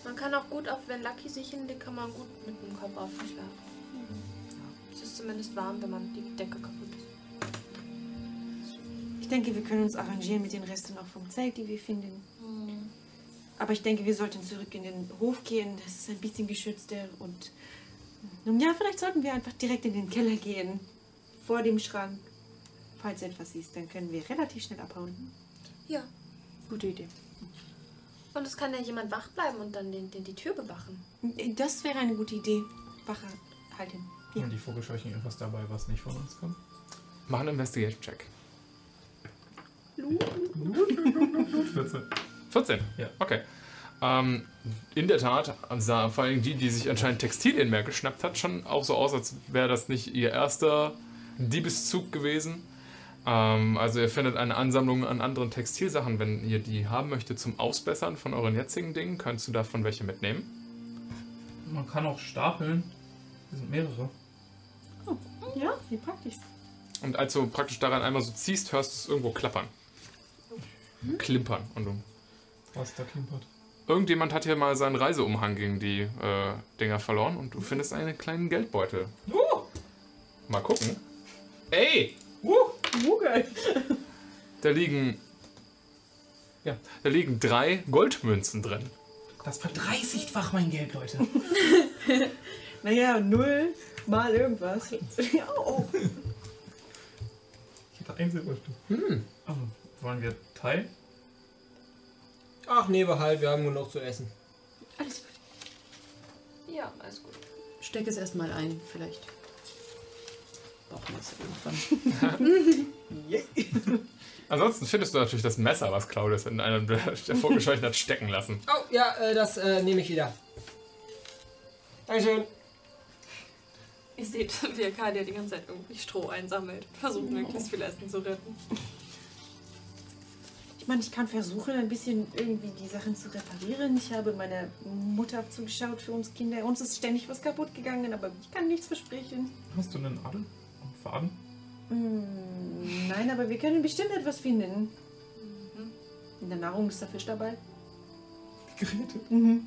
E: Man kann auch gut, auch wenn Lucky sich hinlegt, kann man gut mit dem Kopf auf ihn schlafen. Es ist zumindest warm, wenn man die Decke kaputt ist.
C: Ich denke, wir können uns arrangieren mit den Resten auch vom Zelt, die wir finden. Aber ich denke, wir sollten zurück in den Hof gehen. Das ist ein bisschen geschützter. Und nun ja, vielleicht sollten wir einfach direkt in den Keller gehen. Vor dem Schrank. Falls etwas ist, dann können wir relativ schnell abhauen.
E: Ja.
F: Gute Idee.
E: Und es kann ja jemand wach bleiben und dann den, den die Tür bewachen.
C: Das wäre eine gute Idee. Wache halten. Ja.
H: Haben die Vogelscheuchen irgendwas dabei, was nicht von uns kommt?
A: Mach einen Investigation-Check.
H: 14.
A: 14?
H: Ja.
A: Okay. Ähm, in der Tat sah vor allem die, die sich anscheinend Textilien mehr geschnappt hat, schon auch so aus, als wäre das nicht ihr erster Diebeszug gewesen. Ähm, also ihr findet eine Ansammlung an anderen Textilsachen. Wenn ihr die haben möchtet zum Ausbessern von euren jetzigen Dingen, könntest du davon welche mitnehmen.
H: Man kann auch stapeln. Wir sind mehrere.
C: Ja, wie praktisch.
A: Und als du praktisch daran einmal so ziehst, hörst du es irgendwo klappern. Klimpern. Und du
H: Was da klimpert.
A: Irgendjemand hat hier mal seinen Reiseumhang gegen die äh, Dinger verloren und du findest einen kleinen Geldbeutel. Mal gucken. Ey! Da liegen. Ja, da liegen drei Goldmünzen drin.
H: Das verdreißigfach mein Geld, Leute.
C: Naja, null mal irgendwas. ja, oh.
H: Ich hatte ein Silberstück. Hm. wollen wir teilen?
B: Ach nee, behalt, wir haben nur noch zu essen.
C: Alles gut.
G: Ja, alles gut.
F: Steck es erstmal ein, vielleicht. Brauchen wir es irgendwann.
A: Ansonsten findest du natürlich das Messer, was Claudius in einem der Vorgescheuchten hat stecken lassen.
B: Oh, ja, äh, das äh, nehme ich wieder. Dankeschön.
G: Ihr seht, wie Arcadia die ganze Zeit irgendwie Stroh einsammelt versucht, möglichst viel Essen zu retten.
C: Ich meine, ich kann versuchen, ein bisschen irgendwie die Sachen zu reparieren. Ich habe meiner Mutter zugeschaut für uns Kinder. Uns ist ständig was kaputt gegangen, aber ich kann nichts versprechen.
H: Hast du einen Adel? Faden?
C: Hm, nein, aber wir können bestimmt etwas finden. In der Nahrung ist der Fisch dabei.
H: Geräte.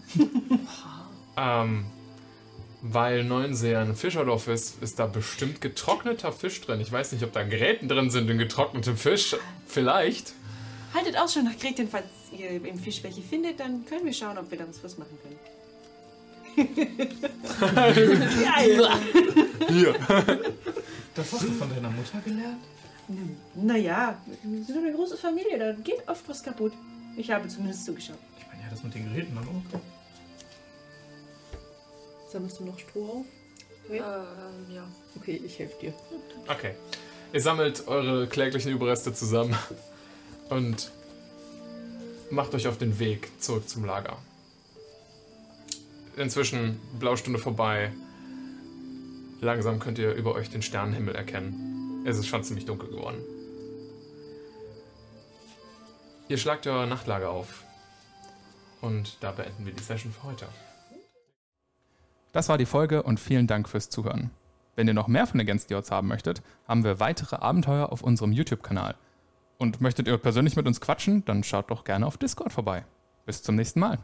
A: Ähm, weil Neuensee ein Fischerdorf ist, ist da bestimmt getrockneter Fisch drin. Ich weiß nicht, ob da Gräten drin sind in getrocknetem Fisch. Vielleicht.
C: haltet Ausschau nach Gretchen, falls ihr im Fisch welche findet, dann können wir schauen, ob wir daraus was machen können.
A: Hier.
D: Das hast du von deiner Mutter gelernt?
C: Naja, wir sind eine große Familie, da geht oft was kaputt. Ich habe zumindest zugeschaut.
D: Ich meine, ja, das mit den Geräten dann auch.
F: Sammelst du noch Stroh auf?
G: Ähm, ja.
F: Okay, ich helfe dir.
A: Okay. Ihr sammelt eure kläglichen Überreste zusammen und macht euch auf den Weg zurück zum Lager. Inzwischen Blaustunde vorbei. Langsam könnt ihr über euch den Sternenhimmel erkennen. Es ist schon ziemlich dunkel geworden. Ihr schlagt euer Nachtlager auf. Und da beenden wir die Session für heute. Das war die Folge und vielen Dank fürs Zuhören. Wenn ihr noch mehr von Against the Odds haben möchtet, haben wir weitere Abenteuer auf unserem YouTube-Kanal. Und möchtet ihr persönlich mit uns quatschen, dann schaut doch gerne auf Discord vorbei. Bis zum nächsten Mal.